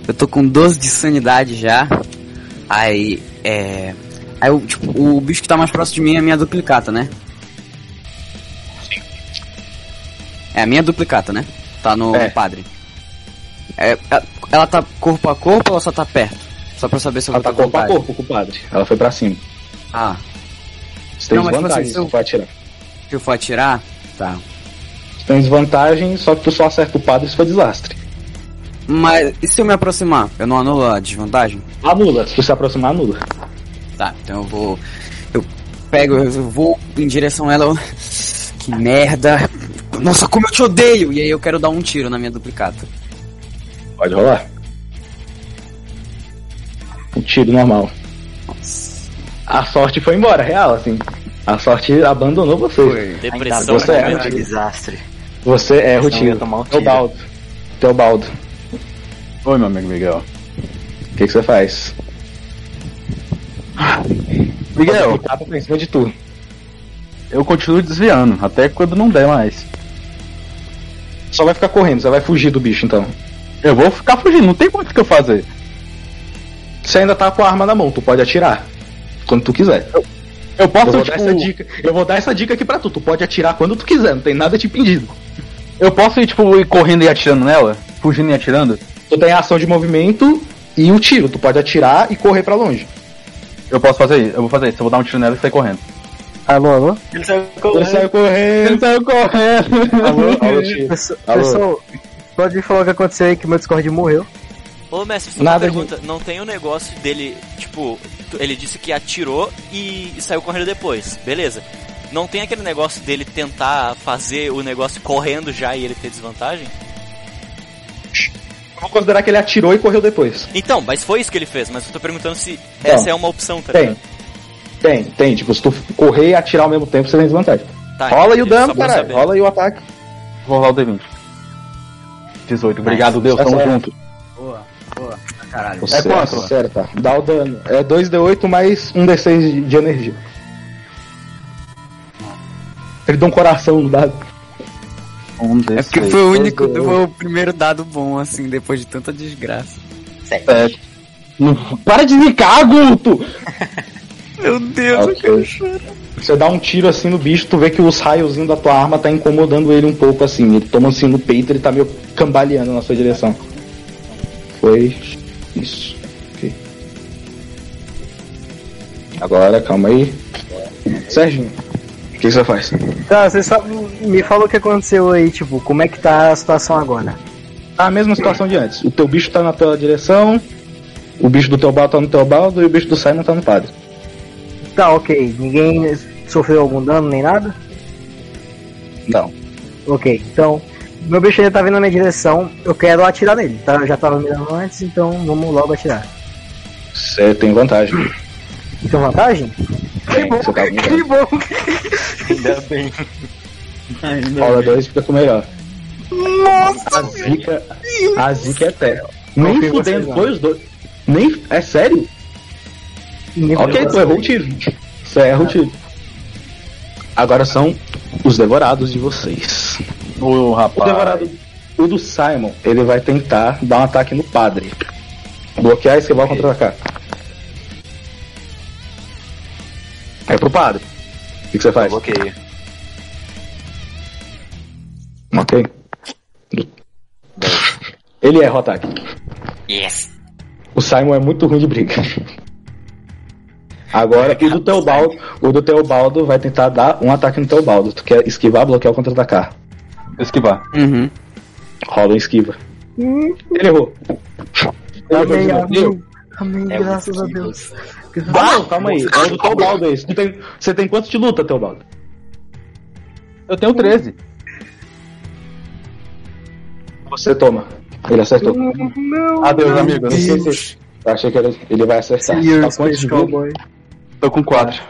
Eu tô com 12 de sanidade já. Aí, é. Aí, o, tipo, o bicho que tá mais próximo de mim é a minha duplicata, né? Sim. É a minha duplicata, né? Tá no, É. no padre. É, é- ela tá corpo a corpo ou ela só tá perto? Só pra saber se eu ela vou tá ter corpo a corpo com o padre. Ela foi pra cima. Ah, Você tem Não, mas, tipo desvantagem assim, se eu- for atirar. se eu for atirar? Tá. Você tem desvantagem, só que tu só acerta o padre se for desastre. Mas e se eu me aproximar? Eu não anulo a desvantagem? Anula. Se tu se aproximar, anula. Tá, então eu vou. Eu pego, eu vou em direção a ela. eu- Que merda! Nossa, como eu te odeio! E aí eu quero dar um tiro na minha duplicata. Pode rolar. Um tiro normal. A sorte foi embora, real, assim. A sorte abandonou você. Depressão Você é, né? desastre. Você erra o um tiro. Teobaldo. Teobaldo. Oi, meu amigo Miguel. O que, que você faz? Miguel, tá pra em cima de tu. eu continuo desviando, até quando não der mais. Só vai ficar correndo, você vai fugir do bicho então. Eu vou ficar fugindo, não tem muito o que eu fazer. Você ainda tá com a arma na mão, tu pode atirar. Quando tu quiser. Eu Eu posso, vou, tipo, dar essa dica, eu vou dar essa dica aqui pra tu. Tu pode atirar quando tu quiser, não tem nada te impedindo. eu posso ir, tipo, ir correndo e atirando nela? Fugindo e atirando? Tu tem a ação de movimento e o tiro. Tu pode atirar e correr pra longe. Eu posso fazer isso, eu vou fazer isso, eu vou dar um tiro nela e sair correndo. Alô, alô? Ele saiu Ele saiu correndo. Ele saiu correndo! Alô, alô, tio. Pessoal, Alô. pessoal, pode me falar o que aconteceu aí que meu Discord morreu. Ô, mestre, só Nada uma pergunta. Não tem o negócio dele, tipo, ele disse que atirou e saiu correndo depois. Beleza. Não tem aquele negócio dele tentar fazer o negócio correndo já e ele ter desvantagem? Vou considerar que ele atirou e correu depois. Então, mas foi isso que ele fez, mas eu tô perguntando se Não. essa é uma opção, tá Tem. Tem, tem. Tipo, se tu correr e atirar ao mesmo tempo, você tem desvantagem. Tá, Rola aí o dano, caralho. Rola aí o ataque. Vou rolar o D20. 18. Obrigado, Deus. Tá Tamo certo. junto. Boa, boa. Caralho. Você quatro? acerta. Dá o dano. É 2d8 mais 1d6 de, de energia. Ele dá um coração no dado. Um É porque D6. foi o único, dois, foi o primeiro dado bom, assim, depois de tanta desgraça. Sete. Não, para de zicar, Guto! Meu Deus, Ok. Você dá um tiro assim no bicho, tu vê que os raiozinhos da tua arma tá incomodando ele um pouco assim. Ele toma assim no peito, ele tá meio cambaleando na sua direção. Foi isso. Ok. Agora, calma aí. Serginho, o que você faz? Tá, você só me falou o que aconteceu aí, tipo, como é que tá a situação agora? Tá a mesma situação de antes. O teu bicho tá na tua direção, o bicho do teu baldo tá no teu baldo e o bicho do Simon tá no padre. Tá, ok. Ninguém sofreu algum dano nem nada? Não. Ok, então. Meu bicho já tá vindo na minha direção, eu quero atirar nele, tá? Eu já tava mirando antes, então vamos logo atirar. Você tem vantagem. Tem vantagem? Tem, tá com vantagem. Que bom! Ainda bem. Rola dois fica com o melhor. Nossa! A zica, a zica é terra. Nem fudendo, foi os dois. Nem. É sério? Ok, tu errou o tiro. Você erra o tiro. Agora são os devorados de vocês. O rapaz. devorado, o do Simon, ele vai tentar dar um ataque no padre. Bloquear e esquivar o contra-atacar. É pro padre. O que, que você faz? Bloqueio. Ok. Ele erra o ataque. Yes. O Simon é muito ruim de briga. Agora, o do Teobaldo, o do Teobaldo vai tentar dar um ataque no Teobaldo. Tu quer esquivar, bloquear ou contra-atacar. Esquivar. Uhum. Rola um esquiva. Ele errou. Ele Amém, errou amém. Amém, É graças a possível. Deus. Ah, não, calma aí. É o do Teobaldo esse. Tu tem, você tem quanto de luta, Teobaldo? Eu tenho 13. Você toma. Ele acertou. Adeus, amigo. Eu esqueci. Eu achei que ele, ele vai acertar. You, Tá quantos de? Cowboy. Tô com 4.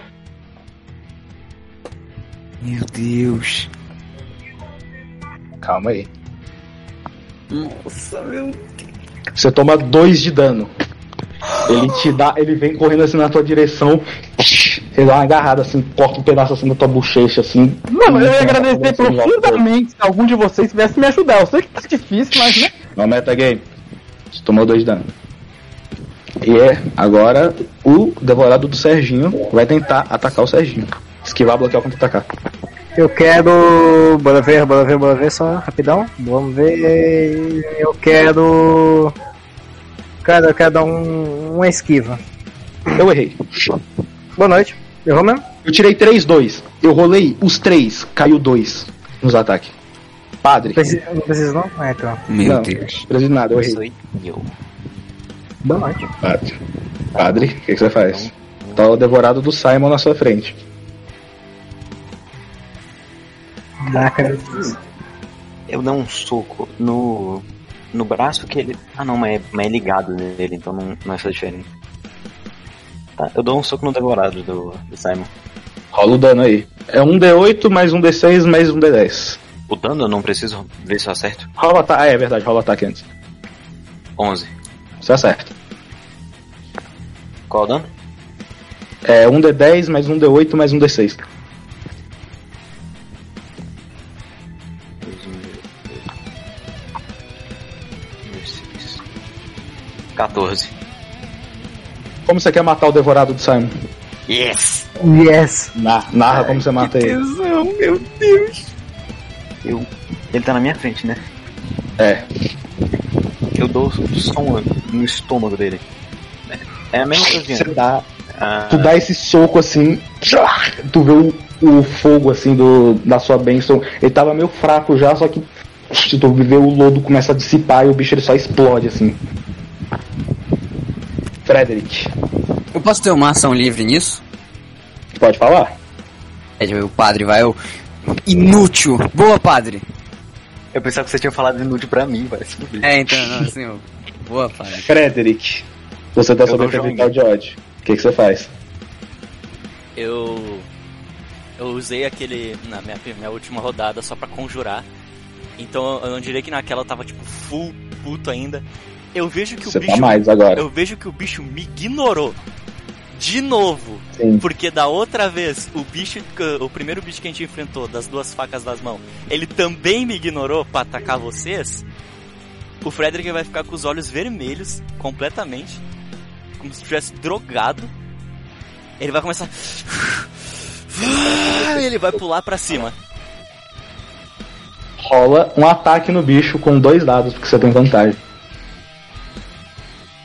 Meu Deus. Calma aí. Nossa, meu Você toma dois de dano. Ele te dá, ele vem correndo assim na tua direção. Ele dá uma agarrada assim, corta um pedaço assim da tua bochecha assim. Mano, eu ia agradecer profundamente se algum de vocês tivesse me ajudar. Eu sei que tá difícil, mas né? No metagame. Você tomou dois de dano. E é, agora o devorado do Serginho vai tentar atacar o Serginho. Esquivar, bloquear ou contra-atacar. Eu quero. Bora ver, bora ver, bora ver só rapidão. Vamos ver. Eu quero. Cara, eu quero dar um, uma esquiva. Eu errei. Boa noite. Errou mesmo? Eu tirei 3, 2. Eu rolei os três, caiu dois nos ataques. Padre. Preci- Não precisa não? Ah, então. Meu Não. Deus. Não precisa de nada, eu errei. Eu. Boa noite. Padre. Padre, o que, que você faz? Tá o devorado do Simon na sua frente. Caraca, Eu dou um soco no. No braço que ele. Ah não, mas é, mas é ligado nele, então não, não é essa diferença. Tá, eu dou um soco no devorado do, do Simon. Rola o dano aí. É um D8 mais um D6 mais um D10. O dano eu não preciso ver se eu acerto. Rola o ataque. Ah, é verdade, rola o ataque antes. 11. Você acerta. Qual o dano? É um D10 mais um D8 mais um D6. 14. Como você quer matar o devorado do Simon? Yes! Yes. Na- narra como você mata ele. Tesão, meu Deus. Eu. Ele tá na minha frente, né? É. Eu dou só um no estômago dele. É a mesma Você coisinha. dá, Ah, tu dá esse soco assim, tu vê o, o fogo assim do, da sua bênção. Ele tava meio fraco já, só que se tu vê o lodo começa a dissipar e o bicho ele só explode assim. Frederick, Eu posso ter uma ação livre nisso? pode falar? É, tipo, o padre vai, eu... Inútil! Boa, padre! Eu pensava que você tinha falado inútil pra mim, parece que É, então, não, assim, ó. Boa, pai. Frederick, você tá Eu sob efeito vital de ódio. O que, que você faz? Eu. Eu usei aquele. Na minha, minha última rodada só pra conjurar. Então eu não diria que naquela eu tava tipo full puto ainda. Eu vejo que Você o tá bicho. mais agora. eu vejo que o bicho me ignorou. De novo. Sim. Porque da outra vez, o bicho. O primeiro bicho que a gente enfrentou, das duas facas das mãos, ele também me ignorou pra atacar vocês. O Frederick vai ficar com os olhos vermelhos, completamente. Como se estivesse drogado. Ele vai começar. Ele vai pular pra cima. Rola um ataque no bicho com dois dados, porque você tem vantagem.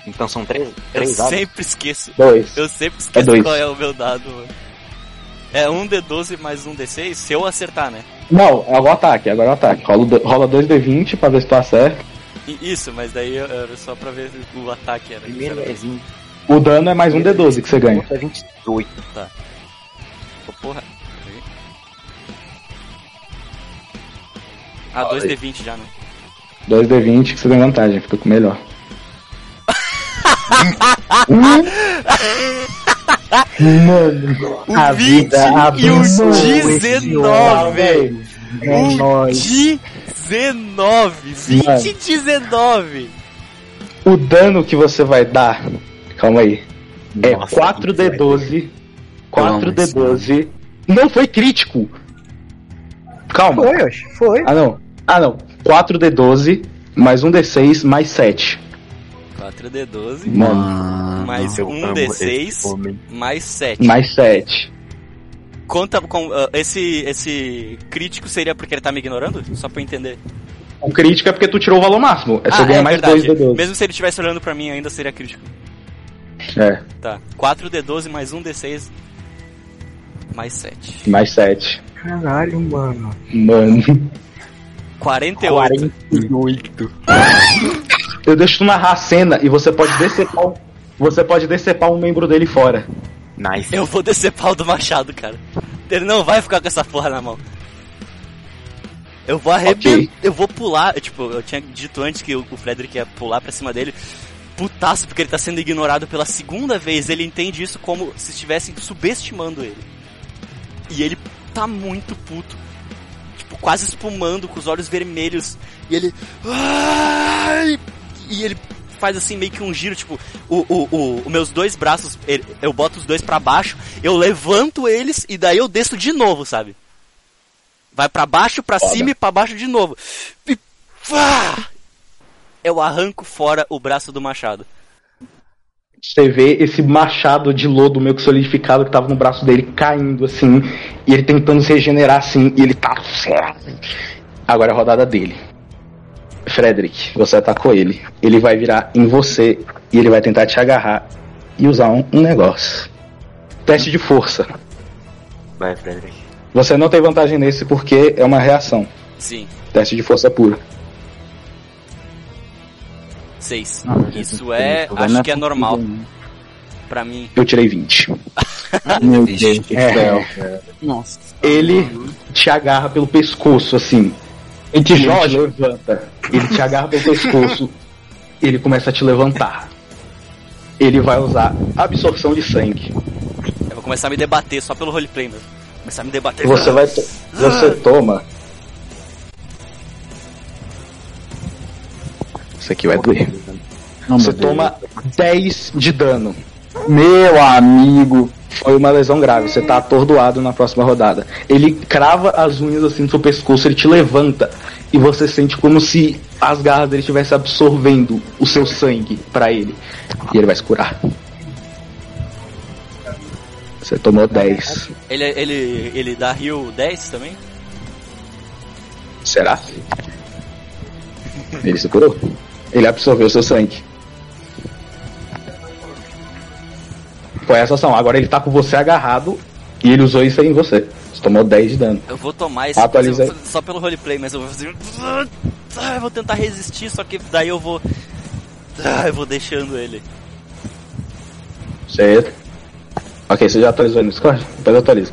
Então são três, Eu três dados. sempre esqueço. Dois. Eu sempre É esqueço dois. qual é o meu dado. mano. É um D12 mais um D6, se eu acertar, né? Não, é o ataque, agora é o ataque. Rola, rola 2d20 pra ver se tu acerta. Isso, mas daí eu- era só pra ver se o ataque era. Primeiro é 20, O dano é mais um d12 que você ganha. é 28. Ô, porra. Ah, 2D20 já, né? 2d20 que você tem vantagem, fica com melhor. Mano, O a 20 vida e o abençoou esse 19. homem. É O nóis. 19! 20 Mano. e 19! O dano que você vai dar, calma aí, é Nossa, 4d12. Calma, 4d12. Não foi crítico. Calma. Foi, foi. Ah não. Ah não. 4d12 mais um d6 mais 7. 4D12, Mano. mais Eu um amo esse D6, homem. mais 7. Mais 7. Conta com. ah, esse, esse crítico seria porque ele tá me ignorando? Só pra eu entender. O crítico é porque tu tirou o valor máximo. É você ganha mais verdade. 2d12. Mesmo se ele estivesse olhando pra mim, ainda seria crítico. É, Tá. 4D12 mais um D6 mais 7. mais 7. Caralho, mano. Mano. 48. 48. Eu deixo tu narrar a cena e você pode decepar um, você pode decepar um membro dele fora. Nice. Eu vou descer pau do machado, cara. Ele não vai ficar com essa porra na mão. Eu vou arrebentar. Ok. Eu vou pular. Tipo, eu tinha dito antes que o o Frederick ia pular pra cima dele. Putaço, porque ele tá sendo ignorado pela segunda vez. Ele entende isso como se estivessem subestimando ele. E ele tá muito puto. Tipo, quase espumando, com os olhos vermelhos. E ele. Ai! E ele faz assim meio que um giro, tipo, o, o, o, os meus dois braços, ele- eu boto os dois pra baixo, eu levanto eles e daí eu desço de novo, sabe? Vai pra baixo, pra Foda. cima e pra baixo de novo. E pá! Eu arranco fora o braço do machado. Você vê esse machado de lodo meio que solidificado que tava no braço dele caindo assim, e ele tentando se regenerar assim, e ele tá. Agora é a rodada dele. Frederick, você atacou ele. Ele vai virar em você e ele vai tentar te agarrar e usar um, um negócio. Teste de força. Vai, Frederick. Você não tem vantagem nesse porque é uma reação. Sim, Teste de força pura. seis. Ah, Isso é, acho que é normal. né? Pra mim. Eu tirei 20. Meu. Deus do É. céu. Nossa. Ele te agarra pelo pescoço, assim. Ele te Ele te joga. levanta. Ele te agarra pelo pescoço. Ele começa a te levantar. Ele vai usar absorção de sangue. Eu vou começar a me debater só pelo roleplay mesmo. Começar a me debater. Você vai. Você toma. Isso aqui vai doer. Não, Você toma 10 de dano. Meu amigo. Foi uma lesão grave, você tá atordoado na próxima rodada. Ele crava as unhas assim no seu pescoço, ele te levanta e você sente como se as garras dele estivessem absorvendo o seu sangue pra ele. E ele vai se curar. Você tomou 10. Ele, ele, ele dá Rio 10 também? Será? Ele se curou. Ele absorveu seu sangue. Foi essa ação. Agora ele tá com você agarrado e ele usou isso aí em você. Você tomou 10 de dano. Eu vou tomar esse Atualiza vou só pelo roleplay, mas eu vou fazer. Ah, eu vou tentar resistir, só que daí eu vou. Ah, eu vou deixando ele. Certo. Ok, você já atualizou aí no Discord? Depois atualiza.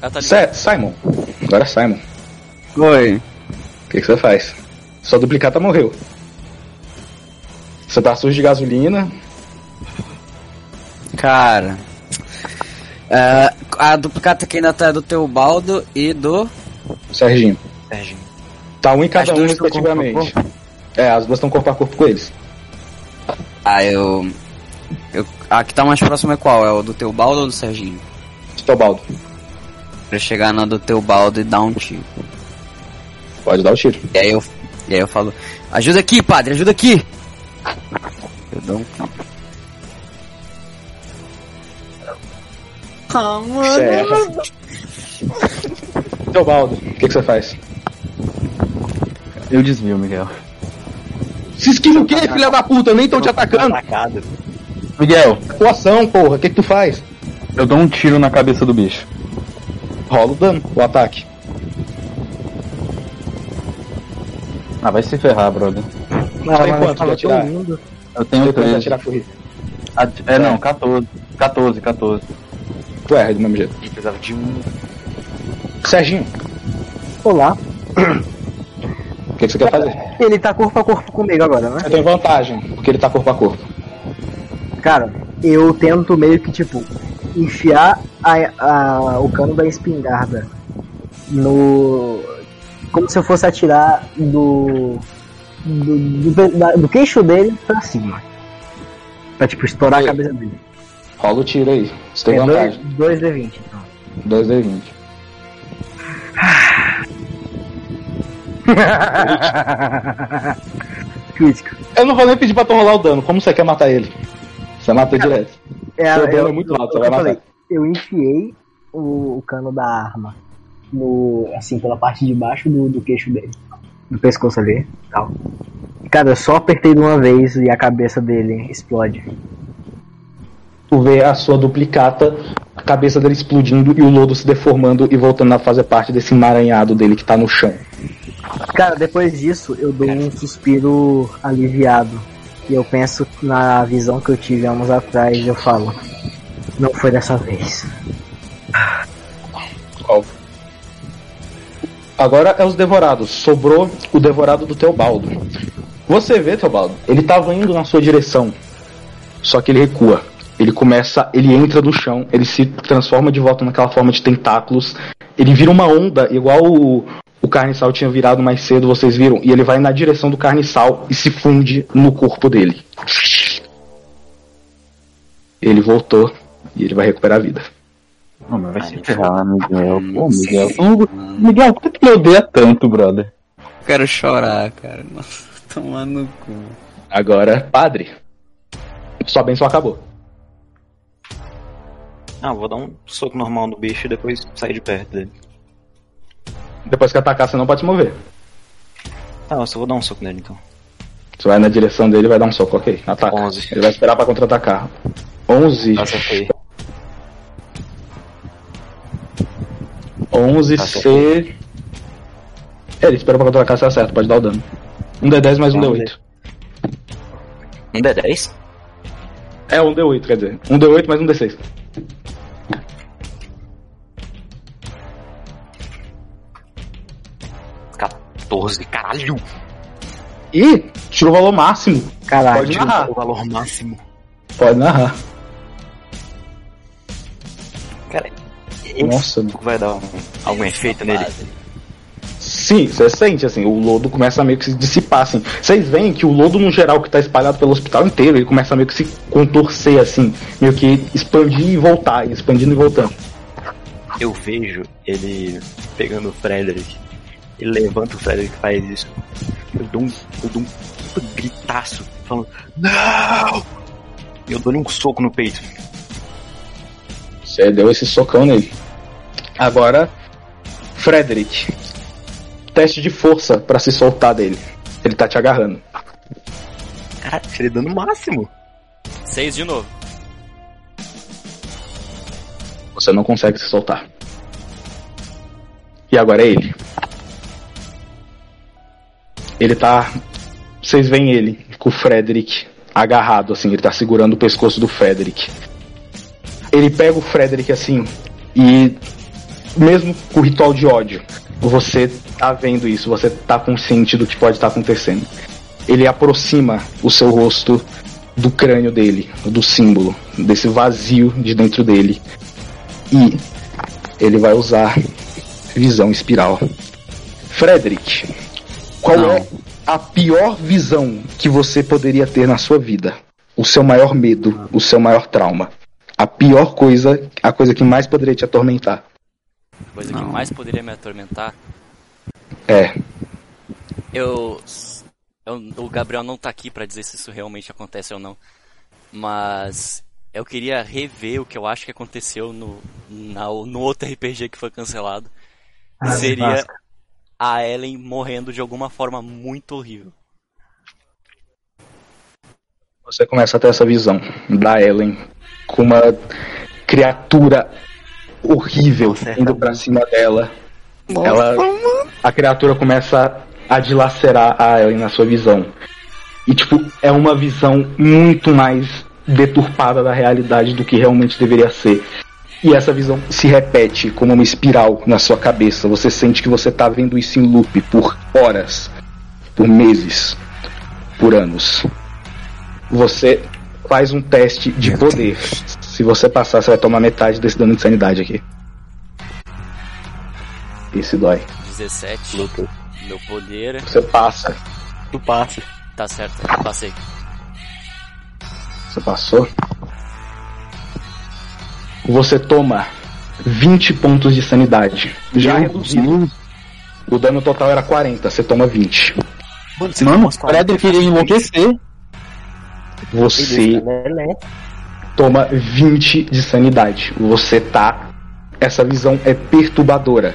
Tá? Certo, Simon. Agora é Simon. Oi. O que, que você faz? Sua duplicata morreu. Você tá sujo de gasolina. Cara. é, a duplicata que ainda tá é do teu baldo e do. Serginho. Serginho. Tá um em cada As um, respectivamente. É, as duas estão corpo a corpo com eles. Ah, eu. eu a que tá mais próxima é qual? É o do teu baldo ou do Serginho? Teobaldo. Pra chegar na do teu baldo e dar um tiro. Pode dar o tiro. E aí eu, e aí eu falo: Ajuda aqui, padre, ajuda aqui! Eu dou um tiro. Ah, Você erra. Teobaldo, o que, que você faz? Eu desvio, Miguel. Se esquiva o quê, filha da puta? Nem tão te atacando. Atacado. Miguel, Atuação, porra. O que, que tu faz? eu dou um tiro na cabeça do bicho. Rola o dano, o ataque. Ah, vai se ferrar, brother. Não, tem mas quanto pra tirar? todo mundo. Eu tenho Depois vai 13. tirar corrida. At- É, não, 14. 14, 14. Tu erra do mesmo jeito. E precisava de um. Serginho, Olá. o que, que você quer fazer? Ele tá corpo a corpo comigo agora, né? Eu tenho vantagem, porque ele tá corpo a corpo. Cara, eu tento meio que, tipo, enfiar a, a- o cano da espingarda no. Como se eu fosse atirar do. do, do, da- do queixo dele pra cima. Pra, tipo, estourar a cabeça dele. Rola o tiro aí. Você tem É vantagem. 2 D20, então. 2D20. Crítico. Eu não vou nem pedir pra tu rolar o dano. Como você quer matar ele? Você mata direto. É, Seu dano eu- é muito alto, você eu vai matar. falei, Eu enfiei o, o cano da arma no. assim, pela parte de baixo do, do queixo dele. Do pescoço ali tal. Cara, eu só apertei de uma vez e a cabeça dele explode. Tu vê a sua duplicata, a cabeça dele explodindo e o lodo se deformando e voltando a fazer parte desse emaranhado dele que tá no chão. Cara, depois disso eu dou um suspiro aliviado. E eu penso na visão que eu tive anos atrás e eu falo. Não foi dessa vez. Agora é os devorados. Sobrou o devorado do Teobaldo. Você vê, Teobaldo, ele tava indo na sua direção. Só que ele recua. Ele começa, ele entra no chão, ele se transforma de volta naquela forma de tentáculos. Ele vira uma onda, igual o, o carniçal tinha virado mais cedo, vocês viram. E ele vai na direção do carniçal e se funde no corpo dele. Ele voltou e ele vai recuperar a vida. Não, mas vai se ferrar, Miguel. Pô, Miguel. Miguel, por que tu me odeia tanto, brother? Quero chorar, cara. Nossa, tomar no cu. Agora, padre. Sua bênção acabou. Ah, vou dar um soco normal no bicho e depois sair de perto dele. Depois que atacar, você não pode se mover. Ah, eu só vou dar um soco nele então. Você vai na direção dele e vai dar um soco, ok. Ataca. 11. Ele vai esperar pra contra-atacar. 11. Acertei. 11 C. É, ele espera pra contra-atacar, você acerta, pode dar o dano. Um D10 mais um Vamos D8. Um D10? É, um D8, quer dizer. Um D8 mais um D6. Quatorze, caralho! Ih, tirou o valor máximo. Caralho. Pode narrar. O valor máximo. Pode narrar. Cara, Nossa, mano. vai dar um- algum efeito nele? Sim, você sente, assim, o lodo começa a meio que se dissipar, assim. Vocês veem que o lodo, no geral, que tá espalhado pelo hospital inteiro, ele começa a meio que se contorcer, assim. Meio que expandir e voltar, expandindo e voltando. Eu vejo ele pegando o Frederick. Ele levanta o Frederick e faz isso. Eu dou um, eu dou um puta gritaço, falando, não! E eu dou-lhe um soco no peito. Você deu esse socão nele. Agora, Frederick. Teste de força pra se soltar dele. Ele tá te agarrando. Caralho, tirei dano máximo. Seis de novo. Você não consegue se soltar. E agora é ele. Ele tá. Vocês veem ele com o Frederick agarrado, assim, ele tá segurando o pescoço do Frederick. Ele pega o Frederick assim e. Mesmo com o ritual de ódio, você tá vendo isso, você tá consciente do que pode estar acontecendo. Ele aproxima o seu rosto do crânio dele, do símbolo, desse vazio de dentro dele. E ele vai usar visão espiral. Frederick, qual Não. é a pior visão que você poderia ter na sua vida? O seu maior medo, o seu maior trauma. A pior coisa, a coisa que mais poderia te atormentar. Coisa que Não. mais poderia me atormentar. É, Eu, eu- O Gabriel não tá aqui pra dizer se isso realmente acontece ou não. Mas. Eu queria rever o que eu acho que aconteceu no, na- no outro RPG que foi cancelado. Ah, Seria. A Ellen morrendo de alguma forma muito horrível. você começa a ter essa visão da Ellen com uma criatura horrível Nossa, indo pra cima dela. ela, a criatura começa a dilacerar a Ellen na sua visão. E tipo, é uma visão muito mais deturpada da realidade do que realmente deveria ser. E essa visão se repete como uma espiral na sua cabeça. Você sente que você tá vendo isso em loop por horas, por meses, por anos. Você faz um teste de Meu poder. Se você passar, você vai tomar metade desse dano de sanidade aqui. Esse dói. 17. Luta. Meu poder. Você passa. Tu passa. Tá certo, passei. Você passou. Você toma 20 pontos de sanidade. Já reduzido. O dano total era 40, você toma 20. Mano, você Mano, Frederick queria enlouquecer. Você toma 20 de sanidade. Você tá. Essa visão é perturbadora.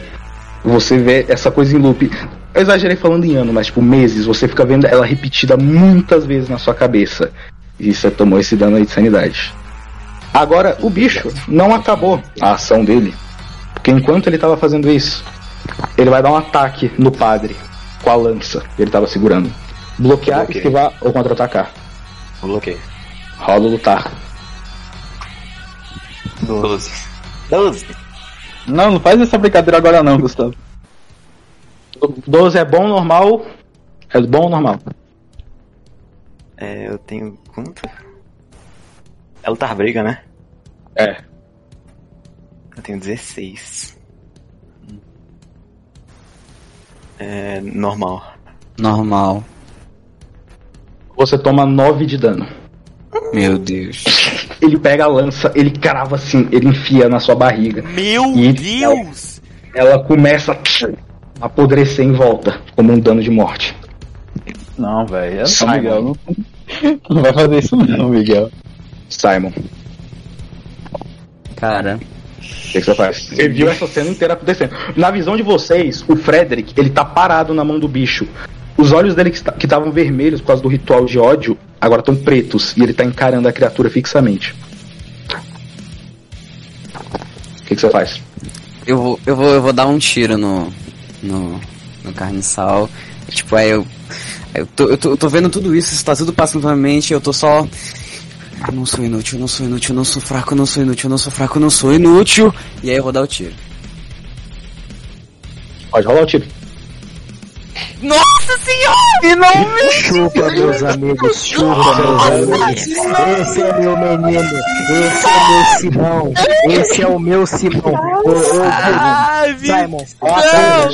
Você vê essa coisa em loop. Eu exagerei falando em ano, mas tipo, meses. Você fica vendo ela repetida muitas vezes na sua cabeça. E você tomou esse dano aí de sanidade. Agora, o bicho não acabou a ação dele. Porque enquanto ele tava fazendo isso, ele vai dar um ataque no padre com a lança que ele tava segurando. Bloquear, Bloqueio. esquivar ou contra-atacar. Bloqueio. Rola o lutar. 12. 12. Não, não faz essa brincadeira agora não, Gustavo. 12 é bom, normal. É bom ou normal? É, eu tenho. Quanto? É lutar briga, né? É. Eu tenho 16. É. normal. Normal. Você toma 9 de dano. Meu Deus. Ele pega a lança, ele crava assim, ele enfia na sua barriga. Meu E- Deus! Ela começa a apodrecer em volta, como um dano de morte. Não, velho. Não, Simon. Miguel. Não, não vai fazer isso não, Miguel. Simon, Cara. o que, que você faz? Você viu essa cena inteira acontecendo. Na visão de vocês, o Frederick, ele tá parado na mão do bicho. Os olhos dele que esta- que estavam vermelhos por causa do ritual de ódio, agora estão pretos. E ele tá encarando a criatura fixamente. O que, que você faz? Eu vou, eu vou, eu vou dar um tiro no. no. no carniçal. Tipo, aí eu. Eu tô, eu, tô, eu tô vendo tudo isso, isso tá tudo passando na minha mente, eu tô só. Eu não sou inútil, eu não sou inútil, eu não sou fraco, eu não sou inútil, eu não sou fraco, eu não sou inútil. E aí eu vou dar o tiro. Pode rolar o tiro. Nossa senhora! Chupa, meus amigos, chupa, meus amigos. Esse é meu menino, esse é meu Simão, esse é o meu Simão. Ô, ô, Simon!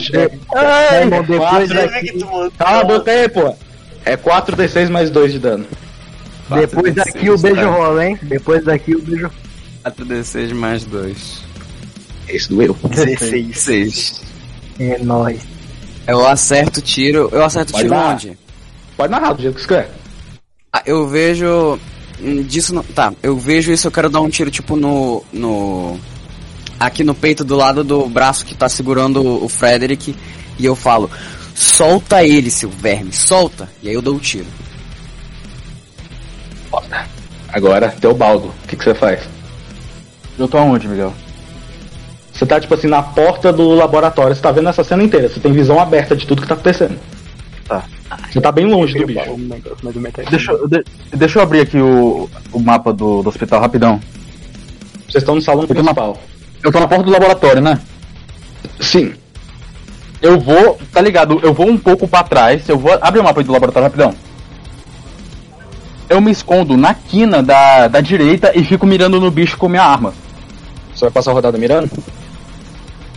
Simon, depois daqui, Cala a boca aí, pô. É 4d6 mais 2 de dano. Depois daqui o beijo rola, hein? Depois daqui o beijo 4d6 mais 2. Esse doeu. 16. 6. é nóis. Eu acerto o tiro. Eu acerto o tiro dar. onde? Pode narrar do jeito que você quer. Ah, eu vejo. hum, Disso não. Tá, eu vejo isso, eu quero dar um tiro tipo no. no. Aqui no peito do lado do braço que tá segurando o o Frederick. E eu falo, solta ele, seu verme, solta! E aí eu dou o tiro. Agora, Teobaldo, o que, que você faz? Eu tô aonde, Miguel? Você tá, tipo assim, na porta do laboratório, você tá vendo essa cena inteira, você tem visão aberta de tudo que tá acontecendo. Tá. Você tá bem longe do bicho. Deixa, eu- de- deixa eu abrir aqui o, o mapa do, do hospital rapidão. Vocês estão no salão na- principal. Eu tô na porta do laboratório, né? Sim. Eu vou, tá ligado? Eu vou um pouco pra trás. Eu vou. Abre o mapa aí do laboratório rapidão. Eu me escondo na quina da, da direita e fico mirando no bicho com minha arma. Você vai passar a rodada mirando?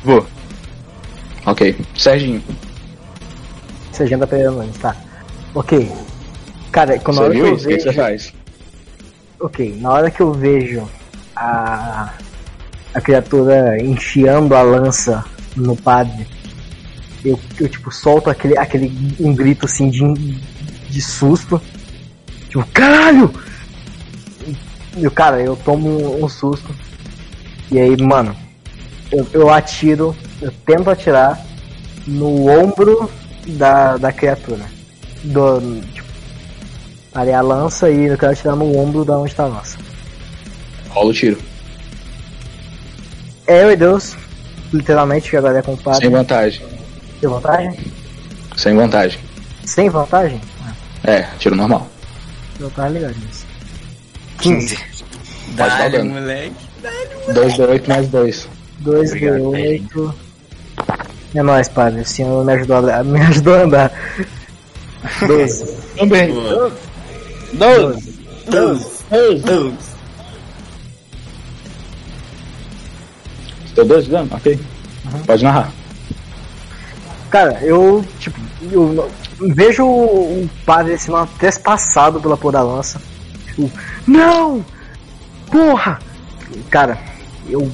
Vou. Ok. Serginho. Você agenda pegando antes, tá. Ok. Cara, quando na Você viu isso? O que você faz? Ok, na hora que eu vejo a. a criatura enfiando a lança no padre, eu, eu tipo, solto aquele, aquele um grito assim de, de susto. Tipo, caralho! E o cara, eu tomo um, susto. E aí, mano, eu, eu atiro, eu tento atirar no ombro da, da criatura. Do, tipo, ali a lança e eu quero atirar no ombro da onde tá a lança. Rola o tiro. É, meu Deus, literalmente, que agora é com o padre. Sem vantagem. Tem vantagem? Sem vantagem. Sem vantagem? É, tiro normal. Eu tava ligado nisso. 15. Pode dar Dale, dano. moleque. 2 de 8 mais 2. 2 Obrigado, de 8. É nóis, padre. O senhor me ajudou a, me ajudou a andar. 12. Também. Boa. 12. 12. Você deu 2 de dano? Ok. Pode narrar. Cara, eu, tipo, eu vejo o padre sendo trespassado pela porra da lança. Tipo, não! Porra! Cara, eu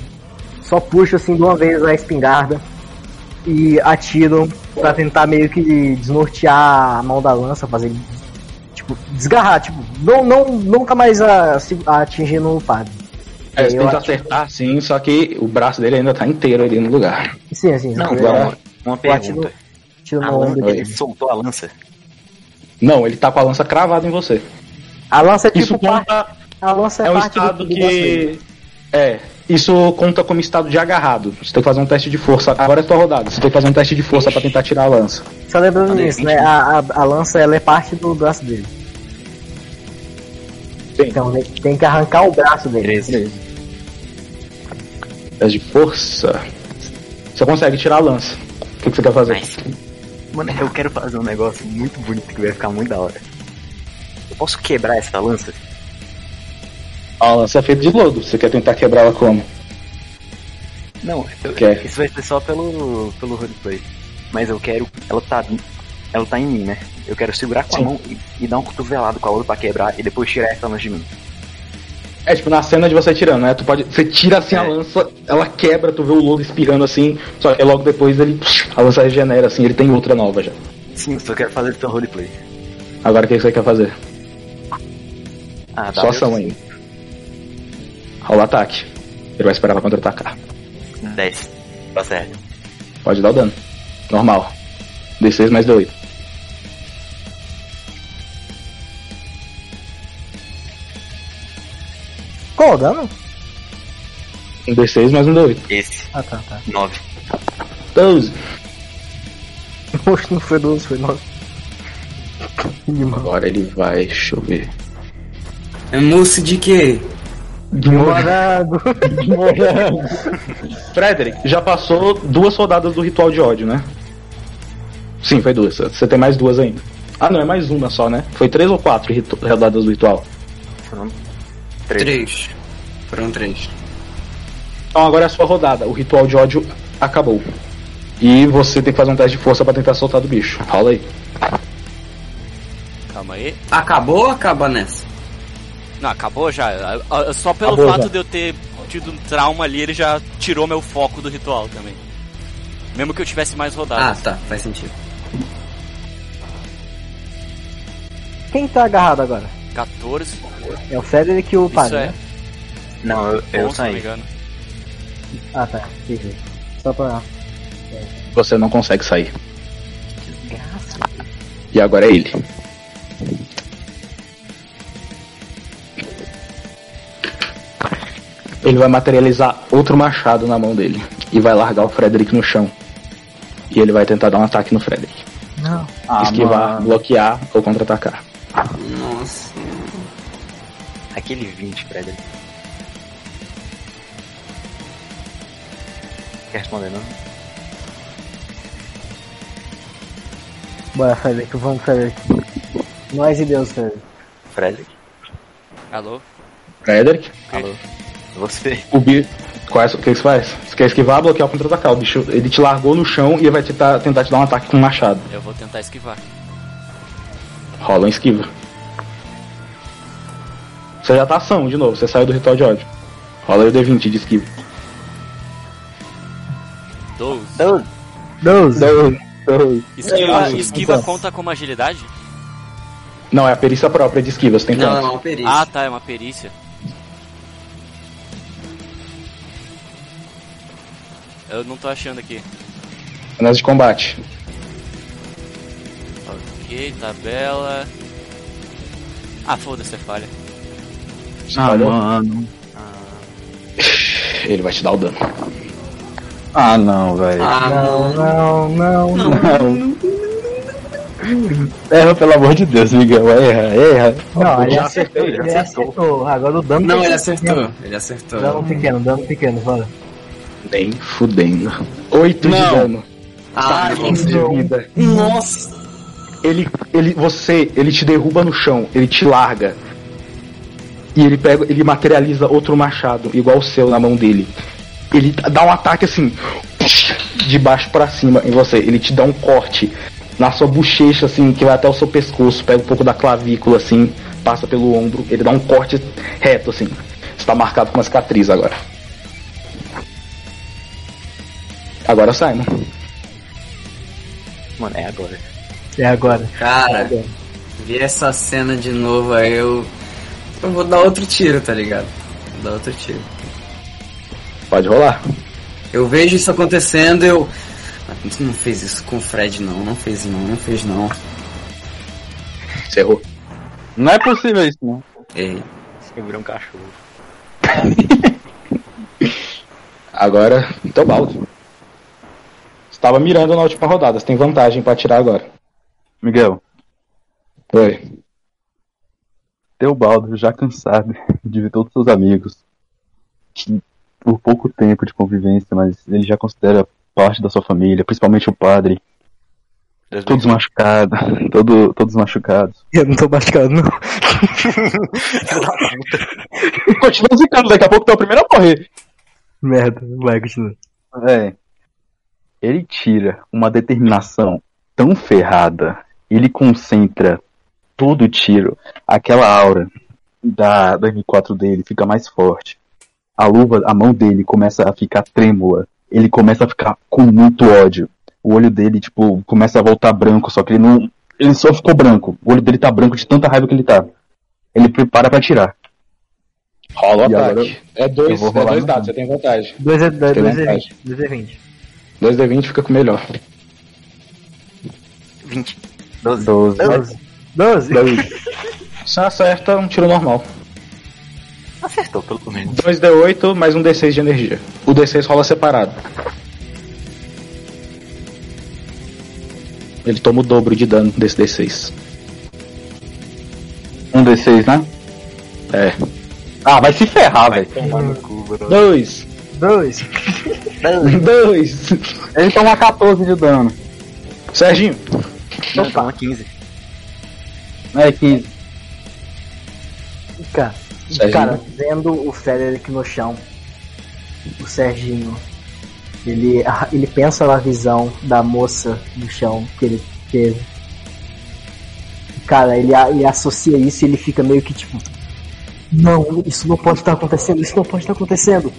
só puxo assim de uma vez a espingarda e atiro pra tentar meio que desnortear a mão da lança, fazer ele, tipo, desgarrar, tipo, não, não, nunca mais a, a atingindo o padre. É, você tenta acertar sim, só que o braço dele ainda tá inteiro ali no lugar. Sim, sim, Não, agora, uma eu atiro, pergunta. atiro Dele. ele soltou a lança? Não, ele tá com a lança cravada em você. A lança é tipo Isso parte, conta. a lança é, É um parte estado do, que. É. Isso conta como estado de agarrado. Você tem que fazer um teste de força. Agora é tua rodada. Você tem que fazer um teste de força pra tentar tirar a lança. Só lembrando Cadê? nisso, né? A, a, a lança ela é parte do braço dele. Sim. Então tem- tem que arrancar o braço dele. 13. Teste de força. Você consegue tirar a lança. O que, que você quer fazer? Mas, mano, eu quero fazer um negócio muito bonito que vai ficar muito da hora. Eu posso quebrar essa lança? A lança é feita de lodo. Você quer tentar quebrar ela como? Não, eu- Quer. isso vai ser só pelo, pelo roleplay. Mas eu quero. Ela tá. Ela tá em mim, né? Eu quero segurar com Sim. a mão e, e dar um cotovelado com a outra pra quebrar e depois tirar essa lança de mim. É tipo na cena de você tirando, né? Tu pode. Você tira assim a É. lança, ela quebra, tu vê o lodo espirrando assim, só que logo depois ele. A lança regenera assim, ele tem outra nova já. Sim, eu só quero fazer pelo roleplay. Agora o que você quer fazer? Ah, Só ação ainda. Rola ataque. Ele vai esperar pra contra-atacar. 10. Tá certo. Pode dar o dano. Normal. D6 mais D8. Qual o dano? Um D6 mais um D8. Esse. Ah tá, tá. 9. 12. Poxa, não foi 12, foi 9. Animal. Agora ele vai. Deixa eu ver. É moço de quê? Demorado. Frederick, já passou duas rodadas do ritual de ódio, né? Sim, foi duas. Você tem mais duas ainda. Ah, não, é mais uma só, né? Foi três ou quatro rodadas do ritual. Três. Foram três. Então agora é a sua rodada. O ritual de ódio acabou. E você tem que fazer um teste de força pra tentar soltar do bicho. Rola aí. Calma aí. Acabou ou acaba nessa? Não, acabou já. Ah, ah, Só pelo Acabou fato já. de eu ter tido um trauma ali, ele já tirou meu foco do ritual também. Mesmo que eu tivesse mais Ah, rodadas. tá. Faz sentido. Quem tá agarrado agora? 14. É o Frederick e o Isso padre, é. né? Não, eu, eu 11, se não me saí. Ah tá, entendi. Só pra. Você não consegue sair. Graça. E agora é ele. Ele vai materializar outro machado na mão dele. E vai largar o Frederick no chão. E ele vai tentar dar um ataque no Frederick. Não. Esquivar, bloquear ou contra-atacar. Nossa. Aquele 20, Frederick. Quer responder, não? Bora, Frederick, vamos, Frederick. Nós e Deus, Frederick. Frederick, Alô? Frederick, alô. Você. o bicho. É, o que você faz? Você quer esquivar, bloquear ou contra-atacar? O bicho, ele te largou no chão e ele vai tentar, tentar te dar um ataque com um machado. Eu vou tentar esquivar. Rola um esquiva. Você já tá ação de novo, você saiu do ritual de ódio. Rola aí o D20 de esquiva. 12. Deus! Esquiva, Ah, esquiva então. conta como agilidade? Não, é a perícia própria de esquiva, você tem Não, quanto? não, é uma perícia. Ah, tá, é uma perícia. Eu não tô achando aqui. Apenas de combate. Ok, tabela. Ah, foda-se, é falha. Ah, Falhou? mano. Ele vai te dar o dano. Ah, não, velho. Ah, Não, não, não, não. Não. Erra, pelo amor de Deus, Miguel. Erra, erra. Não, ele já acertou. Ele acertou. Agora o dano Não, ele acertou. Ele acertou. Dano pequeno, dano pequeno, bora. Nem fudendo. 8 de Não. dano. Ah, vida. nossa. Ele, ele, você, ele te derruba no chão, ele te larga. E ele pega, ele materializa outro machado, igual o seu na mão dele. Ele dá um ataque assim, de baixo pra cima em você. Ele te dá um corte na sua bochecha, assim, que vai até o seu pescoço, pega um pouco da clavícula, assim, passa pelo ombro. Ele dá um corte reto, assim. Está marcado com uma cicatriz agora. Agora Simon. Mano, é agora. É agora. Cara, vi essa cena de novo, aí eu. Eu vou dar outro tiro, tá ligado? Vou dar outro tiro. Pode rolar. Eu vejo isso acontecendo, eu. Ah, Tu não fez isso com o Fred, não. Não fez, não. Não fez, não. Você errou. Não é possível isso, não. Errei. Você virou um cachorro. Agora, Teobaldo. Você tava mirando na última rodada, você tem vantagem pra atirar agora. Miguel, Oi. Teobaldo, já cansado de ver todos os seus amigos, que por pouco tempo de convivência, mas ele já considera parte da sua família, principalmente o padre, todos machucados, todo, todos machucados. Eu não tô machucado, não. Continua zicando, daqui a pouco tu é o primeiro a morrer. Merda, vai, continua. É. Ele tira uma determinação tão ferrada, ele concentra todo tiro, aquela aura da, da M4 dele fica mais forte. A luva, a mão dele começa a ficar trêmula. Ele começa a ficar com muito ódio. O olho dele, tipo, começa a voltar branco, só que ele não. Ele só ficou branco. O olho dele tá branco de tanta raiva que ele tá. Ele prepara pra atirar. Rola o E agora ataque. É dois, eu vou é dois dados, você tem vantagem. 2 é 2 Tem é vantagem. 20. 2 é 20. 2D20 fica com melhor. 20. 12. 12. 12? 12? Você acerta um tiro normal. Acertou, pelo menos. 2D8 mais um D6 de energia. O D6 rola separado. Ele toma o dobro de dano desse D6. Um D6, né? É. Ah, vai se ferrar, velho. Dois. 2? Dois. Ele toma 14 de dano. Serginho. Não, toma 15. É 15. Cara, Serginho. cara, vendo o Frederick no chão, o Serginho, ele, ele pensa na visão da moça no chão que ele teve. Cara, ele, ele associa isso e ele fica meio que tipo. Não, isso não pode estar acontecendo, isso não pode estar acontecendo.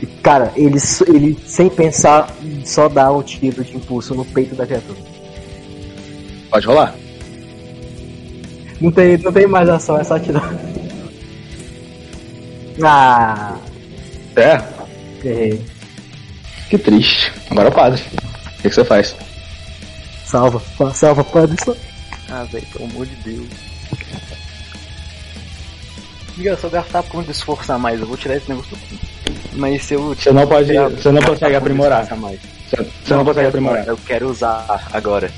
E, cara, ele, ele sem pensar, só dá um tiro de impulso no peito da criatura. Pode rolar. Não tem, não tem mais ação, é só atirar. Ah, É. errei. Que triste. Agora é o padre. O que, que você faz? Salva, salva, padre. salva. Ah, velho, pelo amor de Deus. Miguel, se eu gastar ponto de esforço a mais, eu vou tirar esse negócio do Mas se eu Você não pode. tirar- Você não consegue aprimorar. mais. Você você não consegue aprimorar. Eu quero usar agora.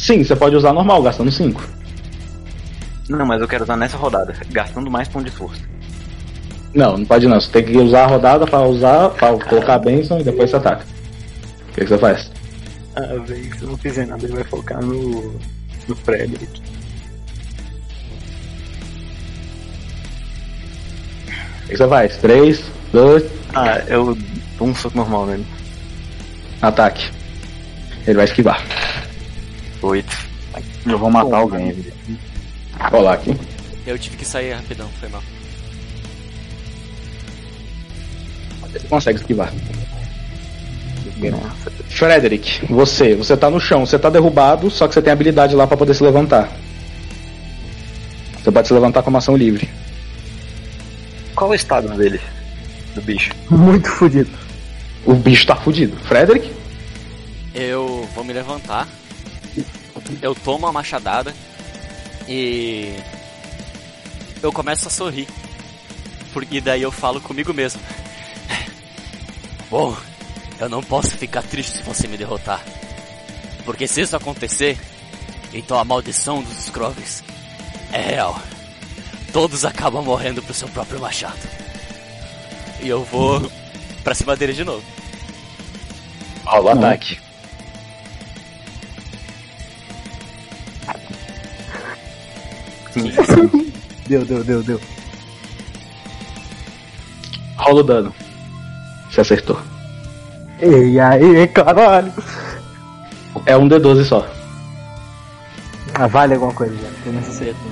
Sim, você pode usar normal, gastando 5. Não, mas eu quero usar nessa rodada, gastando mais ponto de esforço. Não, não pode não. Você tem que usar a rodada pra usar, pra colocar a benção e depois você ataca. O que, que você faz? Ah, velho, se eu não fizer nada, ele vai focar no. no Frederick. O que você faz? 3, 2, Ah, eu dou um soco normal nele. ataque. Ele vai esquivar. Oito. Eu vou matar alguém. Rolar aqui. Eu tive que sair rapidão, foi mal. Você consegue esquivar. Frederick, você, você tá no chão, você tá derrubado, só que você tem habilidade lá pra poder se levantar. Você pode se levantar com uma ação livre. Qual é o estado dele? Do bicho? Muito fodido. O bicho tá fudido. Frederick? Eu vou me levantar. Eu tomo a machadada e eu começo a sorrir. Porque daí eu falo comigo mesmo. Bom, eu não posso ficar triste se você me derrotar. Porque se isso acontecer, então a maldição dos Scroves é real. Todos acabam morrendo pro seu próprio machado. E eu vou pra cima dele de novo. Rola o ataque. Deu, deu, deu, deu. Rola o dano. Você acertou. E aí, caralho. É um D12 só. Ah, vale alguma coisa já.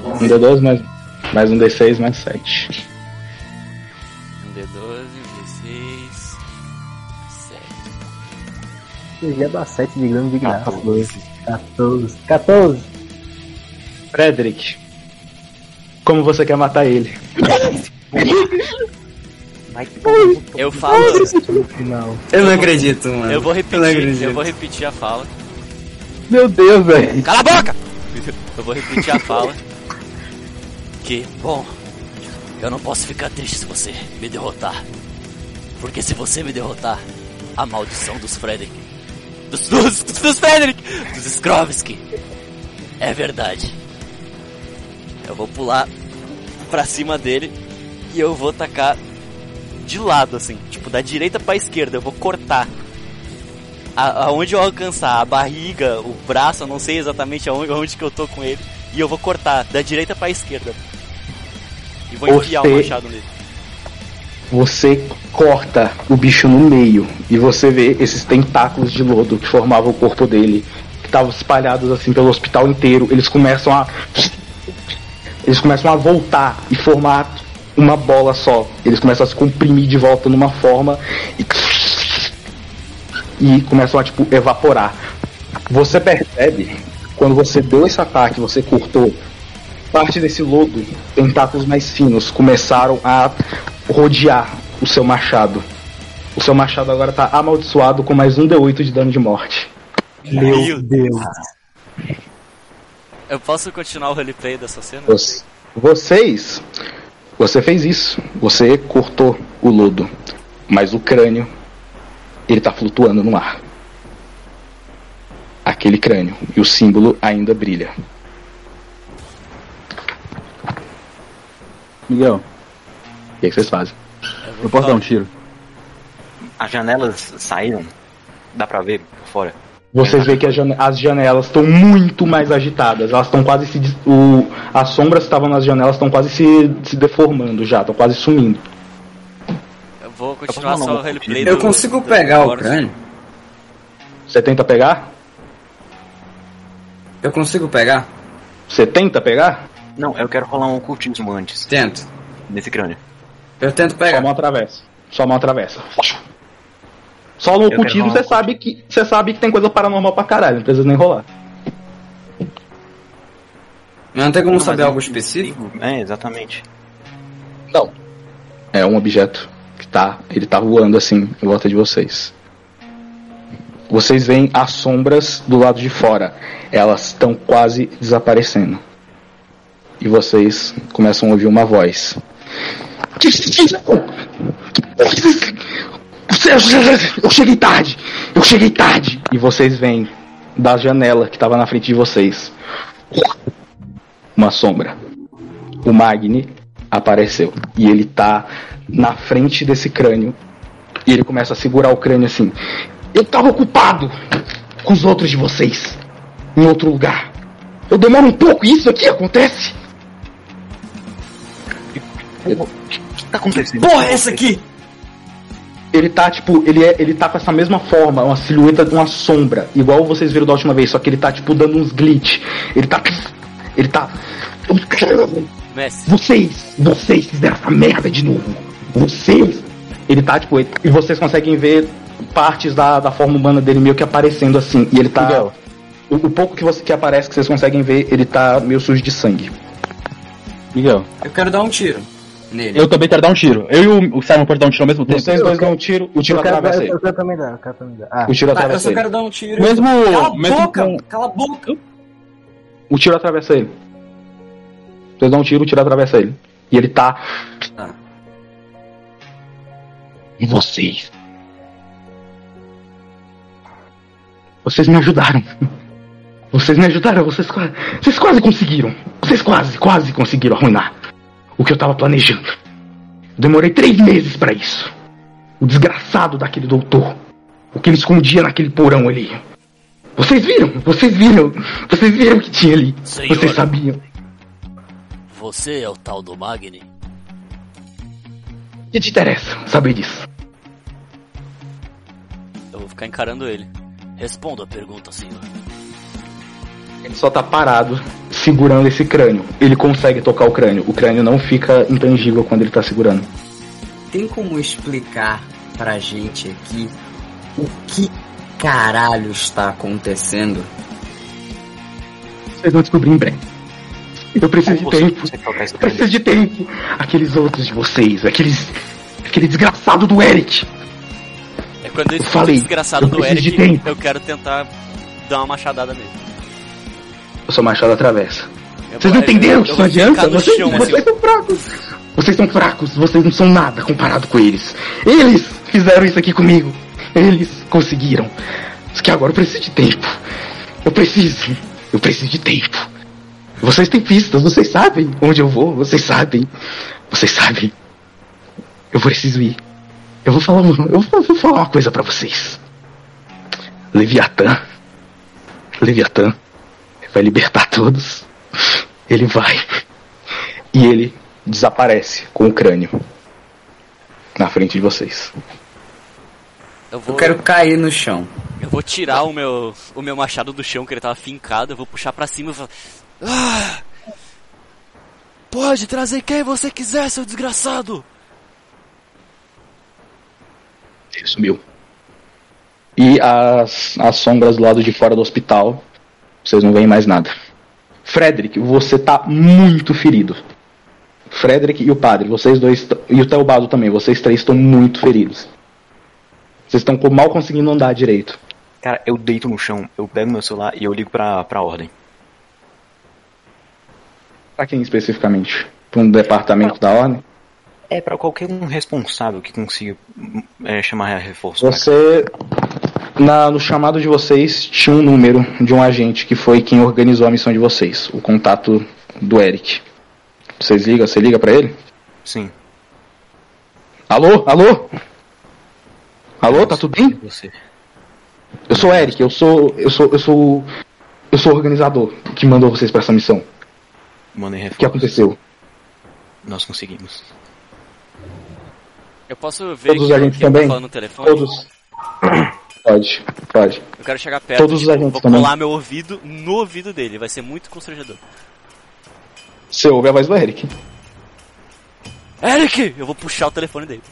Um D12 mais, mais um D6 mais 7. Um D12, um D6, 7. Eu ia dar 7 de grama de graça. 14. 14. 14. Frederick, como você quer matar ele? Eu falo. No final. Eu não acredito, mano. Eu vou repetir, acredito. eu vou repetir a fala. Meu Deus, velho. Cala a boca! Eu vou repetir a fala. Que, bom, eu não posso ficar triste se você me derrotar. Porque se você me derrotar, a maldição dos Frederick. Dos, dos, dos Frederick! Dos Skrovski. É verdade. Eu vou pular pra cima dele e eu vou tacar de lado, assim. Tipo, da direita pra esquerda. Eu vou cortar a- aonde eu alcançar, a barriga, o braço, eu não sei exatamente aonde, aonde que eu tô com ele. E eu vou cortar da direita pra esquerda. E vou enfiar Você- o machado nele. Você corta o bicho no meio e você vê esses tentáculos de lodo que formavam o corpo dele, que estavam espalhados assim pelo hospital inteiro. Eles começam a. Eles começam a voltar e formar uma bola só. Eles começam a se comprimir de volta numa forma e. E começam a tipo evaporar. Você percebe, quando você deu esse ataque, você cortou, parte desse lodo, tentáculos mais finos, começaram a rodear o seu machado. O seu machado agora tá amaldiçoado com mais um D8 de dano de morte. Meu Deus. Eu posso continuar o roleplay dessa cena? Você- Vocês, você fez isso. Você cortou o lodo, mas o crânio ele tá flutuando no ar. Aquele crânio e o símbolo ainda brilha. Miguel, O que, que vocês fazem? eu posso dar um tiro? As janelas saíram. Dá pra ver por fora. Vocês veem que as jane- as janelas estão muito mais agitadas. Elas estão quase se. O, as sombras que estavam nas janelas estão quase se, se deformando já, estão quase sumindo. Eu vou continuar posso só o roleplay Eu do- consigo do- pegar do o crânio? Você tenta pegar? Eu consigo pegar? Você tenta pegar? Não, eu quero rolar um ocultismo antes Tento. desse crânio. Eu tento Sua pegar. mão atravessa. Sua mão atravessa. Só no ocultismo você sabe que você sabe que tem coisa paranormal pra caralho, não precisa nem rolar. Mas não tem como Não, saber mas algo específico? É, exatamente. Não. É um objeto que tá, ele tá voando assim em volta de vocês. Vocês veem as sombras do lado de fora. Elas estão quase desaparecendo. E vocês começam a ouvir uma voz. Eu cheguei tarde! Eu cheguei tarde! E vocês veem da janela que estava na frente de vocês uma sombra. O Magni apareceu. E ele tá na frente desse crânio. E ele começa a segurar o crânio assim. Eu tava ocupado! com os outros de vocês em outro lugar. Eu demoro um pouco e isso aqui acontece. O que tá acontecendo? Porra, é essa aqui? Ele tá, tipo, ele, é, ele tá com essa mesma forma, uma silhueta de uma sombra, igual vocês viram da última vez, só que ele tá, tipo, dando uns glitch. Ele tá. Ele tá. Mestre, Vocês, vocês fizeram essa merda de novo. Vocês. Ele tá, tipo, e vocês conseguem ver partes da, da forma humana dele meio que aparecendo assim. E ele tá. Miguel. O, o pouco que, você, que aparece que vocês conseguem ver, ele tá meio sujo de sangue. Miguel. Eu quero dar um tiro nele. Eu também quero dar um tiro. Eu e o, Simon podemos dar um tiro ao mesmo tempo. Vocês dois dão um tiro, o tiro eu quero, atravessa eu, ele. eu também dá, eu quero também dar. Ah, O tiro Tá, eu atravessa só ele. quero dar um tiro. Mesmo- Cala a mesmo boca! com- Cala a boca! O tiro atravessa ele. Vocês dão um tiro, o tiro atravessa ele. E ele tá. Tá. E vocês? Vocês me ajudaram. Vocês me ajudaram, vocês quase. Vocês quase conseguiram. Vocês quase, quase conseguiram arruinar o que eu tava planejando. Demorei três meses pra isso. O desgraçado daquele doutor. O que ele escondia naquele porão ali. Vocês viram? Vocês viram? Vocês viram o que tinha ali? Vocês sabiam? você é o tal do Magni? O que te interessa saber disso? Eu vou ficar encarando ele. Responda a pergunta, senhor. Ele só tá parado, segurando esse crânio. Ele consegue tocar o crânio. O crânio não fica intangível quando ele tá segurando. Tem como explicar pra gente aqui o que caralho está acontecendo? Vocês vão descobrir em breve. Eu preciso de tempo. Eu preciso de tempo. Aqueles outros de vocês, aqueles. Aquele desgraçado do Eric. É quando esse falei, desgraçado eu do preciso de Eric, tempo. eu quero tentar dar uma machadada nele. O seu machado atravessa. Eu Vocês não entenderam que isso vou adianta? Vocês, chão, assim, vocês são fracos. Vocês são fracos. Vocês não são nada comparado com eles. Eles fizeram isso aqui comigo. Eles conseguiram. Só que agora eu preciso de tempo. Eu preciso. Eu preciso de tempo. Vocês têm pistas. Vocês sabem onde eu vou. Vocês sabem. Vocês sabem. Eu preciso ir. Eu vou falar, uma- eu vou, vou falar uma coisa pra vocês. Leviatã. Leviatã vai libertar todos. Ele vai. E ele desaparece com o crânio na frente de vocês. Eu vou, Eu quero cair no chão. eu vou tirar o meu, o meu machado do chão, que ele tava fincado, eu vou puxar pra cima e vou falar... Ah! Pode trazer quem você quiser, seu desgraçado! Ele sumiu. E as, as sombras do lado de fora do hospital, vocês não veem mais nada. Frederick, você tá muito ferido. Frederick e o padre, vocês dois, e o Teobaldo também, vocês três estão muito feridos. Vocês estão mal conseguindo andar direito. Cara, eu deito no chão, eu pego meu celular e eu ligo pra, pra ordem. Pra quem especificamente? Pra um departamento da ordem? É, pra qualquer um responsável que consiga é, chamar reforço. cá. Na, no chamado de vocês tinha um número de um agente que foi quem organizou a missão de vocês. O contato do Eric. Vocês ligam? Você liga pra ele? Sim. Alô? Alô? Alô, tá tudo bem? Você. Eu sou o Eric, eu sou. Eu sou. Eu sou. Eu sou o organizador que mandou vocês pra essa missão. Mandem O que aconteceu? Nós conseguimos. Eu posso ver Todos os agentes tá também? falando no telefone? Todos. Pode, pode. Eu quero chegar perto, Todos os tipo, agentes vou também. colar meu ouvido no ouvido dele, vai ser muito constrangedor. Você ouve a voz do Eric. Eric! Eu vou puxar o telefone dele.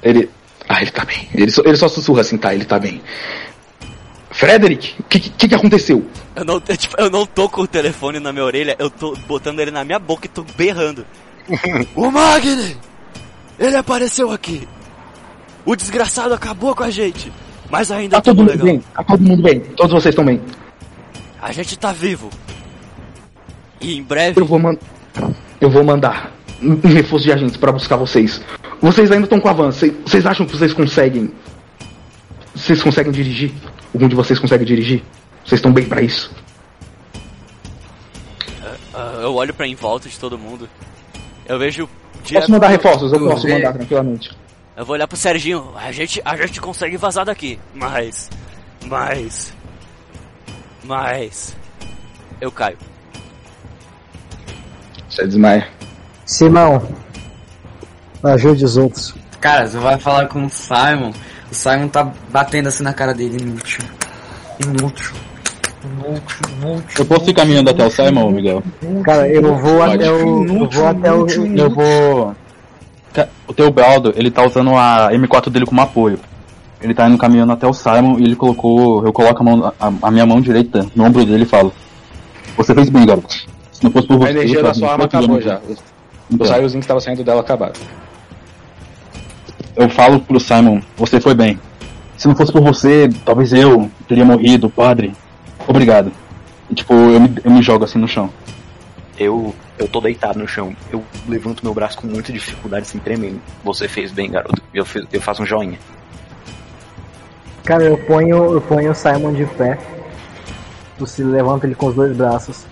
Ele. Ah, ele tá bem. Ele só, ele só sussurra assim, tá? Ele tá bem. Frederick, o que, que que aconteceu? Eu não, eu, tipo, eu não tô com o telefone na minha orelha, eu tô botando ele na minha boca e tô berrando. o Magni! Ele apareceu aqui! O desgraçado acabou com a gente! Mas ainda Tá todo mundo legal. bem? Tá todo mundo bem? Todos vocês estão bem? A gente tá vivo. E em breve, Eu vou mandar. Eu vou mandar um reforço de agentes pra buscar vocês. Vocês ainda estão com avanço. Vocês- acham que vocês conseguem. Vocês conseguem dirigir? Algum de vocês consegue dirigir? Vocês estão bem pra isso? ah, eu olho pra em volta de todo mundo. Eu vejo. Posso mandar reforços? Eu posso mandar tranquilamente. Eu vou olhar pro Serginho. A gente, a gente consegue vazar daqui. Mas. Mas. Mas. Eu caio. Você desmaia. Simão, ajude os outros. Cara, você vai falar com o Simon. O Simon tá batendo assim na cara dele. Inútil. Inútil. Inútil, inútil. Eu posso ir caminhando até o Simon, Miguel? Cara, eu vou Pode. até o. Eu vou até o. Eu vou. O teu Baldo, ele tá usando a M4 dele como apoio. Ele tá indo caminhando até o Simon e ele colocou. Eu coloco a, mão, a, a minha mão direita no ombro dele e falo. Você fez bem, garoto. Se não fosse por você. A energia da sua arma acabou já. Os Então, raiozinhos que estavam saindo dela acabaram. eu falo pro Simon, você foi bem. Se não fosse por você, talvez eu teria morrido, padre. Obrigado. E, tipo, eu me, eu me jogo assim no chão. Eu, eu tô deitado no chão. Eu levanto meu braço com muita dificuldade, assim, tremendo. Você fez bem, garoto. Eu, fiz- eu faço um joinha. Cara, eu ponho, eu ponho o Simon de pé. Você levanta ele com os dois braços.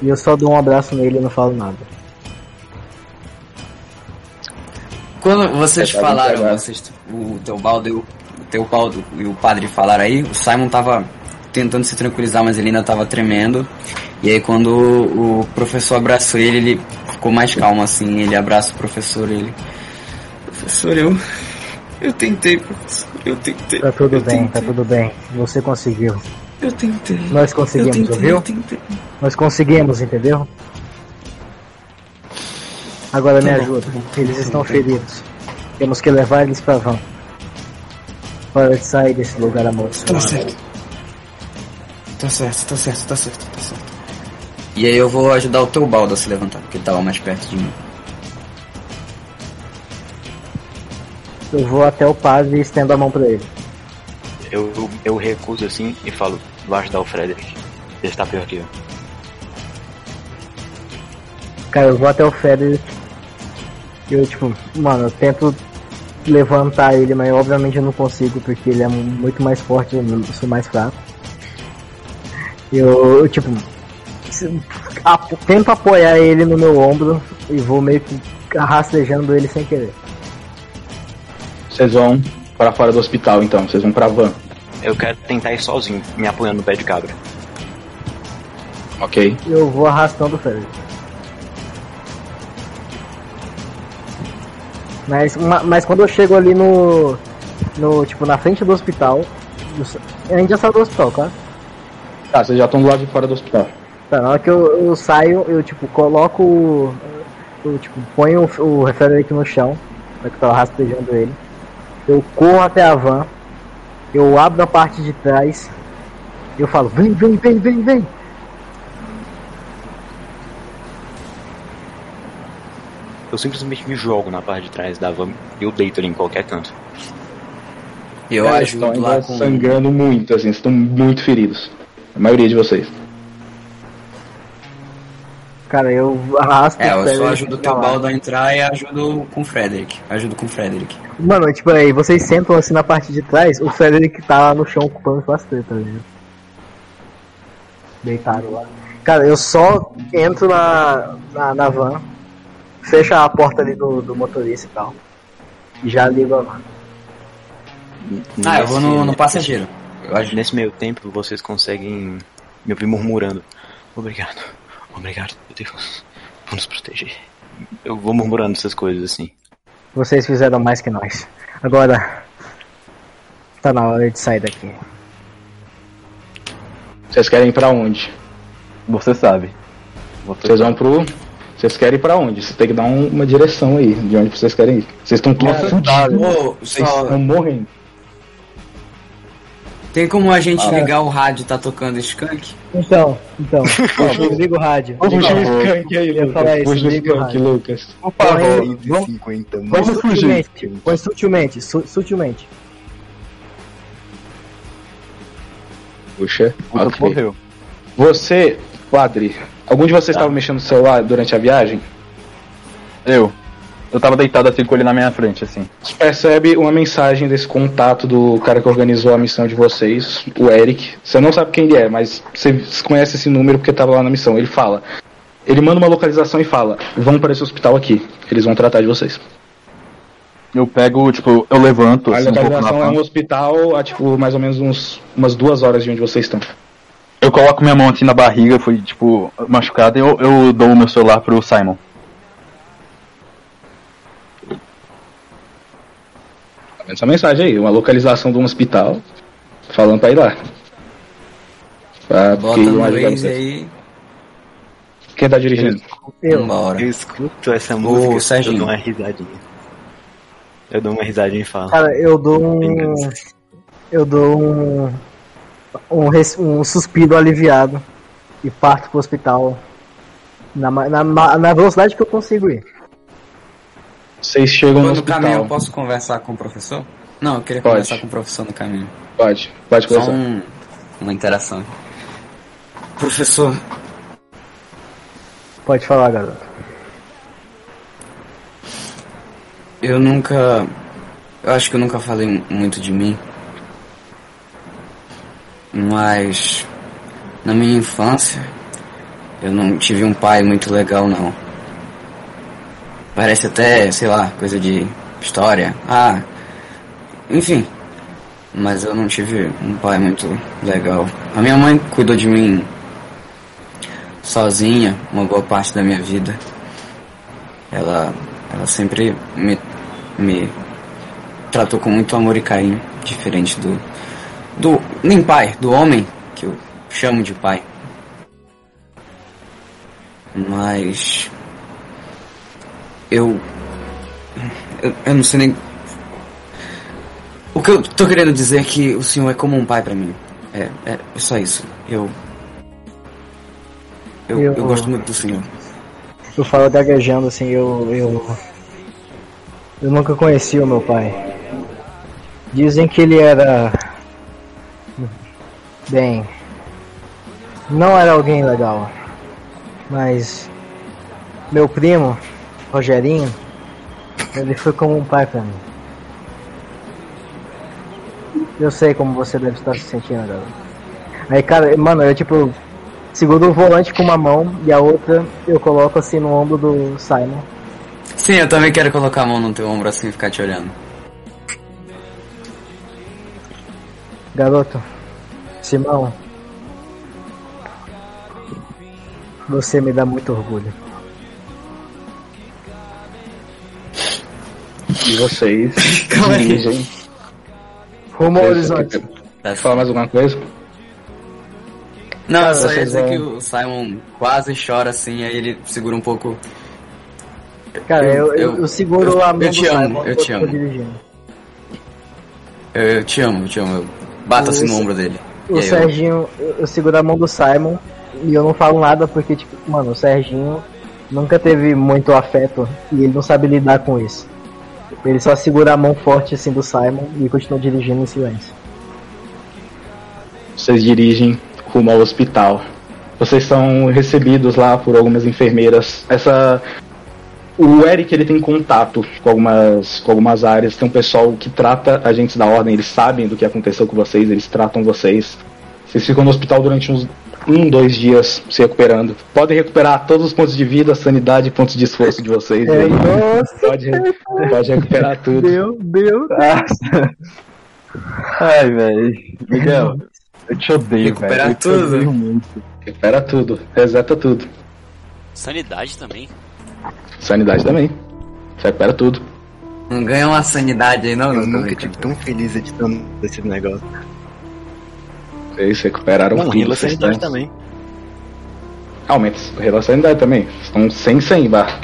E eu só dou um abraço nele e não falo nada. Quando vocês É, tá falaram, pegado. vocês, o Teobaldo, e o o Teobaldo e o padre falaram aí, o Simon tava tentando se tranquilizar, mas ele ainda tava tremendo. E aí quando o, professor abraçou ele, ele ficou mais calmo assim, ele abraça o professor ele. Professor, eu. Eu tentei, professor. Eu tentei. Tá tudo eu bem, tá tentei, tudo bem. Você conseguiu. Eu tentei. Nós Eu conseguimos, tentei, ouviu? eu tentei. Nós conseguimos, entendeu? Agora me Tá bom, ajuda. tá bom. Eles estão feridos. Temos que levar eles pra van. Para sair desse lugar Tá amaldiçoado. certo. Tá certo, tá certo, tá certo, tá certo. E aí eu vou ajudar o Teobaldo a se levantar, porque ele tava mais perto de mim. Eu vou até o padre e estendo a mão pra ele. Eu, eu, eu recuso assim e falo, vou ajudar o Frederick. Ele tá pior que eu. Cara, eu vou até o Frederick. E eu, tipo, mano, eu tento levantar ele, mas obviamente eu não consigo porque ele é muito mais forte e eu sou mais fraco. Eu, eu, tipo, tento apoiar ele no meu ombro e vou meio que rastejando ele sem querer. Vocês vão para fora do hospital então, vocês vão pra van. Eu quero tentar ir sozinho, me apoiando no pé de cabra. Ok. Eu vou arrastando o Frederick. Mas, ma- mas quando eu chego ali no. no tipo, na frente do hospital. do- a gente já saiu do hospital, claro. Tá, vocês já estão do lado de fora do hospital. Tá, na hora que eu, eu saio, eu tipo, coloco. o- Eu tipo, ponho o, o Frederick no chão, que eu tava rastejando ele. Eu corro até a van, eu abro a parte de trás, eu falo, vem, vem, vem, vem, vem! Eu simplesmente me jogo na parte de trás da van e eu deito ali em qualquer canto. Eu Cara, ajudo estão lá com. sangrando muito, assim, estão muito feridos. A maioria de vocês. Cara, eu arrasto É, o eu só ajudo o. Teobaldo a entrar e ajudo com o Frederick. Ajudo com o Frederick. Mano, tipo, aí, vocês sentam assim na parte de trás, o Frederick tá lá no chão ocupando espaço dele, tá ligado? Deitado lá. Cara, eu só entro na, na, na van, fecho a porta ali do, do motorista e tal. E já ligo a van. Ah, eu vou no, no passageiro. Eu ajudo. Nesse meio tempo, vocês conseguem me ouvir murmurando. Obrigado. Obrigado, meu Deus. Por nos proteger. Eu vou murmurando essas coisas assim. Vocês fizeram mais que nós. Agora. Tá na hora de sair daqui. Vocês querem ir pra onde? Você sabe. Vocês vão pro. Vocês querem ir pra onde? Você tem que dar um- uma direção aí, de onde vocês querem ir. Vocês estão todos Cara, fudidos. Vocês estão morrendo. Tem como a gente Ah. ligar o rádio e tá tocando Skunk? Então, então. liga o rádio. Vamos o skunk aí, Lucas. falar isso, liga o skunk, rádio. Lucas. Por favor. Vamos, 50 põe Vamos fugir. sutilmente. Põe sutilmente, su- sutilmente. Puxa. O Lucas ok. morreu. Você, padre, algum de vocês estava mexendo no celular durante a viagem? Eu. Eu tava deitado assim com ele na minha frente, assim. Você percebe uma mensagem desse contato do cara que organizou a missão de vocês, o Eric. Você não sabe quem ele é, mas você conhece esse número porque estava lá na missão. Ele fala. Ele manda uma localização e fala: Vão para esse hospital aqui. Eles vão tratar de vocês. Eu pego, tipo, eu levanto A assim um localização é um hospital a tipo mais ou menos uns, umas duas horas de onde vocês estão. Eu coloco minha mão assim na barriga, fui, tipo, machucada, e eu, eu dou o meu celular pro Simon. Essa mensagem aí, uma localização de um hospital, falando pra ir lá. Pra, Bota que no uma Waze você. aí. Quem tá dirigindo? Eu. Vambora. Eu escuto essa música, Serginho. eu dou uma risadinha. Eu dou uma risadinha e falo. Cara, eu dou um. Eu dou um. Um, res- um suspiro aliviado e parto pro hospital na, na, na velocidade que eu consigo ir. Vocês chegam no No hospital. caminho eu posso conversar com o professor? Não, eu queria Pode. conversar com o professor no caminho. Pode, pode Só começar. um, uma interação. Professor, Pode falar, garoto. eu nunca. Eu acho que eu nunca falei mu- muito de mim. Mas. Na minha infância. Eu não tive um pai muito legal, não. Parece até, sei lá, coisa de história. Ah. Enfim. Mas eu não tive um pai muito legal. A minha mãe cuidou de mim sozinha uma boa parte da minha vida. Ela, ela sempre me, me tratou com muito amor e carinho, diferente do, do nem pai, do homem que eu chamo de pai. Mas eu, eu eu não sei nem o que eu tô querendo dizer é que o senhor é como um pai pra mim. É, é só isso. Eu eu, Eu- eu gosto muito do senhor. Eu falo gaguejando assim, eu. Eu, eu nunca conheci o meu pai. Dizem que ele era. Bem. Não era alguém legal. Mas. Meu primo, Rogerinho, ele foi como um pai pra mim. Eu sei como você deve estar se sentindo, garoto. Aí, cara, mano, eu tipo. Seguro o volante com uma mão e a outra eu coloco assim no ombro do Simon. Sim, eu também quero colocar a mão no teu ombro assim e ficar te olhando. Garoto, Simão, você me dá muito orgulho. E vocês Calma aí. dirigem. Rumo ao horizonte. Quer falar mais alguma coisa? Não, Cara, eu só ia dizer vão- que o Simon quase chora assim, aí ele segura um pouco. Cara, eu, Eu- eu, seguro eu- a mão eu do te amo, Simon eu te tô amo. dirigindo. Eu, eu te amo, eu te amo. Eu bato assim no ombro dele. O E aí eu- Serginho, eu, eu seguro a mão do Simon e eu não falo nada porque, tipo, mano, o Serginho nunca teve muito afeto e ele não sabe lidar com isso. Ele só segura a mão forte assim do Simon e continua dirigindo em silêncio. Vocês dirigem rumo ao hospital. Vocês são recebidos lá por algumas enfermeiras. Essa o Eric ele tem contato com algumas com algumas áreas, tem um pessoal que trata agentes da ordem, eles sabem do que aconteceu com vocês, eles tratam vocês. Vocês ficam no hospital durante uns um, dois dias se recuperando. Podem recuperar todos os pontos de vida, sanidade e pontos de esforço de vocês. É, aí. nossa, Pode, pode recuperar tudo. meu Deus. Ai, velho. Miguel, eu te odeio, velho. Recuperar Eu te tudo? odeio muito. Recupera tudo, reseta tudo. Sanidade também. Sanidade também. Você recupera tudo. Não ganha uma sanidade aí, não? Eu não nunca tive tão feliz editando esse negócio. Vocês recuperaram Não, tudo. rila vocês sanidade estão- também. Aumenta a sanidade também. Estão sem 100 bar.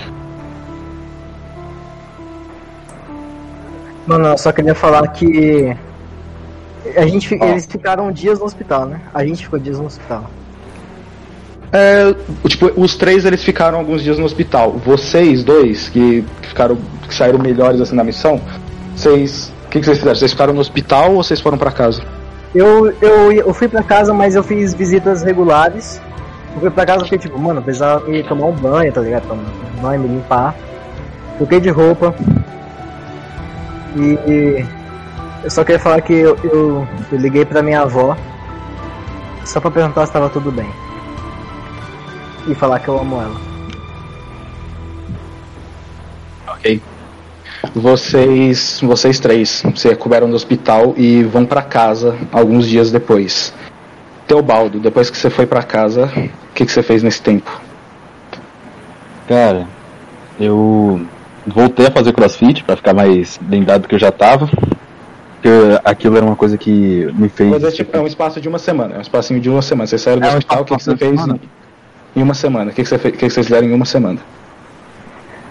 Mano, eu só queria falar que a gente, fi- eles ficaram dias no hospital, né? A gente ficou dias no hospital. É, tipo, os três eles ficaram alguns dias no hospital. Vocês dois, que, que ficaram. que saíram melhores assim na missão, vocês. O que, que vocês fizeram? Vocês ficaram no hospital ou vocês foram pra casa? Eu, eu, eu fui pra casa, mas eu fiz visitas regulares. Eu fui pra casa porque, tipo, mano, precisava me tomar um banho, tá ligado? Tomar um banho, me limpar. Troquei de roupa. E, e eu só queria falar que eu, eu, eu liguei pra minha avó só pra perguntar se tava tudo bem. E falar que eu amo ela. Ok. Vocês. Vocês três se recuperam do hospital e vão pra casa alguns dias depois. Teobaldo, depois que você foi pra casa, o que, que você fez nesse tempo? Cara, eu voltei a fazer crossfit pra ficar mais lembrado do que eu já tava. Porque aquilo era uma coisa que me fez. Mas é, tipo, é um espaço de uma semana, é um espacinho de uma semana. Você saiu do É hospital, o que, que você fez semana. em uma semana? O que, que, você fez, que, que vocês fizeram em uma semana?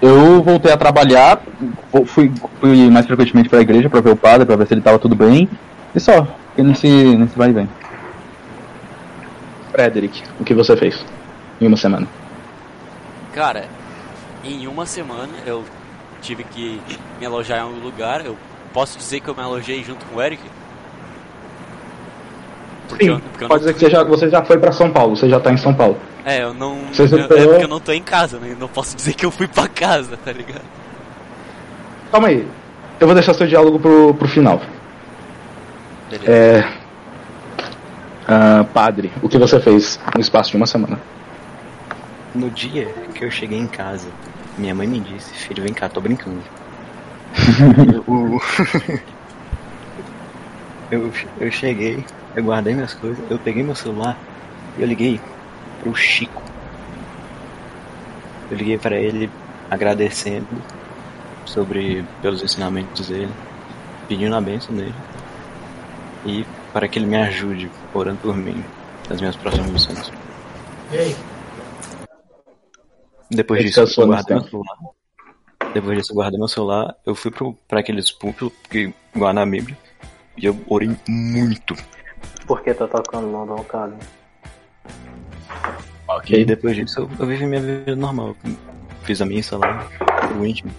Eu voltei a trabalhar, fui, fui mais frequentemente pra igreja pra ver o padre, pra ver se ele tava tudo bem. E só, fiquei nesse, nesse vai e vem. Frederick, o que você fez em uma semana? Cara, em uma semana eu tive que me alojar em algum lugar. Eu posso dizer que eu me alojei junto com o Eric? Porque Sim, eu- porque eu pode não- dizer que você já, você já foi pra São Paulo, você já tá em São Paulo. É, eu não. Você eu- superou- é porque eu não tô em casa, né? Eu não posso dizer que eu fui pra casa, tá ligado? Calma aí, eu vou deixar seu diálogo pro, pro final. Beleza. É. ah, padre, o que você fez no espaço de uma semana? No dia que eu cheguei em casa, minha mãe me disse, filho, vem cá, tô brincando. eu, eu, eu cheguei, eu guardei minhas coisas, eu peguei meu celular e eu liguei pro Chico. Eu liguei para ele agradecendo sobre pelos ensinamentos dele, pedindo a bênção dele e para que ele me ajude orando por mim nas minhas próximas missões. Depois Esse disso, é eu guardei meu celular. Depois disso, eu guardei meu celular. Eu fui pro, pra aqueles púlpitos que guardam a Bíblia. E eu orei muito. Por que tá tocando não, não, cara? E depois disso, eu, eu vivi minha vida normal. Fiz a missa lá, o íntimo.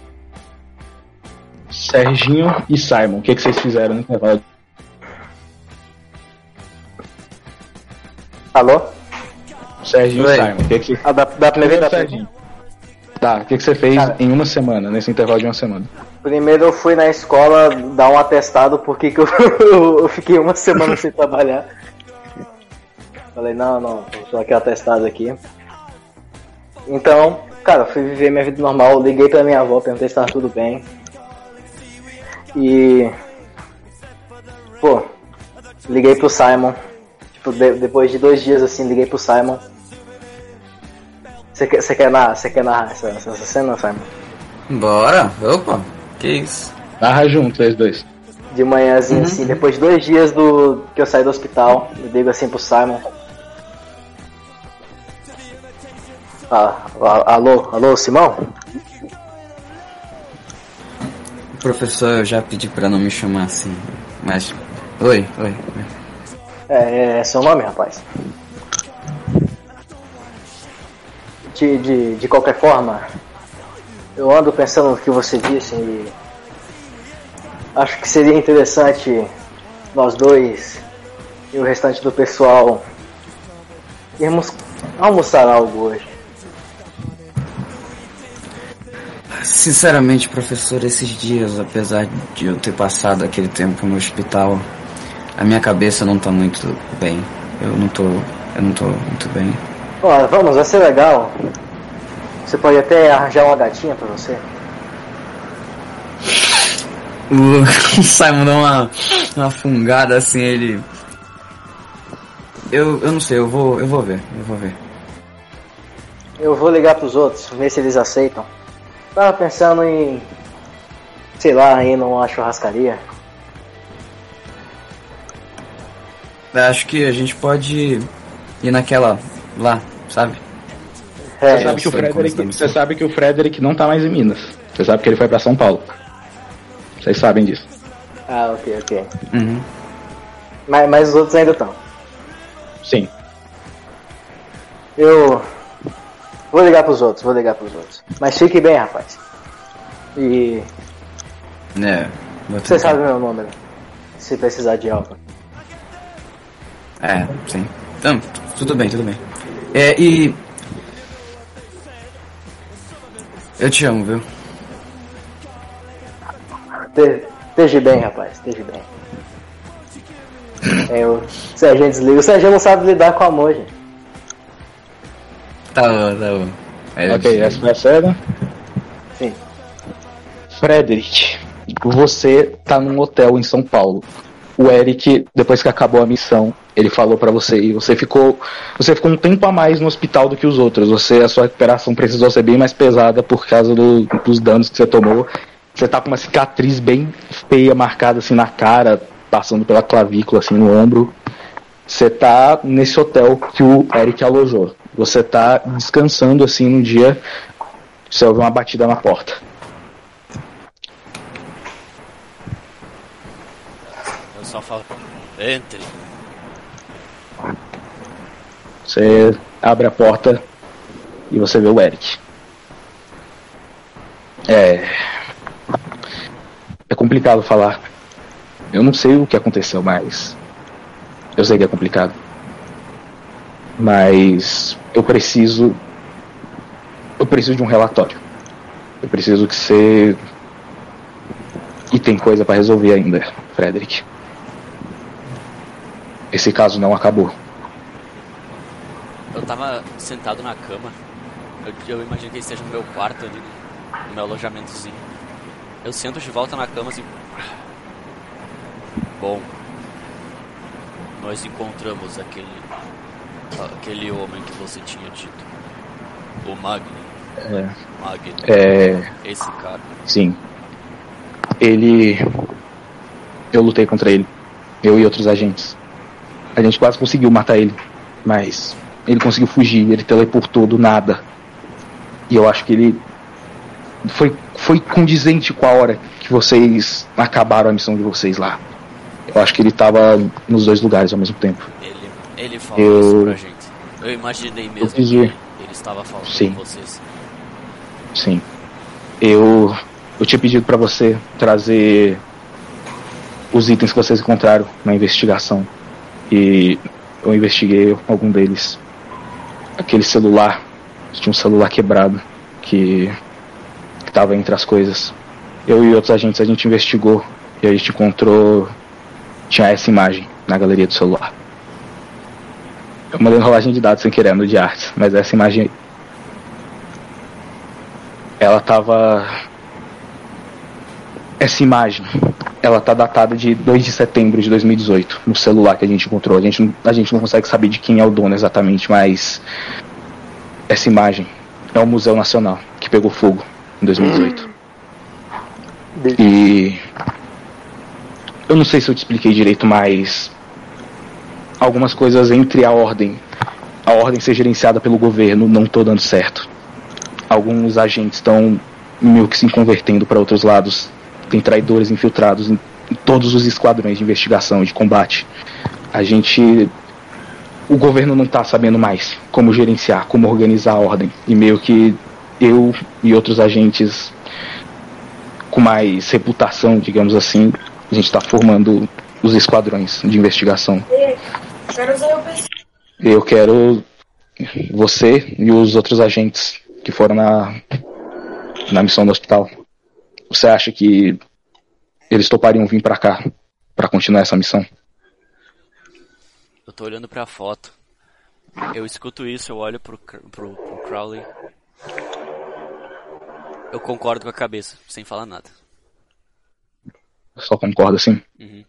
Serginho e Simon, o que, que vocês fizeram no intervalo? Alô? Serginho Oi. e Simon, o que, que vocês Ah, dá, dá pra me ver? Dá pra Serginho. Tá, o que, que você fez Cara. em uma semana, nesse intervalo de uma semana? Primeiro eu fui na escola dar um atestado porque que eu, eu fiquei uma semana sem trabalhar. Falei, não, não, tô aqui atestado aqui. Então, cara, fui viver minha vida normal, liguei pra minha avó, perguntei se tava tudo bem. E. Pô, liguei pro Simon. Tipo, de- depois de dois dias assim, liguei pro Simon. Você quer, você quer, narrar, você quer narrar essa, essa cena, Simon? Bora, opa, que isso. Narra junto, vocês dois. De manhãzinha, assim, depois de dois dias do que eu saí do hospital, eu digo assim pro Simon. Ah, alô, alô, Simão? Professor, eu já pedi pra não me chamar assim, mas... Oi, oi, oi. É, é seu nome, rapaz? De, de, de qualquer forma, eu ando pensando no que você disse e acho que seria interessante nós dois e o restante do pessoal irmos almoçar algo hoje. Sinceramente, professor, esses dias, apesar de eu ter passado aquele tempo no hospital, a minha cabeça não tá muito bem. Eu não tô. Eu não tô muito bem. Ó, vamos, vai ser legal. Você pode até arranjar uma gatinha pra você. O Simon dá uma, uma fungada assim, ele. Eu, eu não sei, eu vou, eu vou ver, eu vou ver. Eu vou ligar pros outros, ver se eles aceitam. Tava pensando em. sei lá, ir numa churrascaria. Acho que a gente pode ir naquela lá, sabe? É, Você sabe, que o Frederick, você sabe que o Frederick não tá mais em Minas. Você sabe que ele foi pra São Paulo. Vocês sabem disso. Ah, ok, ok. Uhum. Mas, mas os outros ainda estão. Sim. Eu. Vou ligar pros outros, vou ligar pros outros. Mas fique bem, rapaz. E. É, vou Você sabe o meu número. Se precisar de algo. É, sim. Então, tudo bem, tudo bem. É, e. Eu te amo, viu? Te- Esteja bem, rapaz, esteja bem. É, o Serginho desliga. O Serginho não sabe lidar com amor, gente. Tá bom, tá bom. Aí Ok, essa foi a cena. Sim. Frederick, você tá num hotel em São Paulo. o Eric, depois que acabou a missão, ele falou pra você e você ficou, você ficou um tempo a mais no hospital do que os outros. Você, a sua recuperação precisou ser bem mais pesada por causa do- dos danos que você tomou. Você tá com uma cicatriz bem feia marcada assim na cara, passando pela clavícula assim no ombro. Você tá nesse hotel que o Eric alojou. Você tá descansando assim num dia, você ouve uma batida na porta. Eu só falo, entre. Você abre a porta e você vê o Eric. É. É complicado falar. Eu não sei o que aconteceu, mas. Eu sei que é complicado. Mas. Eu preciso. Eu preciso de um relatório. Eu preciso que você. E tem coisa pra resolver ainda, Frederick. Esse caso não acabou. Eu tava sentado na cama. Eu, eu imagino que ele esteja no meu quarto ali, no meu alojamentozinho. Eu sento de volta na cama assim. Bom, nós encontramos aquele. Aquele homem que você tinha dito. O Magni. É. Magni. É. Esse cara. Sim. Ele. Eu lutei contra ele. Eu e outros agentes. A gente quase conseguiu matar ele. Mas ele conseguiu fugir, ele teleportou do nada. E eu acho que ele. Foi, foi condizente com a hora que vocês acabaram a missão de vocês lá. Eu acho que ele tava nos dois lugares ao mesmo tempo. Ele, ele falou Eu- isso pra gente. Eu imaginei mesmo fiz que ele estava falando Sim. com vocês. Sim. Eu. Eu tinha pedido pra você trazer os itens que vocês encontraram na investigação. E eu investiguei algum deles. Aquele celular. Tinha um celular quebrado que. que tava entre as coisas. Eu e outros agentes a gente investigou e a gente encontrou. Tinha essa imagem na galeria do celular. Eu mandei uma rolagem de dados sem querer no de artes, mas essa imagem aí. ela tava. Essa imagem, ela tá datada de 2 de setembro de 2018, no celular que a gente encontrou. A gente, não- a gente não consegue saber de quem é o dono exatamente, mas. Essa imagem é o Museu Nacional, que pegou fogo em 2018. E. Eu não sei se eu te expliquei direito, mas. Algumas coisas entre a ordem. A ordem ser gerenciada pelo governo não tô dando certo alguns agentes estão meio que se convertendo para outros lados. Tem traidores infiltrados em, em todos os esquadrões de investigação e de combate. A gente. O governo não está sabendo mais como gerenciar, como organizar a ordem. E meio que eu e outros agentes com mais reputação, digamos assim, a gente está formando os esquadrões de investigação. Quero usar o PC. Eu quero você e os outros agentes que foram na, na missão do hospital. Você acha que eles topariam vir pra cá pra continuar essa missão? Eu tô olhando pra foto. Eu escuto isso, eu olho pro, pro, pro Crowley. Eu concordo com a cabeça, sem falar nada. Só concorda assim? Uhum.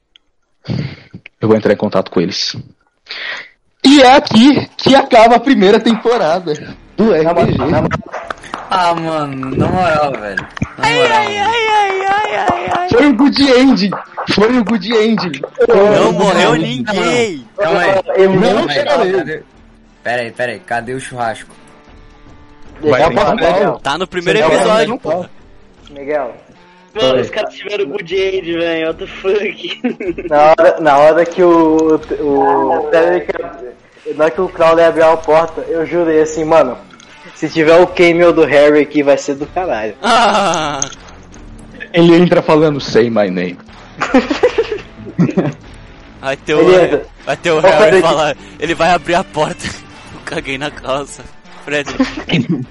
Eu vou entrar em contato com eles. E é aqui que acaba a primeira temporada do RPG. Ah, mano, na moral, velho. Na moral. Foi o Good End! Foi o Good End! Não morreu ninguém! Calma aí. Eu Não, chega cadê- Pera aí, pera aí. Cadê o churrasco? Vai Miguel, Tá no primeiro não vai episódio, não. Miguel, Mano, os caras tiveram good end, velho. What the fuck? na hora, na hora que o. o na hora que o Crowley abriu a porta, eu jurei assim, mano. Se tiver o cameo do Harry aqui, vai ser do caralho. Ah, Ele entra falando Say My Name. vai ter o, Beleza. vai ter o Harry falar. Ele vai abrir a porta. Eu caguei na calça. Frederick.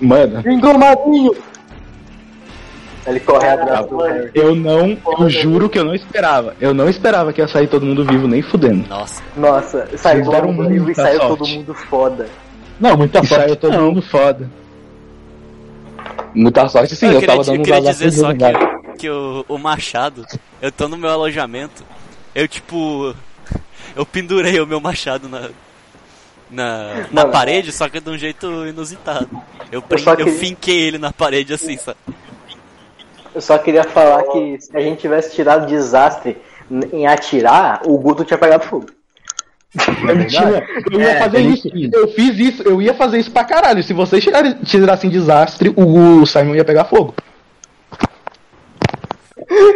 Mano, Engomadinho! Ele corre atrás do Harry. eu não, eu juro que eu não esperava. Eu não esperava que ia sair todo mundo vivo, nem fudendo. Nossa. Nossa, saiu todo mundo vivo e saiu sorte. todo mundo foda. Não, muita E saiu sorte. todo não. mundo foda. Muita sorte sim, eu, eu, queria, tava eu dando um queria vazar dizer só que, que o, o Machado, eu tô no meu alojamento eu tipo. Eu pendurei o meu machado na. Na, na parede, só que de um jeito inusitado. Eu, eu queria- finquei ele na parede assim, sabe? Eu só queria falar que se a gente tivesse tirado desastre em atirar, o Guto tinha pegado fogo. É mentira. Eu ia É, fazer é isso. Eu fiz isso. Eu ia fazer isso pra caralho. Se vocês tirassem desastre, o Simon ia pegar fogo.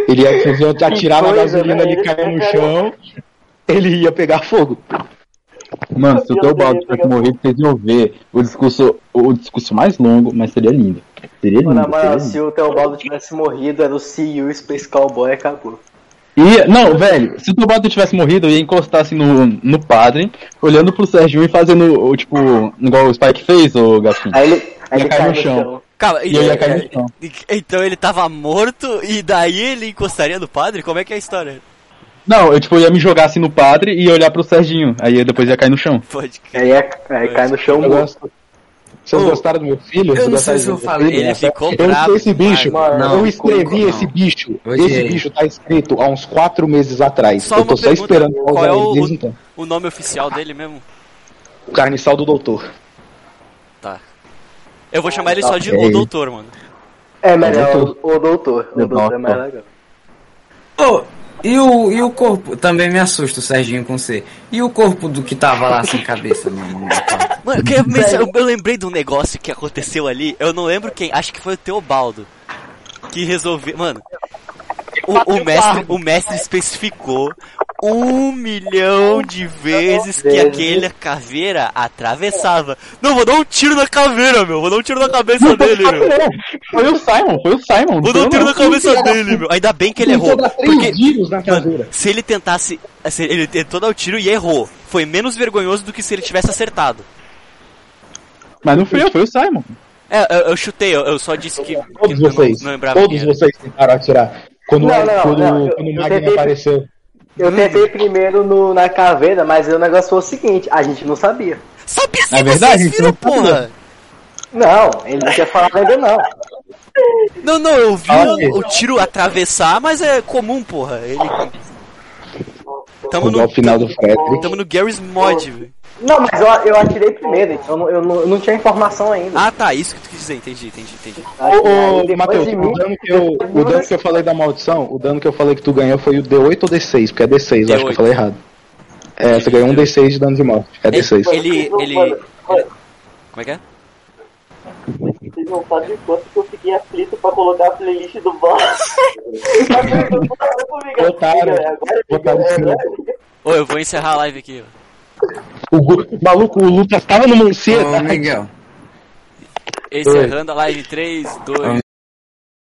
Ele ia iam atirar na coisa, gasolina, né? ele cair no chão. Ele ia pegar fogo. Mano, se o Teobaldo tivesse morrido, vocês iam ver o discurso, o discurso mais longo, mas seria lindo. Seria lindo. Mano, seria se lindo. o Teobaldo tivesse morrido, era o CEO Space Cowboy acabou. E, não, velho, se o Teobaldo tivesse morrido, eu ia encostar assim no, no padre, olhando pro Serginho e fazendo, o, tipo, igual o Spike fez, ô Gafinho. Aí ele, aí Ia ele cair cai no chão. chão. Calma, E eu ia cair no chão. Então ele tava morto e daí ele encostaria no padre? Como é que é a história? Não, eu tipo, ia me jogar assim no padre e ia olhar pro Serginho, aí depois ia cair no chão. Pode Aí, é- aí cai no chão Eu gosto. Vocês Ô, gostaram do meu filho? eu não sei se eu falei, filho? ele ficou eu bravo esse bicho. demais. Não, eu ficou- escrevi não. esse bicho. Esse bicho tá escrito há uns quatro meses atrás. Só eu tô só pergunta, esperando qual é ele o- então. O nome oficial dele mesmo? O carniçal do doutor. Tá. Eu vou chamar ele só de Ok. o doutor, mano. É melhor doutor. o, o doutor. O O doutor é mais doutor. legal. Ô, e o, e o corpo? Também me assusta o Serginho com C. E o corpo do que tava lá sem cabeça, mano? Mano, eu, eu lembrei de um negócio que aconteceu ali. Eu não lembro quem, acho que foi o Teobaldo. Que resolveu. Mano, o, o mestre, o mestre especificou um milhão de vezes que aquele caveira atravessava. Não, vou dar um tiro na caveira, meu. Vou dar um tiro na cabeça dele, meu. Foi o Simon, foi o Simon. Vou dar um tiro na cabeça dele, meu. Ainda bem que ele errou. Porque, mano, se ele tentasse. se ele tentou dar o tiro e errou. Foi menos vergonhoso do que se ele tivesse acertado. Mas não foi eu, foi o Simon. É, eu, eu chutei, eu, eu só disse que, que Todos eu vocês. não, não lembrava Todos vocês tentaram atirar. Quando, Não, não, quando, não, eu- quando o Magno tentei- apareceu. Eu tentei primeiro no, na caveira, mas o negócio foi o seguinte, a gente não sabia. Sabia sim, É verdade, vocês gente, viram, não sabia. porra! Não, ele não tinha falado ainda não. Não, não, eu vi o, tiro atravessar, mas é comum, porra. Ele. Tamo no, ao final do tamo no Gary's Mod, velho. Não, mas eu, eu atirei primeiro, então eu não, eu não, eu não tinha informação ainda. Ah, tá, isso que tu quis dizer, entendi, entendi, entendi. Ô, depois Matheus, o dano, que eu, o dano que eu falei da maldição, o dano que eu falei que tu ganhou foi o D8 ou D6, porque é D6, eu acho que eu D8. falei errado. É, você ganhou um D6 de dano de morte, é D6. Ele, ele, ele. Como é que é? Vocês não sabem o quanto que eu fiquei aflito pra colocar a playlist do boss. Botaram, botaram. Ô, eu vou encerrar a live aqui, ó. O maluco, o Lucas tava numa Ô, ansiedade. Miguel. Encerrando a live 3, 2,